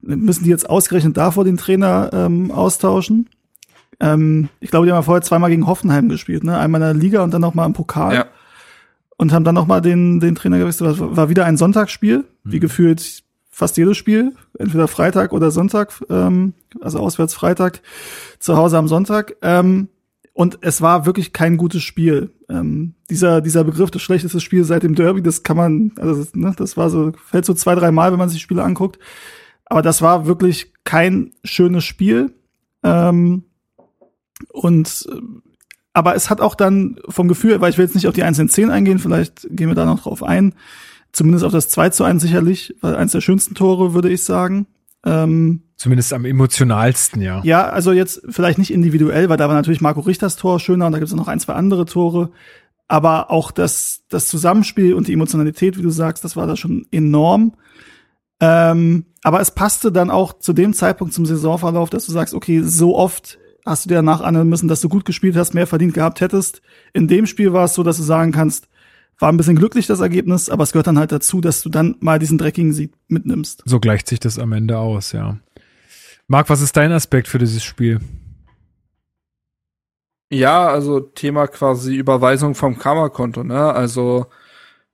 müssen die jetzt ausgerechnet davor den Trainer ähm, austauschen. Ähm, ich glaube, die haben ja vorher zweimal gegen Hoffenheim gespielt, ne? Einmal in der Liga und dann noch mal im Pokal. Ja. Und haben dann noch mal den, den Trainer gewechselt. Das war wieder ein Sonntagsspiel, mhm. wie gefühlt fast jedes Spiel, entweder Freitag oder Sonntag, ähm, also auswärts Freitag, zu Hause am Sonntag. Ähm, und es war wirklich kein gutes Spiel. Ähm, dieser, dieser Begriff, das schlechteste Spiel seit dem Derby, das kann man, also das, ne, das war so, fällt so zwei, drei Mal, wenn man sich Spiele anguckt. Aber das war wirklich kein schönes Spiel. Ähm, und aber es hat auch dann vom Gefühl, weil ich will jetzt nicht auf die einzelnen Szenen eingehen, vielleicht gehen wir da noch drauf ein. Zumindest auf das 2 zu 1 sicherlich, weil eins der schönsten Tore, würde ich sagen. Ähm, Zumindest am emotionalsten, ja. Ja, also jetzt vielleicht nicht individuell, weil da war natürlich Marco Richters Tor schöner und da gibt es noch ein, zwei andere Tore. Aber auch das, das Zusammenspiel und die Emotionalität, wie du sagst, das war da schon enorm. Ähm, aber es passte dann auch zu dem Zeitpunkt zum Saisonverlauf, dass du sagst, okay, so oft hast du dir danach anhören müssen, dass du gut gespielt hast, mehr verdient gehabt hättest. In dem Spiel war es so, dass du sagen kannst, war ein bisschen glücklich das Ergebnis, aber es gehört dann halt dazu, dass du dann mal diesen dreckigen Sieg mitnimmst. So gleicht sich das am Ende aus, ja. Marc, was ist dein Aspekt für dieses Spiel? Ja, also Thema quasi Überweisung vom Kammerkonto, ne? Also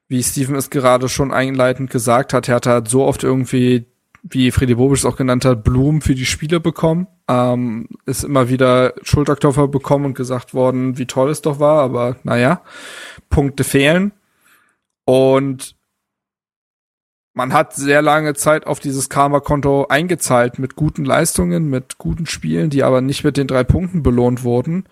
wie Steven es gerade schon einleitend gesagt hat, Hertha hat so oft irgendwie, wie Freddy Bobisch es auch genannt hat, Blumen für die Spieler bekommen. Ähm, ist immer wieder Schulterklopfer bekommen und gesagt worden, wie toll es doch war, aber naja, Punkte fehlen. Und man hat sehr lange Zeit auf dieses Karma-Konto eingezahlt mit guten Leistungen, mit guten Spielen, die aber nicht mit den drei Punkten belohnt wurden.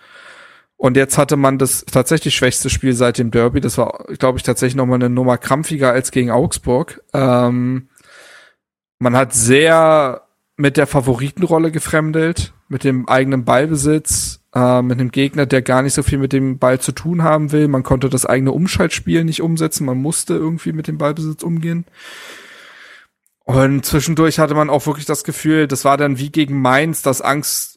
Und jetzt hatte man das tatsächlich schwächste Spiel seit dem Derby. Das war, glaube ich, tatsächlich nochmal eine Nummer krampfiger als gegen Augsburg. Ähm, man hat sehr mit der Favoritenrolle gefremdelt, mit dem eigenen Ballbesitz, äh, mit einem Gegner, der gar nicht so viel mit dem Ball zu tun haben will. Man konnte das eigene Umschaltspiel nicht umsetzen, man musste irgendwie mit dem Ballbesitz umgehen. Und zwischendurch hatte man auch wirklich das Gefühl, das war dann wie gegen Mainz, dass Angst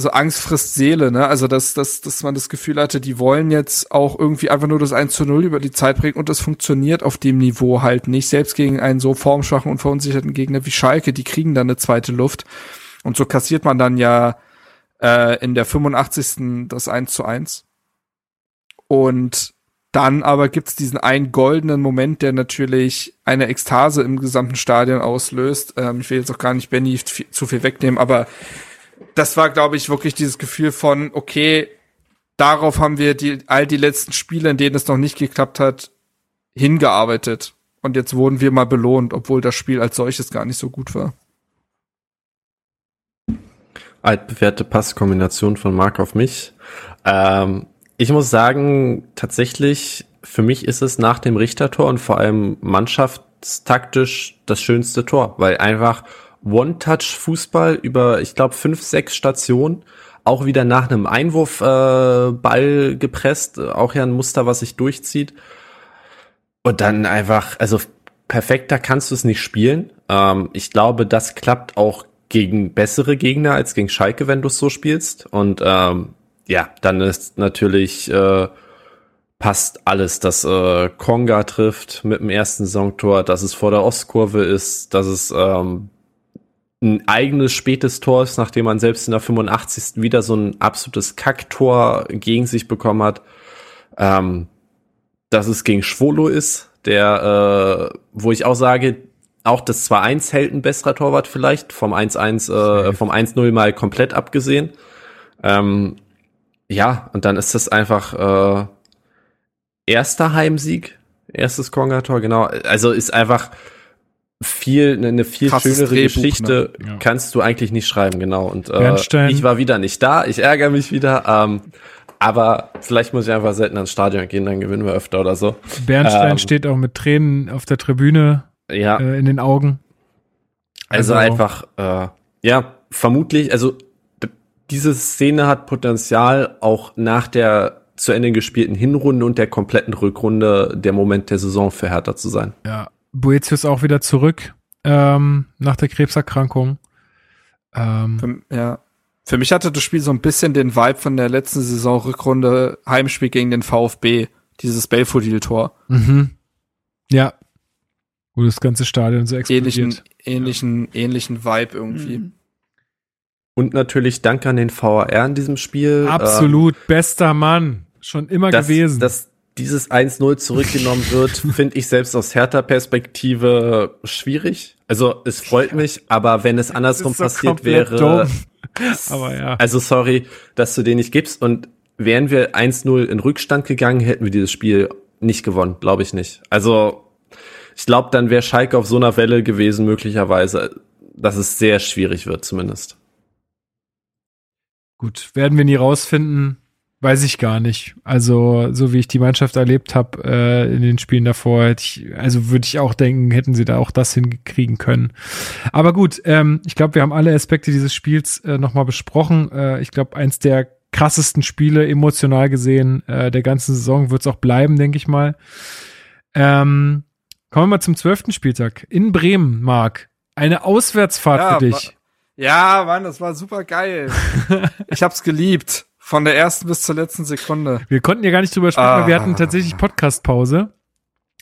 so Angst frisst Seele, ne? Also dass, dass, dass man das Gefühl hatte, die wollen jetzt auch irgendwie einfach nur das 1 zu 0 über die Zeit bringen und das funktioniert auf dem Niveau halt nicht. Selbst gegen einen so formschwachen und verunsicherten Gegner wie Schalke, die kriegen dann eine zweite Luft. Und so kassiert man dann ja äh, in der 85. das 1 zu 1. Und dann aber gibt's diesen einen goldenen Moment, der natürlich eine Ekstase im gesamten Stadion auslöst. Ähm, ich will jetzt auch gar nicht Benny zu viel wegnehmen, aber das war, glaube ich, wirklich dieses Gefühl von, okay, darauf haben wir die, all die letzten Spiele, in denen es noch nicht geklappt hat, hingearbeitet. Und jetzt wurden wir mal belohnt, obwohl das Spiel als solches gar nicht so gut war. Altbewährte Passkombination von Marc auf mich. Ähm, ich muss sagen, tatsächlich, für mich ist es nach dem Richtertor und vor allem mannschaftstaktisch das schönste Tor, weil einfach One-Touch-Fußball über, ich glaube, fünf, sechs Stationen. Auch wieder nach einem Einwurfball äh, Ball gepresst. Auch ja ein Muster, was sich durchzieht. Und dann einfach, also perfekter kannst du es nicht spielen. Ähm, ich glaube, das klappt auch gegen bessere Gegner als gegen Schalke, wenn du es so spielst. Und ähm, ja, dann ist natürlich äh, passt alles, dass äh, Konga trifft mit dem ersten Saisontor, dass es vor der Ostkurve ist, dass es ähm, ein eigenes spätes Tor ist, nachdem man selbst in der 85. wieder so ein absolutes Kacktor gegen sich bekommen hat. Ähm, dass es gegen Schwolo ist, der, äh, wo ich auch sage, auch das 2-1 hält ein besserer Torwart vielleicht, vom 1-1, äh, vom 1-0 mal komplett abgesehen. Ähm, ja, und dann ist das einfach äh, erster Heimsieg, erstes Konga-Tor, genau. Also ist einfach viel eine, eine viel Krasses schönere Drehbuch, Geschichte ne? ja. kannst du eigentlich nicht schreiben, genau. Und äh, ich war wieder nicht da, ich ärgere mich wieder. Ähm, aber vielleicht muss ich einfach selten ans Stadion gehen, dann gewinnen wir öfter oder so. Bernstein ähm, steht auch mit Tränen auf der Tribüne ja. Äh, in den Augen. Also, also einfach, äh, ja, vermutlich, also diese Szene hat Potenzial, auch nach der zu Ende gespielten Hinrunde und der kompletten Rückrunde der Moment der Saison für Hertha zu sein. Ja, Boetius auch wieder zurück. ähm, nach der Krebserkrankung. Ähm, Für, ja. Für mich hatte das Spiel so ein bisschen den Vibe von der letzten Saison Rückrunde Heimspiel gegen den VfB, dieses Belfodil-Tor. mhm. Ja. Wo das ganze Stadion so explodiert. Ähnlichen, ähnlichen, ähnlichen Vibe irgendwie. Mhm. Und natürlich Dank an den VAR in diesem Spiel. Absolut, bester Mann. Schon immer Ähm, dass, gewesen. dass dieses 1-0 zurückgenommen wird, (laughs) finde ich selbst aus härter Perspektive schwierig. Also es freut mich, aber wenn es andersrum so passiert wäre, dumm. (laughs) Aber ja. also sorry, dass du den nicht gibst. Und wären wir 1-0 in Rückstand gegangen, hätten wir dieses Spiel nicht gewonnen, glaube ich nicht. Also ich glaube, dann wäre Schalke auf so einer Welle gewesen, möglicherweise, dass es sehr schwierig wird, zumindest. Gut, werden wir nie rausfinden. Weiß ich gar nicht. Also, so wie ich die Mannschaft erlebt habe äh, in den Spielen davor, hätte ich, also würde ich auch denken, hätten sie da auch das hinkriegen können. Aber gut, ähm, ich glaube, wir haben alle Aspekte dieses Spiels äh, nochmal besprochen. Äh, ich glaube, eins der krassesten Spiele emotional gesehen äh, der ganzen Saison wird es auch bleiben, denke ich mal. Ähm, kommen wir mal zum zwölften Spieltag. In Bremen, Marc. Eine Auswärtsfahrt Ja, für dich. Ja, Mann, das war super geil. (laughs) ich hab's geliebt. Von der ersten bis zur letzten Sekunde. Wir konnten ja gar nicht drüber sprechen, weil wir hatten Ah. tatsächlich Podcast-Pause.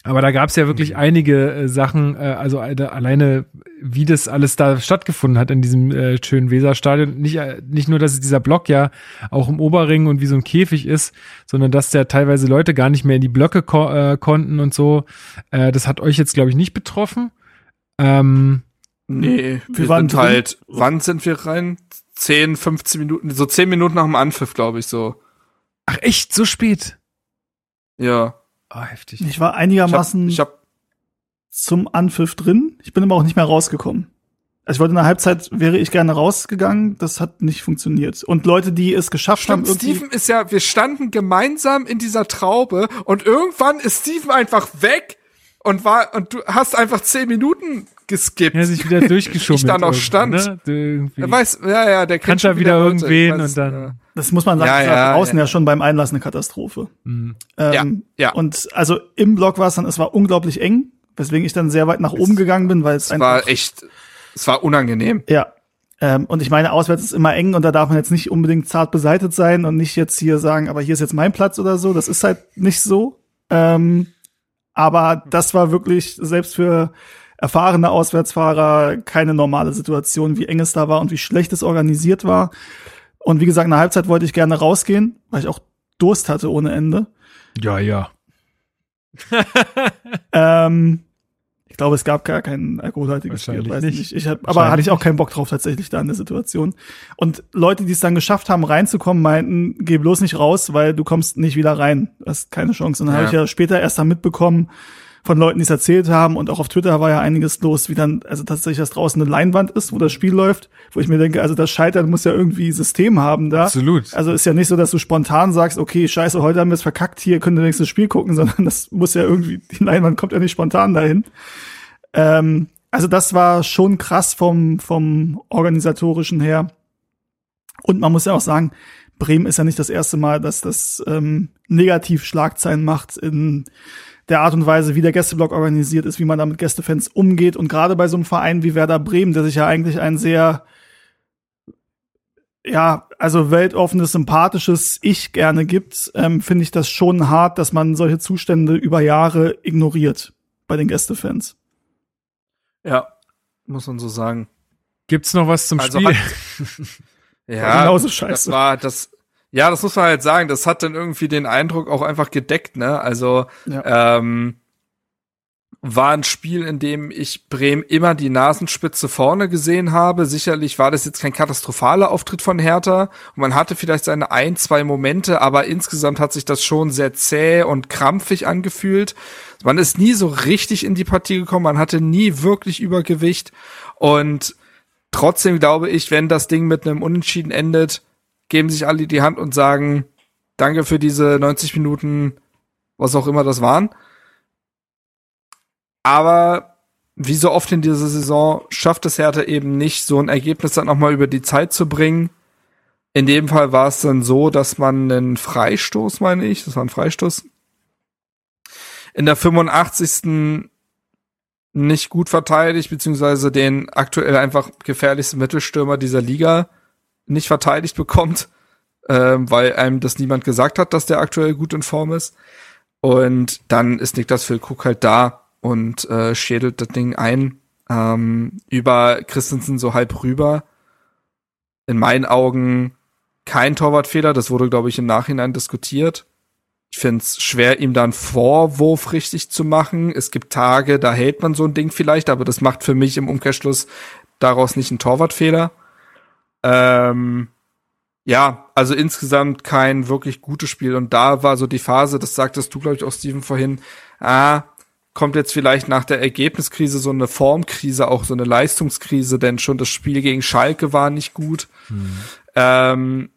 Aber da gab es ja wirklich einige äh, Sachen, äh, also eine, alleine, wie das alles da stattgefunden hat in diesem äh, schönen Weserstadion. Nicht, äh, nicht nur, dass dieser Block ja auch im Oberring und wie so ein Käfig ist, sondern dass da teilweise Leute gar nicht mehr in die Blöcke ko äh, konnten und so. Äh, das hat euch jetzt, glaube ich, nicht betroffen. Ähm, Nee, wir, Wir waren sind drin. halt, wann sind wir rein? 10, 15 Minuten, so 10 Minuten nach dem Anpfiff, glaube ich, so. ach echt, so spät? Ja. Ah, heftig. Ich war Ich hab, einigermaßen ich hab zum Anpfiff drin. Ich bin aber auch nicht mehr rausgekommen. Also ich wollte in der Halbzeit, wäre ich gerne rausgegangen. Das hat nicht funktioniert. Und Leute, die es geschafft haben, Stimmt, irgendwie, Steven ist ja, wir standen gemeinsam in dieser Traube und irgendwann ist Steven einfach weg und war, und du hast einfach 10 Minuten geskippt. Ja, sich wieder (laughs) durchgeschoben. Ich da noch stand. Ne? Irgendwie- Er weiß, ja, ja, der kennt schon wieder Leute, irgendwen weiß, und dann- ja. das muss man sagen, Ja, das war ja, draußen ja. ja. schon beim Einlass eine Katastrophe. Mhm. Ähm, Ja, ja. Und also im Block war es dann, es war unglaublich eng, weswegen ich dann sehr weit nach oben gegangen bin, weil es Es einfach war echt, es war unangenehm. Ja. Ähm, und ich meine, auswärts ist immer eng und da darf man jetzt nicht unbedingt zart beseitet sein und nicht jetzt hier sagen, aber hier ist jetzt mein Platz oder so. Das ist halt nicht so. Ähm, aber das war wirklich selbst für erfahrene Auswärtsfahrer keine normale Situation, wie eng es da war und wie schlecht es organisiert war. Und wie gesagt, in der Halbzeit wollte ich gerne rausgehen, weil ich auch Durst hatte ohne Ende. Ja, ja. (laughs) Ähm, ich glaube, es gab gar kein alkoholhaltiges Wahrscheinlich weiß nicht. nicht. Ich hab, aber hatte ich auch keinen Bock drauf tatsächlich da in der Situation. Und Leute, die es dann geschafft haben, reinzukommen, meinten, geh bloß nicht raus, weil du kommst nicht wieder rein. Du hast keine Chance. Und dann Ja. habe ich ja später erst dann mitbekommen von Leuten, die es erzählt haben und auch auf Twitter war ja einiges los, wie dann also tatsächlich das draußen eine Leinwand ist, wo das Spiel läuft, wo ich mir denke, also das Scheitern muss ja irgendwie System haben da. Absolut. Also ist ja nicht so, dass du spontan sagst, okay, scheiße, heute haben wir es verkackt, hier können wir nächstes Spiel gucken, (laughs) sondern das muss ja irgendwie, die Leinwand kommt ja nicht spontan dahin. Ähm, also das war schon krass vom, vom organisatorischen her. Und man muss ja auch sagen, Bremen ist ja nicht das erste Mal, dass das ähm, negativ Schlagzeilen macht in der Art und Weise, wie der Gästeblock organisiert ist, wie man da mit Gästefans umgeht. Und gerade bei so einem Verein wie Werder Bremen, der sich ja eigentlich ein sehr ja, also weltoffenes, sympathisches Ich gerne gibt, ähm, finde ich das schon hart, dass man solche Zustände über Jahre ignoriert bei den Gästefans. Ja, muss man so sagen. Gibt's noch was zum Also Spiel? hat- (laughs) Ja, genauso das scheiße. war das. Ja, das muss man halt sagen. Das hat dann irgendwie den Eindruck auch einfach gedeckt, ne? Also Ja. ähm, war ein Spiel, in dem ich Bremen immer die Nasenspitze vorne gesehen habe. Sicherlich war das jetzt kein katastrophaler Auftritt von Hertha. Und man hatte vielleicht seine ein, zwei Momente, aber insgesamt hat sich das schon sehr zäh und krampfig angefühlt. Man ist nie so richtig in die Partie gekommen. Man hatte nie wirklich Übergewicht. Und trotzdem glaube ich, wenn das Ding mit einem Unentschieden endet, geben sich alle die Hand und sagen, danke für diese 90 Minuten, was auch immer das waren. Aber wie so oft in dieser Saison schafft es Hertha eben nicht, so ein Ergebnis dann nochmal über die Zeit zu bringen. In dem Fall war es dann so, dass man einen Freistoß, meine ich, das war ein Freistoß, in der 85. nicht gut verteidigt, beziehungsweise den aktuell einfach gefährlichsten Mittelstürmer dieser Liga nicht verteidigt bekommt, ähm, weil einem das niemand gesagt hat, dass der aktuell gut in Form ist. Und dann ist Niklas Füllkrug halt da und äh, schädelt das Ding ein ähm, über Christensen so halb rüber. In meinen Augen kein Torwartfehler, das wurde, glaube ich, im Nachhinein diskutiert. Ich finde es schwer, ihm dann Vorwurf richtig zu machen. Es gibt Tage, da hält man so ein Ding vielleicht, aber das macht für mich im Umkehrschluss daraus nicht einen Torwartfehler. Ähm, ja, also insgesamt kein wirklich gutes Spiel. Und da war so die Phase, das sagtest du, glaube ich, auch, Steven, vorhin, ah, kommt jetzt vielleicht nach der Ergebniskrise so eine Formkrise, auch so eine Leistungskrise, denn schon das Spiel gegen Schalke war nicht gut. Mhm. Ähm,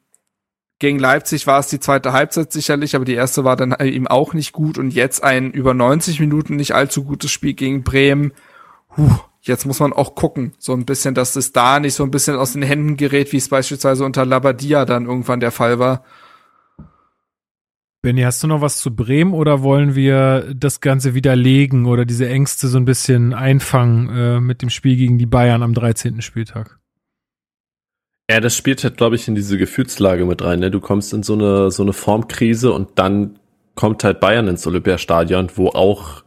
gegen Leipzig war es die zweite Halbzeit sicherlich, aber die erste war dann eben auch nicht gut und jetzt ein über 90 Minuten nicht allzu gutes Spiel gegen Bremen. Puh, jetzt muss man auch gucken, so ein bisschen, dass es da nicht so ein bisschen aus den Händen gerät, wie es beispielsweise unter Labadia dann irgendwann der Fall war. Benny, hast du noch was zu Bremen oder wollen wir das Ganze widerlegen oder diese Ängste so ein bisschen einfangen äh, mit dem Spiel gegen die Bayern am 13. Spieltag? Ja, das spielt halt, glaube ich, in diese Gefühlslage mit rein. Ne? Du kommst in so eine, so eine Formkrise und dann kommt halt Bayern ins Olympiastadion, wo auch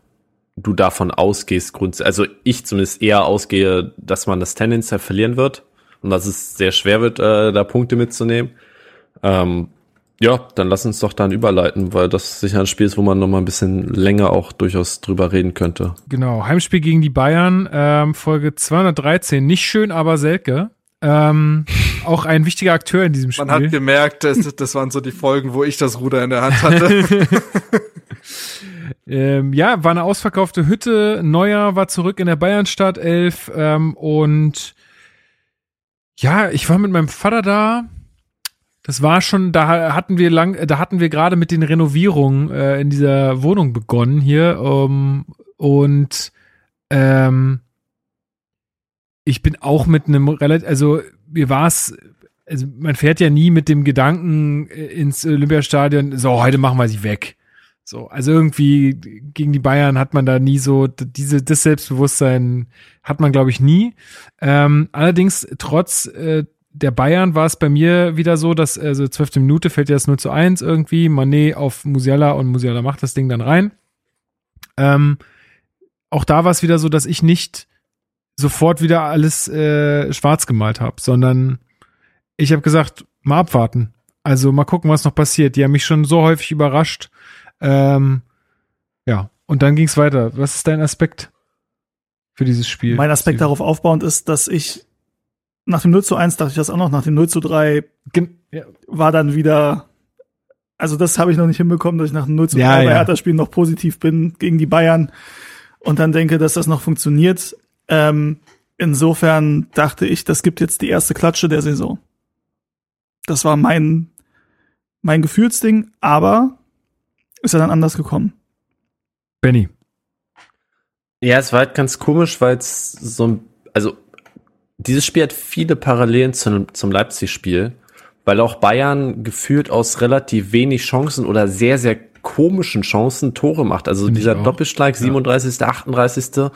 du davon ausgehst, also ich zumindest eher ausgehe, dass man das tendenziell verlieren wird und dass es sehr schwer wird, äh, da Punkte mitzunehmen. Ähm, ja, dann lass uns doch dann überleiten, weil das sicher ein Spiel ist, wo man noch mal ein bisschen länger auch durchaus drüber reden könnte. Genau, Heimspiel gegen die Bayern, ähm, Folge 213. Nicht schön, aber Selke. Ähm, (laughs) auch ein wichtiger Akteur in diesem Spiel. Man hat gemerkt, das, das waren so die Folgen, wo ich das Ruder in der Hand hatte. (laughs) ähm, ja, war eine ausverkaufte Hütte. Neuer war zurück in der Bayernstadt 11 ähm, und ja, ich war mit meinem Vater da. Das war schon, da hatten wir lang, da hatten wir gerade mit den Renovierungen äh, in dieser Wohnung begonnen hier um, und ähm, ich bin auch mit einem relativ, also mir war es, also man fährt ja nie mit dem Gedanken äh, ins Olympiastadion, so heute machen wir sie weg. So, also irgendwie gegen die Bayern hat man da nie so diese das Selbstbewusstsein hat man glaube ich nie. Ähm, allerdings trotz äh, der Bayern war es bei mir wieder so, dass also zwölfte Minute fällt ja das 0 zu 1 irgendwie, Manet auf Musiala und Musiala macht das Ding dann rein. Ähm, auch da war es wieder so, dass ich nicht sofort wieder alles äh, schwarz gemalt habe, sondern ich habe gesagt, mal abwarten. Also mal gucken, was noch passiert. Die haben mich schon so häufig überrascht. Ähm, ja, und dann ging es weiter. Was ist dein Aspekt für dieses Spiel? Mein Aspekt darauf aufbauend ist, dass ich nach dem 0 zu 1 dachte ich das auch noch, nach dem 0 zu 3 ja. war dann wieder, also das habe ich noch nicht hinbekommen, dass ich nach dem 0 zu 3 ja, bei ja. Hertha-Spielen noch positiv bin gegen die Bayern und dann denke, dass das noch funktioniert. Ähm, insofern dachte ich, das gibt jetzt die erste Klatsche der Saison. Das war mein, mein Gefühlsding, aber ist ja dann anders gekommen. Benny. Ja, es war halt ganz komisch, weil es so also dieses Spiel hat viele Parallelen zum, zum Leipzig-Spiel, weil auch Bayern gefühlt aus relativ wenig Chancen oder sehr, sehr komischen Chancen Tore macht. Also Find dieser Doppelschlag, 37., ja. 38.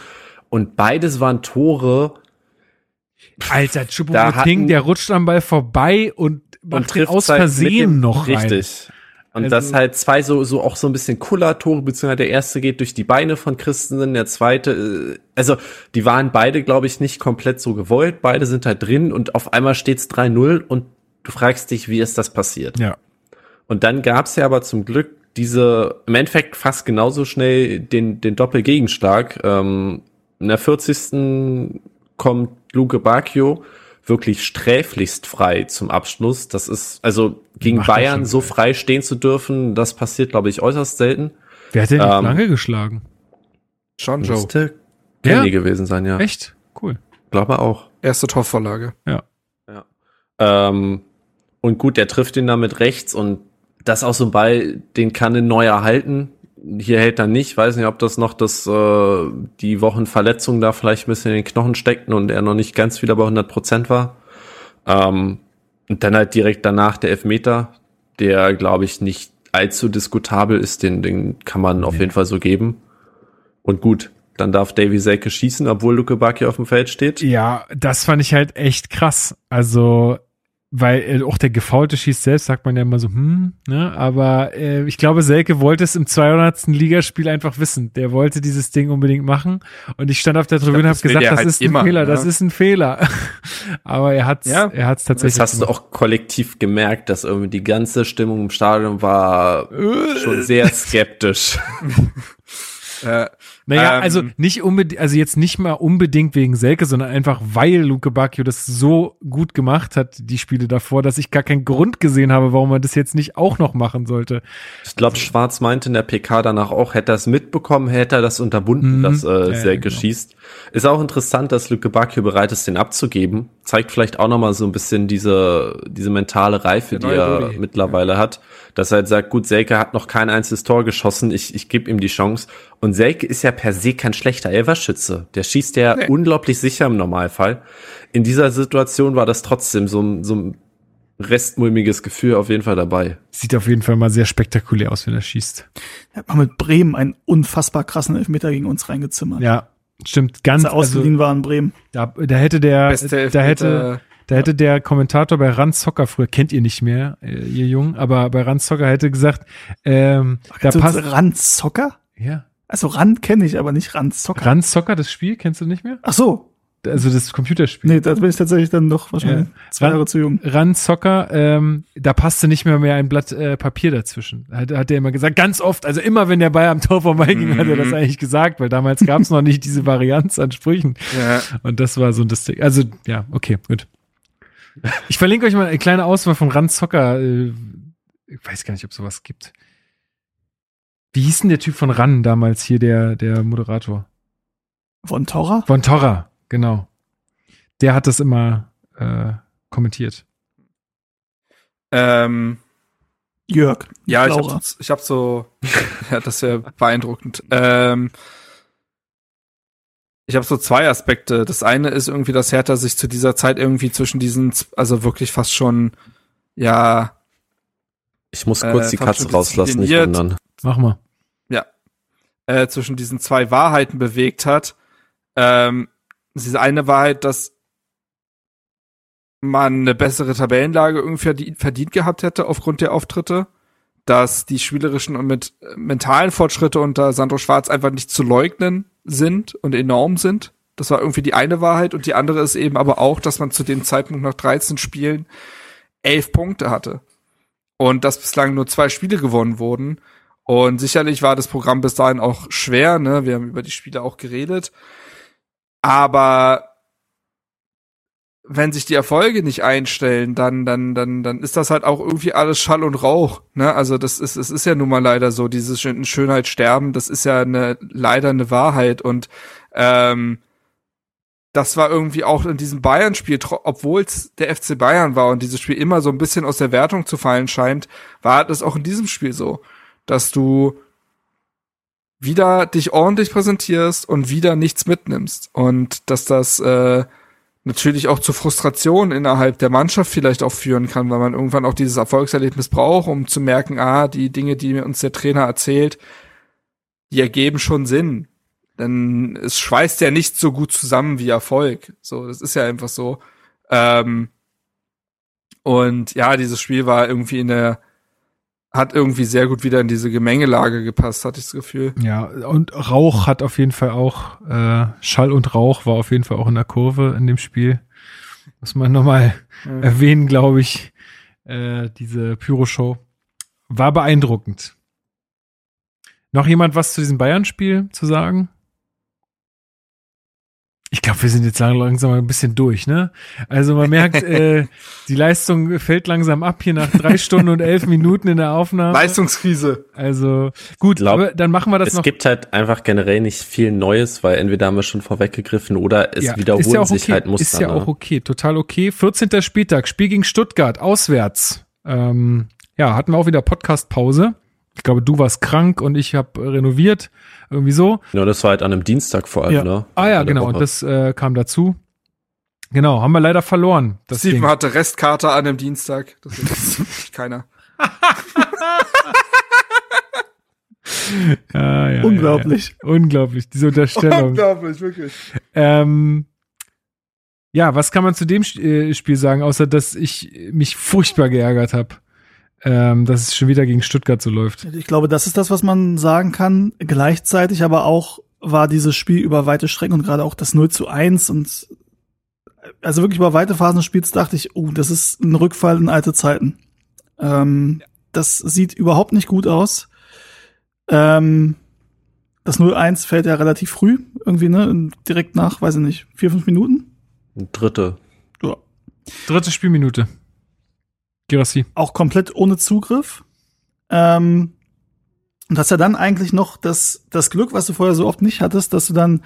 Und beides waren Tore. Alter, Choupo-Moting, der rutscht am Ball vorbei und macht und trifft aus Versehen halt noch rein. Richtig. Und also, das halt zwei so, so auch so ein bisschen Kullertore, beziehungsweise der erste geht durch die Beine von Christensen, der zweite, äh, also die waren beide, glaube ich, nicht komplett so gewollt, beide sind halt drin und auf einmal steht's 3-0 und du fragst dich, wie ist das passiert? Ja. Und dann gab's ja aber zum Glück diese, im Endeffekt fast genauso schnell den, den Doppelgegenschlag. Ähm, in der 40. kommt Luke Bacchio wirklich sträflichst frei zum Abschluss. Das ist, also gegen Macht Bayern so frei stehen zu dürfen, das passiert, glaube ich, äußerst selten. Wer hat denn ähm, lange geschlagen? Schon Joe. Müsste Kenny ja? gewesen sein, ja. Echt? Cool. Glaube auch. Erste Torvorlage. Ja. Ja. Ähm, und gut, der trifft ihn damit rechts und das auch so ein Ball, den kann ein neuer halten hier hält er nicht. Weiß nicht, ob das noch das, äh, die Wochenverletzung da vielleicht ein bisschen in den Knochen steckten und er noch nicht ganz wieder bei 100 Prozent war. Ähm, und dann halt direkt danach der Elfmeter, der, glaube ich, nicht allzu diskutabel ist. Den, den kann man auf jeden Fall so geben. Und gut, Dann darf Davy Selke schießen, obwohl Luke Bacchi auf dem Feld steht. Ja, das fand ich halt echt krass. Also weil äh, auch der Gefaulte schießt selbst, sagt man ja immer so, hm, ne? Aber äh, ich glaube, Selke wollte es im 200. Ligaspiel einfach wissen. Der wollte dieses Ding unbedingt machen. Und ich stand auf der Tribüne und habe gesagt, das halt ist ein immer, Fehler, ne? das ist ein Fehler. (laughs) Aber er hat's, ja. er hat's tatsächlich. Das hast gemacht. du auch kollektiv gemerkt, dass irgendwie die ganze Stimmung im Stadion war schon sehr (laughs) skeptisch. äh, naja, ähm, also nicht unbedingt, also jetzt nicht mal unbedingt wegen Selke, sondern einfach, weil Luke Bacchio das so gut gemacht hat, die Spiele davor, dass ich gar keinen Grund gesehen habe, warum man das jetzt nicht auch noch machen sollte. Ich glaube, Schwarz meinte in der PK danach auch, hätte er es mitbekommen, hätte er das unterbunden, mhm. dass äh, Selke genau. schießt. Ist auch interessant, dass Luke Bacchio bereit ist, den abzugeben. Zeigt vielleicht auch nochmal so ein bisschen diese, diese mentale Reife, die er Dodi. mittlerweile ja. hat. Dass er halt sagt, gut, Selke hat noch kein einziges Tor geschossen, ich, ich gebe ihm die Chance. Und Selke ist ja per se kein schlechter Elverschütze. Der schießt ja nee. unglaublich sicher im Normalfall. In dieser Situation war das trotzdem so, so ein restmulmiges Gefühl auf jeden Fall dabei. Sieht auf jeden Fall mal sehr spektakulär aus, wenn er schießt. Er hat mal mit Bremen einen unfassbar krassen Elfmeter gegen uns reingezimmert. Ja, stimmt. Ganz. Als er ausgeliehen also, war in Bremen. Da, da hätte der, da hätte, da hätte der Kommentator bei Rand Zocker früher, kennt ihr nicht mehr, äh, ihr Jungen, aber bei Rand Zocker hätte gesagt, ähm, Ach, da passt. Rand Zocker? Ja. Also Rand kenne ich, aber nicht Rand Zocker. Rand Zocker, das Spiel, kennst du nicht mehr? Ach so. Also das Computerspiel. Nee, da bin ich tatsächlich dann noch wahrscheinlich ja. zwei Jahre zu jung. Rand Zocker, ähm, da passte nicht mehr mehr ein Blatt äh, Papier dazwischen. Hat, hat er immer gesagt, ganz oft, also immer wenn der Ball am Tor vorbeiging, mhm. hat er das eigentlich gesagt, weil damals gab es noch nicht diese Varianz an Sprüchen. Ja. Und das war so ein das Also ja, okay, gut. Ich verlinke euch mal eine kleine Auswahl von Rand Zocker. Äh, ich weiß gar nicht, ob sowas gibt. Wie hieß denn der Typ von Ran damals hier, der, der Moderator? Von Torra? Von Torra, genau. Der hat das immer äh, kommentiert. Ähm, Jörg. Ja, ich hab, ich hab so, (laughs) ja, das ist ja beeindruckend. Ähm, ich habe so zwei Aspekte. Das eine ist irgendwie, dass Hertha sich zu dieser Zeit irgendwie zwischen diesen, also wirklich fast schon, ja. Ich muss kurz äh, die Katze rauslassen, nicht wundern. Mach mal äh, zwischen diesen zwei Wahrheiten bewegt hat. Ähm, diese eine Wahrheit, dass man eine bessere Tabellenlage irgendwie verdient gehabt hätte aufgrund der Auftritte, dass die spielerischen und mit mentalen Fortschritte unter Sandro Schwarz einfach nicht zu leugnen sind und enorm sind. Das war irgendwie die eine Wahrheit und die andere ist eben aber auch, dass man zu dem Zeitpunkt nach 13 Spielen elf Punkte hatte und dass bislang nur zwei Spiele gewonnen wurden und sicherlich war das Programm bis dahin auch schwer, ne? Wir haben über die Spiele auch geredet. Aber wenn sich die Erfolge nicht einstellen, dann, dann, dann, dann ist das halt auch irgendwie alles Schall und Rauch. Ne? Also das ist, es ist ja nun mal leider so, dieses Schönheit sterben, das ist ja eine, leider eine Wahrheit. Und ähm, das war irgendwie auch in diesem Bayern-Spiel, obwohl es der FC Bayern war und dieses Spiel immer so ein bisschen aus der Wertung zu fallen scheint, war das auch in diesem Spiel so dass du wieder dich ordentlich präsentierst und wieder nichts mitnimmst. Und dass das äh, natürlich auch zu Frustration innerhalb der Mannschaft vielleicht auch führen kann, weil man irgendwann auch dieses Erfolgserlebnis braucht, um zu merken, ah, die Dinge, die uns der Trainer erzählt, die ergeben schon Sinn. Denn es schweißt ja nicht so gut zusammen wie Erfolg. So, das ist ja einfach so. Ähm, und ja, dieses Spiel war irgendwie in der hat irgendwie sehr gut wieder in diese Gemengelage gepasst, hatte ich das Gefühl. Ja, und Rauch hat auf jeden Fall auch, äh, Schall und Rauch war auf jeden Fall auch in der Kurve in dem Spiel. Muss man nochmal ja. erwähnen, glaube ich, äh, diese Pyro-Show. War beeindruckend. Noch jemand was zu diesem Bayern-Spiel zu sagen? Ich glaube, wir sind jetzt langsam ein bisschen durch, ne? Also man merkt, (laughs) äh, die Leistung fällt langsam ab hier nach drei Stunden und elf Minuten in der Aufnahme. Leistungskrise. Also gut, glaub, aber dann machen wir das es noch. Es gibt halt einfach generell nicht viel Neues, weil entweder haben wir schon vorweggegriffen oder es ja, wiederholen ja sich okay. halt Muster. Ist ja auch ne? okay, total okay. 14. Spieltag, Spiel gegen Stuttgart, auswärts. Ähm, ja, hatten wir auch wieder Podcast-Pause. Ich glaube, du warst krank und ich habe renoviert. Irgendwie so. Ja, das war halt an einem Dienstag vor allem, ja. ne? Ah ja, genau. Und das äh, kam dazu. Genau, haben wir leider verloren. Das Steven Ding. hatte Restkarte an einem Dienstag. Das ist keiner. (laughs) ja, ja, Unglaublich. Ja, ja. Unglaublich, diese Unterstellung. Unglaublich, wirklich. Ähm, ja, was kann man zu dem äh, Spiel sagen, außer dass ich mich furchtbar geärgert habe, ähm, dass es schon wieder gegen Stuttgart so läuft. Ich glaube, das ist das, was man sagen kann. Gleichzeitig aber auch war dieses Spiel über weite Strecken und gerade auch das 0 zu 1 und also wirklich über weite Phasen des Spiels dachte ich, oh, das ist ein Rückfall in alte Zeiten. Ähm, das sieht überhaupt nicht gut aus. Ähm, das 0-1 fällt ja relativ früh, irgendwie, ne? Direkt nach, weiß ich nicht, vier, fünf Minuten. Dritte. Ja. Dritte Spielminute. Girassi. Auch komplett ohne Zugriff. Ähm, und hast ja dann eigentlich noch das, das Glück, was du vorher so oft nicht hattest, dass du dann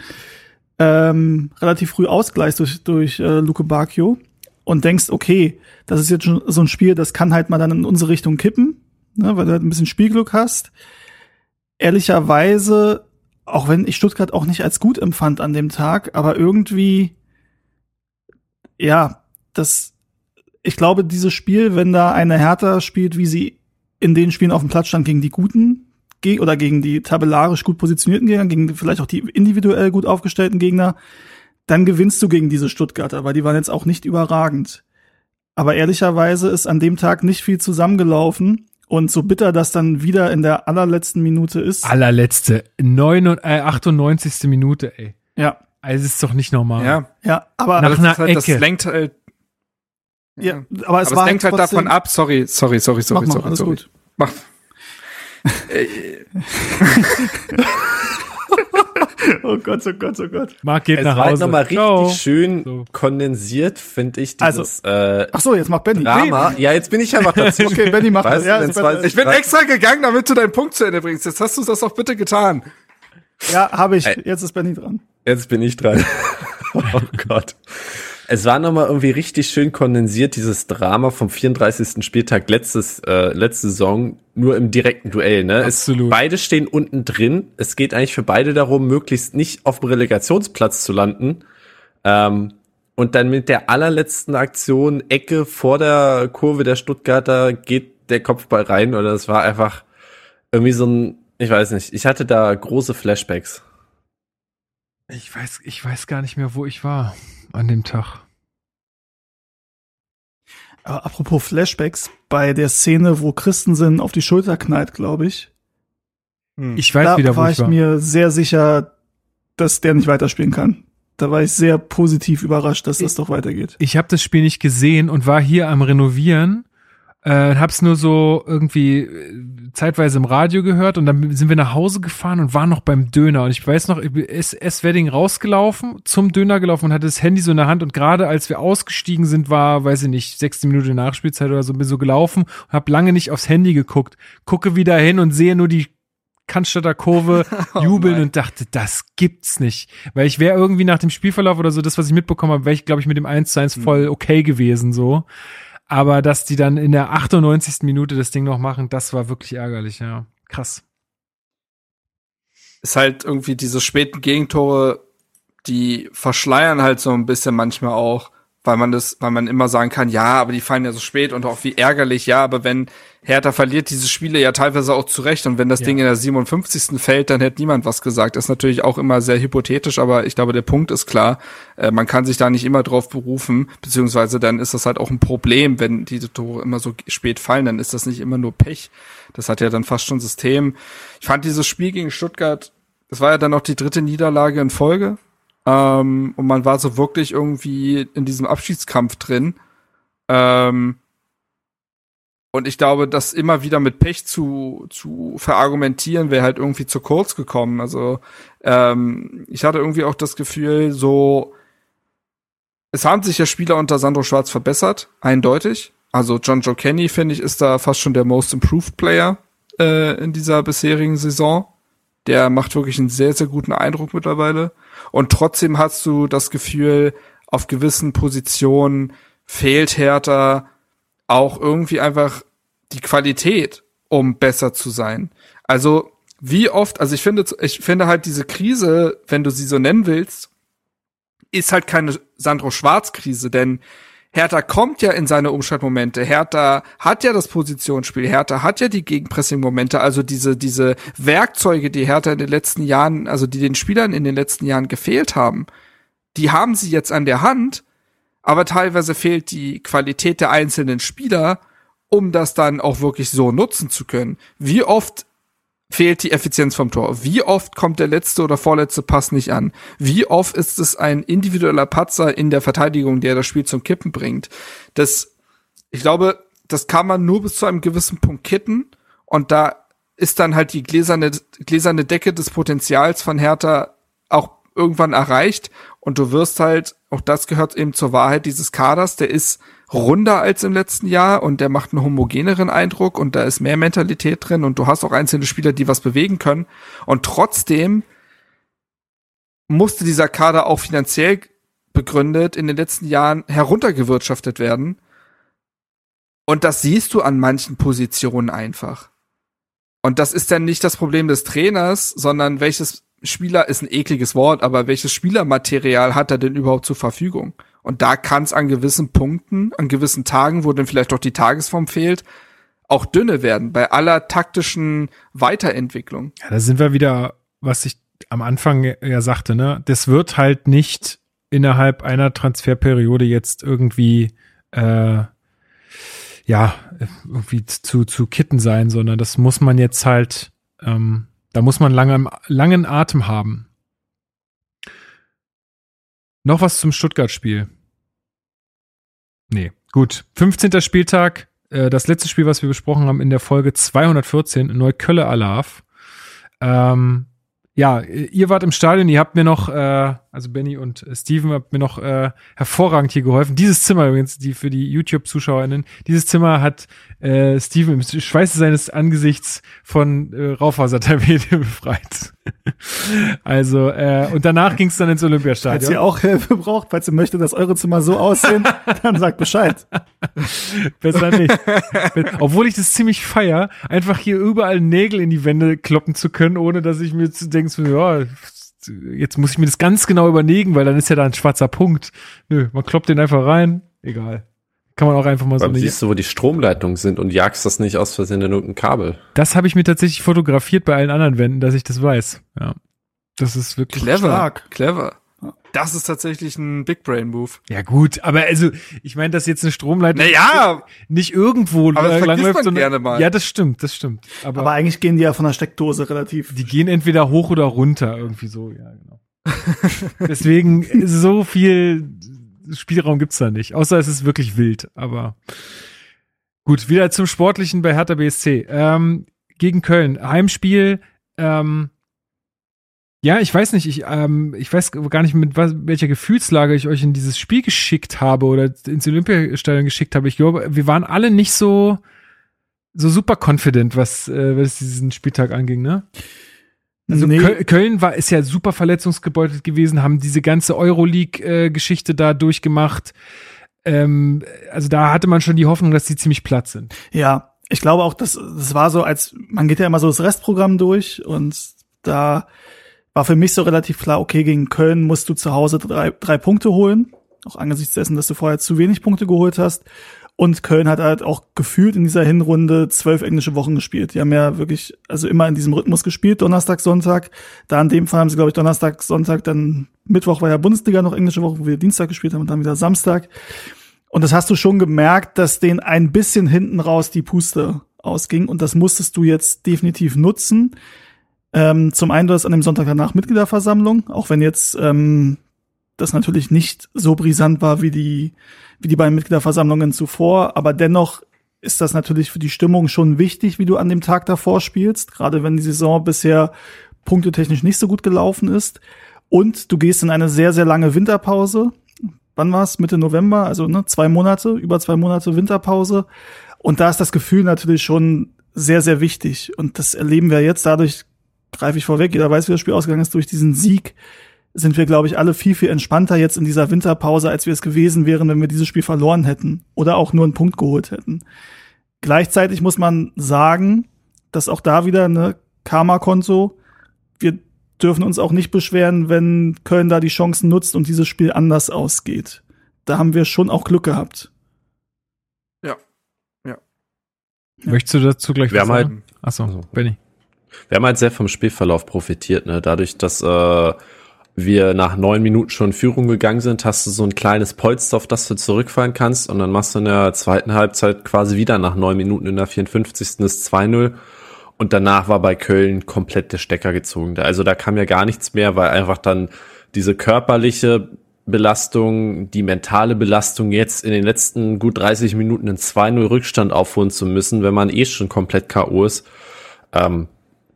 ähm, relativ früh ausgleichst durch, durch äh, Luke Bacchio und denkst, okay, das ist jetzt schon so ein Spiel, das kann halt mal dann in unsere Richtung kippen, ne, weil du halt ein bisschen Spielglück hast. Ehrlicherweise, auch wenn ich Stuttgart auch nicht als gut empfand an dem Tag, aber irgendwie, ja, das, ich glaube, dieses Spiel, wenn da eine Hertha spielt, wie sie in den Spielen auf dem Platz stand gegen die Guten, oder gegen die tabellarisch gut positionierten Gegner, gegen vielleicht auch die individuell gut aufgestellten Gegner, dann gewinnst du gegen diese Stuttgarter, weil die waren jetzt auch nicht überragend. Aber ehrlicherweise ist an dem Tag nicht viel zusammengelaufen. Und so bitter das dann wieder in der allerletzten Minute ist. Allerletzte. 9, äh, 98. Minute, ey. Ja. Also ist doch nicht normal. Ja. Ja, aber Nach einer halt, das Ecke. lenkt halt. Ja, aber es aber war es lenkt halt trotzdem- davon ab. Sorry, sorry, sorry, sorry, Mach mal, sorry, alles sorry. gut. Mach. (laughs) Oh Gott, oh Gott, oh Gott. Marc geht Es nach war halt Hause. nochmal richtig Ciao. schön So. kondensiert, finde ich, dieses äh, Ach so, jetzt macht Benny. Drama. Ja, jetzt bin ich einfach dazu. (laughs) Okay, Benny macht Weißt das. Ja, was- Ich bin extra gegangen, damit du deinen Punkt zu Ende bringst. Jetzt hast du das doch bitte getan. Ja, habe ich. Jetzt ist Benny dran. Jetzt bin ich dran. (laughs) oh Gott. Es war nochmal irgendwie richtig schön kondensiert, dieses Drama vom 34. Spieltag letztes, äh, letzte Saison, nur im direkten Duell, ne? Absolut. Es, beide stehen unten drin. Es geht eigentlich für beide darum, möglichst nicht auf dem Relegationsplatz zu landen. Ähm, und dann mit der allerletzten Aktion, Ecke vor der Kurve der Stuttgarter, geht der Kopfball rein. Oder es war einfach irgendwie so ein, ich weiß nicht, ich hatte da große Flashbacks. Ich weiß, ich weiß gar nicht mehr, wo ich war an dem Tag. Aber apropos Flashbacks, bei der Szene, wo Christensen auf die Schulter knallt, glaube ich, Ich weiß da wieder, wo war ich ich war. mir sehr sicher, dass der nicht weiterspielen kann. Da war ich sehr positiv überrascht, dass das doch weitergeht. ich habe das Spiel nicht gesehen und war hier am Renovieren. Äh, hab's nur so irgendwie äh, zeitweise im Radio gehört und dann sind wir nach Hause gefahren und waren noch beim Döner. Und ich weiß noch, ich bin S Wedding rausgelaufen, zum Döner gelaufen und hatte das Handy so in der Hand und gerade als wir ausgestiegen sind, war, weiß ich nicht, sechste Minute Nachspielzeit oder so, bin so gelaufen und hab lange nicht aufs Handy geguckt, gucke wieder hin und sehe nur die Cannstatter Kurve (laughs) jubeln nein. und dachte, das gibt's nicht. Weil ich wäre irgendwie nach dem Spielverlauf oder so, das, was ich mitbekommen habe, wäre ich, glaube ich, mit dem 1 zu 1 voll okay gewesen, so. Aber dass die dann in der 98. Minute das Ding noch machen, das war wirklich ärgerlich, ja. Krass. ist halt irgendwie diese späten Gegentore, die verschleiern halt so ein bisschen manchmal auch, weil man das, weil man immer sagen kann, ja, aber die fallen ja so spät und auch wie ärgerlich, ja, aber wenn Hertha verliert diese Spiele ja teilweise auch zurecht und wenn das Ja. Ding in der 57. fällt, dann hätte niemand was gesagt. Das ist natürlich auch immer sehr hypothetisch, aber ich glaube, der Punkt ist klar. Äh, man kann sich da nicht immer drauf berufen, beziehungsweise dann ist das halt auch ein Problem, wenn diese Tore immer so spät fallen, dann ist das nicht immer nur Pech. Das hat ja dann fast schon System. Ich fand dieses Spiel gegen Stuttgart das war ja dann auch die dritte Niederlage in Folge. Ähm, und man war so wirklich irgendwie in diesem Abschiedskampf drin. Ähm, und ich glaube, das immer wieder mit Pech zu, zu verargumentieren, wäre halt irgendwie zu kurz gekommen. Also ähm, ich hatte irgendwie auch das Gefühl, so es haben sich ja Spieler unter Sandro Schwarz verbessert, eindeutig. Also John Joe Kenny, finde ich, ist da fast schon der most improved Player äh, in dieser bisherigen Saison. Der macht wirklich einen sehr, sehr guten Eindruck mittlerweile. Und trotzdem hast du das Gefühl, auf gewissen Positionen fehlt Hertha auch irgendwie einfach die Qualität, um besser zu sein. Also, wie oft, also ich finde, ich finde halt diese Krise, wenn du sie so nennen willst, ist halt keine Sandro Schwarz Krise, denn Hertha kommt ja in seine Umschaltmomente. Hertha hat ja das Positionsspiel. Hertha hat ja die Gegenpressing-Momente. Also diese, diese Werkzeuge, die Hertha in den letzten Jahren, also die den Spielern in den letzten Jahren gefehlt haben, die haben sie jetzt an der Hand. Aber teilweise fehlt die Qualität der einzelnen Spieler, um das dann auch wirklich so nutzen zu können. Wie oft fehlt die Effizienz vom Tor. Wie oft kommt der letzte oder vorletzte Pass nicht an? Wie oft ist es ein individueller Patzer in der Verteidigung, der das Spiel zum Kippen bringt? Das, ich glaube, das kann man nur bis zu einem gewissen Punkt kitten und da ist dann halt die gläserne, gläserne Decke des Potenzials von Hertha auch irgendwann erreicht und du wirst halt, auch das gehört eben zur Wahrheit dieses Kaders, der ist runder als im letzten Jahr und der macht einen homogeneren Eindruck und da ist mehr Mentalität drin und du hast auch einzelne Spieler, die was bewegen können. Und trotzdem musste dieser Kader auch finanziell begründet in den letzten Jahren heruntergewirtschaftet werden. Und das siehst du an manchen Positionen einfach. Und das ist dann nicht das Problem des Trainers, sondern welches Spieler ist ein ekliges Wort, aber welches Spielermaterial hat er denn überhaupt zur Verfügung? Und da kann es an gewissen Punkten, an gewissen Tagen, wo dann vielleicht doch die Tagesform fehlt, auch dünne werden bei aller taktischen Weiterentwicklung. Ja, da sind wir wieder, was ich am Anfang ja sagte, ne? Das wird halt nicht innerhalb einer Transferperiode jetzt irgendwie äh, ja irgendwie zu zu kitten sein, sondern das muss man jetzt halt ähm, da muss man lange langen Atem haben. Noch was zum Stuttgart-Spiel. Nee, gut. 15. Spieltag, äh, das letzte Spiel, was wir besprochen haben in der Folge 214, Neukölle Alarv. Ähm, ja, ihr wart im Stadion, ihr habt mir noch, äh, also Benny und Steven habt mir noch äh, hervorragend hier geholfen. Dieses Zimmer übrigens, die für die YouTube-ZuschauerInnen, dieses Zimmer hat äh, Steven im Schweiße seines Angesichts von äh, Raufasertapete (laughs) befreit. also, äh, und danach ging es dann ins Olympiastadion. Falls ihr auch Hilfe braucht, falls ihr möchtet, dass eure Zimmer so aussehen, (laughs) dann sagt Bescheid. Besser nicht. Obwohl ich das ziemlich feier, einfach hier überall Nägel in die Wände kloppen zu können, ohne dass ich mir zu denken, ja, jetzt muss ich mir das ganz genau überlegen, weil dann ist ja da ein schwarzer Punkt. Nö, man kloppt den einfach rein, egal. Kann man auch einfach mal Dann so. siehst du, wo die Stromleitungen sind und jagst das nicht aus Versehen in irgendein Kabel. Das habe ich mir tatsächlich fotografiert bei allen anderen Wänden, dass ich das weiß. Ja. Das ist wirklich clever. Stark. Clever. Das ist tatsächlich ein Big Brain Move. Ja gut, aber also ich meine, dass jetzt eine Stromleitung naja, nicht irgendwo aber das langläuft, man gerne mal. Ja, das stimmt, das stimmt. Aber, aber eigentlich gehen die ja von der Steckdose relativ. Die gehen entweder hoch oder runter irgendwie so, ja genau. (laughs) Deswegen so viel Spielraum gibt's da nicht, außer es ist wirklich wild. Aber gut, wieder zum Sportlichen bei Hertha BSC. Ähm, gegen Köln, Heimspiel. Ähm, ja, ich weiß nicht, ich, ähm, ich weiß gar nicht, mit was, welcher Gefühlslage ich euch in dieses Spiel geschickt habe oder ins Olympiastadion geschickt habe. Ich glaube, wir waren alle nicht so, so super confident, was, äh, was diesen Spieltag anging, ne? Also nee. Köln war ist ja super verletzungsgebeutelt gewesen, haben diese ganze Euroleague-Geschichte da durchgemacht. Ähm, also da hatte man schon die Hoffnung, dass die ziemlich platt sind. Ja, ich glaube auch, dass das war so, als man geht ja immer so das Restprogramm durch und da war für mich so relativ klar, okay, gegen Köln musst du zu Hause drei, drei Punkte holen, auch angesichts dessen, dass du vorher zu wenig Punkte geholt hast. Und Köln hat halt auch gefühlt in dieser Hinrunde zwölf englische Wochen gespielt. Die haben ja wirklich, also immer in diesem Rhythmus gespielt, Donnerstag, Sonntag. Da in dem Fall haben sie, glaube ich, Donnerstag, Sonntag, dann Mittwoch war ja Bundesliga noch englische Woche, wo wir Dienstag gespielt haben und dann wieder Samstag. Und das hast du schon gemerkt, dass denen ein bisschen hinten raus die Puste ausging. Und das musstest du jetzt definitiv nutzen. Ähm, zum einen, du hast an dem Sonntag danach Mitgliederversammlung, auch wenn jetzt ähm, das natürlich nicht so brisant war wie die, wie die beiden Mitgliederversammlungen zuvor, aber dennoch ist das natürlich für die Stimmung schon wichtig, wie du an dem Tag davor spielst, gerade wenn die Saison bisher punktetechnisch nicht so gut gelaufen ist. Und du gehst in eine sehr, sehr lange Winterpause. Wann war's? Mitte November, also ne, zwei Monate, über zwei Monate Winterpause. Und da ist das Gefühl natürlich schon sehr, sehr wichtig. Und das erleben wir jetzt dadurch, greife ich vorweg, jeder weiß, wie das Spiel ausgegangen ist, durch diesen Sieg sind wir, glaube ich, alle viel, viel entspannter jetzt in dieser Winterpause, als wir es gewesen wären, wenn wir dieses Spiel verloren hätten oder auch nur einen Punkt geholt hätten. Gleichzeitig muss man sagen, dass auch da wieder eine Karma-Konto, wir dürfen uns auch nicht beschweren, wenn Köln da die Chancen nutzt und dieses Spiel anders ausgeht. da haben wir schon auch Glück gehabt. Ja. Ja. Möchtest du dazu gleich wir was haben halt, sagen? Achso, Also. Benny. Wir haben halt sehr vom Spielverlauf profitiert, ne? Dadurch, dass äh, wir nach neun Minuten schon in Führung gegangen sind, hast du so ein kleines Polster, auf das du zurückfallen kannst und dann machst du in der zweiten Halbzeit quasi wieder nach neun Minuten in der 54. das 2-0 und danach war bei Köln komplett der Stecker gezogen. Also da kam ja gar nichts mehr, weil einfach dann diese körperliche Belastung, die mentale Belastung jetzt in den letzten gut 30 Minuten einen 2-0 Rückstand aufholen zu müssen, wenn man eh schon komplett K.O. ist, ähm,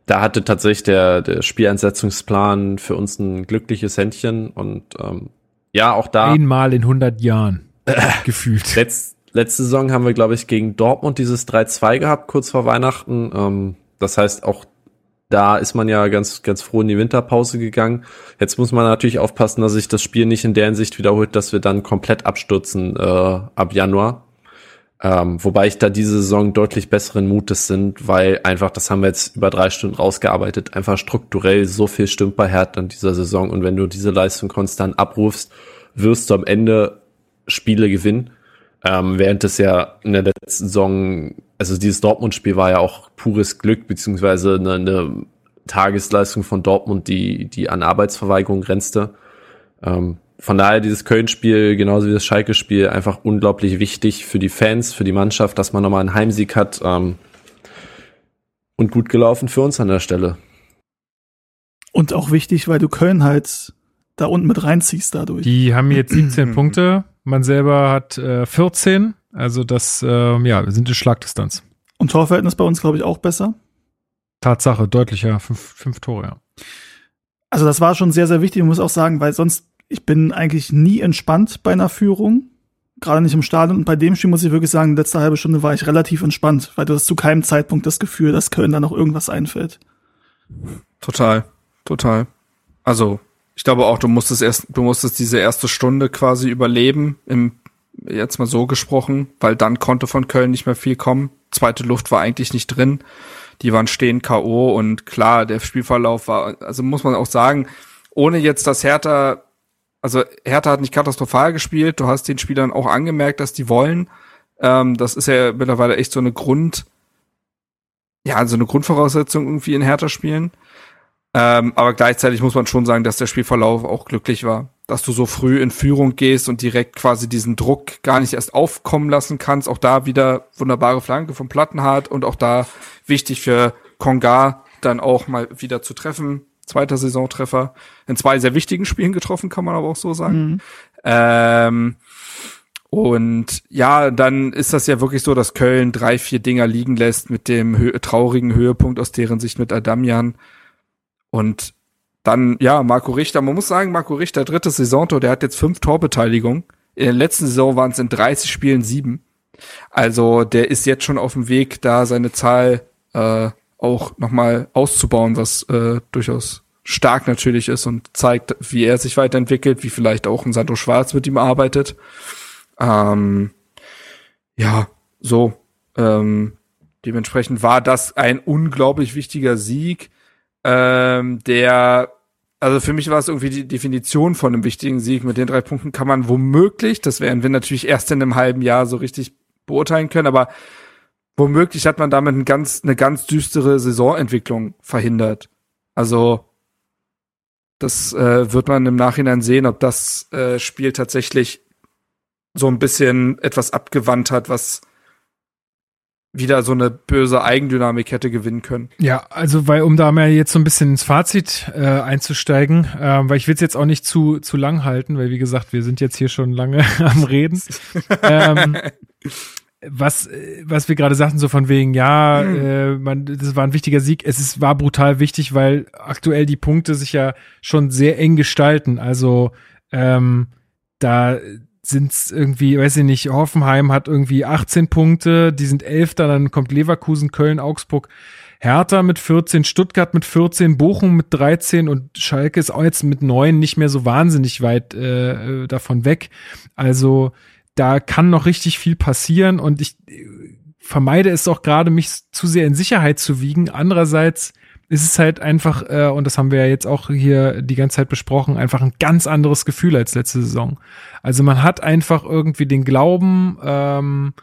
da hatte tatsächlich der, der Spieleinsetzungsplan für uns ein glückliches Händchen und ähm, ja, auch da. Einmal in 100 Jahren (laughs) gefühlt. Letz, letzte Saison haben wir, glaube ich, gegen Dortmund dieses 3-2 gehabt, kurz vor Weihnachten. Ähm, das heißt, auch da ist man ja ganz, ganz froh in die Winterpause gegangen. Jetzt muss man natürlich aufpassen, dass sich das Spiel nicht in der Hinsicht wiederholt, dass wir dann komplett abstürzen äh, ab Januar. Ähm, wobei ich da diese Saison deutlich besseren Mutes sind, weil einfach, das haben wir jetzt über drei Stunden rausgearbeitet, einfach strukturell so viel stimmt bei Hertha in dieser Saison. Und wenn du diese Leistung konstant abrufst, wirst du am Ende Spiele gewinnen. Ähm, während es ja in der letzten Saison, also dieses Dortmund-Spiel war ja auch pures Glück, beziehungsweise eine, eine Tagesleistung von Dortmund, die, die an Arbeitsverweigerung grenzte. Ähm, von daher dieses Köln-Spiel, genauso wie das Schalke-Spiel, einfach unglaublich wichtig für die Fans, für die Mannschaft, dass man nochmal einen Heimsieg hat. Ähm, und gut gelaufen für uns an der Stelle. Und auch wichtig, weil du Köln halt da unten mit reinziehst dadurch. Die haben jetzt (clears throat) 17 Punkte. Man selber hat äh, 14. Also das, äh, ja, wir sind in Schlagdistanz. Und Torverhältnis bei uns, glaube ich, auch besser. Tatsache, deutlicher. Fünf, fünf Tore, ja. Also das war schon sehr, sehr wichtig. Ich muss auch sagen, weil sonst, ich bin eigentlich nie entspannt bei einer Führung. Gerade nicht im Stadion. Und bei dem Spiel muss ich wirklich sagen, letzte halbe Stunde war ich relativ entspannt, weil du hast zu keinem Zeitpunkt das Gefühl, dass Köln da noch irgendwas einfällt. Total, total. Also, ich glaube auch, du musstest erst, du musstest diese erste Stunde quasi überleben, im, jetzt mal so gesprochen, weil dann konnte von Köln nicht mehr viel kommen. Zweite Luft war eigentlich nicht drin. Die waren stehen K.O. und klar, der Spielverlauf war, also muss man auch sagen, ohne jetzt das Hertha, also Hertha hat nicht katastrophal gespielt, du hast den Spielern auch angemerkt, dass die wollen. Ähm, das ist ja mittlerweile echt so eine Grund, ja, so eine Grundvoraussetzung irgendwie in Hertha spielen. Ähm, aber gleichzeitig muss man schon sagen, dass der Spielverlauf auch glücklich war. Dass du so früh in Führung gehst und direkt quasi diesen Druck gar nicht erst aufkommen lassen kannst. Auch da wieder wunderbare Flanke vom Plattenhardt und auch da wichtig für Konga dann auch mal wieder zu treffen. Zweiter Saisontreffer. In zwei sehr wichtigen Spielen getroffen, kann man aber auch so sagen. Mhm. Ähm, und ja, dann ist das ja wirklich so, dass Köln drei, vier Dinger liegen lässt mit dem hö traurigen Höhepunkt aus deren Sicht mit Adamian. Und dann, ja, Marco Richter, man muss sagen, Marco Richter, drittes Saisontor, der hat jetzt fünf Torbeteiligungen. In der letzten Saison waren es in 30 Spielen sieben. Also der ist jetzt schon auf dem Weg, da seine Zahl äh, auch nochmal auszubauen, was äh, durchaus stark natürlich ist und zeigt, wie er sich weiterentwickelt, wie vielleicht auch ein Sandro Schwarz mit ihm arbeitet. Ähm, ja, so. Ähm, dementsprechend war das ein unglaublich wichtiger Sieg, ähm, der, also für mich war es irgendwie die Definition von einem wichtigen Sieg. Mit den drei Punkten kann man womöglich, das werden wir natürlich erst in einem halben Jahr so richtig beurteilen können, aber womöglich hat man damit ein ganz, eine ganz düstere Saisonentwicklung verhindert. Also das äh, wird man im Nachhinein sehen, ob das äh, Spiel tatsächlich so ein bisschen etwas abgewandt hat, was wieder so eine böse Eigendynamik hätte gewinnen können. Ja, also weil um da mal jetzt so ein bisschen ins Fazit äh, einzusteigen, äh, weil ich will es jetzt auch nicht zu zu lang halten, weil wie gesagt, wir sind jetzt hier schon lange (laughs) am Reden. (laughs) ähm, was was wir gerade sagten so von wegen ja, Mhm. äh, man das war ein wichtiger Sieg. Es ist war brutal wichtig, weil aktuell die Punkte sich ja schon sehr eng gestalten. Also ähm, da sind's irgendwie, weiß ich nicht, Hoffenheim hat irgendwie 18 Punkte, die sind Elfter, dann kommt Leverkusen, Köln, Augsburg, Hertha mit 14, Stuttgart mit 14, Bochum mit 13 und Schalke ist auch jetzt mit 9 nicht mehr so wahnsinnig weit äh, davon weg. Also da kann noch richtig viel passieren und ich äh, vermeide es auch gerade, mich zu sehr in Sicherheit zu wiegen. Andererseits ist es halt einfach, äh, und das haben wir ja jetzt auch hier die ganze Zeit besprochen, einfach ein ganz anderes Gefühl als letzte Saison. Also man hat einfach irgendwie den Glauben ähm,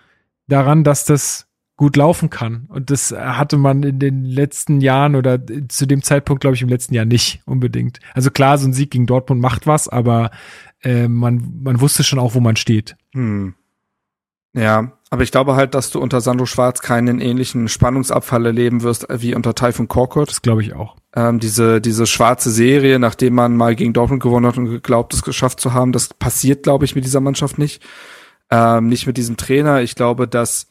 daran, dass das gut laufen kann. Und das hatte man in den letzten Jahren oder zu dem Zeitpunkt, glaube ich, im letzten Jahr nicht unbedingt. Also klar, so ein Sieg gegen Dortmund macht was, aber äh, man, man wusste schon auch, wo man steht. Hm. Ja, aber ich glaube halt, dass du unter Sandro Schwarz keinen ähnlichen Spannungsabfall erleben wirst wie unter Typhoon Korkut. Das glaube ich auch. Ähm, diese, diese schwarze Serie, nachdem man mal gegen Dortmund gewonnen hat und geglaubt, es geschafft zu haben, das passiert, glaube ich, mit dieser Mannschaft nicht. Ähm, nicht mit diesem Trainer. Ich glaube, dass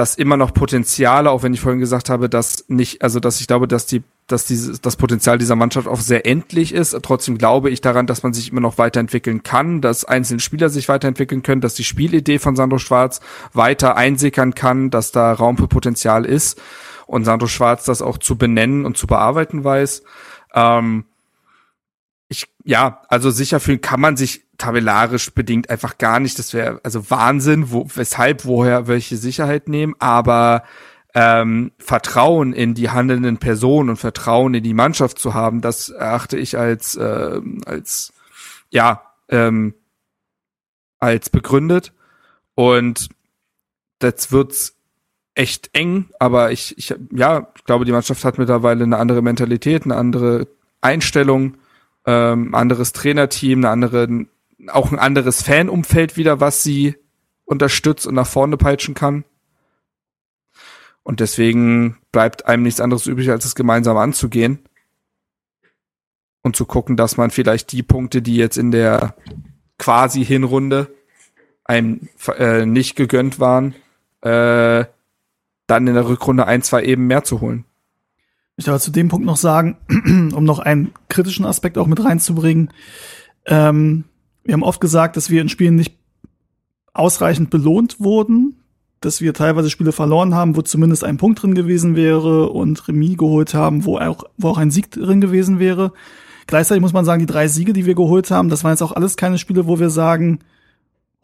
dass immer noch Potenziale, auch wenn ich vorhin gesagt habe, dass nicht, also dass ich glaube, dass die, dass dieses, das Potenzial dieser Mannschaft auch sehr endlich ist. Trotzdem glaube ich daran, dass man sich immer noch weiterentwickeln kann, dass einzelne Spieler sich weiterentwickeln können, dass die Spielidee von Sandro Schwarz weiter einsickern kann, dass da Raum für Potenzial ist und Sandro Schwarz das auch zu benennen und zu bearbeiten weiß. Ähm, ich, ja, also sicher fühlen kann man sich tabellarisch bedingt einfach gar nicht. Das wäre also Wahnsinn, wo, weshalb, woher welche Sicherheit nehmen, aber ähm, Vertrauen in die handelnden Personen und Vertrauen in die Mannschaft zu haben, das erachte ich als, äh, als ja, ähm, als begründet. Und das wird's echt eng, aber ich, ich ja, ich glaube, die Mannschaft hat mittlerweile eine andere Mentalität, eine andere Einstellung ähm, anderes Trainerteam, eine andere, auch ein anderes Fanumfeld wieder, was sie unterstützt und nach vorne peitschen kann. Und deswegen bleibt einem nichts anderes übrig, als es gemeinsam anzugehen. Und zu gucken, dass man vielleicht die Punkte, die jetzt in der quasi Hinrunde einem äh, nicht gegönnt waren, äh, dann in der Rückrunde ein, zwei eben mehr zu holen. Ich darf zu dem Punkt noch sagen, (clears throat) um noch einen kritischen Aspekt auch mit reinzubringen. Ähm, wir haben oft gesagt, dass wir in Spielen nicht ausreichend belohnt wurden, dass wir teilweise Spiele verloren haben, wo zumindest ein Punkt drin gewesen wäre und Remis geholt haben, wo auch, wo auch ein Sieg drin gewesen wäre. Gleichzeitig muss man sagen, die drei Siege, die wir geholt haben, das waren jetzt auch alles keine Spiele, wo wir sagen,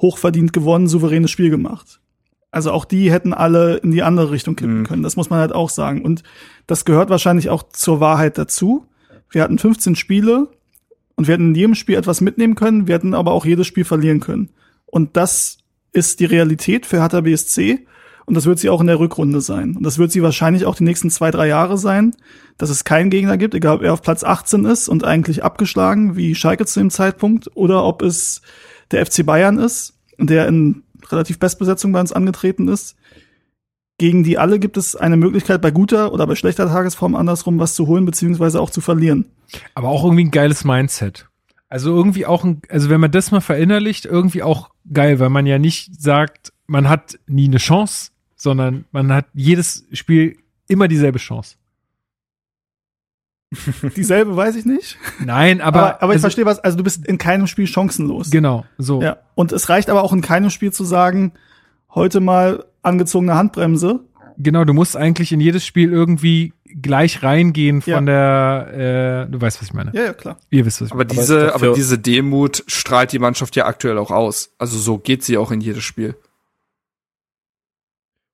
hochverdient gewonnen, souveränes Spiel gemacht. Also auch die hätten alle in die andere Richtung kippen mhm. können. Das muss man halt auch sagen. Und das gehört wahrscheinlich auch zur Wahrheit dazu. Wir hatten 15 Spiele und wir hätten in jedem Spiel etwas mitnehmen können. Wir hätten aber auch jedes Spiel verlieren können. Und das ist die Realität für Hertha BSC. Und das wird sie auch in der Rückrunde sein. Und das wird sie wahrscheinlich auch die nächsten zwei, drei Jahre sein, dass es keinen Gegner gibt, egal ob er auf Platz 18 ist und eigentlich abgeschlagen, wie Schalke zu dem Zeitpunkt, oder ob es der FC Bayern ist, der in relativ Bestbesetzung bei uns angetreten ist. Gegen die alle gibt es eine Möglichkeit, bei guter oder bei schlechter Tagesform andersrum was zu holen, beziehungsweise auch zu verlieren. Aber auch irgendwie ein geiles Mindset. Also irgendwie auch ein, also wenn man das mal verinnerlicht, irgendwie auch geil, weil man ja nicht sagt, man hat nie eine Chance, sondern man hat jedes Spiel immer dieselbe Chance. (laughs) Dieselbe weiß ich nicht. Nein, aber. Aber, aber ich also, verstehe was, also du bist in keinem Spiel chancenlos. Genau, so. Ja. Und es reicht aber auch in keinem Spiel zu sagen, heute mal angezogene Handbremse. Genau, du musst eigentlich in jedes Spiel irgendwie gleich reingehen von ja. der, äh, du weißt, was ich meine. Ja, ja, klar. Ihr wisst, was ich meine. Aber diese, aber diese Demut strahlt die Mannschaft ja aktuell auch aus. Also so geht sie auch in jedes Spiel.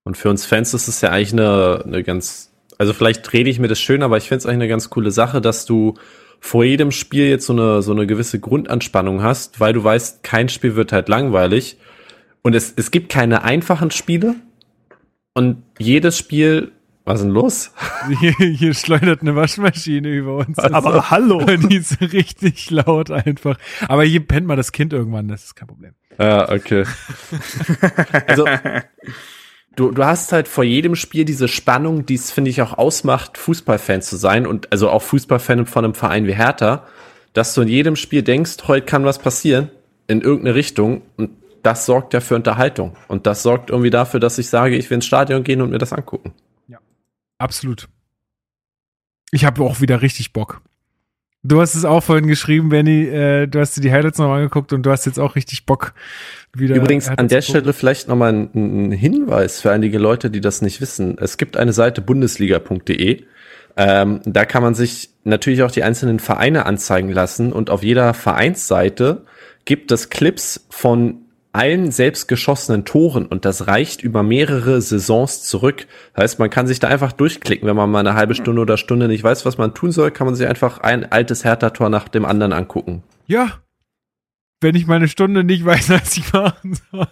Und für uns Fans ist es ja eigentlich eine, eine ganz also vielleicht rede ich mir das schön, aber ich finde es eigentlich eine ganz coole Sache, dass du vor jedem Spiel jetzt so eine, so eine gewisse Grundanspannung hast, weil du weißt, kein Spiel wird halt langweilig. Und es, es gibt keine einfachen Spiele. Und jedes Spiel, was ist denn los? Hier, hier schleudert eine Waschmaschine über uns. Aber also, hallo. (laughs) Die ist richtig laut einfach. Aber hier pennt mal das Kind irgendwann, das ist kein Problem. Ja, okay. (laughs) also, du, du hast halt vor jedem Spiel diese Spannung, die es, finde ich, auch ausmacht, Fußballfan zu sein und also auch Fußballfan von einem Verein wie Hertha, dass du in jedem Spiel denkst, heute kann was passieren in irgendeine Richtung und das sorgt ja für Unterhaltung und das sorgt irgendwie dafür, dass ich sage, ich will ins Stadion gehen und mir das angucken. Ja, absolut. Ich habe auch wieder richtig Bock. Du hast es auch vorhin geschrieben, Benny, äh, du hast dir die Highlights noch angeguckt und du hast jetzt auch richtig Bock wieder. Übrigens an der Stelle vielleicht nochmal ein, ein Hinweis für einige Leute, die das nicht wissen. Es gibt eine Seite bundesliga.de. Ähm, da kann man sich natürlich auch die einzelnen Vereine anzeigen lassen und auf jeder Vereinsseite gibt es Clips von allen selbst geschossenen Toren und das reicht über mehrere Saisons zurück. Das heißt, man kann sich da einfach durchklicken, wenn man mal eine halbe Stunde oder Stunde nicht weiß, was man tun soll, kann man sich einfach ein altes Hertha-Tor nach dem anderen angucken. Ja. Wenn ich meine Stunde nicht weiß, (laughs) was ich machen soll.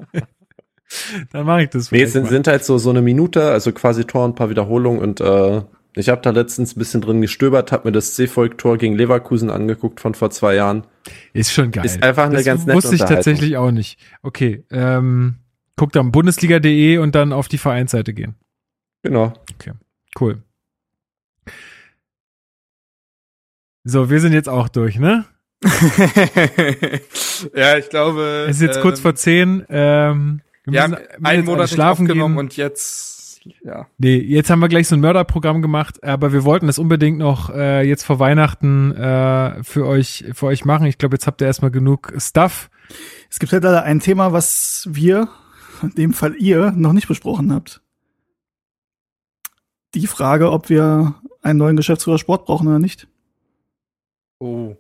Dann mache ich das. Nee, es sind, sind halt so, so eine Minute, also quasi Tor und ein paar Wiederholungen und äh, ich habe da letztens ein bisschen drin gestöbert, habe mir das C-Volk-Tor gegen Leverkusen angeguckt von vor zwei Jahren. Ist schon geil. Ist einfach eine das ganz nette Wusste ich tatsächlich auch nicht. Okay, ähm, guckt am Bundesliga.de und dann auf die Vereinsseite gehen. Genau. Okay, cool. So, wir sind jetzt auch durch, ne? (laughs) ja, ich glaube. Es ist jetzt ähm, kurz vor zehn. Ähm, wir wir haben müssen- einen Monat schlafen aufgenommen gehen. und jetzt, ja. Nee, jetzt haben wir gleich so ein Mörderprogramm gemacht, aber wir wollten das unbedingt noch äh, jetzt vor Weihnachten äh, für euch für euch machen. Ich glaube, jetzt habt ihr erstmal genug Stuff. Es gibt halt leider ein Thema, was wir, in dem Fall ihr, noch nicht besprochen habt. Die Frage, ob wir einen neuen Geschäftsführer Sport brauchen oder nicht. Oh.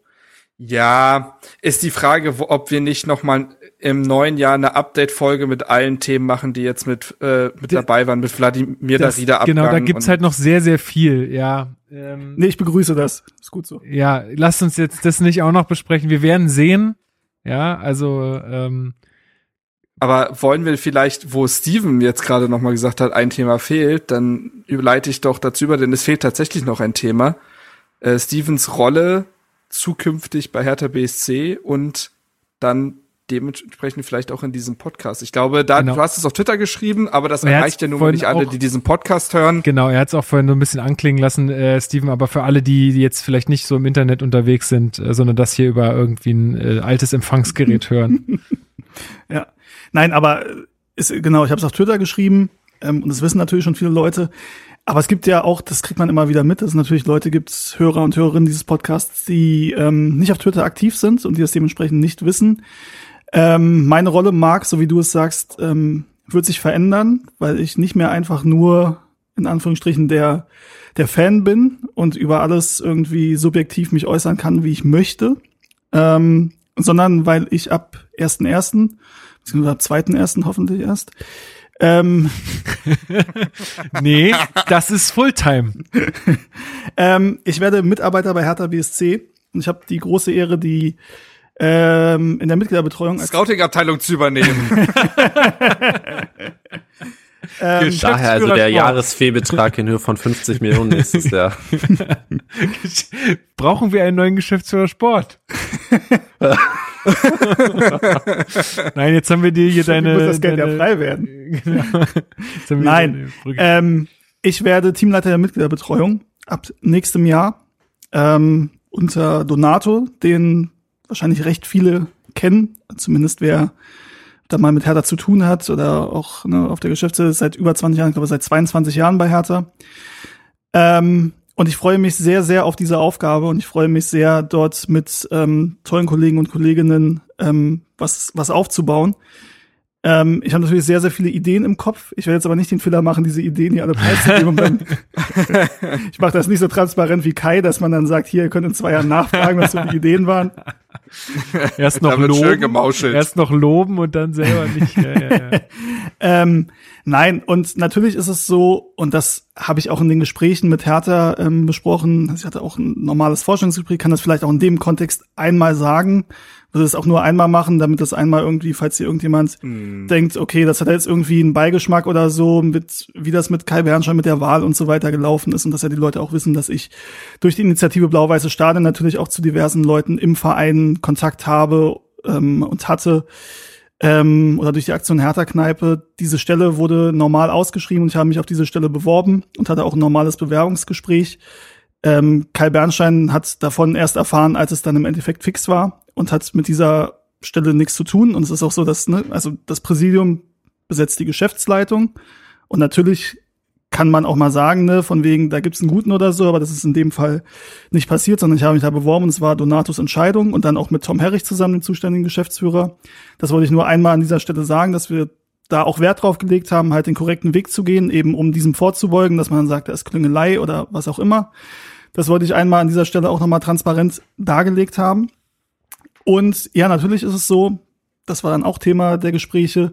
Ja, ist die Frage, wo, ob wir nicht noch mal im neuen Jahr eine Update-Folge mit allen Themen machen, die jetzt mit, äh, mit dabei waren, mit Wladimir Das, Darida genau, da gibt's halt noch sehr, sehr viel, ja. Ähm, Nee, ich begrüße das. Ist gut so. Ja, lasst uns jetzt das nicht auch noch besprechen. Wir werden sehen. Ja, also ähm, Aber wollen wir vielleicht, wo Steven jetzt gerade noch mal gesagt hat, ein Thema fehlt, dann überleite ich doch dazu über, denn es fehlt tatsächlich noch ein Thema. Äh, Stevens Rolle zukünftig bei Hertha BSC und dann dementsprechend vielleicht auch in diesem Podcast. Ich glaube, da Genau. du hast es auf Twitter geschrieben, aber das Er erreicht ja nun nicht alle, auch- die diesen Podcast hören. genau, er hat es auch vorhin so ein bisschen anklingen lassen, äh, Steven, aber für alle, die jetzt vielleicht nicht so im Internet unterwegs sind, äh, sondern das hier über irgendwie ein äh, altes Empfangsgerät (laughs) hören. Ja. Nein, aber äh, ist, genau, ich habe es auf Twitter geschrieben ähm, und das wissen natürlich schon viele Leute. Aber es gibt ja auch, das kriegt man immer wieder mit, dass es natürlich Leute gibt, Hörer und Hörerinnen dieses Podcasts, die ähm, nicht auf Twitter aktiv sind und die das dementsprechend nicht wissen. Ähm, meine Rolle, Marc, so wie du es sagst, ähm, wird sich verändern, weil ich nicht mehr einfach nur in Anführungsstrichen der der Fan bin und über alles irgendwie subjektiv mich äußern kann, wie ich möchte, ähm, sondern weil ich ab 1.1., beziehungsweise ab 2.1. hoffentlich erst, ähm, (laughs) nee, das ist Fulltime. (laughs) ähm, ich werde Mitarbeiter bei Hertha BSC und ich habe die große Ehre, die ähm, in der Mitgliederbetreuung als Scouting-Abteilung zu übernehmen. (laughs) ähm, Daher also der Sport. Jahresfehlbetrag in Höhe von 50 Millionen nächstes Jahr. (laughs) Brauchen wir einen neuen Geschäftsführer Sport? (laughs) Nein, jetzt haben wir dir hier deine. muss das Geld ja frei werden. (laughs) Genau. Nein. Ähm, ich werde Teamleiter der Mitgliederbetreuung ab nächstem Jahr ähm, unter Donato, den wahrscheinlich recht viele kennen, zumindest wer da mal mit Hertha zu tun hat oder auch ne, auf der Geschäftsstelle seit über 20 Jahren, ich glaube seit 22 Jahren bei Hertha. Ähm, und ich freue mich sehr, sehr auf diese Aufgabe und ich freue mich sehr, dort mit ähm, tollen Kollegen und Kolleginnen ähm, was, was aufzubauen. Ähm, ich habe natürlich sehr, sehr viele Ideen im Kopf. Ich werde jetzt aber nicht den Fehler machen, diese Ideen hier alle preiszugeben. und dann (laughs) (laughs) ich mache das nicht so transparent wie Kai, dass man dann sagt, hier, ihr könnt in zwei Jahren nachfragen, was so die Ideen waren. (laughs) Erst noch loben, erst noch loben und dann selber nicht. Ja, ja, ja. Ähm, nein, und natürlich ist es so, und das habe ich auch in den Gesprächen mit Hertha ähm, besprochen, ich hatte auch ein normales Forschungsgespräch, kann das vielleicht auch in dem Kontext einmal sagen, würde es auch nur einmal machen, damit das einmal irgendwie, falls hier irgendjemand denkt, okay, das hat jetzt irgendwie einen Beigeschmack oder so, mit, wie das mit Kai Bernstein mit der Wahl und so weiter gelaufen ist und dass ja die Leute auch wissen, dass ich durch die Initiative Blau-Weiße Stadion natürlich auch zu diversen Leuten im Verein Kontakt habe ähm, und hatte ähm, oder durch die Aktion Hertha-Kneipe. Diese Stelle wurde normal ausgeschrieben und ich habe mich auf diese Stelle beworben und hatte auch ein normales Bewerbungsgespräch. Ähm, Kai Bernstein hat davon erst erfahren, als es dann im Endeffekt fix war und hat mit dieser Stelle nichts zu tun. Und es ist auch so, dass, ne, also das Präsidium besetzt die Geschäftsleitung und natürlich kann man auch mal sagen, ne, von wegen, da gibt's einen guten oder so, aber das ist in dem Fall nicht passiert, sondern ich habe mich da beworben und es war Donatos Entscheidung und dann auch mit Tom Herrich zusammen, dem zuständigen Geschäftsführer. Das wollte ich nur einmal an dieser Stelle sagen, dass wir da auch Wert drauf gelegt haben, halt den korrekten Weg zu gehen, eben um diesem vorzubeugen, dass man dann sagt, da ist Klüngelei oder was auch immer. Das wollte ich einmal an dieser Stelle auch nochmal transparent dargelegt haben. Und ja, natürlich ist es so, das war dann auch Thema der Gespräche,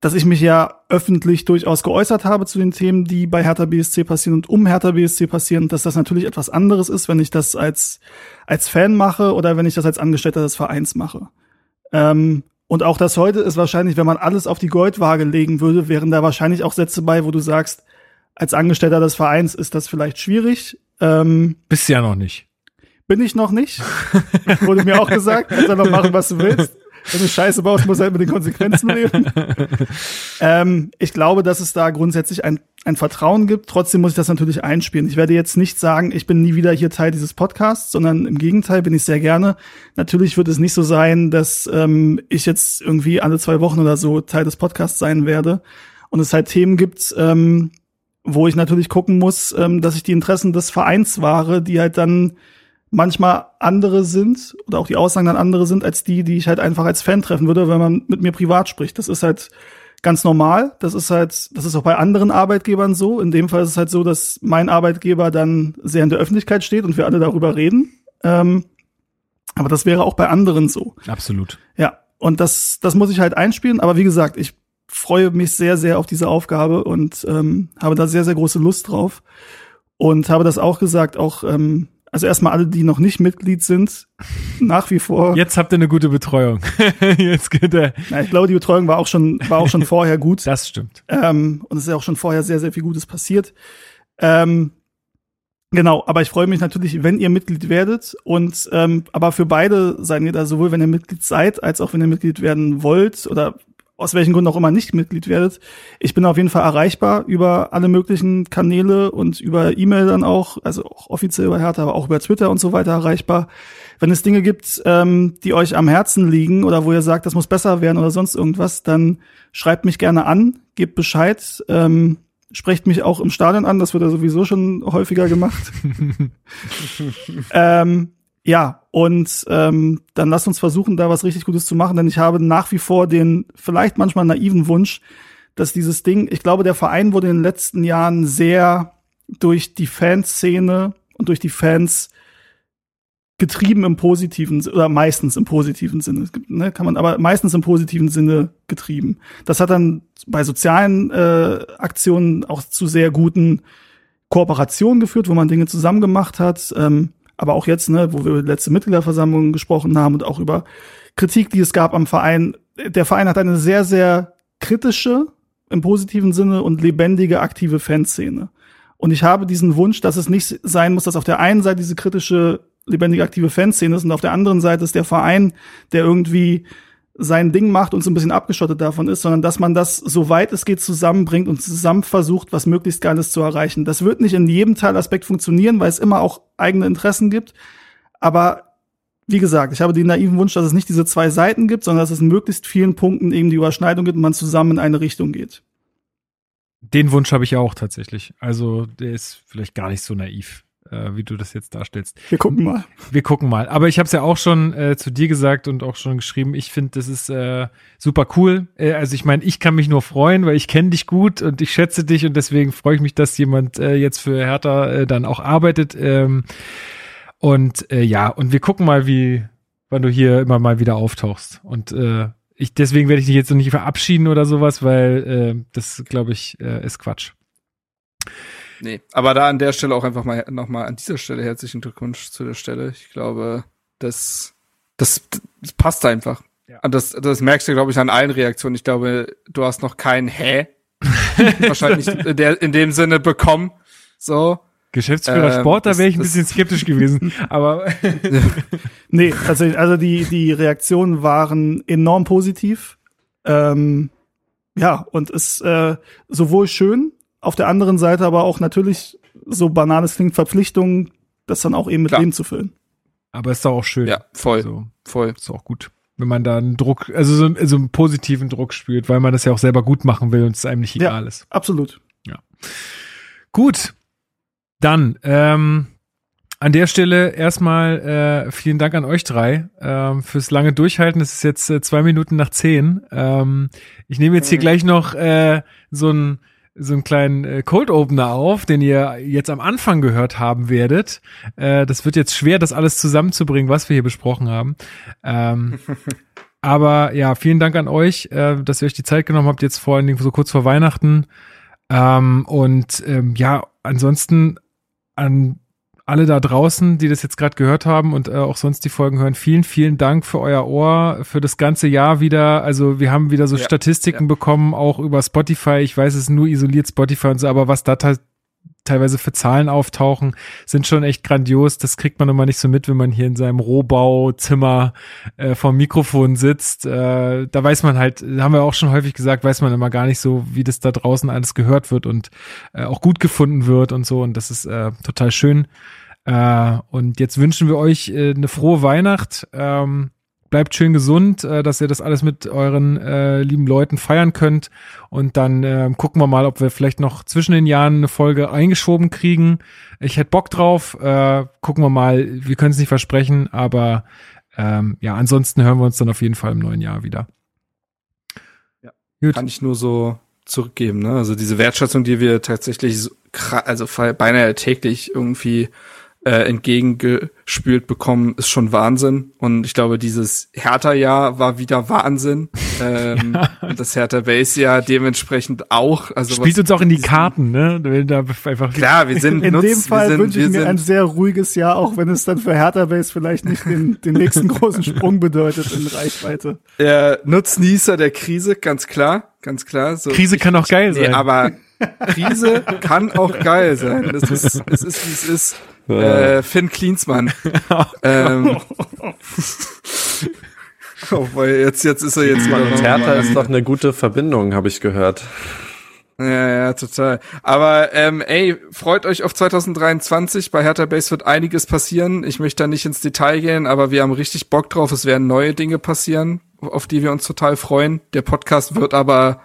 dass ich mich ja öffentlich durchaus geäußert habe zu den Themen, die bei Hertha BSC passieren und um Hertha BSC passieren, dass das natürlich etwas anderes ist, wenn ich das als, als Fan mache oder wenn ich das als Angestellter des Vereins mache. Ähm, und auch das heute ist wahrscheinlich, wenn man alles auf die Goldwaage legen würde, wären da wahrscheinlich auch Sätze bei, wo du sagst, als Angestellter des Vereins ist das vielleicht schwierig. Ähm, Bist ja noch nicht. Bin ich noch nicht. (laughs) Wurde mir auch gesagt, kannst einfach machen, was du willst. Wenn du Scheiße baust, musst du halt mit den Konsequenzen leben. (laughs) ähm, ich glaube, dass es da grundsätzlich ein, ein Vertrauen gibt. Trotzdem muss ich das natürlich einspielen. Ich werde jetzt nicht sagen, ich bin nie wieder hier Teil dieses Podcasts, sondern im Gegenteil bin ich sehr gerne. Natürlich wird es nicht so sein, dass ähm, ich jetzt irgendwie alle zwei Wochen oder so Teil des Podcasts sein werde. Und es halt Themen gibt, ähm, wo ich natürlich gucken muss, ähm, dass ich die Interessen des Vereins wahre, die halt dann manchmal andere sind oder auch die Aussagen dann andere sind als die, die ich halt einfach als Fan treffen würde, wenn man mit mir privat spricht. Das ist halt ganz normal. Das ist halt, das ist auch bei anderen Arbeitgebern so. In dem Fall ist es halt so, dass mein Arbeitgeber dann sehr in der Öffentlichkeit steht und wir alle darüber reden. Ähm, aber das wäre auch bei anderen so. Absolut. Ja. Und das, das muss ich halt einspielen. Aber wie gesagt, ich freue mich sehr, sehr auf diese Aufgabe und ähm, habe da sehr, sehr große Lust drauf. Und habe das auch gesagt, auch ähm, also erstmal alle, die noch nicht Mitglied sind, nach wie vor. Jetzt habt ihr eine gute Betreuung. (laughs) Jetzt geht er. Ja, ich glaube, die Betreuung war auch schon, war auch schon (laughs) vorher gut. Das stimmt. Ähm, und es ist ja auch schon vorher sehr, sehr viel Gutes passiert. Ähm, genau, aber ich freue mich natürlich, wenn ihr Mitglied werdet. Und ähm, aber für beide seid ihr da sowohl, wenn ihr Mitglied seid, als auch wenn ihr Mitglied werden wollt oder aus welchen Gründen auch immer nicht Mitglied werdet. Ich bin auf jeden Fall erreichbar über alle möglichen Kanäle und über E-Mail dann auch, also auch offiziell über Hertha, aber auch über Twitter und so weiter erreichbar. Wenn es Dinge gibt, ähm, die euch am Herzen liegen oder wo ihr sagt, das muss besser werden oder sonst irgendwas, dann schreibt mich gerne an, gebt Bescheid, ähm, sprecht mich auch im Stadion an, das wird ja sowieso schon häufiger gemacht. (laughs) ähm, ja, und ähm, dann lasst uns versuchen, da was richtig Gutes zu machen, denn ich habe nach wie vor den vielleicht manchmal naiven Wunsch, dass dieses Ding, ich glaube, der Verein wurde in den letzten Jahren sehr durch die Fanszene und durch die Fans getrieben im positiven oder meistens im positiven Sinne, ne, kann man aber meistens im positiven Sinne getrieben. Das hat dann bei sozialen äh, Aktionen auch zu sehr guten Kooperationen geführt, wo man Dinge zusammen gemacht hat. Ähm, aber auch jetzt, ne, wo wir über die letzte Mitgliederversammlung gesprochen haben und auch über Kritik, die es gab am Verein. Der Verein hat eine sehr, sehr kritische, im positiven Sinne und lebendige, aktive Fanszene. Und ich habe diesen Wunsch, dass es nicht sein muss, dass auf der einen Seite diese kritische, lebendige, aktive Fanszene ist und auf der anderen Seite ist der Verein, der irgendwie sein Ding macht und so ein bisschen abgeschottet davon ist, sondern dass man das, soweit es geht, zusammenbringt und zusammen versucht, was möglichst Geiles zu erreichen. Das wird nicht in jedem Teilaspekt funktionieren, weil es immer auch eigene Interessen gibt. Aber wie gesagt, ich habe den naiven Wunsch, dass es nicht diese zwei Seiten gibt, sondern dass es in möglichst vielen Punkten eben die Überschneidung gibt und man zusammen in eine Richtung geht. Den Wunsch habe ich auch tatsächlich. Also der ist vielleicht gar nicht so naiv äh, wie du das jetzt darstellst. Wir gucken mal. Wir gucken mal. Aber ich habe es ja auch schon äh, zu dir gesagt und auch schon geschrieben. Ich finde, das ist äh, super cool. Äh, also ich meine, ich kann mich nur freuen, weil ich kenne dich gut und ich schätze dich und deswegen freue ich mich, dass jemand äh, jetzt für Hertha äh, dann auch arbeitet. Ähm, und äh, ja, und wir gucken mal, wie, wann du hier immer mal wieder auftauchst. Und äh, ich, deswegen werde ich dich jetzt noch nicht verabschieden oder sowas, weil äh, das, glaube ich, äh, ist Quatsch. Nee, aber da an der Stelle auch einfach mal nochmal an dieser Stelle herzlichen Glückwunsch zu der Stelle. Ich glaube, das, das, das passt einfach. Ja. Und das, das merkst du, glaube ich, an allen Reaktionen. Ich glaube, du hast noch kein Hä (laughs) wahrscheinlich in, der, in dem Sinne bekommen. So. Geschäftsführer ähm, Sport, da wäre ich ein bisschen skeptisch gewesen. (laughs) Aber (laughs) nee, tatsächlich, also die, die Reaktionen waren enorm positiv. Ähm, ja, und ist äh, sowohl schön auf der anderen Seite aber auch natürlich, so banal es klingt, Verpflichtungen, das dann auch eben mit Klar. Leben zu füllen. Aber ist doch auch schön. Ja, voll. So, voll. Ist auch gut. Wenn man da einen Druck, also so, so einen positiven Druck spürt, weil man das ja auch selber gut machen will und es einem nicht egal ja, ist. Absolut. Ja. Gut. Dann, ähm, an der Stelle erstmal äh, vielen Dank an euch drei ähm, fürs lange Durchhalten. Es ist jetzt äh, zwei Minuten nach zehn. Ähm, ich nehme jetzt hier mhm. gleich noch äh, so ein so einen kleinen äh, Cold Opener auf, den ihr jetzt am Anfang gehört haben werdet. Äh, das wird jetzt schwer, das alles zusammenzubringen, was wir hier besprochen haben. Ähm, (laughs) Aber ja, vielen Dank an euch, äh, dass ihr euch die Zeit genommen habt, jetzt vor allen Dingen so kurz vor Weihnachten. Ähm, und ähm, ja, ansonsten an alle da draußen, die das jetzt gerade gehört haben und äh, auch sonst die Folgen hören, vielen, vielen Dank für euer Ohr, für das ganze Jahr wieder. Also wir haben wieder so ja, Statistiken ja. bekommen, auch über Spotify. Ich weiß, es ist nur isoliert Spotify und so, aber was da teilweise für Zahlen auftauchen, sind schon echt grandios. Das kriegt man immer nicht so mit, wenn man hier in seinem Rohbauzimmer äh, vom Mikrofon sitzt. Äh, da weiß man halt, haben wir auch schon häufig gesagt, weiß man immer gar nicht so, wie das da draußen alles gehört wird und äh, auch gut gefunden wird und so. Und das ist äh, total schön. Äh, und jetzt wünschen wir euch äh, eine frohe Weihnacht. Ähm, bleibt schön gesund, äh, dass ihr das alles mit euren äh, lieben Leuten feiern könnt. Und dann äh, gucken wir mal, ob wir vielleicht noch zwischen den Jahren eine Folge eingeschoben kriegen. Ich hätte Bock drauf. Äh, gucken wir mal. Wir können es nicht versprechen, aber ähm, ja, ansonsten hören wir uns dann auf jeden Fall im neuen Jahr wieder. Ja, Gut. Kann ich nur so zurückgeben. Ne? Also diese Wertschätzung, die wir tatsächlich so, also beinahe täglich irgendwie äh, entgegengespült bekommen, ist schon Wahnsinn. Und ich glaube, dieses Hertha-Jahr war wieder Wahnsinn. (laughs) Ähm, ja. Und das Hertha-Base-Jahr dementsprechend auch. Also Spielt uns auch in die Karten, ne? Da einfach Klar, wir sind (laughs) In nutz, dem Fall wünsche ich mir ein sehr ruhiges Jahr, auch wenn es dann für Hertha-Base vielleicht nicht den, den nächsten (laughs) großen Sprung bedeutet in Reichweite. Der Nutznießer der Krise, ganz klar, ganz klar. So, Krise kann auch geil sein. Nee, aber Krise kann auch geil sein. Das ist, es ist, wie es ist. Äh, Finn Klinsmann. (laughs) ähm, (laughs) oh, weil jetzt, jetzt ist er jetzt mal. Und Hertha ist doch eine gute Verbindung, habe ich gehört. Ja, ja, total. Aber ähm, ey, freut euch auf 2023. Bei Hertha Base wird einiges passieren. Ich möchte da nicht ins Detail gehen, aber wir haben richtig Bock drauf. Es werden neue Dinge passieren, auf die wir uns total freuen. Der Podcast wird aber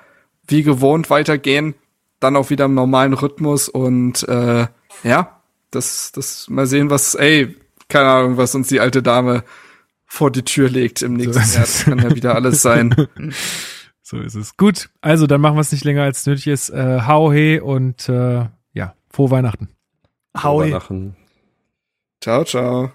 wie gewohnt weitergehen. Dann auch wieder im normalen Rhythmus und äh, ja, das, das mal sehen, was, ey, keine Ahnung, was uns die alte Dame vor die Tür legt im nächsten so Jahr. Das kann ja wieder alles sein. (laughs) so ist es. Gut, also dann machen wir es nicht länger als nötig ist. Äh, hau he und äh, ja, frohe Weihnachten. Hau he. Weihnachten. Ciao, ciao.